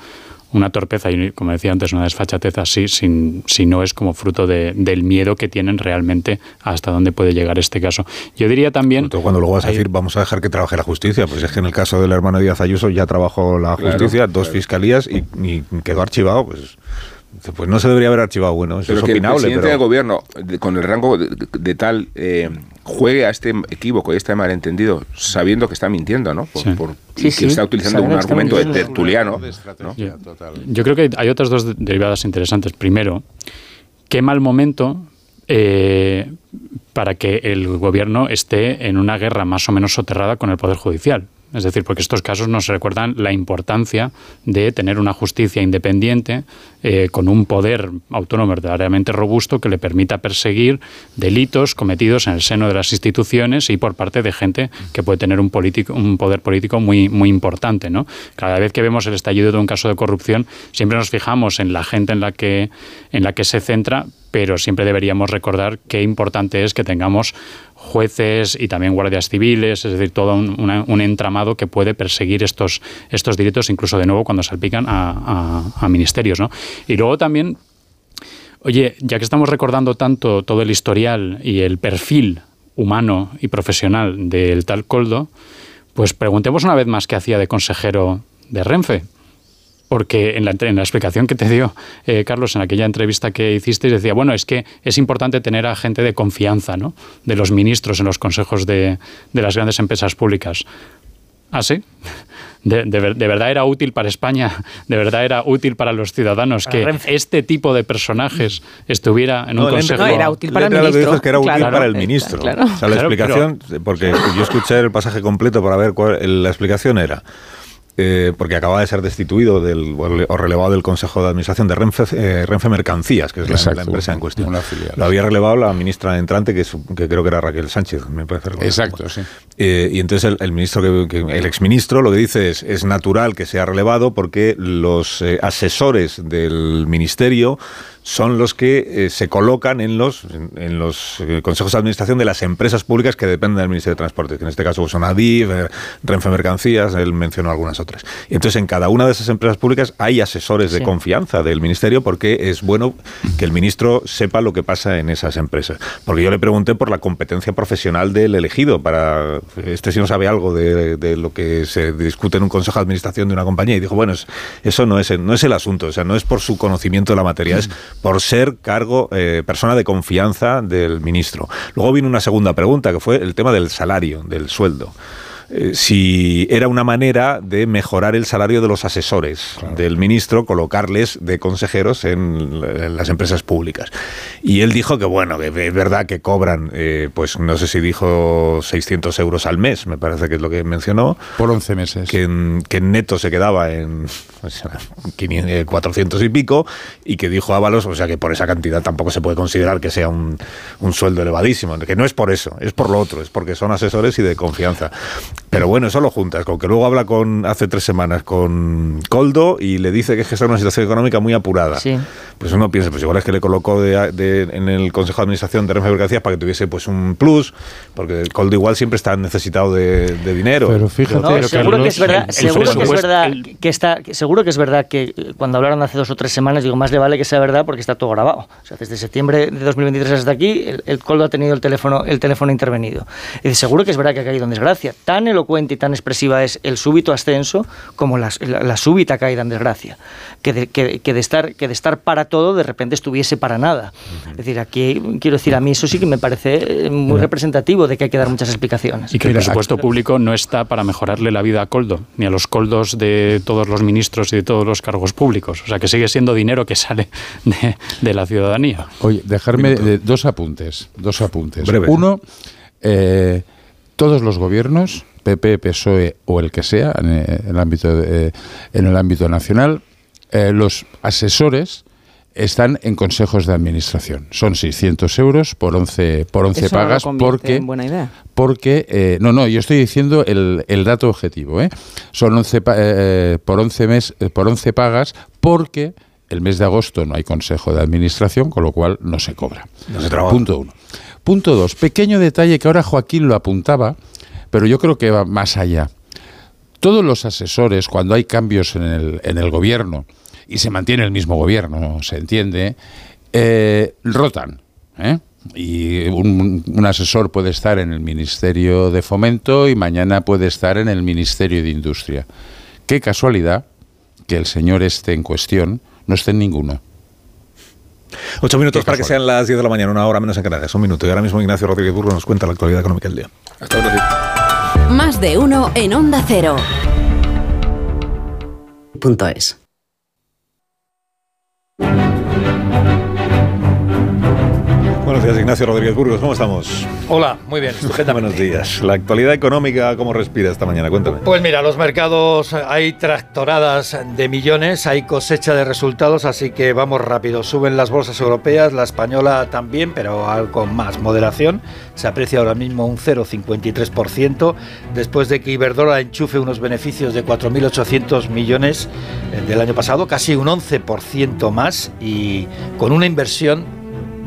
una torpeza y, como decía antes, una desfachatez así, sin, si no es como fruto de- del miedo que tienen realmente hasta dónde puede llegar este caso. Yo diría también... Cuando luego vas a decir, vamos a dejar que trabaje la justicia, pues es que en el caso del hermano Díaz Ayuso ya trabajó la Claro, justicia, dos claro. fiscalías y, y quedó archivado, pues, pues no se debería haber archivado. Bueno, eso Pero es que el presidente pero... del gobierno, de- con el rango de, de tal, eh, juegue a este equívoco y este malentendido, sabiendo que está mintiendo, ¿no? Por, Sí. por- Sí, y sí, que está utilizando un está argumento de tertuliano. ¿no? Yo creo que hay otras dos de- derivadas interesantes. Primero, qué mal momento eh, para que el gobierno esté en una guerra más o menos soterrada con el Poder Judicial. Es decir, porque estos casos nos recuerdan la importancia de tener una justicia independiente eh, con un poder autónomo verdaderamente robusto que le permita perseguir delitos cometidos en el seno de las instituciones y por parte de gente que puede tener un, político, un poder político muy, muy importante. ¿no? Cada vez que vemos el estallido de un caso de corrupción, siempre nos fijamos en la gente en la que, en la que se centra, pero siempre deberíamos recordar qué importante es que tengamos jueces y también guardias civiles, es decir, todo un, entramado que puede perseguir estos, estos delitos, incluso de nuevo cuando salpican a, a- a ministerios. ¿no? Y luego también, oye, ya que estamos recordando tanto todo el historial y el perfil humano y profesional del tal Coldo, pues preguntemos una vez más qué hacía de consejero de Renfe. Porque en la, entre- en la explicación que te dio eh, Carlos en aquella entrevista que hiciste, decía, bueno, es que es importante tener a gente de confianza, ¿no? De los ministros en los consejos de, de las grandes empresas públicas. ¿Ah, sí? De, de ver- de verdad era útil para España, de verdad era útil para los ciudadanos Para que Renfe. este tipo de personajes estuviera en un No, consejo. Lente- Lente lo que dijo es que era útil Claro. para el ministro. Claro. O sea, la Claro, explicación, porque yo escuché el pasaje completo para ver cuál el- la explicación era. Eh, porque acaba de ser destituido del, o rele- o relevado del Consejo de Administración de Renfe, eh, Renfe Mercancías, que es la- empresa en cuestión. Lo había relevado la ministra entrante, que, es- que creo que era Raquel Sánchez, me parece. Exacto, sí. Eh, y entonces el, el ministro que, que- el exministro lo que dice es es natural que sea relevado porque los asesores del ministerio son los que eh, se colocan en los en, en los eh, consejos de administración de las empresas públicas que dependen del Ministerio de Transporte, que en este caso son Adif, eh, Renfe Mercancías, él mencionó algunas otras. Y entonces en cada una de esas empresas públicas hay asesores de confianza del ministerio porque es bueno que el ministro sepa lo que pasa en esas empresas. Porque yo le pregunté por la competencia profesional del elegido para este si no sabe algo de, de lo que se discute en un consejo de administración de una compañía y dijo, bueno, es- eso no es, no es el asunto, o sea, no es por su conocimiento de la materia, es por ser cargo, eh, persona de confianza del ministro. Luego vino una segunda pregunta, que fue el tema del salario, del sueldo. Eh, si era una manera de mejorar el salario de los asesores del ministro, colocarles de consejeros en, las empresas públicas. Y él dijo que, bueno, que es verdad que cobran, eh, pues no sé si dijo 600 euros al mes, me parece que es lo que mencionó. Por 11 meses. Que en, que neto se quedaba en 400 y pico, y que dijo Ábalos, o sea que por esa cantidad tampoco se puede considerar que sea un, un sueldo elevadísimo, que no es por eso, es por lo otro, es porque son asesores y de confianza. Pero bueno, eso lo juntas, con que luego habla con hace tres semanas con Coldo y le dice que es que está en una situación económica muy apurada. Pues uno piensa, pues igual es que le colocó en el Consejo de Administración de Renfe Mercancías para que tuviese pues un plus, porque Coldo igual siempre está necesitado de, dinero. Pero fíjate, seguro que es verdad, seguro que es verdad que está, seguro que es verdad que cuando hablaron hace dos o tres semanas, digo, más le vale que sea verdad porque está todo grabado. O sea, desde septiembre de 2023 hasta aquí, el, Coldo ha tenido el teléfono, el teléfono intervenido. Y seguro que es verdad que ha caído en desgracia. Tan elocuente y tan expresiva es el súbito ascenso como la, súbita caída en desgracia. Que de, que, de, estar, que de estar para todo de repente estuviese para nada. Es decir, aquí quiero decir, a mí eso sí que me parece eh, muy representativo de que hay que dar muchas explicaciones. Y que el presupuesto público no está para mejorarle la vida a Coldo, ni a los coldos de todos los ministros y de todos los cargos públicos. O sea, que sigue siendo dinero que sale de, la ciudadanía. Oye, dejarme dos apuntes. Dos apuntes. Uno, eh, todos los gobiernos PP, PSOE o el que sea en el ámbito, en el ámbito nacional, eh, los asesores están en consejos de administración. Son 600 euros por 11, por 11 pagas porque... buena idea. Porque, eh, no, no, yo estoy diciendo el, el dato objetivo. ¿eh? Son 11 eh, por, 11 mes, por 11 pagas porque el mes de agosto no hay consejo de administración, con lo cual no se cobra. Punto uno. Punto dos. Pequeño detalle que ahora Joaquín lo apuntaba pero yo creo que va más allá. Todos los asesores, cuando hay cambios en el, en el gobierno, y se mantiene el mismo gobierno, se entiende, eh, rotan. ¿eh? Y un, asesor puede estar en el Ministerio de Fomento y mañana puede estar en el Ministerio de Industria. Qué casualidad que el señor este en cuestión no esté en ninguno. Ocho minutos para que sean las diez de la mañana, una hora menos en Canarias, un minuto. Y ahora mismo Ignacio Rodríguez Burgo nos cuenta la actualidad económica del día. Hasta ahora. Más de uno en Onda Cero. Punto es. Buenos días, Ignacio Rodríguez Burgos, ¿cómo estamos? Hola, muy bien, Buenos días. La actualidad económica, ¿cómo respira esta mañana? Cuéntame. Pues mira, los mercados hay tractoradas de millones, hay cosecha de resultados, así que vamos rápido. Suben las bolsas europeas, la española también, pero con más moderación. Se aprecia ahora mismo un 0,53%, después de que Iberdrola enchufe unos beneficios de 4.800 millones eh, del año pasado, casi un 11% más, y con una inversión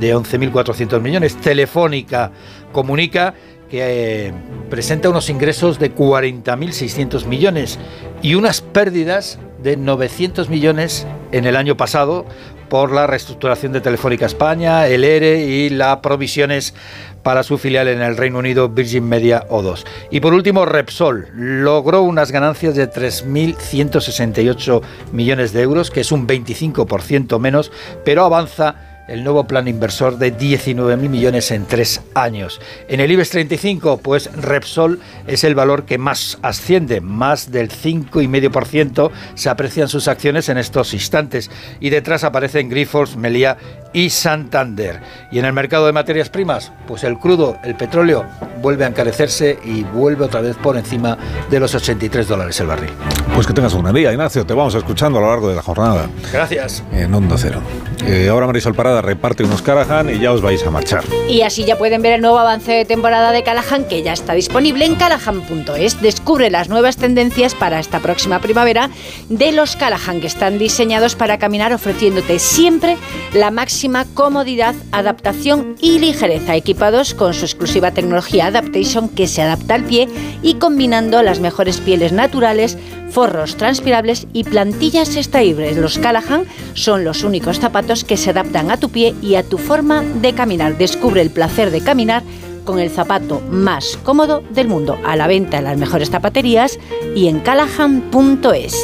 de 11.400 millones. Telefónica comunica que eh, presenta unos ingresos de 40.600 millones y unas pérdidas de 900 millones en el año pasado por la reestructuración de Telefónica España, el ERE y las provisiones para su filial en el Reino Unido Virgin Media O2. Y por último, Repsol logró unas ganancias de 3.168 millones de euros, que es un 25% menos, pero avanza el nuevo plan inversor de 19.000 millones en tres años. En el IBEX 35, pues Repsol es el valor que más asciende, más del 5,5% se aprecian sus acciones en estos instantes. Y detrás aparecen Grifols, Melia y Santander. Y en el mercado de materias primas, pues el crudo, el petróleo, vuelve a encarecerse y vuelve otra vez por encima de los 83 dólares el barril. Pues que tengas un buen día, Ignacio. Te vamos escuchando a lo largo de la jornada. Gracias. En Onda Cero. Eh, ahora Marisol Parada reparte unos Callahan y ya os vais a marchar. Y así ya pueden ver el nuevo avance de temporada de Callahan que ya está disponible en callahan.es. Descubre las nuevas tendencias para esta próxima primavera de los Callahan que están diseñados para caminar ofreciéndote siempre la máxima comodidad, adaptación y ligereza, equipados con su exclusiva tecnología Adaptation que se adapta al pie y combinando las mejores pieles naturales forros transpirables y plantillas extraíbles. Los Callahan son los únicos zapatos que se adaptan a tu pie y a tu forma de caminar. Descubre el placer de caminar con el zapato más cómodo del mundo, a la venta en las mejores zapaterías y en callahan.es.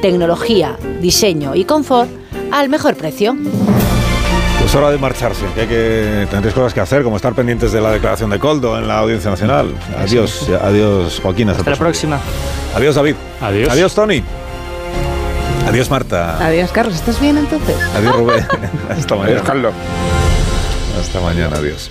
Tecnología, diseño y confort al mejor precio. Es hora de marcharse, que hay que tendréis cosas que hacer, como estar pendientes de la declaración de Coldo en la Audiencia Nacional. Adiós, adiós Joaquín. Hasta la próxima. Adiós David. Adiós. Adiós Tony. Adiós Marta. Adiós, Carlos. ¿Estás bien entonces? Adiós Rubén. Hasta mañana. Adiós, Carlos. Hasta mañana, adiós.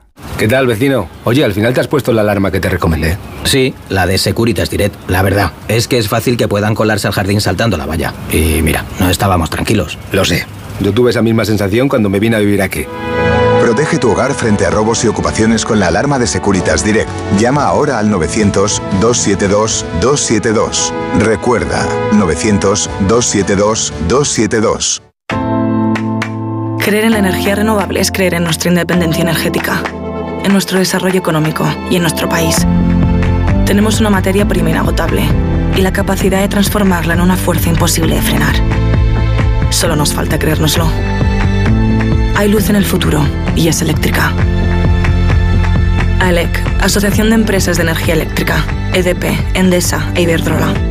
¿Qué tal, vecino? Oye, al final te has puesto la alarma que te recomendé. Sí, la de Securitas Direct. La verdad, es que es fácil que puedan colarse al jardín saltando la valla. Y mira, no estábamos tranquilos. Lo sé. Yo tuve esa misma sensación cuando me vine a vivir aquí. Protege tu hogar frente a robos y ocupaciones con la alarma de Securitas Direct. Llama ahora al 900-272-272. Recuerda, 900-272-272. Creer en la energía renovable es creer en nuestra independencia energética, en nuestro desarrollo económico y en nuestro país. Tenemos una materia prima inagotable y la capacidad de transformarla en una fuerza imposible de frenar. Solo nos falta creérnoslo. Hay luz en el futuro y es eléctrica. AELEC, Asociación de Empresas de Energía Eléctrica, EDP, Endesa e Iberdrola.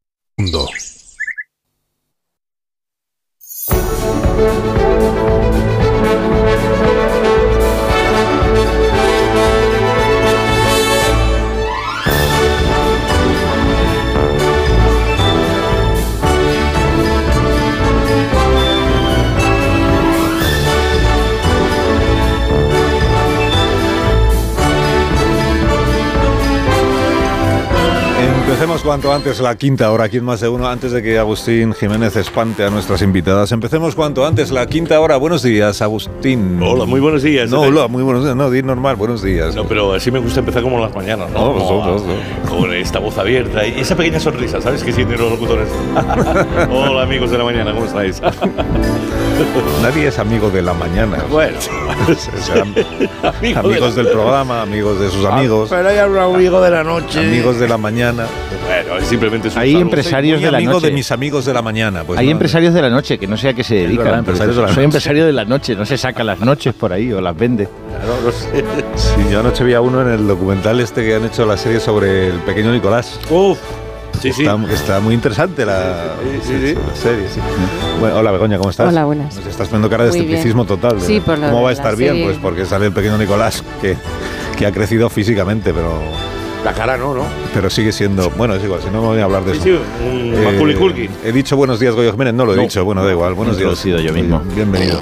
Mundo. Empecemos cuanto antes la quinta hora, aquí en más de uno, antes de que Agustín Jiménez espante a nuestras invitadas. Empecemos cuanto antes la quinta hora. Buenos días, Agustín. Hola, muy buenos días. No, hola, muy buenos días. No, di normal, buenos días. No, pero así me gusta empezar como las mañanas, ¿no? No, pues, no, no, Con esta voz abierta y esa pequeña sonrisa, ¿sabes? Que tienen los locutores. Hola, amigos de la mañana, ¿cómo estáis? Nadie es amigo de la mañana. Bueno, O sea, Amigo amigos de la- del programa, amigos de sus amigos, Pero hay un amigo de la noche. amigos de la mañana. Bueno, es simplemente es un Hay empresarios de la amigo noche. de mis amigos de la mañana. Pues Hay no, empresarios de la noche que no sé a qué se verdad, dedican. pero empresarios de la soy noche. empresario de la noche, no se saca las noches por ahí o las vende. Claro, no sé. Sí, yo anoche vi a uno en el documental este que han hecho la serie sobre el pequeño Nicolás. Uf, sí, sí. Está, está muy interesante la, Sí, sí, sí. la serie. sí. Bueno, hola Begoña, ¿cómo estás? Hola, buenas. Nos estás poniendo cara de Muy bien. escepticismo total. Sí, por lo ¿Cómo de va a estar bien? serie. Pues porque sale el pequeño Nicolás que, que ha crecido físicamente, pero, La cara no, ¿no? pero sigue siendo. Bueno, es igual, si no me voy a hablar de Sí, eso. sí, un Eh. He dicho buenos días, Goyo Jiménez. No lo he No. dicho. Bueno, da igual. Buenos días. Introducido yo mismo. Bienvenido.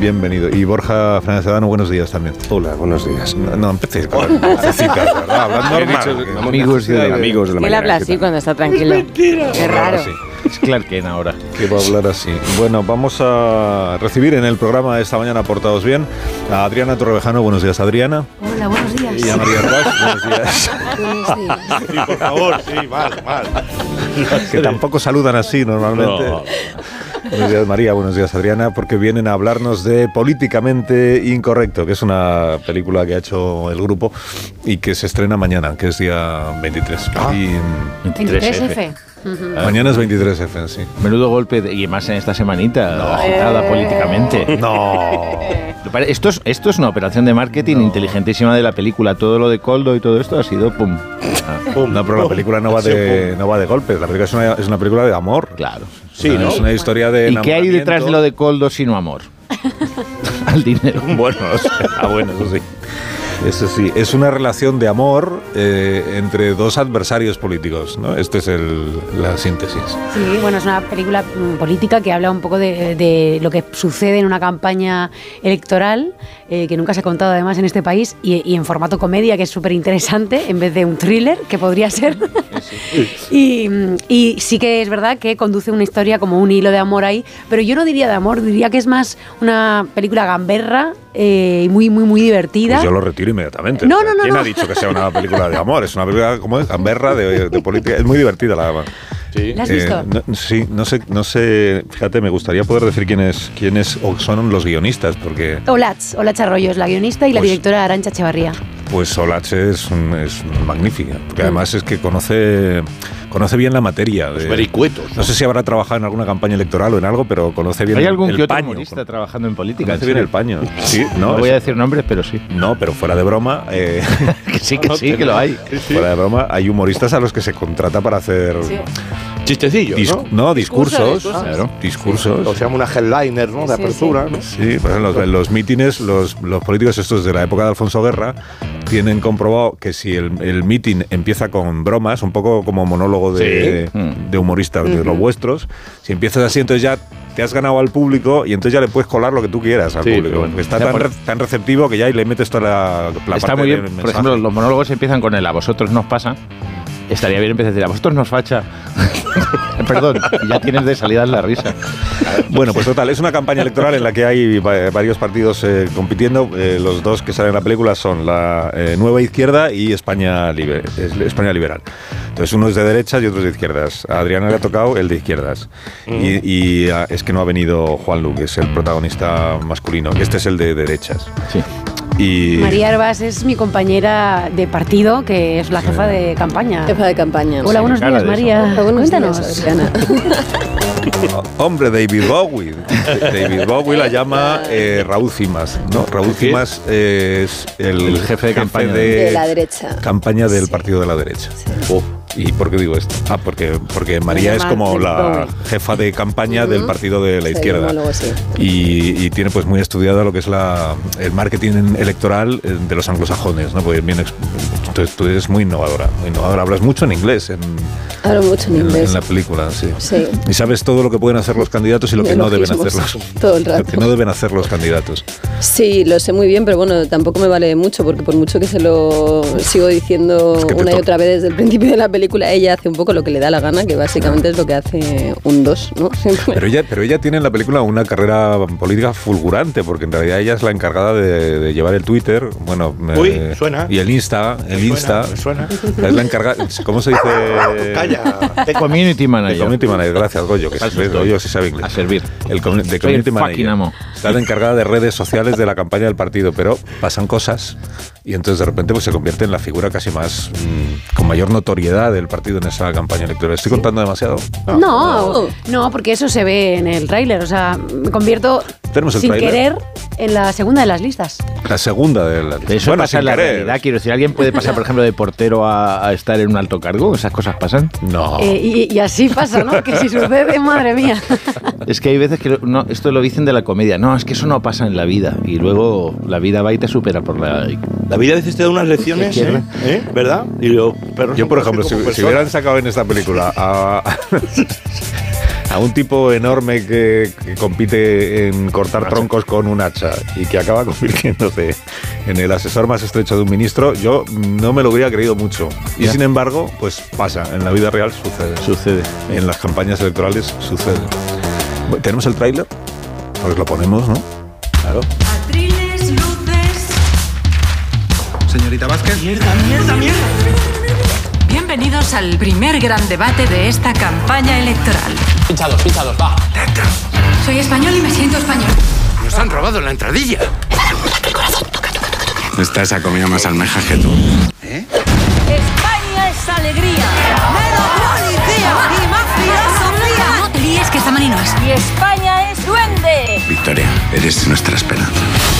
Bienvenido. Y Borja Fernández Sedano, buenos días también. Hola, buenos días. No, no empecéis con vocecitas, ¿verdad? Hablando normal. amigos de, amigos de la Él mañana. habla ¿qué así cuando está tranquilo. Qué raro. Sí. Es Clark Kent ahora. que va a hablar así. Bueno, vamos a recibir en el programa esta mañana, portados bien, a Adriana Torrevejano. Buenos días, Adriana. Hola, buenos días. Y a María Ross. Buenos días. Buenos días. Sí, por favor, sí, mal, mal. Que tampoco saludan así normalmente. No. Buenos días María, buenos días Adriana, porque vienen a hablarnos de Políticamente Incorrecto, que es una película que ha hecho el grupo y que se estrena mañana, que es día 23. Y, 23F. Mañana es 23F, sí. Menudo golpe, de- y más en esta semanita, agitada Eh. políticamente. No. Esto es, esto es una operación de marketing inteligentísima de la película. Todo lo de Coldo y todo esto ha sido pum. No, pero la película no va de, no va de golpes, la película es una, es una película de amor. Claro. Sí, ¿no? Es una historia de ¿Y qué hay detrás de lo de Coldo sino amor? Al dinero. Bueno, o sea, ah, bueno, eso sí. Eso sí, es una relación de amor eh, entre dos adversarios políticos, ¿no? Esta es el- la síntesis. Sí, bueno, es una película mm, política que habla un poco de, de lo que sucede en una campaña electoral, eh, que nunca se ha contado además en este país, y, y en formato comedia, que es súper interesante, en vez de un thriller, que podría ser. y, y sí que es verdad que conduce una historia como un hilo de amor ahí, pero yo no diría de amor, diría que es más una película gamberra eh, y muy, muy, muy divertida. Pues yo lo retiro inmediatamente. No, no, no, ¿Quién no. ha dicho que sea una película de amor? Es una película como es gamberra de, de política. Es muy divertida la. Sí. ¿La has visto? no, sí, no sé, no sé. Fíjate, me gustaría poder decir quiénes, o son los guionistas, porque Olatz, Olatz Arroyo es la guionista y la Pues- directora Arancha Echevarría. pues Olache es, magnífica, Mm. porque además es que conoce conoce bien la materia. De, vericuetos, ¿no? sé si habrá trabajado en alguna campaña electoral o en algo, pero conoce bien ¿Hay el- algún el que otro paño. humorista trabajando en política? Conoce en bien el paño. Sí, no, No voy a decir nombres, pero sí. No, pero fuera de broma. eh, que sí, que sí, que lo hay. Fuera de broma, hay humoristas a los que se contrata para hacer. Chistecillos, dis- ¿no? discursos. Discursos. Claro, discursos. O se llama una headliner, ¿no? De Sí, apertura, ¿no? Sí, pues en los, en los mítines, los, los políticos estos de la época de Alfonso Guerra tienen comprobado que si el, el mitin empieza con bromas, un poco como monólogo de, Sí. Mm. de humoristas de los vuestros, si empiezas así, entonces ya te has ganado al público y entonces ya le puedes colar lo que tú quieras al Sí, público. bueno. está tan, por- re- tan receptivo que ya le metes toda la, la Está parte muy bien. Por ejemplo, los monólogos empiezan con el a vosotros nos pasa. Estaría bien empezar a decir a vosotros nos facha. Perdón, ya tienes de salida la risa. Bueno, pues total, es una campaña electoral en la que hay va- varios partidos eh, compitiendo. Eh, los dos que salen en la película son la eh, Nueva Izquierda y España, Libe- es- España Liberal. Entonces uno es de derechas y otro es de izquierdas. A Adriana le ha tocado el de izquierdas. Y, y, ah, es que no ha venido Juan Luque, es el protagonista masculino. que Este es el de derechas. Sí. Y María Herbas es mi compañera de partido, que es la jefa de campaña. Jefa de campaña. Hola, buenos días, eso. María. Buenos Cuéntanos. días. Hombre, David Bowie. David Bowie la llama eh, Raúl Cimas. No, Raúl Cimas es el, El jefe de campaña. De la derecha. campaña del partido de la derecha. Oh, ¿Y por qué digo esto? Ah, porque, porque María es como la jefa de campaña del partido de la izquierda. sí. Y, y tiene pues muy estudiado lo que es la, el marketing electoral eh, de los anglosajones, ¿no? Porque bien, entonces tú eres muy innovadora, muy innovadora. Hablas mucho en inglés en, Hablo mucho en en- inglés. en la película, sí. Sí. Y sabes todo lo que pueden hacer los candidatos y lo que no deben hacerlos. todo el Lo rato. que no deben hacer los candidatos. Sí, lo sé muy bien, pero bueno, tampoco me vale mucho porque por mucho que se lo sigo diciendo que una y otra vez desde el principio de la película, ella hace un poco lo que le da la gana, que básicamente es lo que hace un 2, ¿no? Siempre. Pero ella, pero ella tiene en la película una carrera política fulgurante, porque en realidad ella es la encargada de, de llevar el Twitter, bueno, suena. y el Insta, el Me Insta. suena, me suena. Es la encargada, ¿cómo se dice? Calla. De community manager. De community manager, gracias Goyo, que estoy. Goyo sí sabe inglés. A servir. El de community el manager. amo. Está la encargada de redes sociales de la campaña del partido, pero pasan cosas y entonces de repente pues se convierte en la figura casi más mm, con mayor notoriedad del partido en esa campaña electoral. ¿Estoy contando demasiado? No, no, porque eso se ve en el tráiler. O sea, me convierto Tenemos el sin tráiler. querer en la segunda de las listas. La segunda de la Eso bueno, pasa sin en la querer. realidad. Quiero decir, ¿alguien puede pasar, por ejemplo, de portero a, a estar en un alto cargo? ¿Esas cosas pasan? No. Eh, y, y así pasa, ¿no? Que si sucede, madre mía. Es que hay veces que no, esto lo dicen de la comedia. No, es que eso no pasa en la vida. Y luego la vida va y te supera por la. La vida a veces te da unas lecciones, ¿eh? ¿Eh? ¿verdad? Y los perros Yo, por ejemplo, si, hubieran sacado en esta película a, a un tipo enorme que, que compite en cortar troncos con un hacha y que acaba convirtiéndose en el asesor más estrecho de un ministro, yo no me lo hubiera creído mucho. Y Ya. sin embargo, pues pasa, en la vida real sucede. Sucede. En las campañas electorales sucede. ¿Tenemos el tráiler? Pues lo ponemos, ¿no? Claro. Atriles, luces. Señorita Vázquez. Mierda, mierda, mierda. Bienvenidos al primer gran debate de esta campaña electoral. Pinchados, pinchados, va. Soy español y me siento español. Nos han robado la entradilla. Esta esa comida más almejas que tú. España es alegría. Menos policía y más filosofía. No te líes que esta no es. Y España es duende. Victoria, eres nuestra esperanza.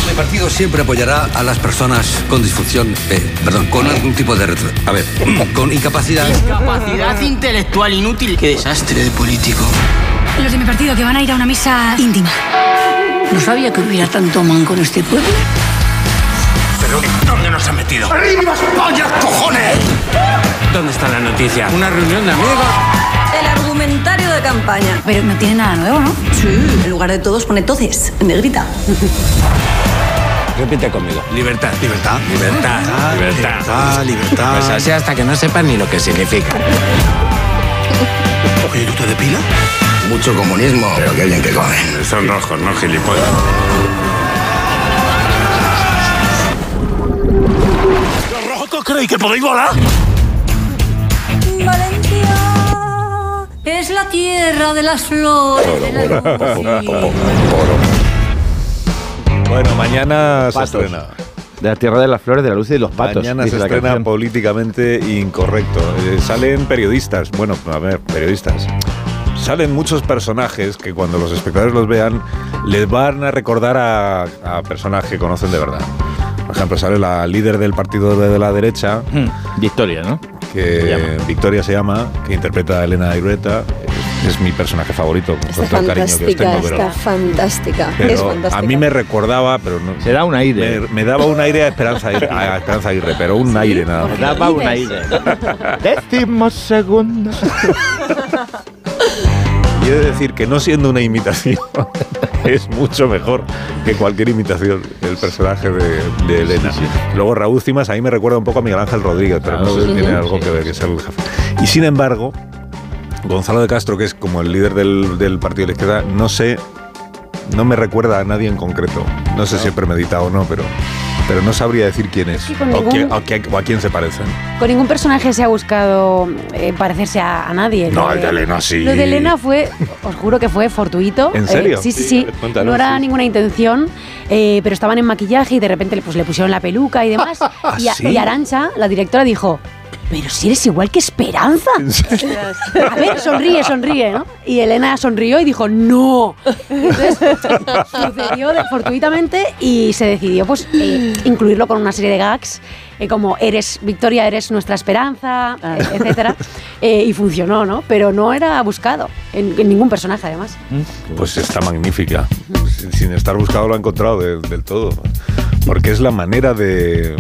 Mi partido siempre apoyará a las personas con disfunción, eh, perdón, con algún tipo de retro- A ver, con incapacidad. Capacidad intelectual inútil. Qué desastre de político. Los de mi partido que van a ir a una misa íntima. No sabía que hubiera tanto manco en este pueblo. ¿Pero dónde nos han metido? ¡Arriba España, cojones! ¿Dónde está la noticia? ¿Una reunión de amigos? El argumentario de campaña. Pero no tiene nada nuevo, ¿no? Sí, en lugar de todos pone toces, en negrita. Repite conmigo. Libertad. Libertad. Libertad. Libertad. Libertad, libertad. Pues así hasta que no sepan ni lo que significa. Oye, ¿tú te depilas? Mucho comunismo. Pero qué bien que comen. Son rojos, no gilipollas. ¿Los rojos creéis que podéis volar? Es la tierra de las flores. de la luz. Bueno, mañana se estrena. De la tierra de las flores, de la luz y de los patos. Mañana se estrena canción. políticamente incorrecto. Eh, salen periodistas, bueno, a ver, periodistas. Salen muchos personajes que cuando los espectadores los vean les van a recordar a, a personas que conocen de verdad. Por ejemplo, sale la líder del partido de la derecha, Victoria, ¿no? Que Victoria se llama, que interpreta a Elena Irureta. Es, es mi personaje favorito, con Está todo el cariño que os fantástica, tengo, pero... está fantástica. es fantástica. a mí me recordaba, pero no. Se da un aire. Me, me daba un aire a Esperanza Aguirre, a Esperanza Aguirre pero un aire nada más. Daba un aire. Décimo segundo. He de decir que no siendo una imitación, es mucho mejor que cualquier imitación el personaje de, de Elena. Luego Raúl Cimas ahí me recuerda un poco a Miguel Ángel Rodríguez, pero no sé si sí. tiene algo que ver, que es el jefe. Y sin embargo, Gonzalo de Castro, que es como el líder del, del partido de la izquierda, no sé, no me recuerda a nadie en concreto. No sé si es premeditado o no, pero, pero no sabría decir quién es que o, ningún- quién- o quién- o a quién se parecen. Con ningún personaje se ha buscado eh, parecerse a, a nadie. No, el de Elena sí. Lo de Elena fue, os juro que fue fortuito. ¿En Eh, serio? sí, sí, Sí, sí. cuéntanos, no era sí. ninguna intención, eh, pero estaban en maquillaje y de repente pues, le pusieron la peluca y demás. y, a- ¿sí? y Arancha, la directora, dijo. Pero si eres igual que Esperanza. A ver, sonríe, sonríe, ¿no? Y Elena sonrió y dijo, no. Entonces, sucedió de- fortuitamente y se decidió pues eh, incluirlo con una serie de gags eh, como eres Victoria, eres nuestra esperanza, eh, etcétera. Eh, y funcionó, ¿no? Pero no era buscado en, en ningún personaje, además. Pues está magnífica. Sin, sin estar buscado lo ha encontrado de- del todo. Porque es la manera de.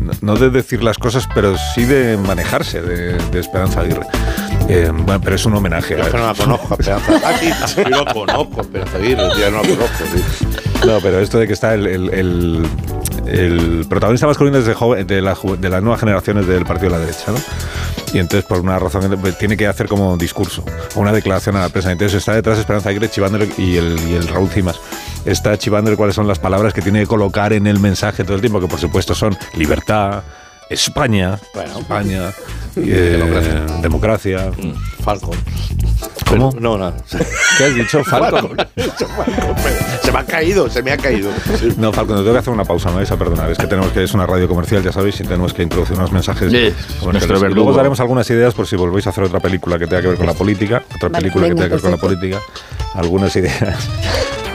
No- No de decir las cosas, pero sí de manejarse de, de Esperanza Aguirre. Eh, bueno, pero es un homenaje. Yo que no la conozco, Esperanza. Sí lo conozco, Esperanza Aguirre, no la conozco. No, pero esto de que está el, el- el- el protagonista masculino es de, joven- de, la, de las nuevas generaciones del partido de la derecha, ¿no? Y entonces, por una razón, pues, tiene que hacer como un discurso o una declaración a la prensa. Entonces está detrás Esperanza Aguirre chivándole y el, y el Raúl Cimas está chivándole cuáles son las palabras que tiene que colocar en el mensaje todo el tiempo, que por supuesto son libertad, España, España, eh, democracia. Falcon. ¿Cómo? No, nada. ¿Qué has dicho? Falcon. Se me ha caído, se me ha caído. No, Falcon, tengo que hacer una pausa, me vais a perdonar. Es que tenemos que, es una radio comercial, ya sabéis, y tenemos que introducir unos mensajes. Sí, comerciales. nuestro Y verdugo. luego os daremos algunas ideas por si volvéis a hacer otra película que tenga que ver con la política, otra Vale, película venga, que tenga que ver con la política, algunas ideas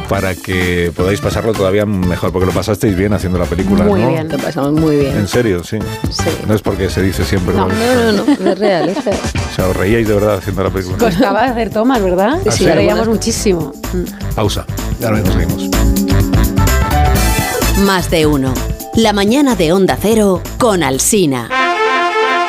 para que podáis pasarlo todavía mejor, porque lo pasasteis bien haciendo la película, Muy ¿no? bien, lo pasamos muy bien. En serio, sí. Sí. No es porque se dice siempre. No, ¿no? no, no, no, es real, es real. O sea, os reíais de verdad haciendo la película. Costaba hacer tomas, ¿verdad? ¿Ah, sí? reíamos muchísimo. Pausa. Y ahora mismo seguimos. Más de uno. La mañana de Onda Cero con Alsina.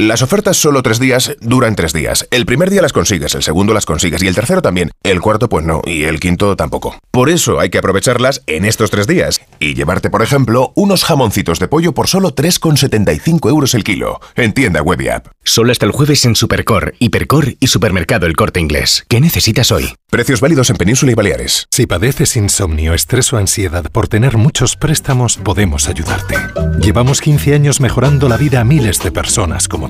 Las ofertas solo tres días duran tres días. El primer día las consigues, el segundo las consigues y el tercero también. El cuarto pues no y el quinto tampoco. Por eso hay que aprovecharlas en estos tres días y llevarte, por ejemplo, unos jamoncitos de pollo por solo 3,75 euros el kilo. En tienda web y app. Solo hasta el jueves en Supercor, Hipercor y Supermercado El Corte Inglés. ¿Qué necesitas hoy? Precios válidos en Península y Baleares. Si padeces insomnio, estrés o ansiedad por tener muchos préstamos, podemos ayudarte. Llevamos 15 años mejorando la vida a miles de personas como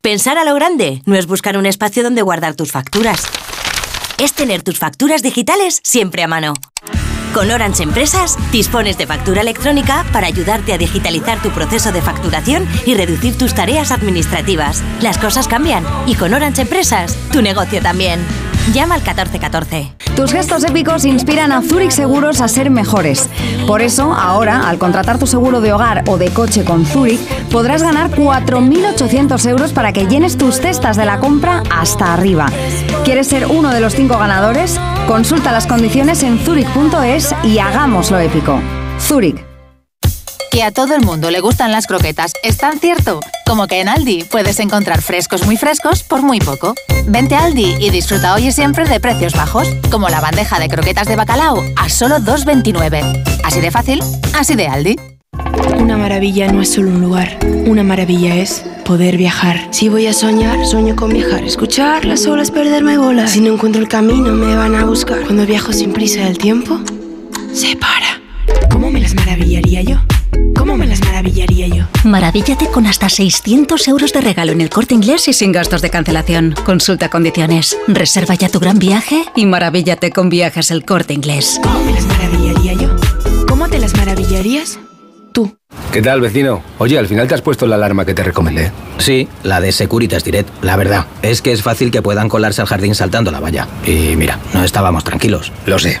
Pensar a lo grande no es buscar un espacio donde guardar tus facturas. Es tener tus facturas digitales siempre a mano. Con Orange Empresas dispones de factura electrónica para ayudarte a digitalizar tu proceso de facturación y reducir tus tareas administrativas. Las cosas cambian y con Orange Empresas tu negocio también. Llama al 1414. Tus gestos épicos inspiran a Zurich Seguros a ser mejores. Por eso, ahora, al contratar tu seguro de hogar o de coche con Zurich, podrás ganar 4.800 euros para que llenes tus cestas de la compra hasta arriba. ¿Quieres ser uno de los cinco ganadores? Consulta las condiciones en zurich.es y hagámoslo épico. Zurich. Que a todo el mundo le gustan las croquetas es tan cierto como que en Aldi puedes encontrar frescos muy frescos por muy poco. Vente a Aldi y disfruta hoy y siempre de precios bajos, como la bandeja de croquetas de bacalao a solo 2,29. Así de fácil, así de Aldi. Una maravilla no es solo un lugar, una maravilla es poder viajar. Si voy a soñar, sueño con viajar. Escuchar las olas, perderme bolas. Si no encuentro el camino, me van a buscar. Cuando viajo sin prisa, el tiempo se para. ¿Cómo me las maravillaría yo? ¿Cómo me las maravillaría yo? Maravíllate con hasta 600 euros de regalo en el corte inglés y sin gastos de cancelación. Consulta condiciones. Reserva ya tu gran viaje y maravíllate con viajes el corte inglés. ¿Cómo me las maravillaría yo? ¿Cómo te las maravillarías? ¿Qué tal, vecino? Oye, al final te has puesto la alarma que te recomendé. Sí, la de Securitas Direct. La verdad, es que es fácil que puedan colarse al jardín saltando la valla. Y mira, no estábamos tranquilos. Lo sé.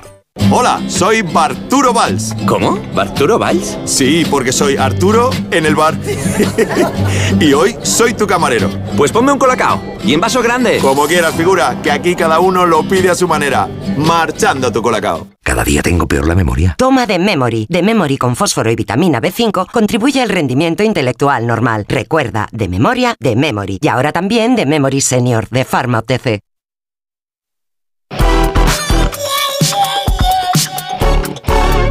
Hola, soy Barturo Valls. ¿Cómo? ¿Barturo Valls? Sí, porque soy Arturo en el bar. y hoy soy tu camarero. Pues ponme un colacao. Y en vaso grande. Como quieras, figura, que aquí cada uno lo pide a su manera. Marchando tu colacao. Cada día tengo peor la memoria. Toma de Memory. De Memory con fósforo y vitamina B5 contribuye al rendimiento intelectual normal. Recuerda, de memoria, de Memory. Y ahora también de Memory Senior, de Pharma OTC.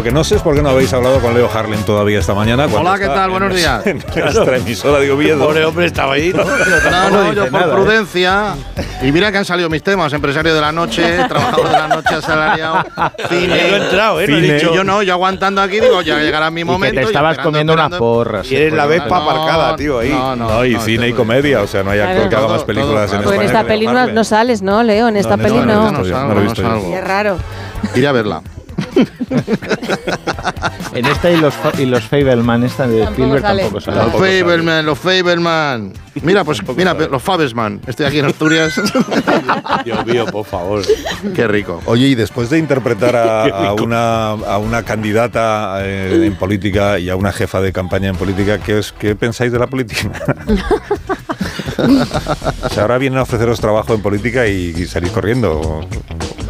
Lo que no sé es por qué no habéis hablado con Leo Harlem todavía esta mañana. Hola, ¿qué tal? en Buenos días. En nuestra emisora de Oviedo. Pobre hombre estaba ahí. No, no, no, yo por prudencia. Y mira que han salido mis temas: empresario de la noche, trabajador de la noche, asalariado, cine. Yo no he entrado, ¿eh? No he Cine. dicho- Yo no, yo aguantando aquí, digo, ya llegará mi Y que te momento. estabas comiendo unas porras, Y eres la Vespa aparcada, tío, ahí. No, no, No, y no, cine y comedia, o sea, no hay actor Claro. que haga más películas en Pues en esta Leo no, sales, ¿no, Leo? En esta No, peli no, no. no, no, no. En esta y los, y los Fableman, esta de Spielberg sale. tampoco sale. Los Tampoco sale. Fableman, los Fableman. Mira, pues mira, los Fabesman. Estoy aquí en Asturias. Dios mío, por favor. Qué rico. Oye, y después de interpretar a, a una, a una candidata eh, en política y a una jefa de campaña en política, ¿qué, os- qué pensáis de la política? o sea, ahora vienen a ofreceros trabajo en política y, y salís corriendo.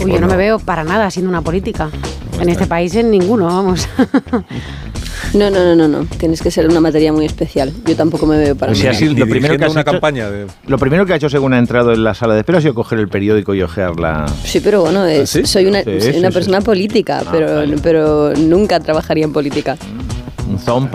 Uy, yo no me veo para nada haciendo una política. En este país en ninguno, vamos. No, no, no, no, no. Tienes que ser una materia muy especial. Yo tampoco me veo para sea, nada. sí, lo primero que has una hecho- campaña de... Lo primero que ha hecho según ha entrado en la sala de espera ha sido coger el periódico y ojear la... Sí, pero bueno, es- ¿Ah, sí? soy una, Sí, soy sí, una sí, persona política, Ah, pero, vale. pero nunca trabajaría en política. Un zone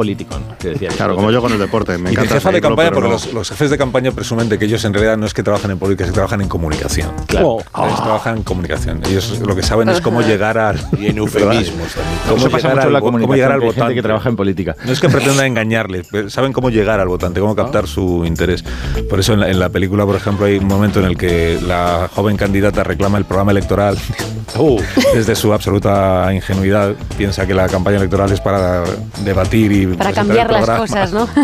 que decía. Claro, como yo con el deporte. Me y encanta jefa de campaña, porque no. los, los jefes de campaña presumen de que ellos en realidad no es que trabajan en política, es que trabajan en comunicación. Claro. Ellos trabajan en comunicación. Ellos lo que saben es cómo llegar al. Y en eufemismos también. Cómo Eso pasa mucho la al vo- cómo comunicación, llegar al hay gente votante. que trabaja en política. No es que pretendan engañarle, pero saben cómo llegar al votante, cómo captar su interés. Por eso en la, en la película, por ejemplo, hay un momento en el que la joven candidata reclama el programa electoral. Desde su absoluta ingenuidad, piensa que la campaña electoral es para debatir y Para cambiar las cosas, ¿no?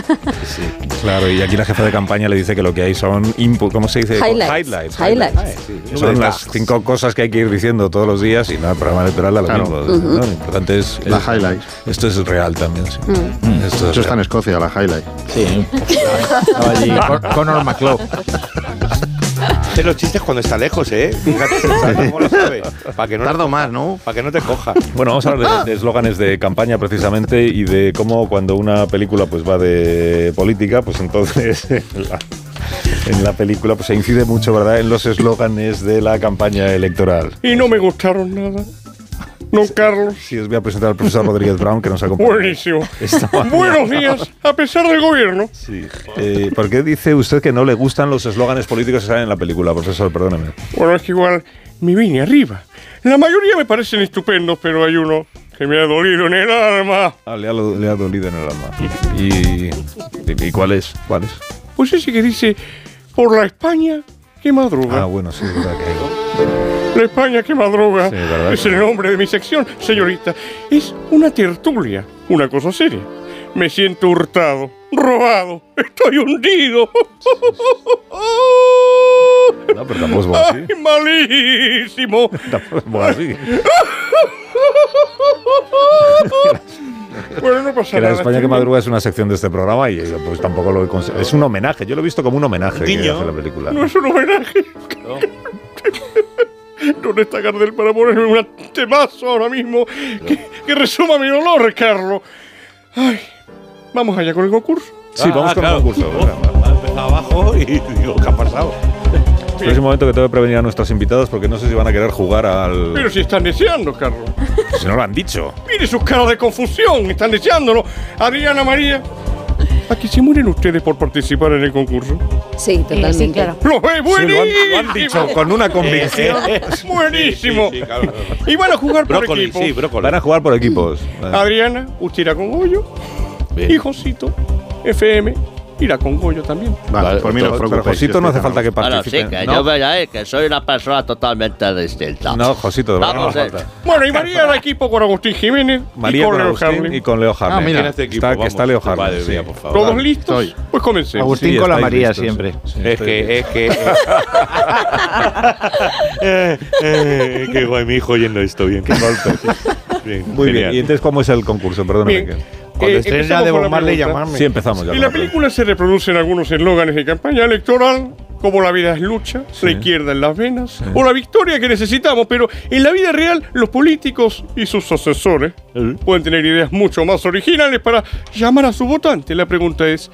Sí, claro, y aquí la jefa de campaña le dice que lo que hay son input, ¿cómo se dice? Highlights. Highlights. Highlights. Que Son las cinco cosas que hay que ir diciendo todos los días y no, el programa electoral da lo Claro. mismo. Ujú. ¿no? Lo importante es, La es- highlights. Esto es real también, sí. Mm. Esto es Eso está real. en Escocia, la highlight. Sí. Estaba allí Con- Conor McClough. Hace los chistes cuando está lejos, ¿eh? Fíjate, ¿sabes cómo lo sabe? Para que no Tardo más, ¿no? Para que no te coja. Bueno, vamos a hablar de- eslóganes de, campaña precisamente y de cómo cuando una película pues va de política, pues entonces en la, en la película pues se incide mucho, ¿verdad?, en los eslóganes de la campaña electoral. Y no me gustaron nada. Don Carlos. Sí, os voy a presentar al profesor Rodríguez Brown que nos acompaña. Buenísimo. Buenos días, a pesar del gobierno. Sí. Eh, ¿Por qué dice usted que no le gustan los eslóganes políticos que salen en la película, profesor? Perdóneme. Bueno, es que igual me vine arriba. La mayoría me parecen estupendos, pero hay uno que me ha dolido en el alma. Ah, le ha, le ha dolido en el alma. ¿Y, y, y cuál es? ¿Cuál es? Pues ese que dice, por la España que madruga. Ah, bueno, sí, verdad que... La España que madruga Sí, verdad es que- el nombre de mi sección, señorita. Es una tertulia, una cosa seria. Me siento hurtado, robado, estoy hundido. No, pero tampoco es bueno así. ¡Ay, malísimo! Tampoco es bueno así. Bueno, no pasa Que la nada. España que madruga es una sección de este programa y pues tampoco lo he Es un homenaje, yo lo he visto como un homenaje que Guiño. hace la película. No es un homenaje. ¿Dónde está Gardel para ponerme un temazo ahora mismo que, que resuma mi dolor, Carlos? Ay, vamos allá con el concurso. Sí, vamos con claro. el concurso. Oh, abajo y digo, ¿qué ha pasado? Es un momento que tengo que prevenir a nuestros invitados porque no sé si van a querer jugar al... Pero si están deseando, Carlos. Si no lo han dicho. Mire sus caras de confusión, están deseándolo. Adriana María, ¿a que se mueren ustedes por participar en el concurso? Sí, totalmente. sí, claro. ¡Lo ve! Sí, lo, ¡Buenísimo! han, lo han dicho con una convicción. ¡Buenísimo! Sí, sí, claro. Y van a jugar por Brócoli, equipos. sí, brócoli. Van a jugar por equipos. Adriana, usted irá con Goyo. Bien. Y Josito, FM, irá con Goyo también. Vale, por mí no os Pero. Josito no hace falta que Bueno, sí, participe. que no, yo veréis que soy una persona totalmente distinta. no, Josito, de verdad no Vamos, eh. falta. Bueno, y María hará equipo con Agustín Jiménez María y con con Leo Agustín Harlem. y con Leo Harlem. Ah, mira. ¿Quién hace equipo? Está, que Vamos. está Leo Harlem. Madre sí. mía, por favor. ¿Todos Vale. listos? Estoy. Pues comencemos. Agustín Sí, con la María listos. siempre. Sí, Es estoy- que, es que. eh, eh, qué guay, mi hijo oyendo esto bien. Qué golpe. Bien, Muy bien. genial. ¿Y entonces cómo es el concurso? Perdóname. Bien. que- Eh, estés ya de Bob Marley, llamarme. Sí, empezamos ya. En con la la película se reproducen algunos eslóganes de campaña electoral, como la vida es lucha, la izquierda en las venas, o la victoria que necesitamos, pero en la vida real los políticos y sus asesores pueden tener ideas mucho más originales para llamar a su votante. La pregunta es,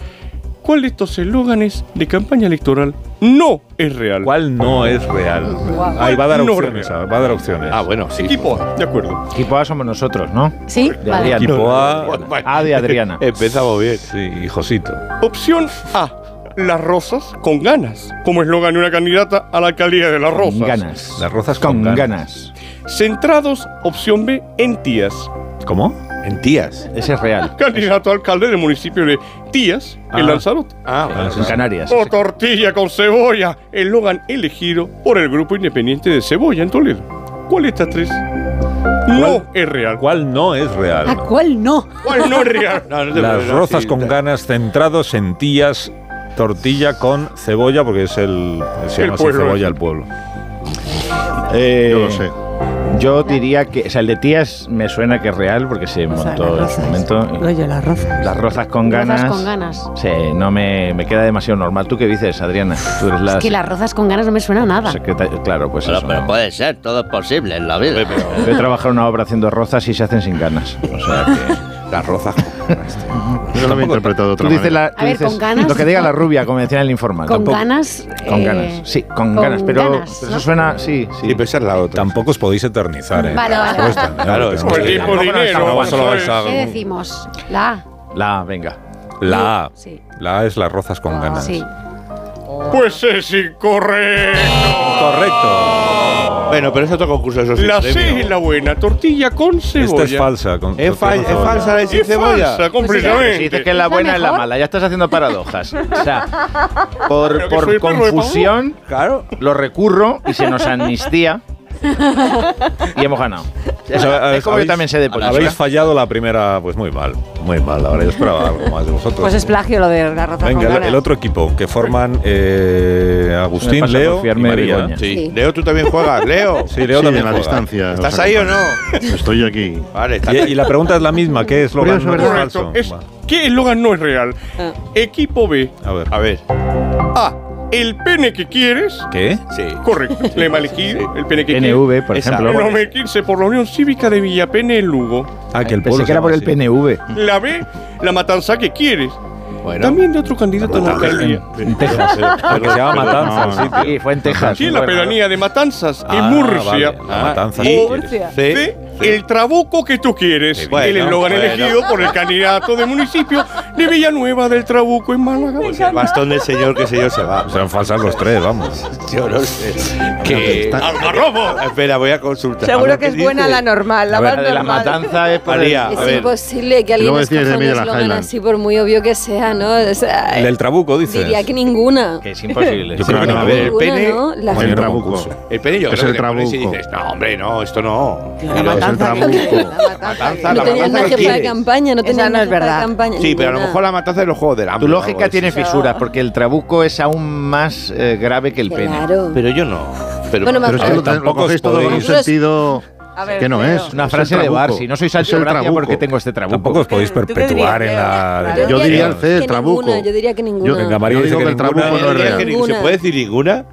¿cuál de estos eslóganes de campaña electoral no es real? ¿Cuál no es real? Ahí va a dar No opciones. real. Va a dar opciones. Ah, bueno, sí. Equipo A, de acuerdo. Equipo A somos nosotros, ¿no? Sí, De vale. Adriana. Equipo A. A de Adriana. Empezamos bien. Sí, y Josito. Opción A. Las rosas con ganas, como eslogan de una candidata a la alcaldía de Las Rosas. Ganas. Las rozas Con con, ganas. Centrados, opción B, en Tías. ¿Cómo? En tías. Ese es real. Candidato a alcalde del municipio de Tías, Ah. en Lanzarote. Ah, bueno, En Canarias. O tortilla con cebolla, eslogan elegido por el grupo independiente de Cebolla en Toledo. ¿Cuál de estas tres no es real. ¿Cuál no es real? ¿A cuál no? ¿Cuál no es real? No, no te Las rozas con ganas centrados en tías, tortilla con cebolla, porque es el. Se El llama así pueblo. cebolla el pueblo. Eh, Yo lo sé. Yo diría que, o sea, el de tías me suena que es real porque se O sea, montó las en su momento. Oye, las rozas. Las rozas con ganas. Rozas con ganas. Sí, no me, me queda demasiado normal. ¿Tú qué dices, Adriana? Tú eres la Es que las rozas con ganas no me suena a nada. Claro, pues Pero, eso. pero puede ser, todo es posible en la vida. Yo he trabajado una obra haciendo rozas y se hacen sin ganas. O sea que. Las rozas con ganas, tío. Yo lo había interpretado de Tú otra dices, manera. la, tú A ver, dices con ganas. lo que diga la rubia, como decía en el informal. Con Tampoco- ganas. Con eh, ganas, sí, con, con ganas, pero ganas, eso ¿no? suena, sí, sí. Sí, pero esa es la otra. Tampoco os podéis eternizar, ¿eh? Vale, vale. Claro, es Por que- nos dinero. No vais a- ¿Qué decimos? La A. La, venga. La A. Sí. La A es las rozas con ganas. Sí. Pues es incorrecto. Correcto. Bueno, pero es otro concurso, eso sí. La premio. C es la buena, tortilla con cebolla. Esta es falsa. Con, ¿Es, fa- con es cebolla. falsa la de sin Es cebolla? falsa, Si completamente. dices que es la ¿Es la buena es la mala, ya estás haciendo paradojas. O sea, por, Pero que por soy el perro de confusión, Claro. lo recurro y se nos amnistía y hemos ganado. Eso, es como yo habéis- también sé de política. Habéis fallado la primera, pues muy mal. Muy mal. Ahora yo esperaba algo más de vosotros. Pues es plagio lo de las rozas Venga, con el, otro equipo que forman eh, Agustín, Leo y María. Begoña. Sí. Sí. Leo, tú también juegas, Leo. Sí, Leo Sí, también en la juega. distancia. ¿Estás ahí o no? Estoy aquí. Vale, está Y, y la pregunta es la misma, ¿qué es lo Curioso, no es falso? Es. ¿Qué eslogan no es real? Ah. Equipo B. A ver. A ver. A. El pene que quieres. ¿Qué? Sí. Correcto. Le he elegido el pene que PNV, por Esa. ejemplo. quieres. Número 15 por la Unión Cívica de Villapene en Lugo. Ah, que el Pensé pueblo que era por el. PNV. La B. La matanza que quieres. Bueno. También de otro candidato a la alcaldía. En Texas. Ah, que se llama Pero- Matanza el no, sitio. Sí, fue en Texas. Sí, en la pedanía de Matanzas, Ah, en Murcia. vale, La Matanza. Y- Murcia. C. El trabuco que tú quieres. Bueno, el eslogan bueno. elegido por el candidato del municipio de Villanueva del Trabuco en Málaga. Pues el bastón del señor, que señor se va. Serán falsas los tres, vamos. Yo no sé. Que. ¡Algarrobo! Espera, voy a consultar. A Seguro ver que qué es buena dice. la normal, la A ver, más La de la matanza es por el- María, a Es imposible que alguien escoja un eslogan así, por muy obvio que sea, ¿no? O sea, El del trabuco, dices. diría que ninguna. Que es imposible. Yo creo que no. A ver, el pene. ¿no? La Es Bueno, el trabuco. El pene yo Es creo el que pones y trabuco. dices, no, hombre, no, esto no. La Matanza trabuco. que- Matanza, no la matanza jefa de campaña, no Esa tenían no es verdad. campaña. Sí, pero a lo mejor la matanza de los juegos del hambre. Tu lógica tiene fisuras porque el trabuco es aún más eh, grave que el pene. Claro. Pero yo no. Pero, Bueno, es tampoco os todo con un sentido ver, que no es. Una Es frase el de bar. trabuco. Si no soy Es el Sancho Gracia, trabuco. porque tengo este trabuco? Tampoco os podéis ¿Tú qué perpetuar en la... Yo diría el C, el trabuco. ninguna, yo diría que ninguna. Venga, María Yo dice digo que que el ninguna- trabuco no es real. ¿Se puede decir ninguna?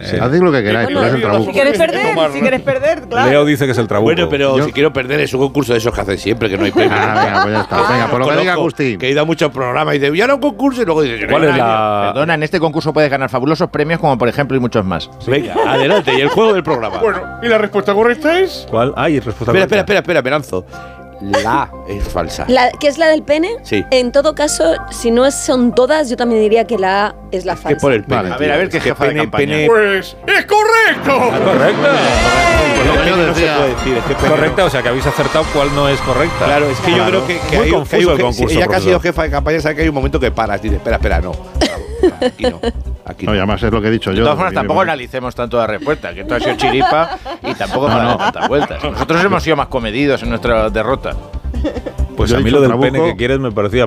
Haced lo que queráis, pero es el Si trabuco. quieres perder, si quieres perder, claro. Leo dice que es el trabuco. Bueno, pero Yo- si quiero perder es un concurso de esos que hacen siempre, que no hay premio. Ah, venga, pues ya está. Venga, por lo que diga Agustín. Que he ido a muchos programas y dice, ya no un concurso y luego dice, ¿Cuál es la...? Perdona, en este concurso puedes ganar fabulosos premios como por ejemplo y muchos más. Venga, adelante, y el juego del programa. Bueno, y la respuesta correcta es. ¿Cuál? Ay, respuesta espera, correcta. espera, espera, espera, me lanzo. La es falsa. La, ¿Qué es la del pene? Sí. En todo caso, si no es- son todas, yo también diría que la A es la Que falsa. por el pene. Vale. A ver, a ver qué Es que jefa de pene, campaña. pene- Pues. ¡Es correcto! Pues que yo Yo no se decía- puede decir, es que pene Correcta, o sea que habéis acertado cuál no es correcta. Claro, es que yo creo que, que Muy hay, confuso que hay un el concurso. Ella que ha sido jefa de campaña sabe que hay un momento que paras y dices, espera, espera, no. Aquí no. Aquí No, no. y además es lo que he dicho De yo. todas formas, tampoco me- analicemos tanto la respuesta, que esto ha sido chiripa y tampoco para dar tantas vueltas. Nosotros hemos sido más comedidos en nuestra derrota. Pues Yo a mí lo del trabuco. pene que quieres me parecía.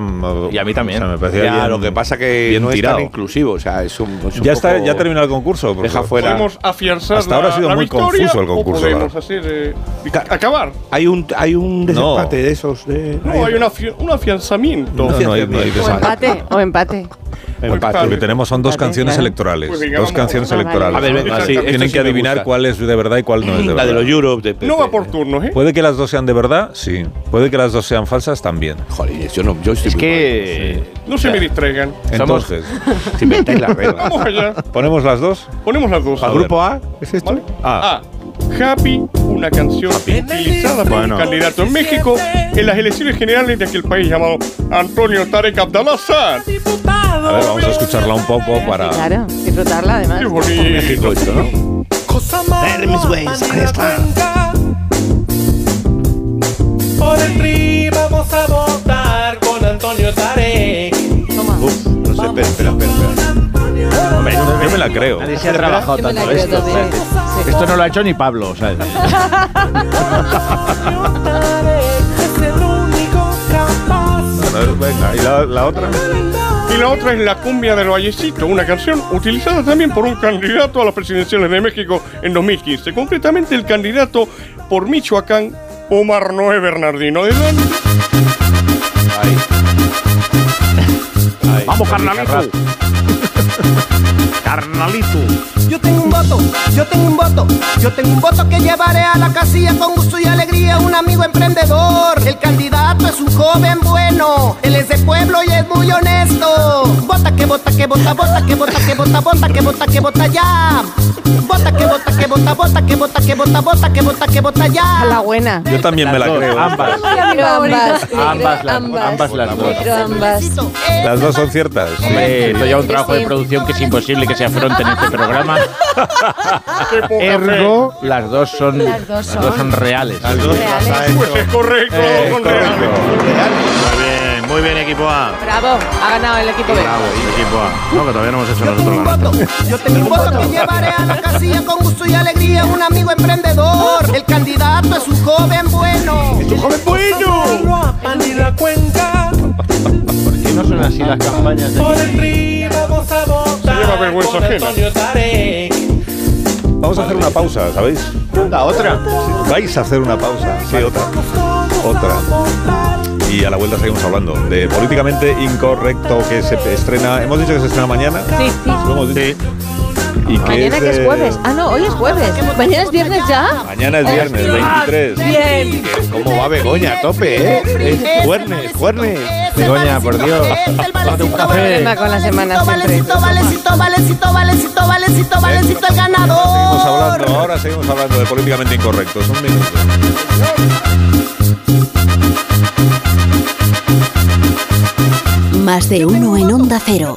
Y a mí también. o sea, me parecía Ya, bien- lo que pasa que bien no tirado. es tan inclusivo, o sea, es un, es un Ya está, ya terminó el concurso. Deja fuera. Podemos afianzar Hasta ahora la, ha sido la muy confuso el concurso, podemos la- hacer. eh, acabar. Hay un, hay un No. desempate de esos. De, No, hay un, afi- un afianzamiento. No, no hay, no hay O desempate. empate, o empate. empate. Lo que tenemos son dos canciones electorales. Pues venga, dos canciones Ah, vale. electorales. A ver, venga, sí, Tienen sí que adivinar gusta. cuál es de verdad y cuál no es de La verdad. de los Europe. De, No de- va por turnos, ¿eh? Puede que las dos sean de verdad, sí. Puede que las dos sean falsas también. Joder, yo no, yo estoy Es muy que. No se me distraigan. Entonces, mal. Si inventáis las reglas. Vamos allá. ¿ponemos las dos? Ponemos las dos. A ¿Al grupo A? ¿Es esto? ¿Vale? Ah, A. Happy, una canción utilizada por Bueno. un candidato en México en las elecciones generales de aquel país llamado Antonio Tarek Abdalazar. a ver, vamos a escucharla un poco para. Claro, disfrutarla además. Qué bonito. México esto, ¿no? Dale mis ways, ahí está. Por el PRI vamos a votar con Antonio Tarek. Uf, no sé, espera, espera, espera. espera. Yo, me la creo. Nadie se ha trabajado tanto creo esto. Sí. Esto no lo ha hecho ni Pablo, ¿sabes? Tarek. A ver, venga, ¿y la, la otra? Y la otra es La cumbia del Vallecito, una canción utilizada también por un candidato a las presidenciales de México en 2015. Concretamente el candidato por Michoacán, Omar Noé Bernardino. Adelante. Vamos, carnalito. carnalito. Yo tengo un voto, yo tengo un voto, yo tengo un voto que llevaré a la casilla con gusto y alegría. Un amigo emprendedor, el candidato es un joven bueno, él es de pueblo y es muy honesto. Vota que vota, que vota, vota, que vota, que vota, vota, que vota, que vota ya. Vota que vota, que vota, vota, que vota, que vota, vota, que vota, que vota ya. A la buena. Yo también me la creo. ambas. Ambas. Ambas ambas las dos. Las dos son ciertas. Esto ya un trabajo de producción que es imposible que se afronte en este programa. Ergo, las dos son, Las dos las son reales. Las dos las ha Pues es correcto, Eh, son correcto. reales. Muy bien, muy bien, equipo A. Bravo, ha ganado el equipo B. Bravo, equipo A. No, que todavía no hemos hecho Yo tengo un nosotros la yo tengo un voto que llevaré a la casilla con gusto y alegría. Un amigo emprendedor, el candidato es un joven bueno. ¡Un joven bueno! Ni la cuenca. ¿Por qué no son así las campañas de Por el PRI vamos a votar. Llama vergüenza ajena. Vamos a hacer una pausa, ¿sabéis? La otra. Vais a hacer una pausa. Sí, otra. Otra. Y a la vuelta seguimos hablando de políticamente incorrecto que se estrena. Hemos dicho que se estrena mañana. Sí, sí. Lo hemos dicho. Y que Mañana que es jueves. Ah, no, hoy es jueves. Mañana es viernes ya. Mañana es viernes, 23. Bien. ¿Cómo va Begoña? A tope, ¿eh? Es Juernes, juernes. Begoña, por Dios. Date un café. Problema con la semana valecito, valecito, valecito, valecito, valecito, el ganador. Seguimos hablando, ahora seguimos hablando de políticamente incorrectos. Un minuto. Más de uno en Onda Cero.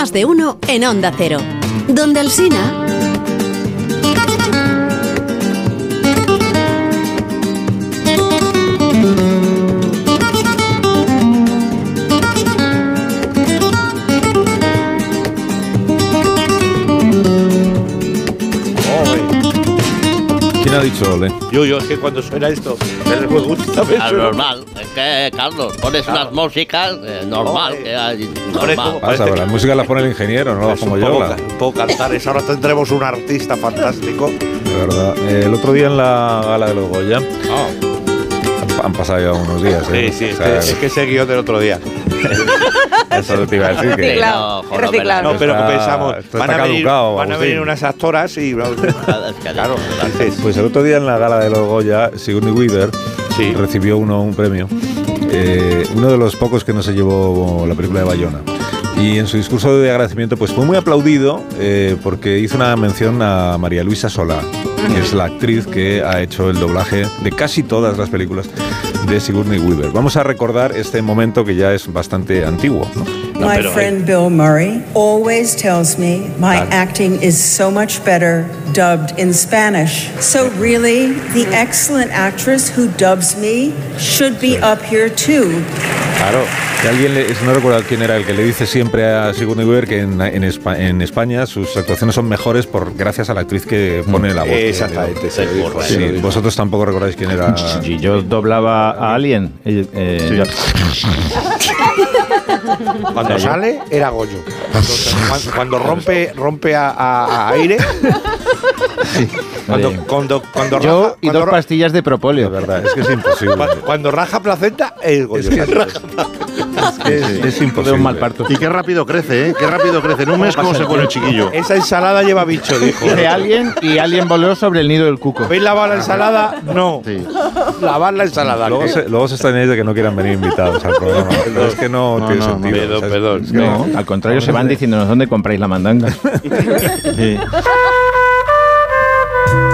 Más de uno en Onda Cero. Donde Alsina. ¿Quién ha dicho Ole? Yo, yo, es que cuando suena esto, me gusta. Ah, normal, es que, Carlos, pones unas músicas eh, normal. que hay- normal. Vamos a ver, la música la pone el ingeniero, no la pongo yo. puedo, la- puedo cantar eso. Ahora tendremos un artista fantástico. De verdad. Eh, el otro día en la gala de los Goya. Han- Han pasado ya unos días, ¿eh? Sí, sí, O es sea, que, es que ese guion del otro día. Eso te iba a decir que. Reciclado, joder, reciclado. No, pero que pensamos, esto van, a venir, caducado, van a Agustín. venir unas actoras y. claro, Pues el otro día en la gala de los Goya, Sigourney Weaver recibió uno un premio. eh, uno de los pocos que no se llevó la película de Bayona. Y en su discurso de agradecimiento pues fue muy aplaudido eh, porque hizo una mención a María Luisa Solá, que es la actriz que ha hecho el doblaje de casi todas las películas de Sigourney Weaver. Vamos a recordar este momento que ya es bastante antiguo. ¿no? My friend Bill Murray always tells me my acting is so much better dubbed in Spanish. So, really, the excellent actress who dubs me should be up here too. Claro. Y alguien, le- no recuerdo quién era el que le dice siempre a Sigourney Weaver que en, en Espa- en España sus actuaciones son mejores por gracias a la actriz que pone la voz. Exactamente, se lo dijo, Sí, vosotros tampoco recordáis quién era. Sí, yo doblaba a Alien. eh, eh, Cuando sale, era Goyo. Cuando, cuando- rompe, rompe a, a- a aire. Cuando, cuando, cuando Yo raja, y cuando dos ra- pastillas de propóleo. verdad, es que es imposible. Cuando, cuando raja placenta, es Goyo. Es, es imposible. un mal parto. Y qué rápido crece, ¿eh? Qué rápido crece. En un mes, ¿cómo se pone el chiquillo? Esa ensalada lleva bicho, dijo. Dice alguien y alguien voló sobre el nido del cuco. ¿Veis lavar la ensalada? No. Lavar la ensalada. Luego se, luego se extrañáis de que no quieran venir invitados al programa. Pero es que no, No, tiene no, sentido. perdón, perdón. Es que No, al contrario, se van diciéndonos dónde compráis la mandanga. Sí.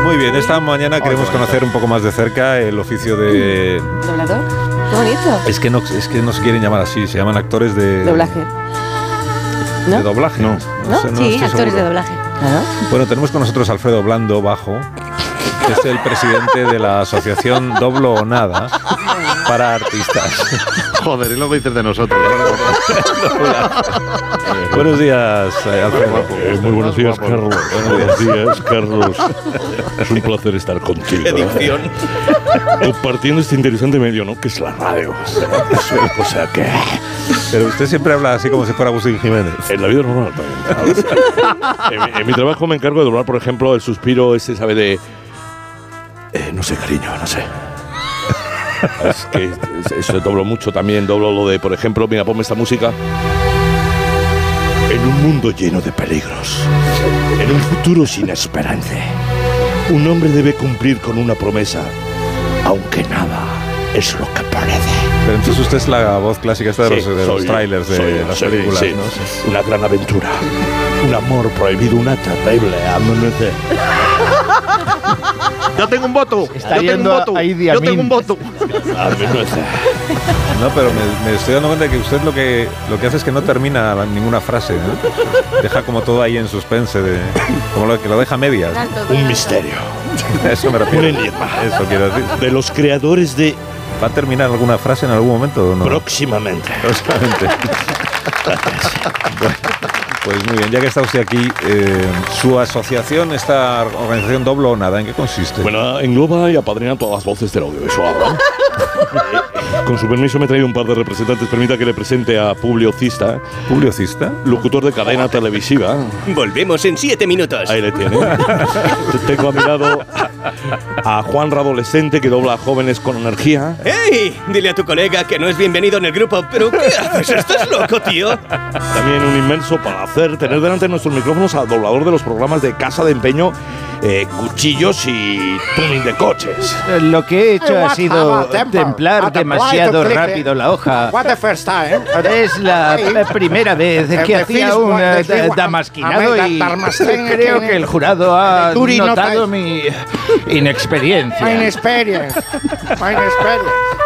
Muy bien, esta mañana queremos conocer un poco más de cerca el oficio de. ¿Doblador? Qué bonito. Es que no, es que no se quieren llamar así, se llaman actores de. Doblaje. ¿No? de doblaje. No. ¿No? sé, no sí, actores de doblaje. Bueno, tenemos con nosotros a Alfredo Blando Bajo, que es el presidente de la asociación Doblo o Nada para artistas. Joder, y luego dices de nosotros. Buenos días, eh, Alfredo. Eh, muy buenos días, Carlos. Buenos días, Carlos. Es un placer estar contigo. Qué dicción. Compartiendo este interesante medio, ¿no? Que es la radio. O sea que. Pero usted siempre habla así como si fuera Agustín Jiménez. En la vida normal también. en, mi- en mi trabajo me encargo de doblar, por ejemplo, el suspiro ese, ¿sabe? De. eh, no sé, cariño, no sé. Es que es- eso doblo mucho también. Doblo lo de, por ejemplo, mira, ponme esta música. En un mundo lleno de peligros, en un futuro sin esperanza, un hombre debe cumplir con una promesa, aunque nada es lo que parece. Pero entonces usted es la voz clásica esta de Sí, los, de trailers de soy- las películas, sí, ¿no? Una gran aventura, un amor prohibido, una terrible amanecer. Yo tengo un voto. Está yo tengo un voto. Yo Amin. tengo un voto. No, pero me, me estoy dando cuenta de que usted lo que lo que hace es que no termina ninguna frase, ¿no? Deja como todo ahí en suspense, de, como lo que lo deja a medias. Un misterio. Eso me refiero. Un enigma. Eso quiero decir. De los creadores de ¿Va a terminar alguna frase en algún momento o no? próximamente. Próximamente. Pues muy bien, ya que está usted aquí, eh, su asociación, esta organización Doblo o Nada, ¿en qué consiste? Bueno, engloba y apadrina todas las voces del audiovisual. ¿no? Con su permiso me he traído un par de representantes. Permita que le presente a Publio Cista, ¿Publio Cista? locutor de cadena televisiva. Volvemos en siete minutos. Ahí le tiene. Tengo a mi lado a Juan Radolescente, que dobla a jóvenes con energía. ¡Ey! Dile a tu colega que no es bienvenido en el grupo. ¿Pero qué haces? ¿Estás loco, tío? También un inmenso placer tener delante de nuestros micrófonos al doblador de los programas de Casa de Empeño, eh, Cuchillos y Tuning de Coches. Eh, Lo que he hecho ha what sido templar demasiado click rápido la hoja. Es la eh, primera vez The- que hacía first un eh, damasquinado y creo que el jurado ha notado mi inexperiencia. Inexperience. Inexperience.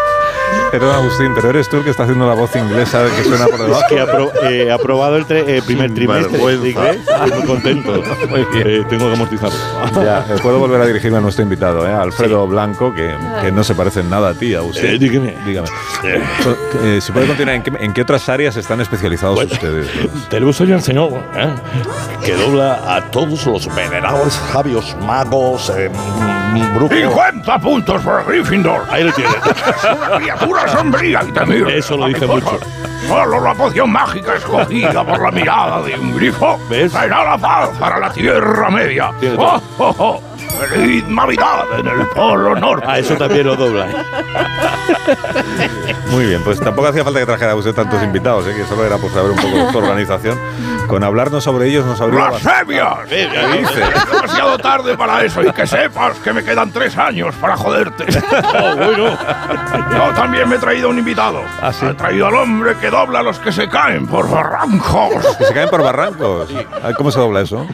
Perdón, Agustín, pero eres tú el que está haciendo la voz inglesa que suena por debajo. Es que apro- eh, aprobado el eh, primer trimestre de inglés. Estoy muy contento. Muy bien. Eh, tengo que amortizarlo. Ya, eh, puedo volver a dirigirme a nuestro invitado, ¿eh? Alfredo Blanco, que, que no se parece en nada a ti, Agustín. Eh, dígame. Dígame. Eh, si puede continuar, ¿en qué, en qué otras áreas están especializados Bueno, ustedes? Tenemos hoy al señor ¿eh? que dobla a todos los venerables sabios magos, brujos. 50 puntos por Gryffindor. Ahí lo tiene. Una criatura sombría y temible. Eso lo dice Mariposa. mucho. Solo la poción mágica escogida por la mirada de un grifo ¿Ves? traerá la paz para la Tierra Media. ¡Oh, oh, oh! ¡Feliz Navidad en el Polo Norte! Ah, eso también lo dobla. ¿eh? Muy bien, pues tampoco hacía falta que trajera usted tantos invitados, ¿eh? que solo era por saber un poco su organización. Con hablarnos sobre ellos nos habría ¡Blasfemias! ¿Qué dice? Es demasiado tarde para eso y que sepas que me quedan tres años para joderte. Oh, bueno. Yo también me he traído un invitado. ¿Ah, sí? He traído al hombre que dobla a los que se caen por barrancos. Que se caen por barrancos. Ay, ¿Cómo se dobla eso?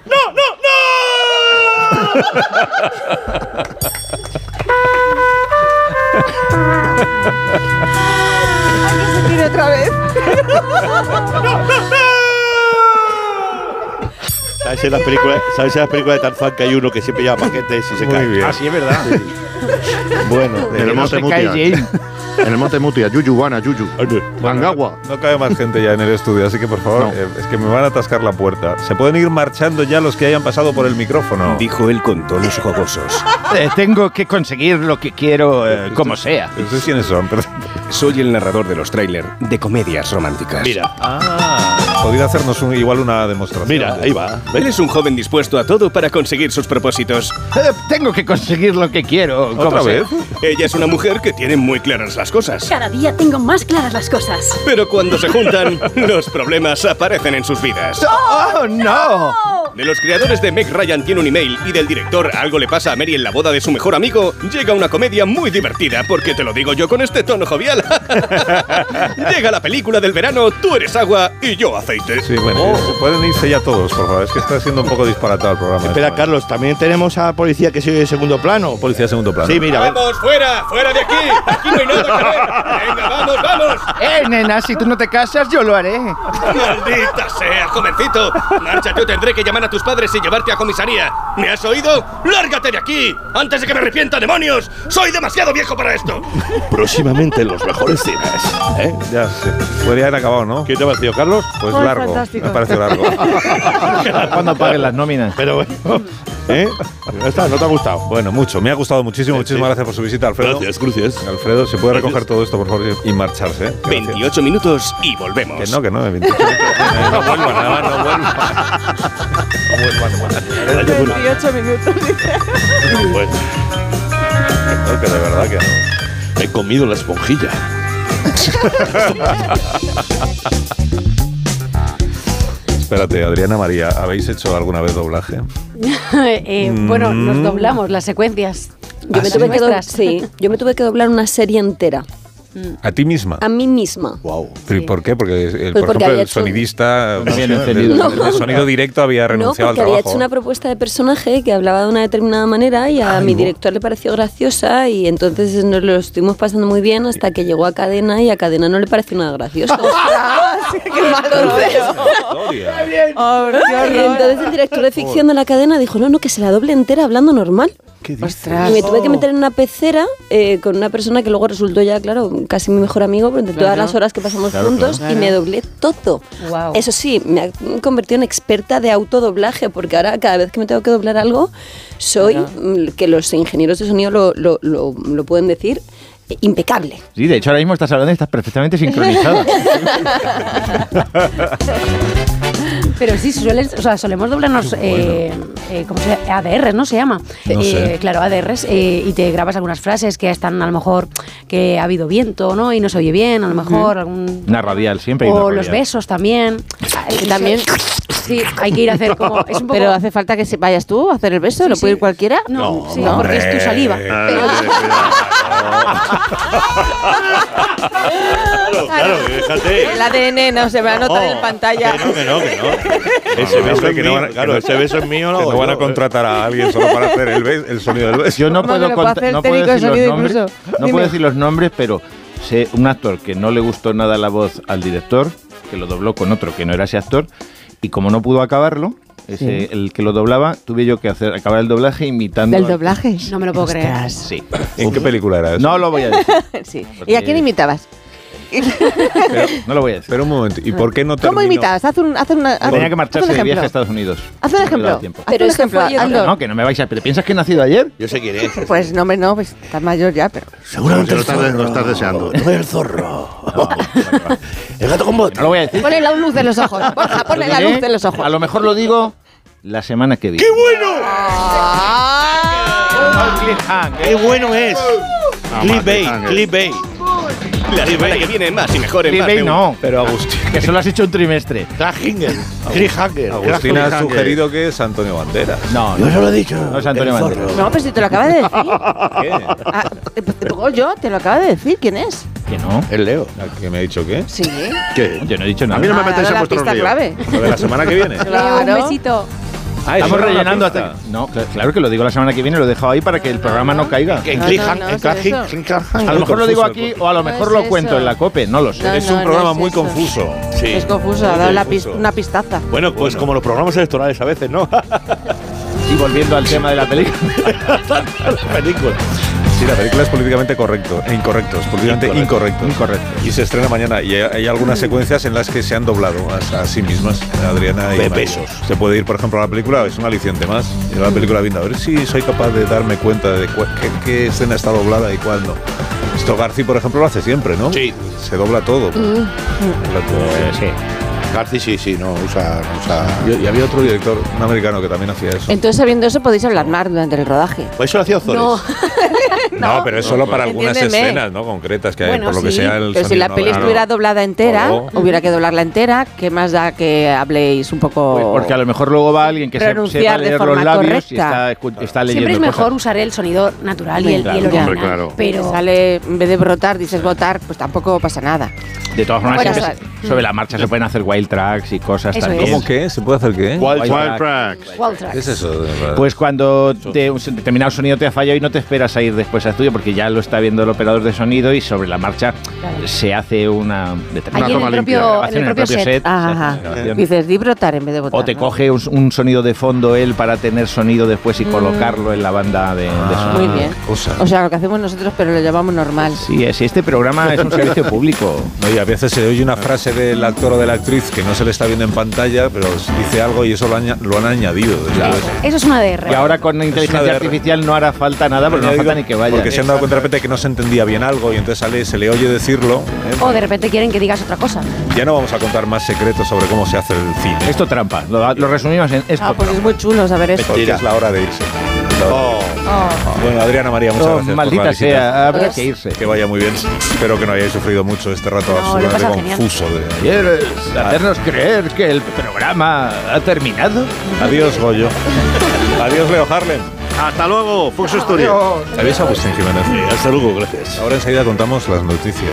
Otra vez. ¿Sabes en las películas, ¿sabes en las películas de Tarzán que hay uno que siempre lleva paquetes y se Muy cae? bien. Ah, sí, es verdad. Bueno, En el no se Jane. En el monte Mutia. Yuyu, Guana, Yuyu. Mangawa. No cabe más gente ya en el estudio, así que por favor, eh, es que me van a atascar la puerta. ¿Se pueden ir marchando ya los que hayan pasado por el micrófono? Dijo él con tonos jocosos. Eh, tengo que conseguir lo que quiero, eh, como sea. ¿Ustedes quiénes son? Soy el narrador de los trailers de comedias románticas. Mira. Ah, podría hacernos un- igual una demostración. Mira, ahí va. Él es un joven dispuesto a todo para conseguir sus propósitos. Eh, tengo que conseguir lo que quiero, ¿Otra sea. vez? Ella es una mujer que tiene muy claras las cosas. Cada día tengo más claras las cosas. Pero cuando se juntan, los problemas aparecen en sus vidas. ¡Oh, no! De los creadores de Meg Ryan tiene un email y del director Algo le pasa a Mary en la boda de su mejor amigo, llega una comedia muy divertida, porque te lo digo yo con este tono jovial. llega la película del verano, tú eres agua y yo aceite. Sí, bueno, se pueden irse ya todos, por favor. Es que está siendo un poco disparatado el programa. Espera, Carlos, también tenemos a policía que sigue de segundo plano. Policía de segundo plano. Sí, mira. ¡Vamos, fuera! ¡Fuera de aquí! ¡Aquí no hay nada que ver! ¡Venga, vamos, vamos! Eh, nena, si tú no te casas, yo lo haré. ¡Maldita sea, jovencito! Márchate o tendré que llamar a tus padres y llevarte a comisaría. ¿Me has oído? ¡Lárgate de aquí! ¡Antes de que me arrepienta, demonios! ¡Soy demasiado viejo para esto! Próximamente en los mejores cines. ¿eh? Ya sé. Podría haber acabado, ¿no? ¿Qué te ha parecido, Carlos? Pues Ay, largo. fantástico. Me parece largo. Cuando paguen las nóminas. Pero bueno, ¿eh? Está, ¿no te ha gustado? Bueno, mucho. Me ha gustado muchísimo. Muchísimas gracias por su visita, Alfredo. Gracias, gracias. Alfredo, ¿se puede recoger todo esto, por favor, y marcharse? ¿eh? Gracias. 28 minutos y volvemos. Que no, que no, de 28 minutos. No vuelva, nada más, no vuelva. No vuelva, no vuelva. 28 minutos, dice. Bueno, No, que de verdad que no. he comido la esponjilla. Espérate, Adriana María, ¿habéis hecho alguna vez doblaje? Eh, Bueno, nos Mm. doblamos las secuencias. Yo me, ¿Ah, tuve sí? que do- Nuestras. sí, yo me tuve que doblar una serie entera. ¿A ti misma? A mí misma. Wow. ¿Por qué? Porque, el, Pues por porque ejemplo, había el hecho- sonidista, No el- el, el sonido directo había No, renunciado porque al había trabajo. hecho una propuesta de personaje que hablaba de una determinada manera y a Ay, mi bo- director le pareció graciosa y entonces nos lo estuvimos pasando muy bien hasta que llegó a Cadena y a Cadena no le pareció nada gracioso. ¡Qué malo! Oh, qué Y horror. entonces el director de ficción de la cadena dijo, no, no, que se la doble entera hablando normal. Ostras. Y me tuve que meter en una pecera eh, con una persona que luego resultó ya, claro, casi mi mejor amigo, de todas Claro. las horas que pasamos Claro, juntos, claro. y me doblé todo. Wow. Eso sí, me ha convertido en experta de autodoblaje, porque ahora cada vez que me tengo que doblar algo, soy, Claro. mm, que los ingenieros de sonido lo, lo- lo- lo pueden decir, eh, impecable. Sí, de hecho ahora mismo estás hablando y estás perfectamente sincronizada. Pero sí, suelen, o sea, solemos doblarnos, eh, eh, ¿cómo se llama? ADRs, ¿no? Se llama. No Eh, sé. Claro, ADRs, eh, y te grabas algunas frases que están a lo mejor que ha habido viento, ¿no? Y no se oye bien, a lo mejor algún... Una radial, siempre O los radial. besos también. También. Sí, hay que ir a hacer como... Es un poco... Pero hace falta que vayas tú a hacer el beso, Sí, ¿lo puede sí. ir cualquiera? No, sí, No. porque es tu saliva. Pero- Claro, claro, déjate. El ADN no se va a notar en pantalla. Que no, que no, que no. Ese beso es que mío. a- Claro, no- ese beso es mío. Que lo no van a contratar a alguien solo para hacer el, bes- el sonido del beso. Yo no puedo, que lo puedo cont- hacer no puedo decir los nombres, incluso. no puedo decir los nombres, pero sé un actor que no le gustó nada la voz al director, que lo dobló con otro que no era ese actor, y como no pudo acabarlo, ese, Sí. el que lo doblaba, tuve yo que hacer acabar el doblaje imitando. ¿Del doblaje? No me lo puedo creer. Sí. ¿En qué película era eso? No lo voy a decir. Sí. ¿Y a quién imitabas? Pero, No lo voy a decir. pero un momento, ¿y por qué no ¿Cómo terminó? imitabas? Haz un, haz una, haz- Tenía que marcharse de viaje a. Estados Unidos. Haz un ejemplo. Haz Pero un ejemplo. hazlo. No, que no me vais a... ¿Te piensas que he nacido ayer? Yo sé quién es. Pues no, hombre, no, pues estás mayor ya, pero. Seguramente Lo el estás- zorro. lo estás deseando. No es el zorro. el gato con botas. No lo voy a decir. Ponle la luz de los ojos. Borja, ponle la luz de los ojos. A lo mejor lo digo la semana que viene. ¡Qué bueno! Ah. ¡Qué bueno es! Ah, Clickbait, Martín, clickbait. La semana que viene más y mejor en más de uno. no, Pero Agustín, que solo has hecho un trimestre. Cliffhanger. Cliffhanger. Agustín ha sugerido que es Antonio Banderas. No, Yo se lo he dicho. No es Antonio el zorro. Banderas. No, pero si te lo acaba de decir. ¿Qué? Ah, eh, pues, luego yo, te lo acaba de decir. ¿Quién es? Que no. El Leo. ¿Que me ha dicho qué? Sí. ¿Qué? Yo no he dicho A nada. mí no me Ah, metéis en la vuestros pista líos. clave. ¿Lo de la semana que viene? Claro. Un besito. Ah, Estamos rellenando hasta. No, cl- claro que lo digo la semana que viene, lo he dejado ahí para que el programa no caiga. Que en No, en eso. A lo mejor lo digo aquí o a lo mejor es lo eso. cuento en la COPE, no lo sé. No, Es un no programa es muy eso. confuso. Sí. Es confuso, ha dado la pis- confuso. una pistaza. Bueno, pues como los programas electorales a veces, ¿no? Volviendo al tema de la película. La película. Sí, la película es políticamente correcto, e incorrecto, es políticamente incorrecto. Incorrecto. Y se estrena mañana. Y hay, hay algunas secuencias en las que se han doblado a, a sí mismas, Adriana y besos. Se puede ir, por ejemplo, a la película, es un aliciente más. Ir a la película viendo, a ver si soy capaz de darme cuenta de cuál- qué, qué escena está doblada y cuál no. Esto Garci, por ejemplo, lo hace siempre, ¿no? Sí. Se dobla todo. Mm. Dobla todo. sí. Garci sí, sí, no, usa. usa... Y, y había otro director, un americano, que también hacía eso. Entonces, sabiendo eso, podéis hablar más durante el rodaje. Pues eso lo hacía Ozores. No. No, pero es solo para algunas Entiéndeme. escenas, ¿no? Concretas, que Bueno, por lo que sea el pero si la no peli estuviera doblada entera, hubiera que doblarla entera. ¿Qué más da que habléis un poco? Pues porque a lo mejor luego va alguien que Pronunciar sepa leer los labios y está, está leyendo Siempre es mejor cosas. usar el sonido natural y el, y el Claro, original. claro. pero sale en vez de brotar dices votar, pues tampoco pasa nada. De todas formas, Bueno, siempre se- sobre la marcha se pueden hacer wild tracks y cosas Eso también. es. ¿Cómo qué? ¿Se puede hacer qué? Wild Wild track. tracks. Wild tracks. ¿Qué es eso? de verdad? Pues cuando te- un determinado sonido te ha fallado y no te esperas a ir después al estudio porque ya lo está viendo el operador de sonido y sobre la marcha se hace una determinada en el toma limpia. propio- grabación en el propio set. Ajá, se hace ajá. la grabación. Dices, di brotar en vez de votar. O te ¿no? coge un, un sonido de fondo él para tener sonido después y Mm. colocarlo en la banda de, de sonido. Muy bien. O sea, lo que hacemos nosotros, pero lo llamamos normal. Sí, es, este programa es un servicio público. No, y a veces se oye una frase del actor o de la actriz que no se le está viendo en pantalla, pero dice algo y eso lo, aña- lo han añadido. después. Eso es una DR. Y ahora con inteligencia DR. artificial no hará falta nada porque no falta ni que vaya. Porque se han dado cuenta de repente que no se entendía bien algo y entonces sale, se le oye decirlo. ¿eh? O de repente quieren que digas otra cosa. Ya no vamos a contar más secretos sobre cómo se hace el cine. Esto trampa, lo, lo resumimos en esto. Ah, pues es muy chulo saber eso. Porque es la hora de irse. Bueno, Adriana María, muchas Oh, gracias. por maldita sea, habrá que irse. Que vaya muy bien. Espero que no hayáis sufrido mucho este rato lo absolutamente genial. confuso. De... ¿Quieres hacernos creer que el programa ha terminado? Adiós, Goyo. Adiós, Leo Harlem. Hasta luego, Fox Studio. Adiós, Agustín Jiménez. hasta luego, gracias. Ahora enseguida contamos las noticias.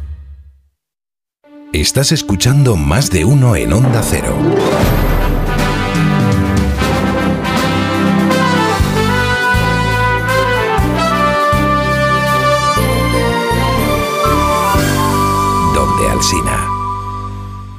Estás escuchando más de uno en Onda Cero. Donde Alsina.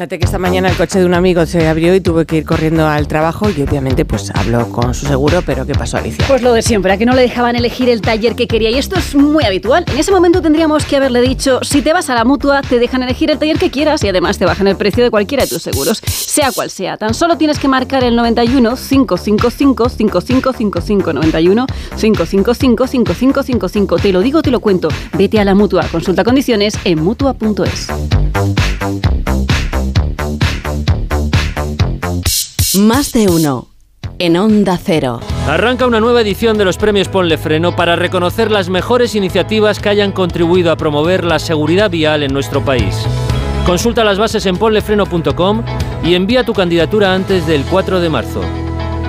Fíjate que esta mañana el coche de un amigo se abrió y tuve que ir corriendo al trabajo y obviamente pues habló con su seguro, pero ¿qué pasó Alicia? Pues lo de siempre, a que no le dejaban elegir el taller que quería y esto es muy habitual. En ese momento tendríamos que haberle dicho, si te vas a la mutua, te dejan elegir el taller que quieras y además te bajan el precio de cualquiera de tus seguros, sea cual sea. Tan solo tienes que marcar el 91 555 5555 91 555 5555. Te lo digo, te lo cuento. Vete a la mutua, consulta condiciones en mutua.es. Más de uno. En Onda Cero. Arranca una nueva edición de los premios Ponle Freno para reconocer las mejores iniciativas que hayan contribuido a promover la seguridad vial en nuestro país. Consulta las bases en ponlefreno.com y envía tu candidatura antes del 4 de marzo.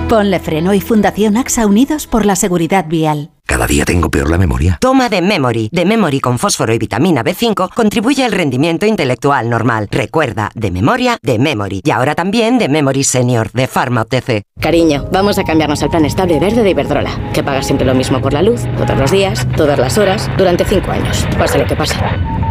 Ponle Freno y Fundación AXA Unidos por la Seguridad Vial. Cada día tengo peor la memoria. Toma de Memory. De Memory con fósforo y vitamina B5 contribuye al rendimiento intelectual normal. Recuerda, de memoria, de Memory. Y ahora también de Memory Senior, de Pharma OTC. Cariño, vamos a cambiarnos al plan estable verde de Iberdrola, que paga siempre lo mismo por la luz, todos los días, todas las horas, durante cinco años, pase lo que pase.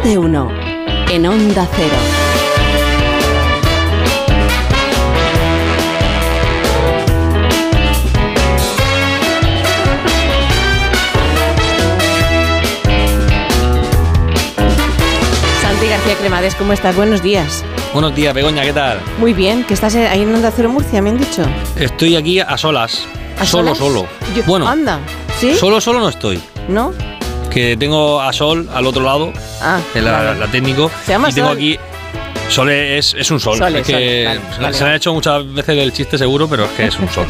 Más de uno. En Onda Cero. Santi García Cremades, ¿cómo estás? Buenos días. Buenos días, Begoña, ¿qué tal? Muy bien, que estás ahí en Onda Cero Murcia, me han dicho. Estoy aquí a solas. ¿A solo, solas? solo. Yo- bueno, Anda, ¿sí? solo, solo no estoy. ¿No? Que tengo a Sol al otro lado, Ah, que la, vale. la técnico. Se llama y tengo Sol. aquí. Sol es, es un sol. Sol, es Sol, que vale, se, vale, se me vale. ha hecho muchas veces el chiste seguro, pero es que es un sol.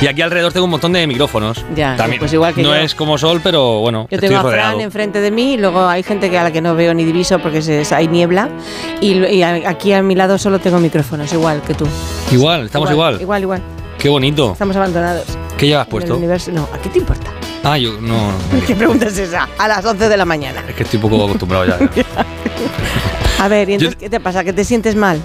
y, aquí alrededor tengo un montón de micrófonos. Ya, También, pues igual que no yo. es como sol, pero bueno, Yo estoy tengo a rodeado. Fran enfrente de mí y luego hay gente que a la que no veo ni diviso porque se, hay niebla y, a- aquí a mi lado solo tengo micrófonos, igual que tú. Igual, estamos igual. Igual, igual. Qué bonito. Estamos abandonados. ¿Qué llevas puesto? universo. No, ¿a qué te importa? Ah, yo no. no, ¿Qué pregunta es esa? A las 11 de la mañana. Es que estoy un poco acostumbrado ya. A ver, ¿y entonces qué te pasa? ¿Que te sientes mal?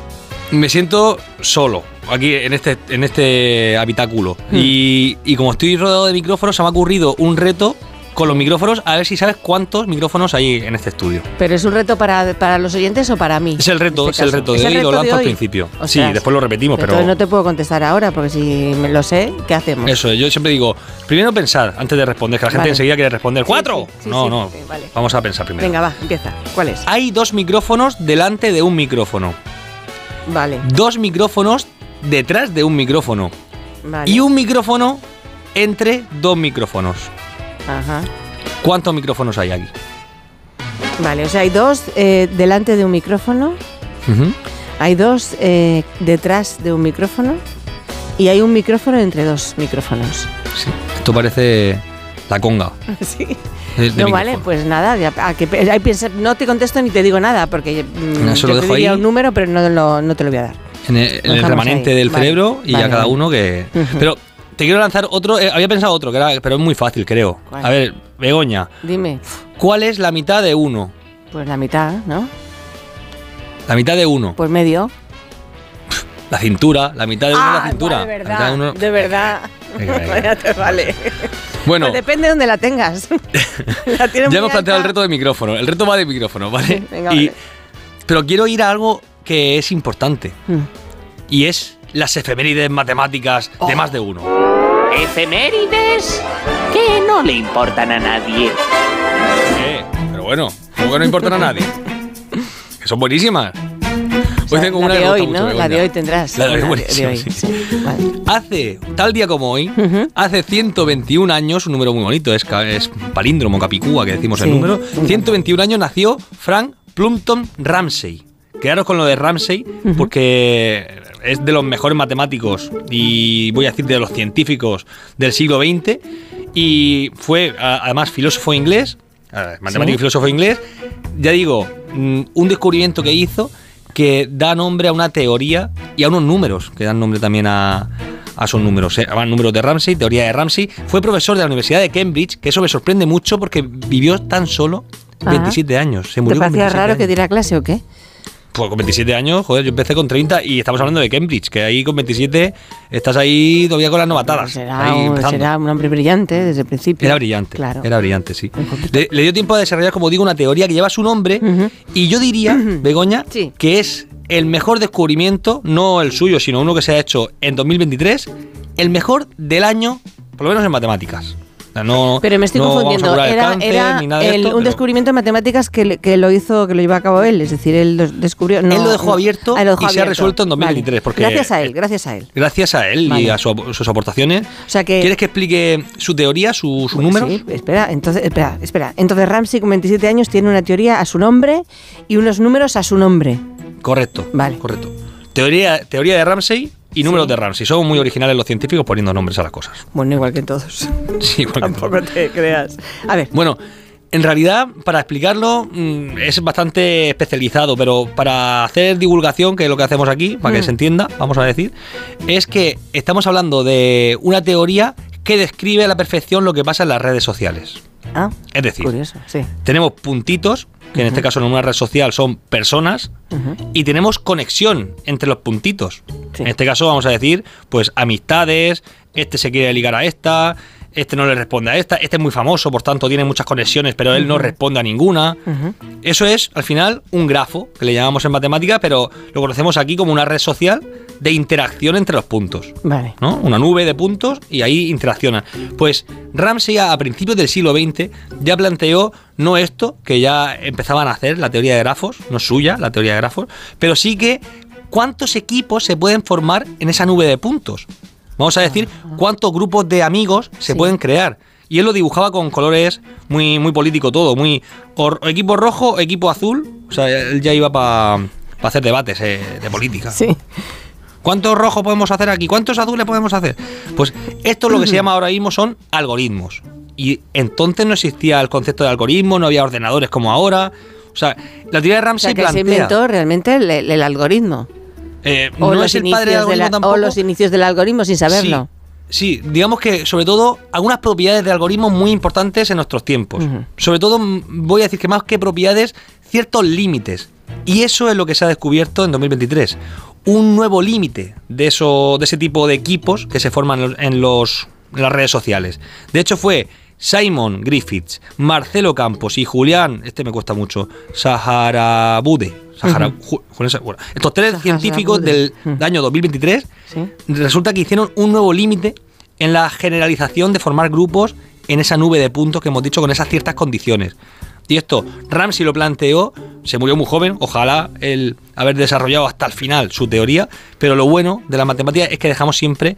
Me siento solo aquí en este, en este habitáculo. Hmm. Y, y como estoy rodeado de micrófonos, se me ha ocurrido un reto con los micrófonos, a ver si sabes cuántos micrófonos hay en este estudio. ¿Pero es un reto para, para los oyentes o para mí? Es el reto, en es este el reto ¿Es de hoy, lo lanzo al principio. sí, después lo repetimos, pero. Entonces no te puedo contestar ahora porque si me lo sé, ¿qué hacemos? Eso, yo siempre digo, primero pensar antes de responder, que la gente Vale. enseguida quiere responder. Sí, ¡Cuatro! sí, no, no. vale. Vamos a pensar primero. Venga, va, empieza. ¿Cuál es? Hay dos micrófonos delante de un micrófono. Vale, Dos micrófonos detrás de un micrófono. vale. Y un micrófono entre dos micrófonos. Ajá. ¿Cuántos micrófonos hay aquí? Vale, o sea, hay dos eh, delante de un micrófono, hay dos eh, detrás de un micrófono y hay un micrófono entre dos micrófonos. Sí. Esto parece la conga. Sí. de- de no vale, pues nada, ya, a que, no te contesto ni te digo nada porque mm, Eso yo lo te dejo diría ahí. un número, pero no, lo- no te lo voy a dar. En el, en el remanente ahí. del Vale. cerebro y Vale, a cada uno que. Pero te quiero lanzar otro. eh, había pensado otro, que era, pero es muy fácil, creo. ¿Cuál? A ver, Begoña, Dime, ¿cuál es la mitad de uno? pues la mitad, ¿no? La mitad de uno. Pues medio. La cintura, la mitad de uno es la Ah, cintura. vale, La mitad de verdad, uno- de verdad. Venga, venga. Ya te vale. Bueno, Pues depende de donde la tengas. La ya hemos planteado el reto de micrófono. El reto va de micrófono, ¿vale? venga, Y- vale. Pero quiero ir a algo que es importante. Mm. Y es las efemérides matemáticas de más de uno. Efemérides que no le importan a nadie. Eh, pero bueno, ¿cómo que no importan a nadie? Que son buenísimas. Hoy tengo la una de que hoy, gusta mucho, ¿no? La de hoy tendrás. La de hoy, buenísima, hoy, sí. sí. Vale. Hace, tal día como hoy, hace 121 años, un número muy bonito, es, es palíndromo, capicúa, que decimos el número. 121 años nació Frank Plumpton Ramsey. Quedaros con lo de Ramsey, porque es de los mejores matemáticos y voy a decir de los científicos del siglo XX. Y fue además filósofo inglés, matemático y filósofo inglés. Ya digo, mm, un descubrimiento que hizo que da nombre a una teoría y a unos números, que dan nombre también a, a esos números. Se llaman números de Ramsey, teoría de Ramsey. Fue profesor de la Universidad de Cambridge, que eso me sorprende mucho porque vivió tan solo Ajá. 27 años. Se ¿Te murió con parecía 27 raro que diera clase o qué? Pues con 27 años, joder, yo empecé con 30 y estamos hablando de Cambridge, que ahí con 27 estás ahí todavía con las novatadas. Será, ahí un, empezando. será un hombre brillante desde el principio. Era brillante, Claro. era brillante, sí. Le, le dio tiempo a desarrollar, como digo, una teoría que lleva su nombre y yo diría, Begoña, que es el mejor descubrimiento, no el suyo, sino uno que se ha hecho en 2023, el mejor del año, por lo menos en matemáticas. Sea, no, Pero me estoy no vamos a confundiendo. el Era, ni nada de el- esto, un pero- descubrimiento de matemáticas que, lo hizo, que lo llevó a cabo él. Es decir, él lo descubrió. no- Él lo dejó abierto Ah, lo dejó y se ha resuelto en 2023, Vale. porque- Gracias a él, gracias a él. Gracias a él y a su- sus aportaciones. O sea que. ¿Quieres que explique su teoría, su, su número? Sí, espera, entonces, espera, espera. Entonces Ramsey con 27 años tiene una teoría a su nombre y unos números a su nombre. Correcto. Vale. Correcto. Teoría, teoría de Ramsey y números de Ramsey. Son muy originales los científicos poniendo nombres a las cosas. Bueno, igual que todos. Sí, igual que Tampoco te creas. A ver. Bueno, en realidad, para explicarlo, mm, es bastante especializado, pero para hacer divulgación, que es lo que hacemos aquí, para que Mm. se entienda, vamos a decir, es que estamos hablando de una teoría que describe a la perfección lo que pasa en las redes sociales. Ah, Es decir, curioso, sí. tenemos puntitos, que en este caso en una red social son personas, y tenemos conexión entre los puntitos. En este caso vamos a decir, pues amistades, este se quiere ligar a esta, este no le responde a esta, este es muy famoso, por tanto tiene muchas conexiones, pero él no responde a ninguna. Eso es, al final, un grafo, que le llamamos en matemática, pero lo conocemos aquí como una red social de interacción entre los puntos. Vale. ¿no? Una nube de puntos y ahí interaccionan. Pues Ramsey a principios del siglo XX ya planteó no esto, que ya empezaban a hacer, la teoría de grafos, no suya, la teoría de grafos, pero sí que cuántos equipos se pueden formar en esa nube de puntos. Vamos a decir cuántos grupos de amigos se pueden crear. Y él lo dibujaba con colores muy, muy político todo, muy o equipo rojo, equipo azul. O sea, él ya iba para hacer debates eh, de política. Sí. ¿Cuántos rojos podemos hacer aquí? ¿Cuántos azules podemos hacer? Pues esto lo que se llama ahora mismo son algoritmos. Y entonces no existía el concepto de algoritmo, no había ordenadores como ahora. O sea, la teoría de O Ramsey sea, que se inventó realmente el, el algoritmo. Eh, O, no es el padre del inicios de la- algoritmo tampoco. o los inicios del algoritmo sin saberlo. Sí, digamos que sobre todo algunas propiedades de algoritmos muy importantes en nuestros tiempos. Sobre todo voy a decir que más que propiedades, ciertos límites. Y eso es lo que se ha descubierto en 2023. Un nuevo límite de, eso, de ese tipo de equipos que se forman en, los, en las redes sociales. De hecho fue Simon Griffiths, Marcelo Campos y Julián, este me cuesta mucho, Saharabude. Sahara- bueno, estos tres científicos del año 2023 resulta que hicieron un nuevo límite en la generalización de formar grupos en esa nube de puntos que hemos dicho con esas ciertas condiciones. Y esto, Ramsey lo planteó, se murió muy joven, ojalá él haber desarrollado hasta el final su teoría, pero lo bueno de la matemática es que dejamos siempre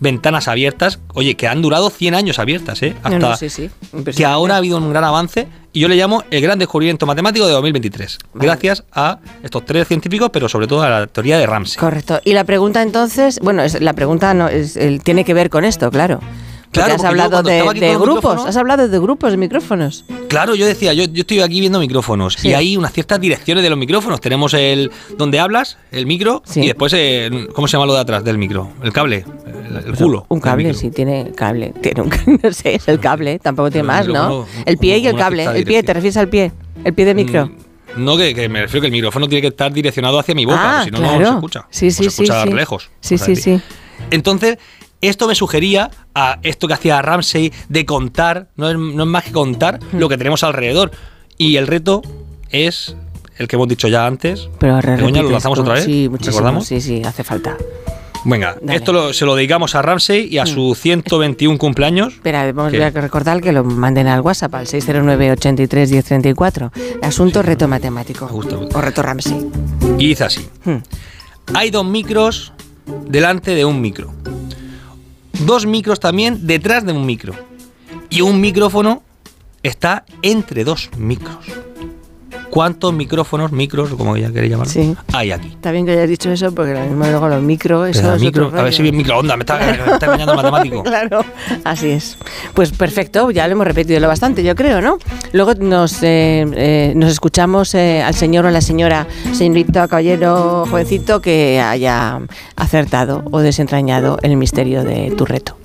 ventanas abiertas, oye, que han durado 100 años abiertas, ¿eh? Hasta no, sí, sí. que ahora ha habido un gran avance y yo le llamo el gran descubrimiento matemático de 2023, gracias a estos tres científicos, pero sobre todo a la teoría de Ramsey. Correcto. Y la pregunta entonces, bueno, es, la pregunta no es, el- tiene que ver con esto, claro. Claro, has hablado de, grupos, has hablado de grupos, de micrófonos. Claro, yo decía, yo, yo estoy aquí viendo micrófonos Sí. y hay unas ciertas direcciones de los micrófonos. Tenemos el donde hablas, el micro, y después, ¿cómo se llama lo de atrás del micro? El cable, el, el culo. Un cable, sí, tiene cable. Tiene un, no sé, es el cable, tampoco tiene más, ¿no? El pie y el cable. El pie, ¿te refieres al pie? El pie de micro. No, que, que me refiero que el micrófono tiene que estar direccionado hacia mi boca, Ah, si no, no se escucha. Sí, O sí, se sí, escucha sí. lejos. Sí, o sí, sí. Entonces, esto me sugería a esto que hacía Ramsey de contar, no es, no es más que contar Hmm. lo que tenemos alrededor. Y el reto es el que hemos dicho ya antes. Pero Begoña, ¿lo lanzamos otra vez? Sí. ¿Recordamos? Sí, sí, hace falta. Venga, Dale. esto lo- se lo dedicamos a Ramsey y a Mm. su 121 cumpleaños. Espera, vamos a recordar que lo manden al WhatsApp al 609 83 1034. Asunto reto matemático. O reto Ramsey. Y dice así. Hmm. Hay dos micros delante de un micro. Dos micros también detrás de un micro. Y un micrófono está entre dos micros. ¿Cuántos micrófonos, micros, como ya queréis llamarlo, Sí. hay aquí? Está bien que hayas dicho eso porque lo mismo luego los micro, eso es micro, otro a ver si bien microondas, me está, me está engañando matemático. Claro, así es. Pues perfecto, ya lo hemos repetido lo bastante, yo creo, ¿no? Luego nos, eh, eh, nos escuchamos eh, al señor o a la señora, señorita, caballero, jovencito, que haya acertado o desentrañado el misterio de tu reto.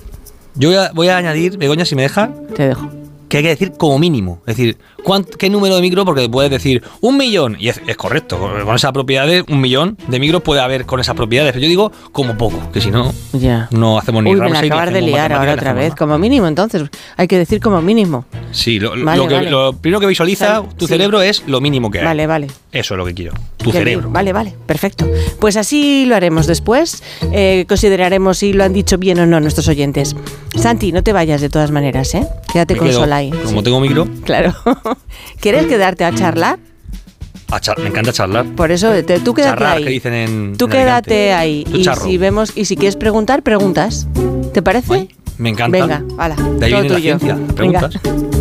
Yo voy a, voy a añadir, Begoña, si me deja. Te dejo. Que hay que decir como mínimo. Es decir, ¿cuánt- ¿qué número de micro? Porque puedes decir un millón. Y es, es correcto. Con esas propiedades, un millón de micros puede haber con esas propiedades. Pero yo digo como poco. Que si no, Ya. no hacemos ni Uy, me la Ramsey, acabas de liar ahora otra vez. Como mínimo, entonces. Hay que decir como mínimo. Sí, lo, que- vale. lo primero que visualiza tu sí. cerebro es lo mínimo que hay. Vale, vale. Eso es lo que quiero. Tu cerebro. bien. Vale, vale, perfecto. Pues así lo haremos después. Eh, consideraremos si lo han dicho bien o no nuestros oyentes. Santi, no te vayas de todas maneras, ¿eh? Quédate Me con quedo, Solay. Como Sí. tengo micro, Claro. ¿Quieres quedarte a charlar? a char- me encanta charlar. Por eso, te- tú quédate ahí. que dicen en. Tú en quédate ahí. Tú Y charro. si vemos, y si quieres preguntar, preguntas. ¿Te parece? Me encanta. Venga, hala. De ahí todo viene la tuyo. ciencia. las Venga.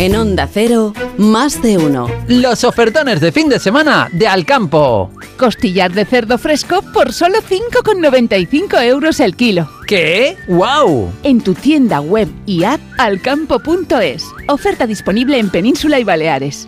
En Onda Cero, más de uno. Los ofertones de fin de semana de Alcampo. Costillar de cerdo fresco por solo 5,95 euros el kilo. ¿Qué? ¡Wow! En tu tienda web y app alcampo.es. Oferta disponible en Península y Baleares.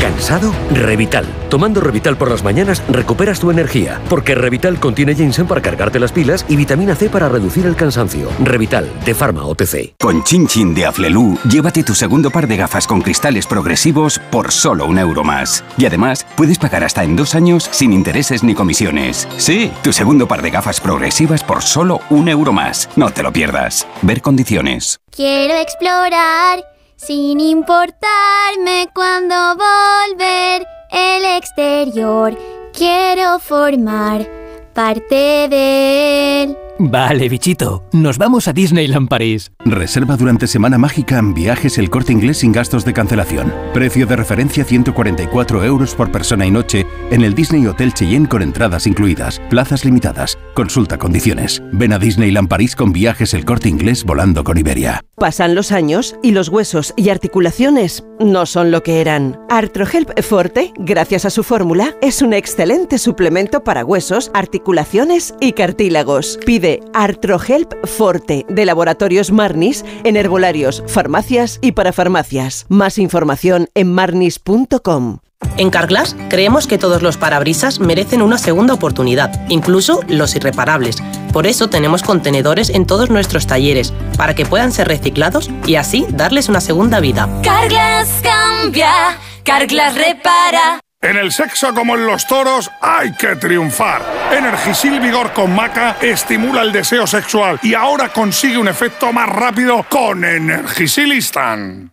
¿Cansado? Revital. Tomando Revital por las mañanas recuperas tu energía, porque Revital contiene ginseng para cargarte las pilas y vitamina C para reducir el cansancio. Revital, de Pharma OTC. Con Chin Chin de Aflelu, llévate tu segundo par de gafas con cristales progresivos por solo un euro más. Y además, puedes pagar hasta en dos años sin intereses ni comisiones. Sí, tu segundo par de gafas progresivas por solo un euro más. No te lo pierdas. Ver condiciones. Quiero explorar sin importarme cuando volver el exterior. Quiero formar parte de él. Vale, bichito, nos vamos a Disneyland París. Reserva durante Semana Mágica en viajes el corte inglés sin gastos de cancelación. Precio de referencia 144 euros por persona y noche en el Disney Hotel Cheyenne con entradas incluidas. Plazas limitadas. Consulta condiciones. Ven a Disneyland París con viajes el corte inglés volando con Iberia. Pasan los años y los huesos y articulaciones no son lo que eran. Artrohelp Forte, gracias a su fórmula, es un excelente suplemento para huesos, articulaciones y cartílagos. Pide Artrohelp Forte de Laboratorios Marnis en herbolarios, farmacias y para farmacias. Más información en marnis.com. En Carglass creemos que todos los parabrisas merecen una segunda oportunidad, incluso los irreparables. Por eso tenemos contenedores en todos nuestros talleres, para que puedan ser reciclados y así darles una segunda vida. Carglass cambia, Carglass repara. En el sexo como en los toros hay que triunfar. Energisil Vigor con Maca estimula el deseo sexual y ahora consigue un efecto más rápido con Energisilistan.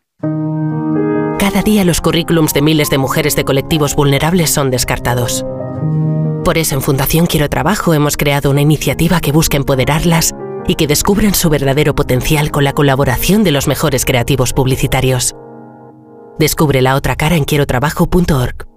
Cada día los currículums de miles de mujeres de colectivos vulnerables son descartados. Por eso en Fundación Quiero Trabajo hemos creado una iniciativa que busca empoderarlas y que descubran su verdadero potencial con la colaboración de los mejores creativos publicitarios. Descubre la otra cara en quierotrabajo.org.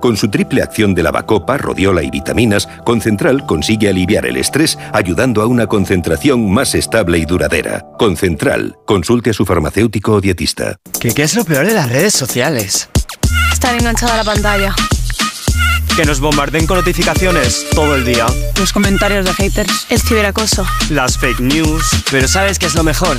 Con su triple acción de lavacopa, rodiola y vitaminas, Concentral consigue aliviar el estrés ayudando a una concentración más estable y duradera. Concentral. Consulte a su farmacéutico o dietista. ¿Qué, qué es lo peor de las redes sociales? Estar enganchada a la pantalla. Que nos bombarden con notificaciones todo el día. Los comentarios de haters. El ciberacoso. Las fake news. Pero ¿sabes qué es lo mejor?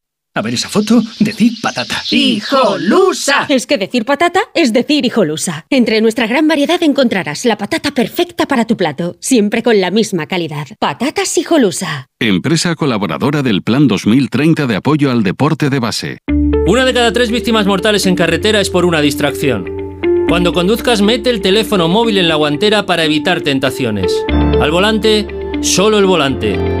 A ver esa foto, decir patata. ¡Hijolusa! Es que decir patata es decir hijolusa. Entre nuestra gran variedad encontrarás la patata perfecta para tu plato, siempre con la misma calidad. Patatas hijolusa. Empresa colaboradora del Plan 2030 de apoyo al deporte de base. Una de cada tres víctimas mortales en carretera es por una distracción. Cuando conduzcas, mete el teléfono móvil en la guantera para evitar tentaciones. Al volante, solo el volante.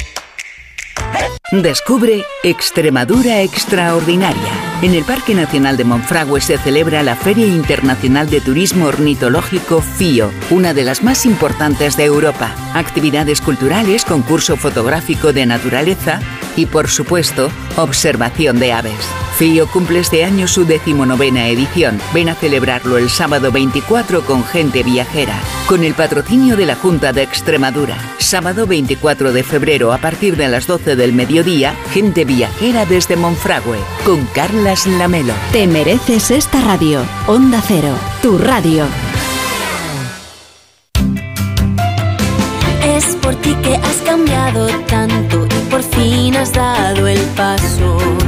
Descubre Extremadura Extraordinaria. En el Parque Nacional de Monfragüe se celebra la Feria Internacional de Turismo Ornitológico FIO, una de las más importantes de Europa. Actividades culturales, concurso fotográfico de naturaleza y, por supuesto, observación de aves. FIO cumple este año su decimonovena edición. Ven a celebrarlo el sábado 24 con gente viajera, con el patrocinio de la Junta de Extremadura. Sábado 24 de febrero a partir de las 12 del mediodía, gente viajera desde Monfragüe, con Carlas Lamelo. Te mereces esta radio. Onda Cero, tu radio. Es por ti que has cambiado tanto y por fin has dado el paso.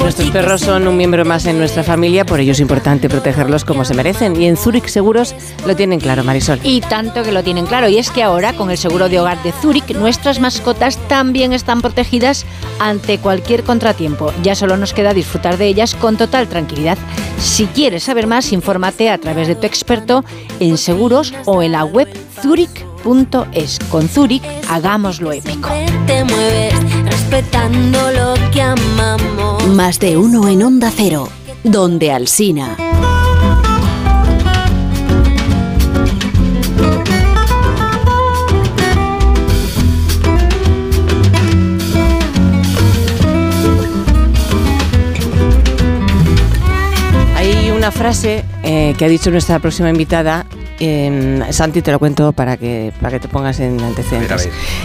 Nuestros perros son un miembro más en nuestra familia, por ello es importante protegerlos como se merecen. Y en Zurich Seguros lo tienen claro, Marisol. Y tanto que lo tienen claro. Y es que ahora, con el seguro de hogar de Zurich, nuestras mascotas también están protegidas ante cualquier contratiempo. Ya solo nos queda disfrutar de ellas con total tranquilidad. Si quieres saber más, infórmate a través de tu experto en seguros o en la web zurich.es. Con Zurich, hagámoslo épico. te mueves respetando lo que amamos. Más de uno en Onda Cero, donde Alsina. Hay una frase eh, que ha dicho nuestra próxima invitada. Eh, Santi, te lo cuento para que, para que te pongas en antecedentes.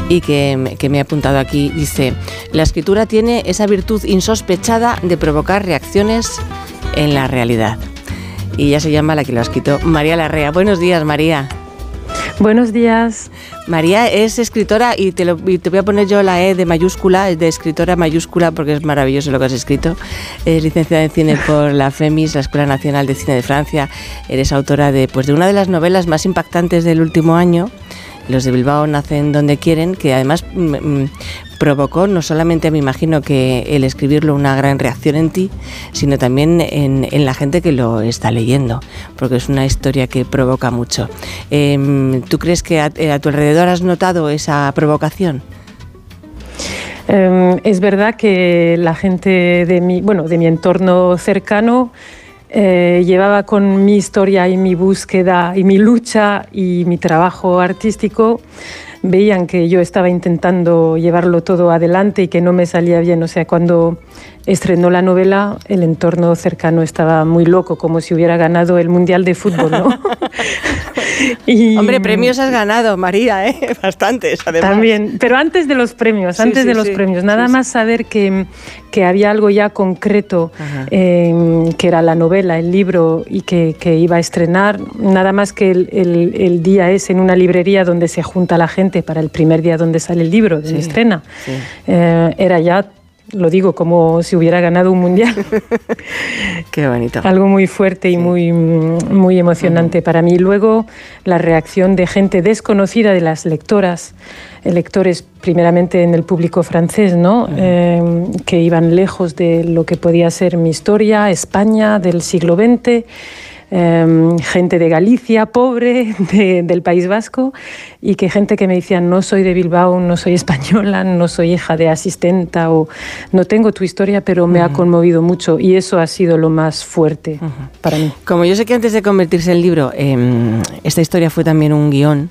Y que, me- que me he apuntado aquí. Dice, la escritura tiene esa virtud insospechada de provocar reacciones en la realidad. Y ya se llama la que lo ha escrito, María Larrea. Buenos días, María. Buenos días. María es escritora y te, lo- voy a poner yo la E de mayúscula, de escritora mayúscula porque es maravilloso lo que has escrito. Es licenciada en cine por la FEMIS, la Escuela Nacional de Cine de Francia. Eres autora de, pues, de una de las novelas más impactantes del último año. Los de Bilbao nacen donde quieren, que además mm, mm, provocó no solamente, me imagino, que el escribirlo una gran reacción en ti, sino también en, la gente que lo está leyendo, porque es una historia que provoca mucho. Em, ¿Tú crees que a, tu alrededor has notado esa provocación? Eh, es verdad que la gente de mi, bueno, de mi entorno cercano eh, llevaba con mi historia y mi búsqueda y mi lucha y mi trabajo artístico, veían que yo estaba intentando llevarlo todo adelante y que no me salía bien. O sea, cuando estrenó la novela, el entorno cercano estaba muy loco, como si hubiera ganado el Mundial de Fútbol, ¿no? Y- Hombre, premios has ganado, María, ¿eh? Bastantes, además. También, pero antes de los premios, Sí, antes sí, de los sí, premios, nada más saber que, que había algo ya concreto, eh, que era la novela, el libro y que, que iba a estrenar, nada más que el, el- el día es en una librería donde se junta la gente para el primer día donde sale el libro, donde estrena. Eh, era ya, lo digo, como si hubiera ganado un mundial. Qué bonito. Algo muy fuerte y muy, muy emocionante para mí. Luego, la reacción de gente desconocida de las lectoras, eh, lectores primeramente en el público francés, ¿no? Eh, que iban lejos de lo que podía ser mi historia, España del siglo XX. Eh, gente de Galicia, pobre, de- del País Vasco, y que gente que me decía, no soy de Bilbao, no soy española, no soy hija de asistenta, o no tengo tu historia, pero me ha conmovido mucho, y eso ha sido lo más fuerte para mí. Como yo sé que antes de convertirse en libro, em, esta historia fue también un guion.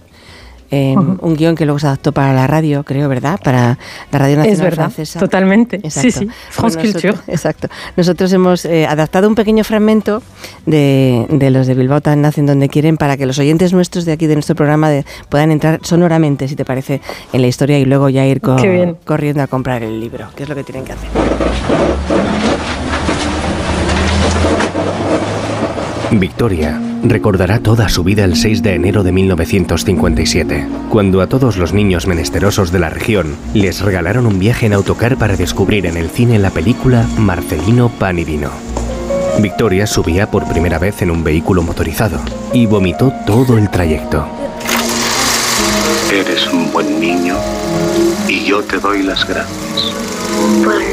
Em. Un guion que luego se adaptó para la radio, creo, ¿verdad? Para la Radio Nacional Es verdad, Francesa. totalmente. Exacto. Sí, sí, France Bueno, Culture. nosotros- exacto. Nosotros hemos eh, adaptado un pequeño fragmento de, de los de Bilbao tan nacen donde quieren para que los oyentes nuestros de aquí de nuestro programa de- puedan entrar sonoramente, si te parece, en la historia y luego ya ir co- corriendo a comprar el libro, que es lo que tienen que hacer. Victoria recordará toda su vida el 6 de enero de 1957, cuando a todos los niños menesterosos de la región les regalaron un viaje en autocar para descubrir en el cine la película Marcelino Pan y Vino. Victoria subía por primera vez en un vehículo motorizado y vomitó todo el trayecto. Eres un buen niño y yo te doy las gracias.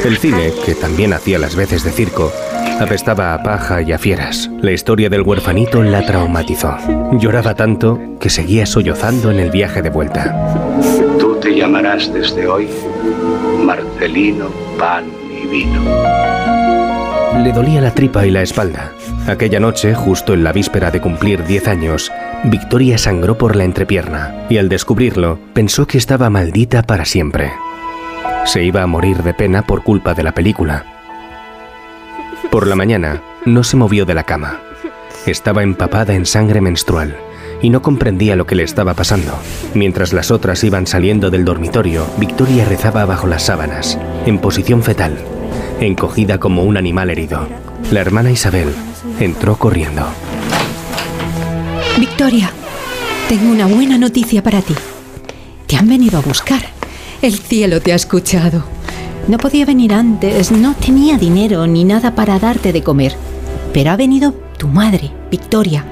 El cine, que también hacía las veces de circo, apestaba a paja y a fieras. La historia del huerfanito la traumatizó. Lloraba tanto que seguía sollozando en el viaje de vuelta. Tú te llamarás desde hoy Marcelino Pan y Vino. Le dolía la tripa y la espalda. Aquella noche, justo en la víspera de cumplir 10 años, Victoria sangró por la entrepierna y al descubrirlo pensó que estaba maldita para siempre. Se iba a morir de pena por culpa de la película. Por la mañana, no se movió de la cama. Estaba empapada en sangre menstrual y no comprendía lo que le estaba pasando. Mientras las otras iban saliendo del dormitorio, Victoria rezaba bajo las sábanas, en posición fetal, encogida como un animal herido. La hermana Isabel entró corriendo. Victoria, tengo una buena noticia para ti. Te han venido a buscar. El cielo te ha escuchado. No podía venir antes, no tenía dinero ni nada para darte de comer. Pero ha venido tu madre, Victoria,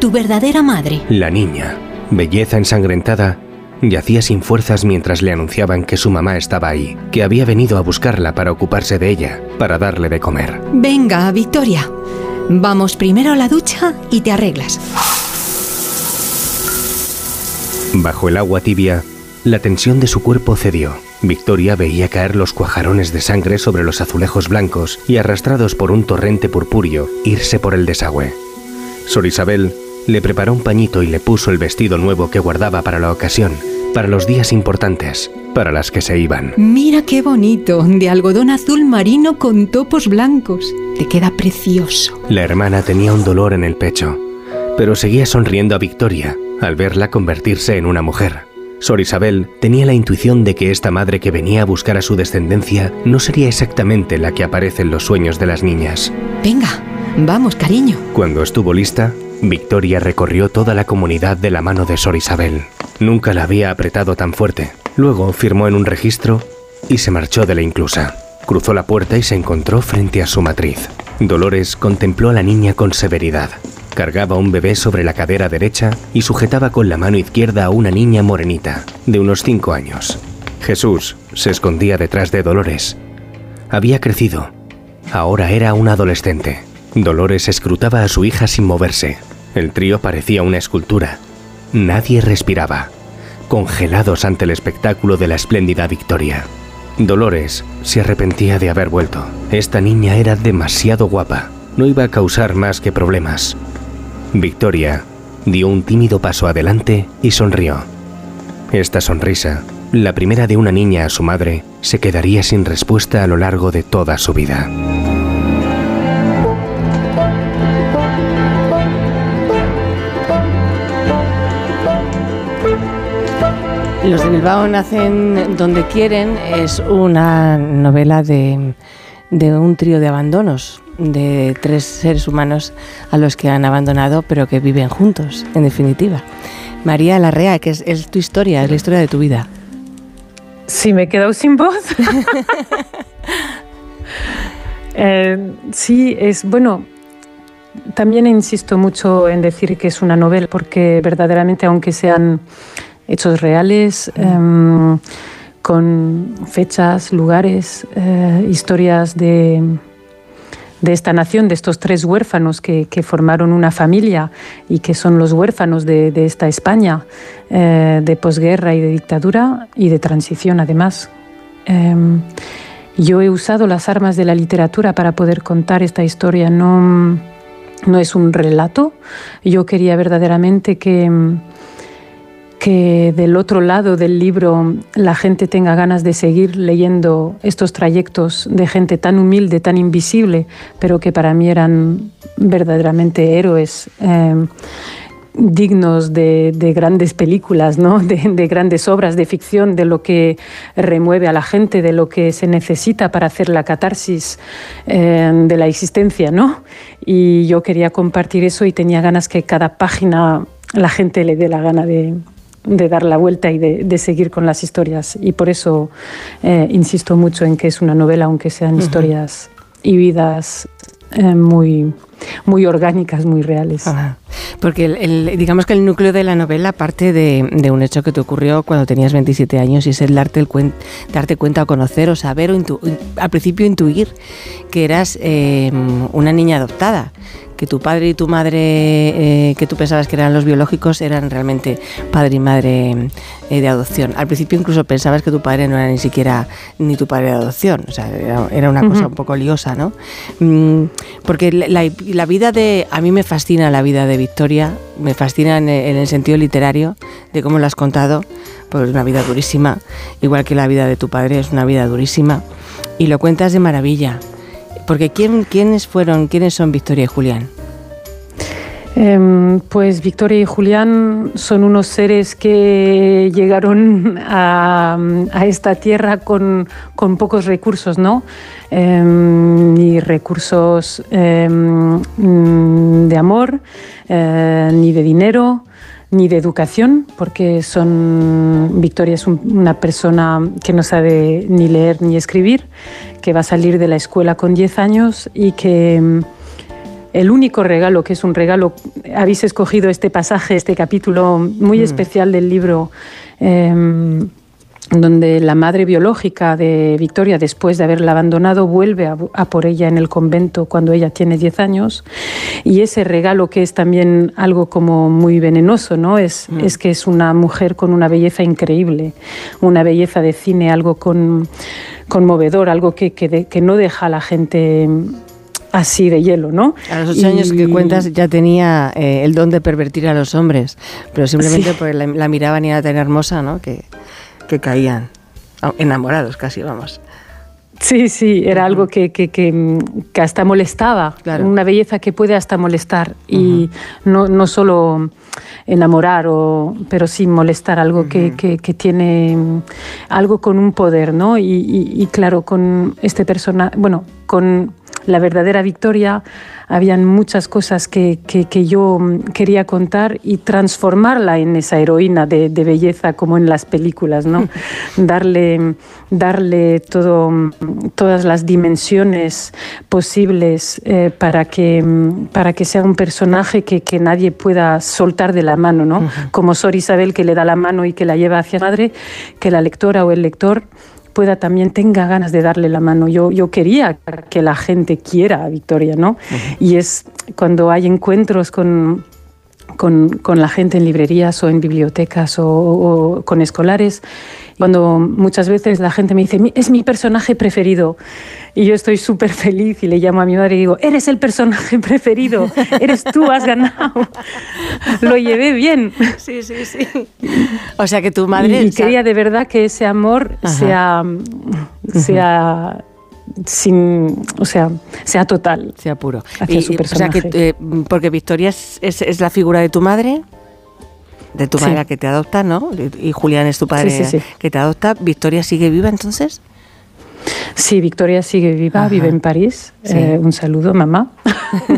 tu verdadera madre. La niña, belleza ensangrentada, yacía sin fuerzas mientras le anunciaban que su mamá estaba ahí, que había venido a buscarla para ocuparse de ella, para darle de comer. Venga, Victoria. Vamos primero a la ducha y te arreglas. Bajo el agua tibia, la tensión de su cuerpo cedió. Victoria veía caer los cuajarones de sangre sobre los azulejos blancos y arrastrados por un torrente purpúreo, irse por el desagüe. Sor Isabel le preparó un pañito y le puso el vestido nuevo que guardaba para la ocasión, para los días importantes, para las que se iban. Mira qué bonito, de algodón azul marino con topos blancos. Te queda precioso. La hermana tenía un dolor en el pecho, pero seguía sonriendo a Victoria al verla convertirse en una mujer. Sor Isabel tenía la intuición de que esta madre que venía a buscar a su descendencia no sería exactamente la que aparece en los sueños de las niñas. Venga, vamos, cariño. Cuando estuvo lista, Victoria recorrió toda la comunidad de la mano de Sor Isabel. Nunca la había apretado tan fuerte. Luego firmó en un registro y se marchó de la inclusa. Cruzó la puerta y se encontró frente a su matriz. Dolores contempló a la niña con severidad. Cargaba un bebé sobre la cadera derecha y sujetaba con la mano izquierda a una niña morenita, de unos cinco años. Jesús se escondía detrás de Dolores. Había crecido. Ahora era un adolescente. Dolores escrutaba a su hija sin moverse. El trío parecía una escultura. Nadie respiraba, congelados ante el espectáculo de la espléndida victoria. Dolores se arrepentía de haber vuelto. Esta niña era demasiado guapa. No iba a causar más que problemas. Victoria dio un tímido paso adelante y sonrió. Esta sonrisa, la primera de una niña a su madre, se quedaría sin respuesta a lo largo de toda su vida. Los de Bilbao nacen donde quieren es una novela de, de un trío de abandonos, de tres seres humanos a los que han abandonado pero que viven juntos, en definitiva. María Larrea, que es, es tu historia, es la historia de tu vida. Sí, me he quedado sin voz. Eh, sí, es bueno. También insisto mucho en decir que es una novela, porque verdaderamente, aunque sean hechos reales, em, con fechas, lugares, eh, historias de, de esta nación, de estos tres huérfanos que, que, formaron una familia y que son los huérfanos de, de esta España eh, de posguerra y de dictadura y de transición además. Eh, yo he usado las armas de la literatura para poder contar esta historia, no, no es un relato, yo quería verdaderamente que que del otro lado del libro la gente tenga ganas de seguir leyendo estos trayectos de gente tan humilde, tan invisible, pero que para mí eran verdaderamente héroes. Eh, dignos de, de, grandes películas, ¿no? De, de, grandes obras de ficción, de lo que remueve a la gente, de lo que se necesita para hacer la catarsis eh, de la existencia. ¿no? Y yo quería compartir eso y tenía ganas que cada página la gente le dé la gana de, de dar la vuelta y de, de, seguir con las historias. Y por eso eh, insisto mucho en que es una novela, aunque sean uh -huh. historias y vidas eh, muy, muy orgánicas, muy reales. Ajá. Porque el, el, digamos que el núcleo de la novela parte de, de, un hecho que te ocurrió cuando tenías 27 años y es el darte, el cuen, darte cuenta o conocer o saber o intu, al principio intuir que eras eh, una niña adoptada que tu padre y tu madre, eh, que tú pensabas que eran los biológicos, eran realmente padre y madre eh, de adopción. Al principio incluso pensabas que tu padre no era ni siquiera ni tu padre de adopción, o sea, era, era una uh -huh. cosa un poco liosa, ¿no? Mm, porque la, la, vida de... A mí me fascina la vida de Victoria, me fascina en, en el sentido literario de cómo lo has contado, pues es una vida durísima, igual que la vida de tu padre es una vida durísima, y lo cuentas de maravilla Porque ¿quién, ¿quiénes fueron, quiénes son Victoria y Julián? Em, pues Victoria y Julián son unos seres que llegaron a, esta tierra con, pocos recursos, ¿no? Em, ni recursos em, de amor, eh, ni de dinero, ni de educación, porque son Victoria es una persona que no sabe ni leer ni escribir, que va a salir de la escuela con 10 años y que el único regalo, que es un regalo, habéis escogido este pasaje, este capítulo muy mm. especial del libro. Em, donde la madre biológica de Victoria, después de haberla abandonado, vuelve a, por ella en el convento cuando ella tiene 10 años. Y ese regalo que es también algo como muy venenoso, ¿no? Es, mm. es que es una mujer con una belleza increíble, una belleza de cine, algo con, conmovedor, algo que, que, que no deja a la gente así de hielo, ¿no? A los ocho años que cuentas ya tenía eh, el don de pervertir a los hombres, pero simplemente porque la, miraban y era tan hermosa, ¿no? Que, que caían enamorados casi, vamos. Sí, sí, era algo que, que, que, hasta molestaba, una belleza que puede hasta molestar y no, no solo enamorar, o, pero sí molestar, algo que, tiene algo con un poder, ¿no? Y, y, y claro, con este personaje, bueno, con la verdadera victoria, habían muchas cosas que, que, yo quería contar y transformarla en esa heroína de, belleza como en las películas, ¿no? darle darle todo, todas las dimensiones posibles eh, para, que, para que sea un personaje que, que, nadie pueda soltar de la mano, ¿no? Como Sor Isabel que le da la mano y que la lleva hacia madre, que la lectora o el lector pueda también tenga ganas de darle la mano. Yo, yo quería que la gente quiera a Victoria, ¿no? Y es cuando hay encuentros con, con, con, la gente en librerías o en bibliotecas o con escolares cuando muchas veces la gente me dice, es mi personaje preferido, y yo estoy súper feliz y le llamo a mi madre y digo, eres el personaje preferido, eres tú, has ganado. Lo llevé bien. Sí, sí, sí. O sea que tu madre... Y, quería de verdad que ese amor sea, sea sin, o sea, sea total. Sea puro. Hacia su personaje. O sea que, eh, porque Victoria es, es, la figura de tu madre, de tu madre que te adopta, ¿no? Y Julián es tu padre que te adopta. ¿Victoria sigue viva entonces? Sí, Victoria sigue viva, vive en París. Eh, un saludo, mamá.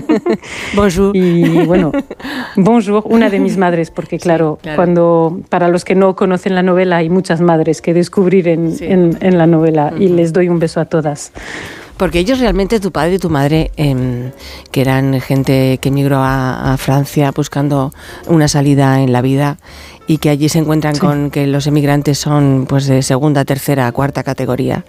bonjour. Y bueno, bonjour, una de mis madres, porque claro, cuando para los que no conocen la novela hay muchas madres que descubrir en, en, la novela y les doy un beso a todas. Porque ellos realmente, tu padre y tu madre, em, que eran gente que emigró a, Francia buscando una salida en la vida y que allí se encuentran con que los emigrantes son pues de segunda, tercera, cuarta categoría.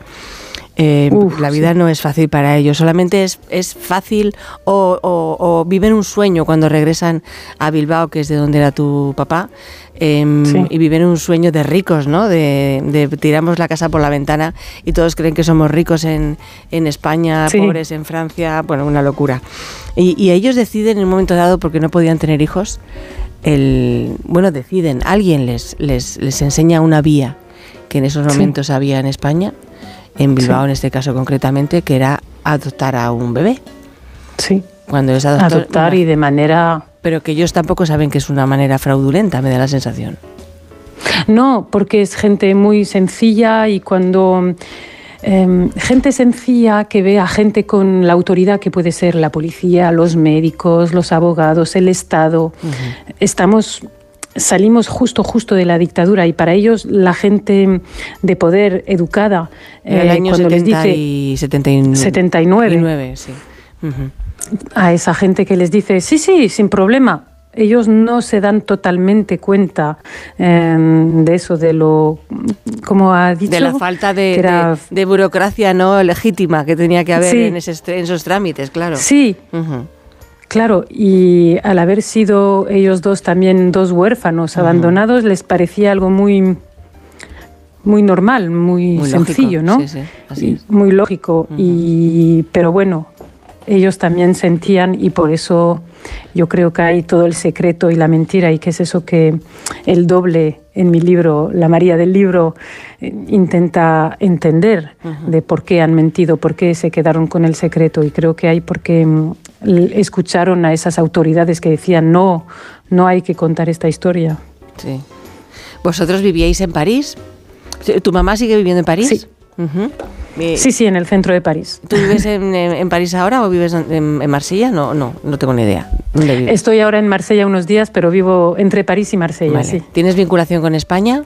Eh, la vida no es fácil para ellos, solamente es, es fácil o, o, viven un sueño cuando regresan a Bilbao, que es de donde era tu papá, em, y viven un sueño de ricos, ¿no? De, tiramos la casa por la ventana y todos creen que somos ricos en, en España, pobres en Francia, bueno, una locura. Y, ellos deciden en un momento dado, porque no podían tener hijos, el, bueno, deciden, alguien les, les, les enseña una vía que en esos momentos había en España en Bilbao en este caso concretamente, que era adoptar a un bebé. Sí. Cuando es adoptar y de manera... Pero que ellos tampoco saben que es una manera fraudulenta, me da la sensación. No, porque es gente muy sencilla y cuando... Em, gente sencilla que ve a gente con la autoridad que puede ser la policía, los médicos, los abogados, el Estado. Estamos salimos justo, justo de la dictadura y para ellos la gente de poder educada, el eh, año cuando les dice 79, 79 sí. a esa gente que les dice, sí, sí, sin problema, ellos no se dan totalmente cuenta em, de eso, de lo, como ha dicho. De la falta de, de, burocracia no legítima que tenía que haber en, esos trámites, claro. Sí. Claro, y al haber sido ellos dos también dos huérfanos abandonados, les parecía algo muy muy normal, muy, sencillo, ¿no? Sí, sí, Muy lógico. y, pero bueno, ellos también sentían y por eso yo creo que hay todo el secreto y la mentira y que es eso que el doble en mi libro, la María del libro, eh, intenta entender de por qué han mentido, por qué se quedaron con el secreto. Y creo que hay porque mm, escucharon a esas autoridades que decían no, no hay que contar esta historia. Sí. ¿Vosotros vivíais en París? ¿Tu mamá sigue viviendo en París? Sí. Sí, sí, en el centro de París. ¿Tú vives en, París ahora o vives en, Marsella? No, no, no tengo ni idea. Estoy ahora en Marsella unos días, pero vivo entre París y Marsella, sí. ¿Tienes vinculación con España?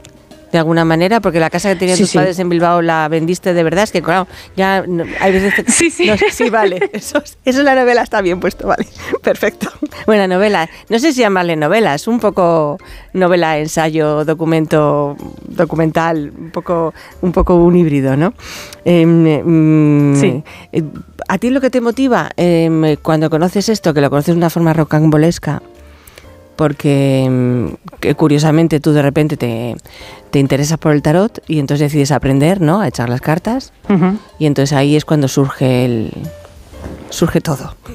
De alguna manera, porque la casa que tenían tus padres en Bilbao la vendiste de verdad, es que claro, ya hay veces que... Sí, sí. sí, vale, eso, es la novela, está bien puesto, vale, perfecto. Buena novela, no sé si llamarle novela, es un poco novela, ensayo, documento, documental, un poco un, poco un híbrido, ¿no? Em, mm, sí. Eh, ¿A ti lo que te motiva em, cuando conoces esto, que lo conoces de una forma rocambolesca, porque mm, curiosamente tú de repente te, te, interesas por el tarot y entonces decides aprender, ¿no? A echar las cartas. Y entonces ahí es cuando surge el surge todo.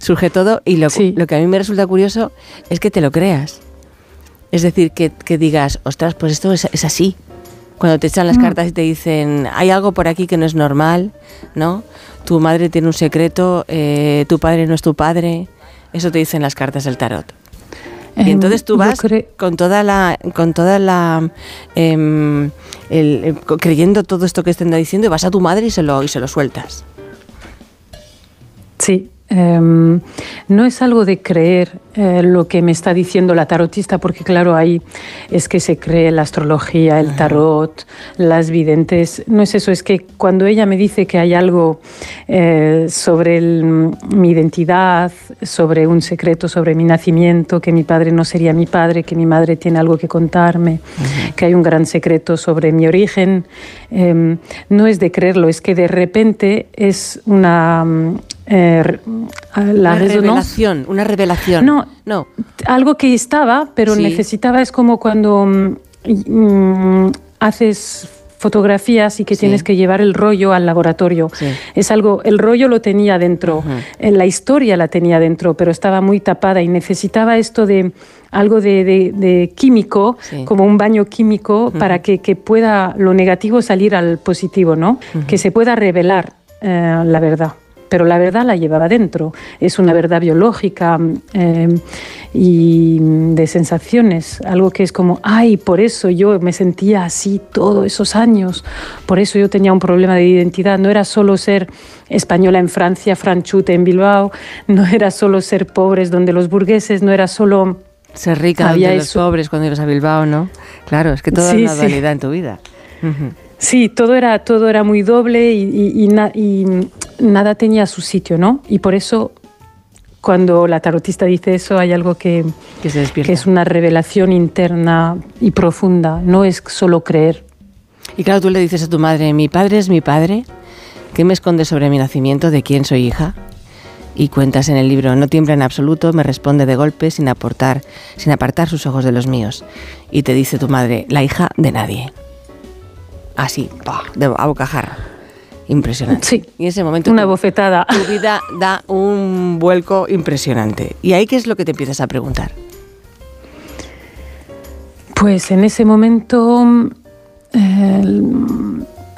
Surge todo y lo, lo, que a mí me resulta curioso es que te lo creas. Es decir, que, digas, ostras, pues esto es, así. Cuando te echan las mm. cartas y te dicen, hay algo por aquí que no es normal, ¿no? Tu madre tiene un secreto, eh, tu padre no es tu padre. Eso te dicen las cartas del tarot. Y em, entonces tú vas con toda la, con toda la, em, creyendo todo esto que estén diciendo y vas a tu madre y se lo, y se lo sueltas. Sí, Em, no es algo de creer eh, lo que me está diciendo la tarotista, porque claro, ahí es que se cree la astrología, el tarot, las videntes. No es eso, es que cuando ella me dice que hay algo eh, sobre mi identidad, sobre un secreto, sobre mi nacimiento, que mi padre no sería mi padre, que mi madre tiene algo que contarme, que hay un gran secreto sobre mi origen, em, no es de creerlo, es que de repente es una eh, la una revelación, una revelación. No, no. Algo que estaba, pero necesitaba, es como cuando mm, haces fotografías y que tienes que llevar el rollo al laboratorio. Es algo, el rollo lo tenía dentro, en la historia la tenía dentro, pero estaba muy tapada y necesitaba esto de algo de, químico, como un baño químico, para que, pueda lo negativo salir al positivo, ¿no? Que se pueda revelar eh, la verdad pero la verdad la llevaba dentro. Es una verdad biológica eh, y de sensaciones, algo que es como, ay, por eso yo me sentía así todos esos años, por eso yo tenía un problema de identidad. No era solo ser española en Francia, franchute en Bilbao, no era solo ser pobres donde los burgueses, no era solo... Ser rica donde los pobres cuando ibas a Bilbao, ¿no? Claro, es que toda sí, una dualidad en tu vida. Sí, todo era, todo era muy doble y, nada tenía su sitio, ¿no? Y por eso cuando la tarotista dice eso hay algo que, que, es una revelación interna y profunda, no es solo creer. Y claro, tú le dices a tu madre, mi padre es mi padre, ¿qué me esconde sobre mi nacimiento? ¿De quién soy hija? Y cuentas en el libro, no tiembla en absoluto, me responde de golpe sin aportar, sin apartar sus ojos de los míos. Y te dice tu madre, la hija de nadie así, de, a bocajarra. Impresionante. Sí. Y en ese momento. Una bofetada. Tu vida da un vuelco impresionante. ¿Y ahí qué es lo que te empiezas a preguntar? Pues en ese momento. Eh,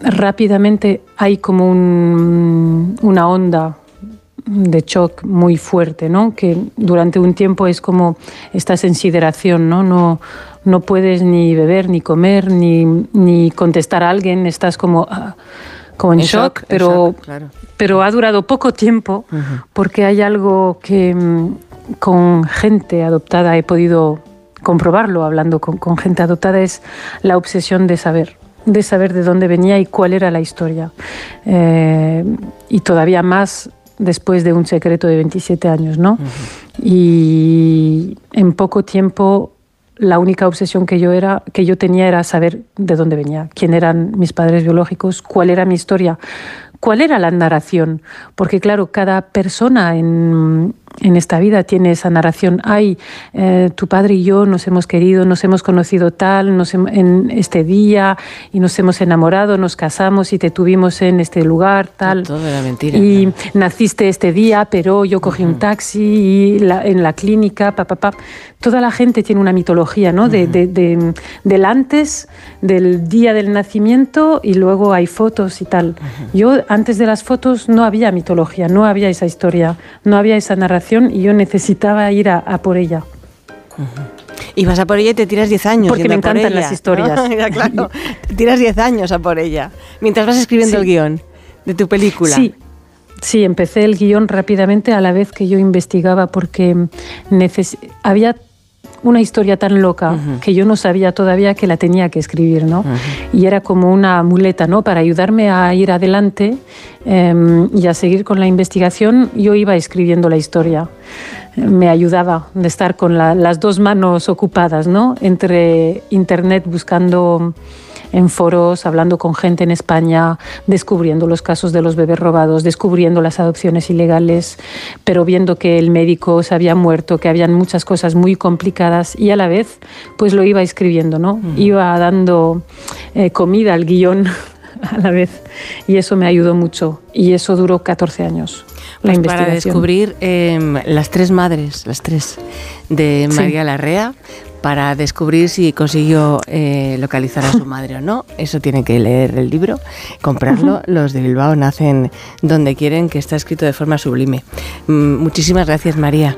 rápidamente hay como una onda de shock muy fuerte, ¿no? Que durante un tiempo es como estás en sideración, ¿no? No, no puedes ni beber, ni comer, ni, ni contestar a alguien, estás como, ah, como en, shock, pero, pero ha durado poco tiempo porque hay algo que mm, con gente adoptada he podido comprobarlo hablando con, con gente adoptada, es la obsesión de saber de saber de dónde venía y cuál era la historia. Eh, y todavía más después de un secreto de 27 años, ¿no? Y en poco tiempo la única obsesión que yo, era, que yo tenía era saber de dónde venía, quién eran mis padres biológicos, cuál era mi historia, cuál era la narración. Porque claro, cada persona en, en esta vida, tiene esa narración. Ay, eh, tu padre y yo nos hemos querido, nos hemos conocido tal, nos en este día y nos hemos enamorado, nos casamos y te tuvimos en este lugar tal. Todo era mentira. Y naciste este día, pero yo cogí un taxi y en la clínica, pa, pa, pa. Toda la gente tiene una mitología, ¿no? de, de, del antes, del día del nacimiento y luego hay fotos y tal. Yo antes de las fotos no había mitología, no había esa historia, no había esa narración y yo necesitaba ir a, por ella. Y vas a por ella y te tiras 10 años. Porque me encantan las historias. claro, te tiras 10 años a por ella. Mientras vas escribiendo el guion de tu película. Sí. Sí, empecé el guion rápidamente a la vez que yo investigaba porque había una historia tan loca que yo no sabía todavía que la tenía que escribir, ¿no? Y era como una muleta, ¿no? Para ayudarme a ir adelante em, y a seguir con la investigación, yo iba escribiendo la historia. Me ayudaba de estar con las dos manos ocupadas, ¿no? Entre internet buscando en foros, hablando con gente en España, descubriendo los casos de los bebés robados, descubriendo las adopciones ilegales, pero viendo que el médico se había muerto, que habían muchas cosas muy complicadas y a la vez pues lo iba escribiendo, ¿no? Iba dando eh, comida al guion a la vez y eso me ayudó mucho y eso duró 14 años. La pues para descubrir em, las tres madres, las tres de María Larrea, para descubrir si consiguió eh, localizar a su madre o no. Eso tiene que leer el libro, comprarlo. Los de Bilbao nacen donde quieren, que está escrito de forma sublime. Mm, muchísimas gracias, María.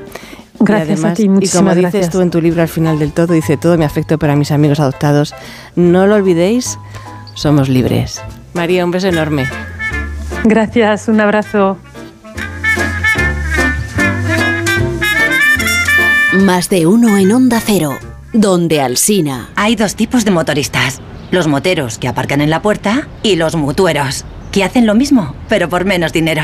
Gracias a ti, Y como dices tú en tu libro al final del todo, dice todo mi afecto para mis amigos adoptados. No lo olvidéis, somos libres. María, un beso enorme. Gracias, un abrazo. Más de uno en Onda Cero donde Alsina. Hay dos tipos de motoristas. Los moteros que aparcan en la puerta y los mutueros, que hacen lo mismo, pero por menos dinero.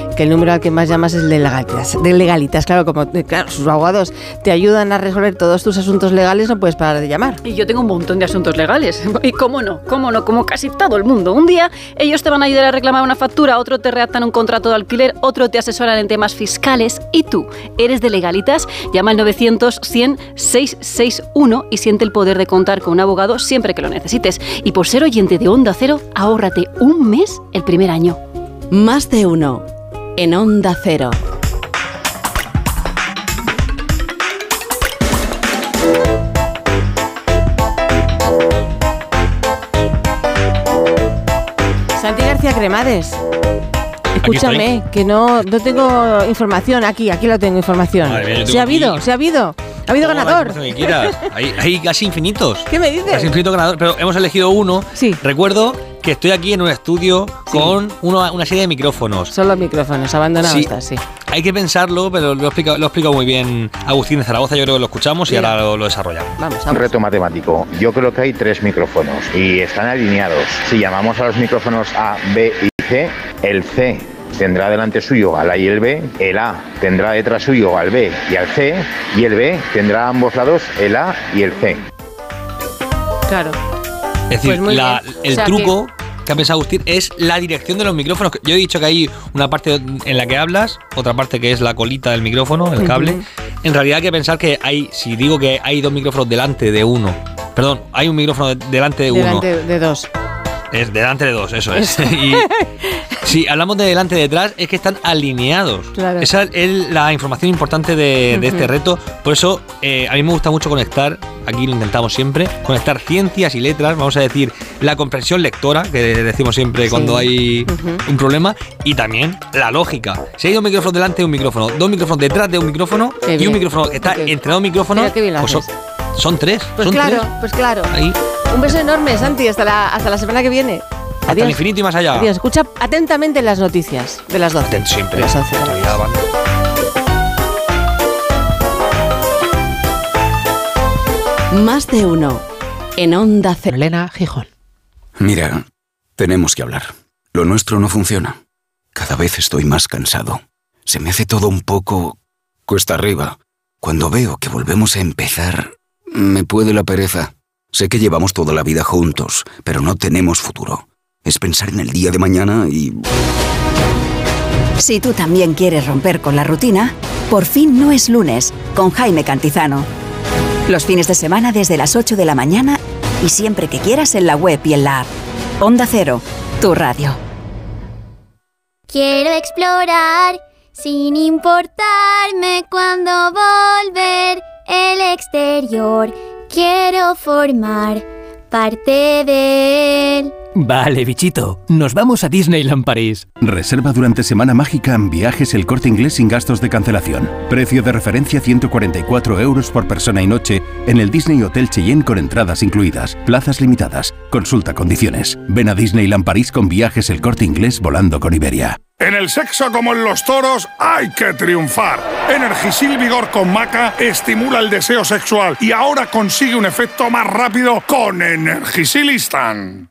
que el número al que más llamas es el de legalitas. De legalitas, claro, como eh, sus abogados te ayudan a resolver todos tus asuntos legales, no puedes parar de llamar. Y yo tengo un montón de asuntos legales. ¿Y cómo no? ¿Cómo no? Como casi todo el mundo. Un día ellos te van a ayudar a reclamar una factura, otro te redactan un contrato de alquiler, otro te asesoran en temas fiscales. ¿Y tú? ¿Eres de legalitas? Llama al 900 100 661 y siente el poder de contar con un abogado siempre que lo necesites. Y por ser oyente de Onda Cero, ahórrate un mes el primer año. Más de uno. En Onda Cero. Santi García Cremades. Escúchame, que no, no tengo información aquí, aquí lo tengo información. se ha habido, se ha habido. Ha habido ganador. Hay, hay, casi infinitos. ¿Qué me dices? Casi infinitos ganadores, pero hemos elegido uno. Sí. Recuerdo que estoy aquí en un estudio con una serie de micrófonos. Son los micrófonos, abandonados sí. sí. Hay que pensarlo, pero lo he explicado, muy bien Agustín de Zaragoza, yo creo que lo escuchamos y ahora lo, desarrollamos. Vamos, Un reto matemático. Yo creo que hay tres micrófonos y están alineados. Si llamamos a los micrófonos A, B y C, el C tendrá delante suyo al A y el B, el A tendrá detrás suyo al B y al C, y el B tendrá a ambos lados el A y el C. Claro. Es decir, pues el truco que... ha pensado Agustín es la dirección de los micrófonos. Yo he dicho que hay una parte en la que hablas, otra parte que es la colita del micrófono, el cable. En realidad hay que pensar que hay, si digo que hay dos micrófonos delante de uno, perdón, hay un micrófono delante de uno. Delante de dos. Es delante de dos, eso es. y si hablamos de delante y detrás, es que están alineados. Esa es la información importante de, este reto. Por eso eh, a mí me gusta mucho conectar, aquí lo intentamos siempre, conectar ciencias y letras, vamos a decir la comprensión lectora, que decimos siempre cuando hay un problema, y también la lógica. Si hay dos micrófonos delante de un micrófono, dos micrófonos detrás de un micrófono y un micrófono que está entre dos micrófonos, pues son, tres. Pues claro, pues claro. Ahí. Un beso enorme, Santi, hasta la, hasta la semana que viene. Hasta el infinito y más allá. Adiós. Escucha atentamente las noticias de las 12. siempre. Más de uno. En Onda Cero. Elena Gijón. Mira, tenemos que hablar. Lo nuestro no funciona. Cada vez estoy más cansado. Se me hace todo un poco cuesta arriba. Cuando veo que volvemos a empezar, me puede la pereza. Sé que llevamos toda la vida juntos, pero no tenemos futuro. Es pensar en el día de mañana y... Si tú también quieres romper con la rutina, por fin no es lunes, con Jaime Cantizano. Los fines de semana desde las 8 de la mañana y siempre que quieras en la web y en la app. Onda Cero, tu radio. Quiero explorar sin importarme cuando volver el exterior. Quiero formar parte de él. Vale, bichito, nos vamos a Disneyland París. Reserva durante Semana Mágica en viajes el corte inglés sin gastos de cancelación. Precio de referencia 144 euros por persona y noche en el Disney Hotel Cheyenne con entradas incluidas. Plazas limitadas. Consulta condiciones. Ven a Disneyland París con viajes el corte inglés volando con Iberia. En el sexo como en los toros hay que triunfar. Energisil Vigor con Maca estimula el deseo sexual y ahora consigue un efecto más rápido con Energisilistan.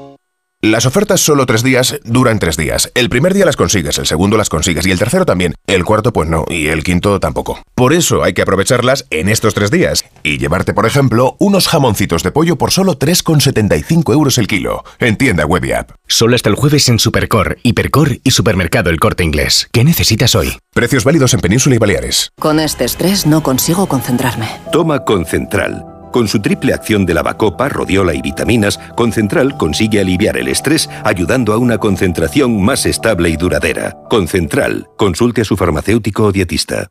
Las ofertas solo tres días duran tres días. El primer día las consigues, el segundo las consigues y el tercero también. El cuarto pues no y el quinto tampoco. Por eso hay que aprovecharlas en estos tres días y llevarte, por ejemplo, unos jamoncitos de pollo por solo 3,75 euros el kilo. En tienda web y app. Solo hasta el jueves en Supercor, Hipercor y Supermercado El Corte Inglés. ¿Qué necesitas hoy? Precios válidos en Península y Baleares. Con este estrés no consigo concentrarme. Toma Concentral. Con su triple acción de lavacopa, rodiola y vitaminas, Concentral consigue aliviar el estrés ayudando a una concentración más estable y duradera. Concentral. Consulte a su farmacéutico o dietista.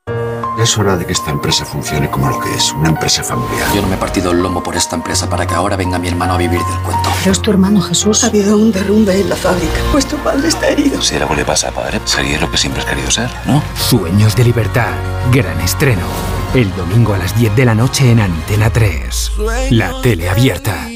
Es hora de que esta empresa funcione como lo que es, una empresa familiar. Yo no me he partido el lomo por esta empresa para que ahora venga mi hermano a vivir del cuento. Pero es tu hermano Jesús. Ha habido un derrumbe en la fábrica. Vuestro padre está herido. Si algo le pasa a padre, sería lo que siempre has querido ser, ¿no? Sueños de libertad. Gran estreno. El domingo a las 10 de la noche en Antena 3. La tele abierta.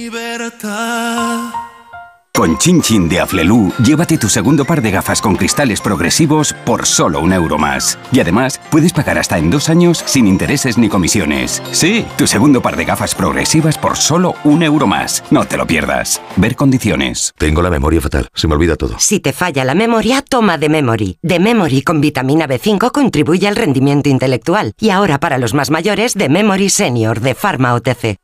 Con Chin Chin de Aflelu, llévate tu segundo par de gafas con cristales progresivos por solo un euro más. Y además, puedes pagar hasta en dos años sin intereses ni comisiones. Sí, tu segundo par de gafas progresivas por solo un euro más. No te lo pierdas. Ver condiciones. Tengo la memoria fatal, se me olvida todo. Si te falla la memoria, toma de Memory. De Memory con vitamina B5 contribuye al rendimiento intelectual. Y ahora para los más mayores, de Memory Senior de Pharma OTC.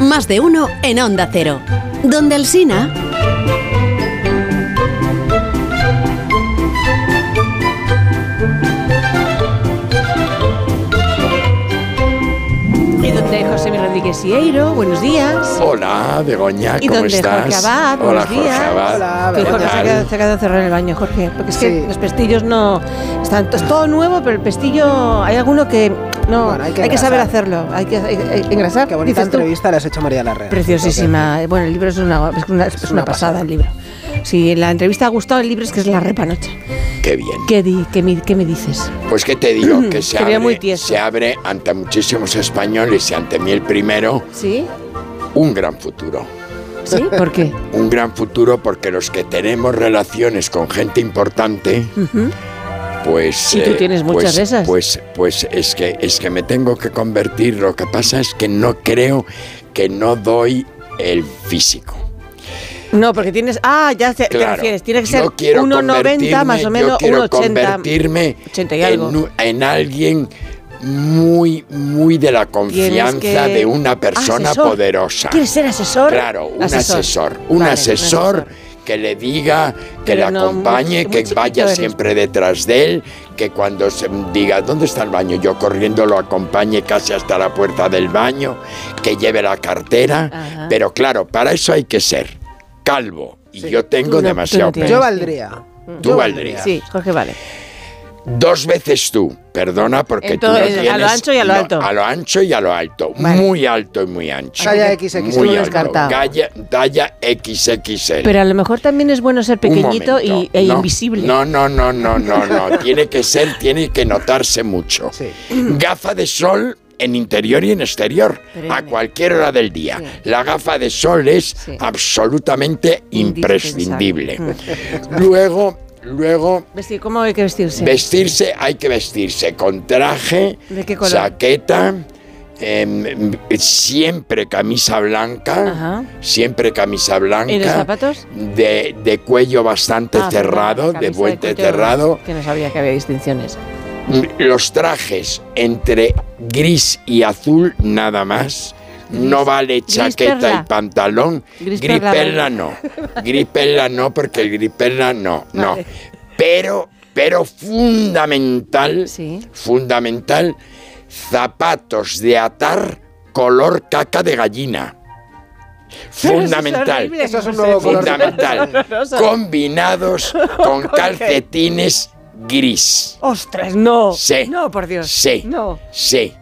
Más de uno en Onda Cero. Donde el Sina. Y donde José Rodríguez Sieiro, buenos días. Hola, Begoña, Y ¿cómo donde estás? Jorge Abad, Hola, buenos Jorge días. Abad. Que ¿qué Jorge se ha, quedado, se ha quedado cerrado en el baño, Jorge. Porque es que Sí. los pestillos no. Están, es todo nuevo, pero el pestillo. Hay alguno que. No, Bueno, hay hay que que, saber hacerlo. Hay que, hay- hay que engrasar. Qué bonita entrevista le has hecho María Larrea. Preciosísima. Bueno, el libro es una, es una, es una pasada, el libro. Si la entrevista ha gustado, el libro es que es la repanocha. Qué bien. ¿Qué, di- qué, mi- qué me dices? Pues qué te digo, que se muy abre, tieso. se abre ante muchísimos españoles y ante mí el primero, ¿Sí? un gran futuro. ¿Sí? ¿Por qué? Un gran futuro porque los que tenemos relaciones con gente importante, pues... Y tú eh, tienes muchas pues, de esas. Pues, pues es, que, es que me tengo que convertir. Lo que pasa es que no creo que no doy el físico. No, porque tienes. Ah, ya te, refieres. Tiene que ser yo quiero 1,90 más o menos, yo quiero 1,80. convertirme 80 y en, algo. en alguien muy, muy de la confianza de una persona Asesor. poderosa. ¿Quieres ser asesor? Claro, un asesor. Vale, un un asesor que le diga, que Pero le no, acompañe, muy- que vaya eres. siempre detrás de él, que cuando se diga, ¿dónde está el baño? Yo corriendo lo acompañe casi hasta la puerta del baño, que lleve la cartera. Ajá. Pero claro, para eso hay que ser calvo. Y yo tengo no- demasiado no tienes. pelo. Yo valdría. Tú Yo valdrías. Sí, Jorge vale. Dos veces tú, perdona porque En tú no a lo tienes- ancho y a lo no, alto. A lo ancho y a lo alto. Muy alto y muy ancho. Talla XX, Muy lo alto. descartado. Talla, talla XXL. Pero a lo mejor también es bueno ser pequeñito y, e No, invisible. No, no, no, no, no, no. tiene que ser, tiene que notarse mucho. Gafa de sol en interior y en exterior, a cualquier hora del día. La gafa de sol es absolutamente imprescindible. Luego, luego Vestir, ¿Cómo hay que vestirse? Vestirse, hay que vestirse con traje, ¿De qué color? chaqueta, em, siempre camisa blanca, Ajá. siempre camisa blanca. ¿Y los zapatos? De, de cuello bastante Ah, cerrado, de vuelta cuello, cerrado. Que no sabía que había distinciones. Los trajes entre gris y azul nada más. No vale chaqueta y pantalón. Gris Gris perla, no. Gris perla no, porque el gris perla no, no. Vale. Pero, pero fundamental, fundamental, zapatos de atar color caca de gallina. Fundamental. Eso es un nuevo color. Fundamental. Combinados con calcetines gris. ¡Ostras, no! Sí. No, por Dios. Sí. No. Sí.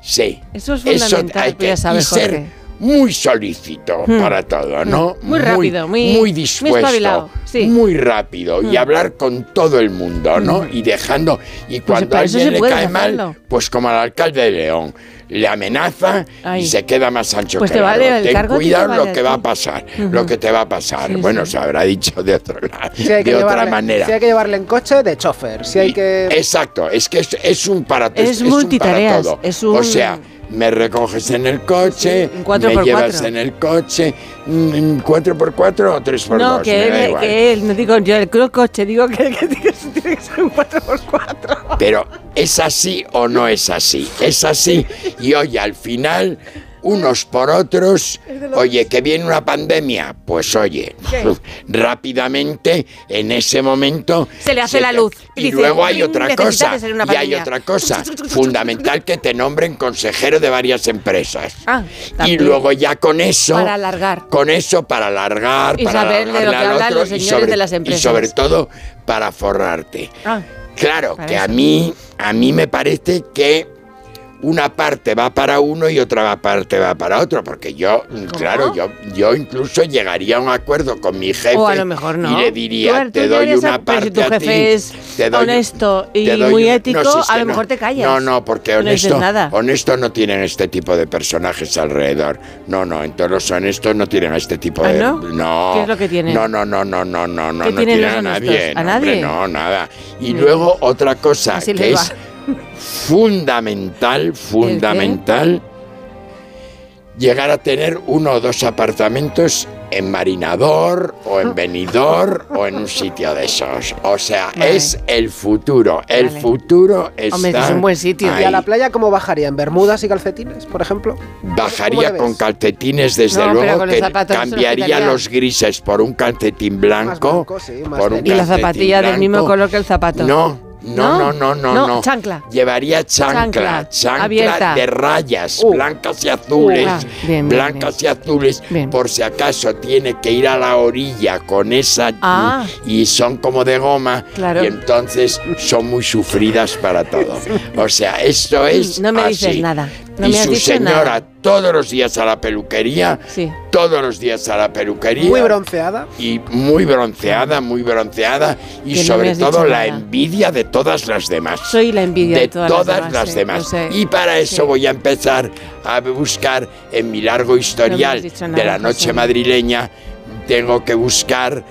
Sí. Eso es fundamental, hay tú ya sabes, y ser muy solícito Hmm. para todo, ¿no? Muy rápido, muy- muy dispuesto, sí. muy rápido y Hmm. hablar con todo el mundo, ¿no? Y dejando y cuando a para eso alguien le cae hacerlo. mal, pues como al alcalde de León, le amenaza Ay. y se queda más ancho Pues que te vale largo. Ten cargo, te cuidado vale lo que va a pasar, lo que te va a pasar. Sí, bueno, sí. se habrá dicho de otro lado, Si hay que de otra llevarle- manera. Si hay que llevarle en coche, de chofer. Si hay que. Exacto, es que es, es un para Es un para multitareas, todo. es un- O sea, me recoges en el coche, me llevas cuatro. en el coche, mm, ¿cuatro por cuatro o tres por no, dos? que me da él, igual. que él, no digo yo el coche, digo que, que tiene que ser un 4x4. Pero ¿es así o no es así? Es así y oye, al final unos por otros, oye, que viene una pandemia, pues oye, ¿Qué? rápidamente en ese momento Se le hace la luz. Y Dice, luego hay "Bling, otra cosa, y hay pandemia". otra cosa, fundamental que te nombren consejero de varias empresas. Ah, Y luego ya con eso, Para alargar. con eso para alargar, Y para saber de lo que hablan los señores sobre- de las empresas. Y sobre todo para forrarte. Ah, Claro, que a mí, a mí me parece que una parte va para uno y otra parte va para otro, porque yo, claro, yo, yo incluso llegaría a un acuerdo con mi jefe O a lo mejor no. y le diría, te doy a- una pero parte si tu a ti, jefe es te doy- honesto y te doy muy una- ético, No, si es a lo no. mejor te callas. No, no, porque No honesto, nada. honesto no tienen este tipo de personajes alrededor. No, no, entonces los honestos no tienen este tipo ¿Ah, de... no? ¿Qué es lo que tienen? No, no, no, no, no, no, no, ¿Qué no tienen a nadie. ¿A no, hombre, nadie? no, nada. Y Mm. luego otra cosa Así que es. Fundamental, fundamental, llegar a tener uno o dos apartamentos en Marinador o en Benidorm o en un sitio de esos. O sea, Vale. es el futuro. El Vale. futuro está ¿Y a la playa cómo bajaría? ¿En bermudas y calcetines, por ejemplo? ¿Cómo Bajaría con calcetines, desde No, luego, que cambiaría los grises por un calcetín blanco. por un Y la zapatilla del mismo color que el zapato. No, no, no, no, no, No, no. chancla. Llevaría chancla, Chancla, chancla, abierta. de rayas, Uh. blancas y azules, Uh, ah, bien, bien, blancas y azules, por si acaso tiene que ir a la orilla con esa Ah. y son como de goma Claro. y entonces son muy sufridas para todo. O sea, esto es No me dices así. nada. No y me has su señora nada. todos los días a la peluquería, Sí. todos los días a la peluquería. Muy bronceada. Y muy bronceada, muy bronceada. Y Que sobre todo la nada. envidia de todas las demás. Soy la envidia de, de todas, todas las demás. las sí, demás. lo sé. Y para eso Sí. voy a empezar a buscar en mi largo historial de la noche madrileña, tengo que buscar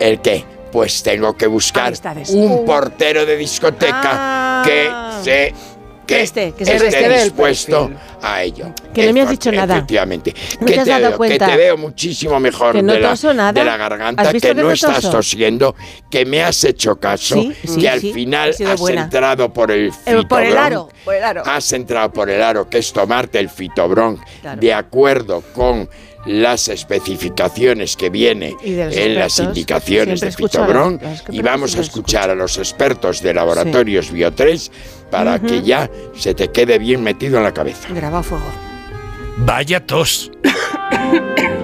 el qué. Pues tengo que buscar un portero de discoteca que se que, Este, que se esté dispuesto a ello. Que no me has dicho nada. Efectivamente. No que te has dado veo, cuenta. que te veo muchísimo mejor no de, la, nada. de la ¿Has garganta, que que no estás toso? tosiendo, que me has hecho caso, Sí, sí, que al sí, final has buena. entrado por el Eh, por el fitobron, aro, por el aro. Has entrado por el aro, que es tomarte el fitobron Claro. de acuerdo con las especificaciones que viene en las indicaciones de fitobron y vamos a escuchar a los expertos de laboratorios Bio3 para que ya se te quede bien metido en la cabeza. Graba fuego. Vaya tos.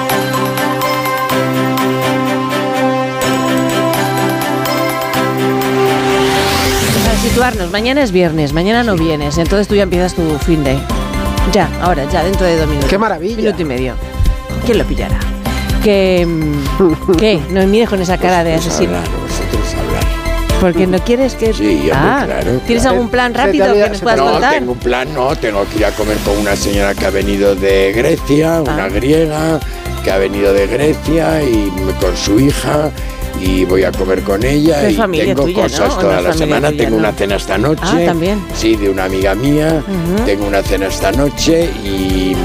Situarnos, mañana es viernes, mañana no vienes, entonces tú ya empiezas tu fin de. Ya, ahora, ya, dentro de dos minutos. ¡Qué maravilla! Minuto y medio. ¿Quién lo pillará? Que. mm, ¿Qué? No me mires con esa cara de asesino. Porque no quieres que. Sí, hombre, ah, claro, ¿Tienes algún plan rápido que nos puedas no, contar? tengo un plan, no, tengo que ir a comer con una señora que ha venido de Grecia, una Ah. griega, que ha venido de Grecia y con su hija y voy a comer con ella y tengo cosas ¿O no toda la semana, tuya, tengo no? una cena esta noche. Ah, también. Sí, de una amiga mía, tengo una cena esta noche y,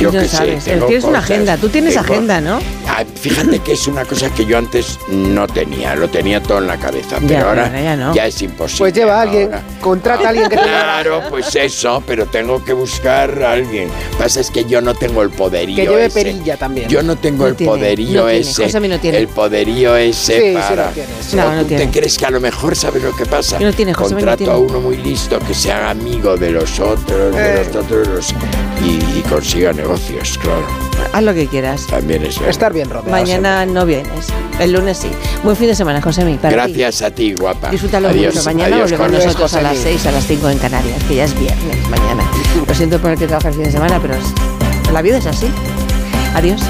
yo no qué sé. tengo Tienes una agenda. Tú tienes Tengo- agenda, ¿no? Ah, Fíjate que es una cosa que yo antes no tenía, lo tenía todo en la cabeza, pero Ya, ahora ahora ya no. es imposible. Pues lleva a alguien, ahora. contrata a alguien que te Claro, pues eso, pero tengo que buscar a alguien. Pasa es que yo no tengo el poderío Que lleve ese. perilla también. Yo no tengo No el tiene, poderío no tiene, ese. Josemi no tiene. El poderío ese Sí, sí para. lo tienes. No, ¿O no ¿Tú tiene. te crees que a lo mejor sabes lo que pasa? No tiene, no Contrato tiene. a uno muy listo que se haga amigo de los otros, de Eh. los otros y, y consiga negocios, claro. Haz lo que quieras. También es verdad. Estar bien rodeado. Mañana no vienes. El lunes sí. Buen fin de semana, para ti. Gracias a ti, guapa. Disfrútalo Adiós, mucho. Mañana adiós, volvemos nosotros a las Josemi. 6, a las 5 en Canarias, que ya es viernes mañana. Lo siento por el que trabaja el fin de semana, pero es- la vida es así. Adiós.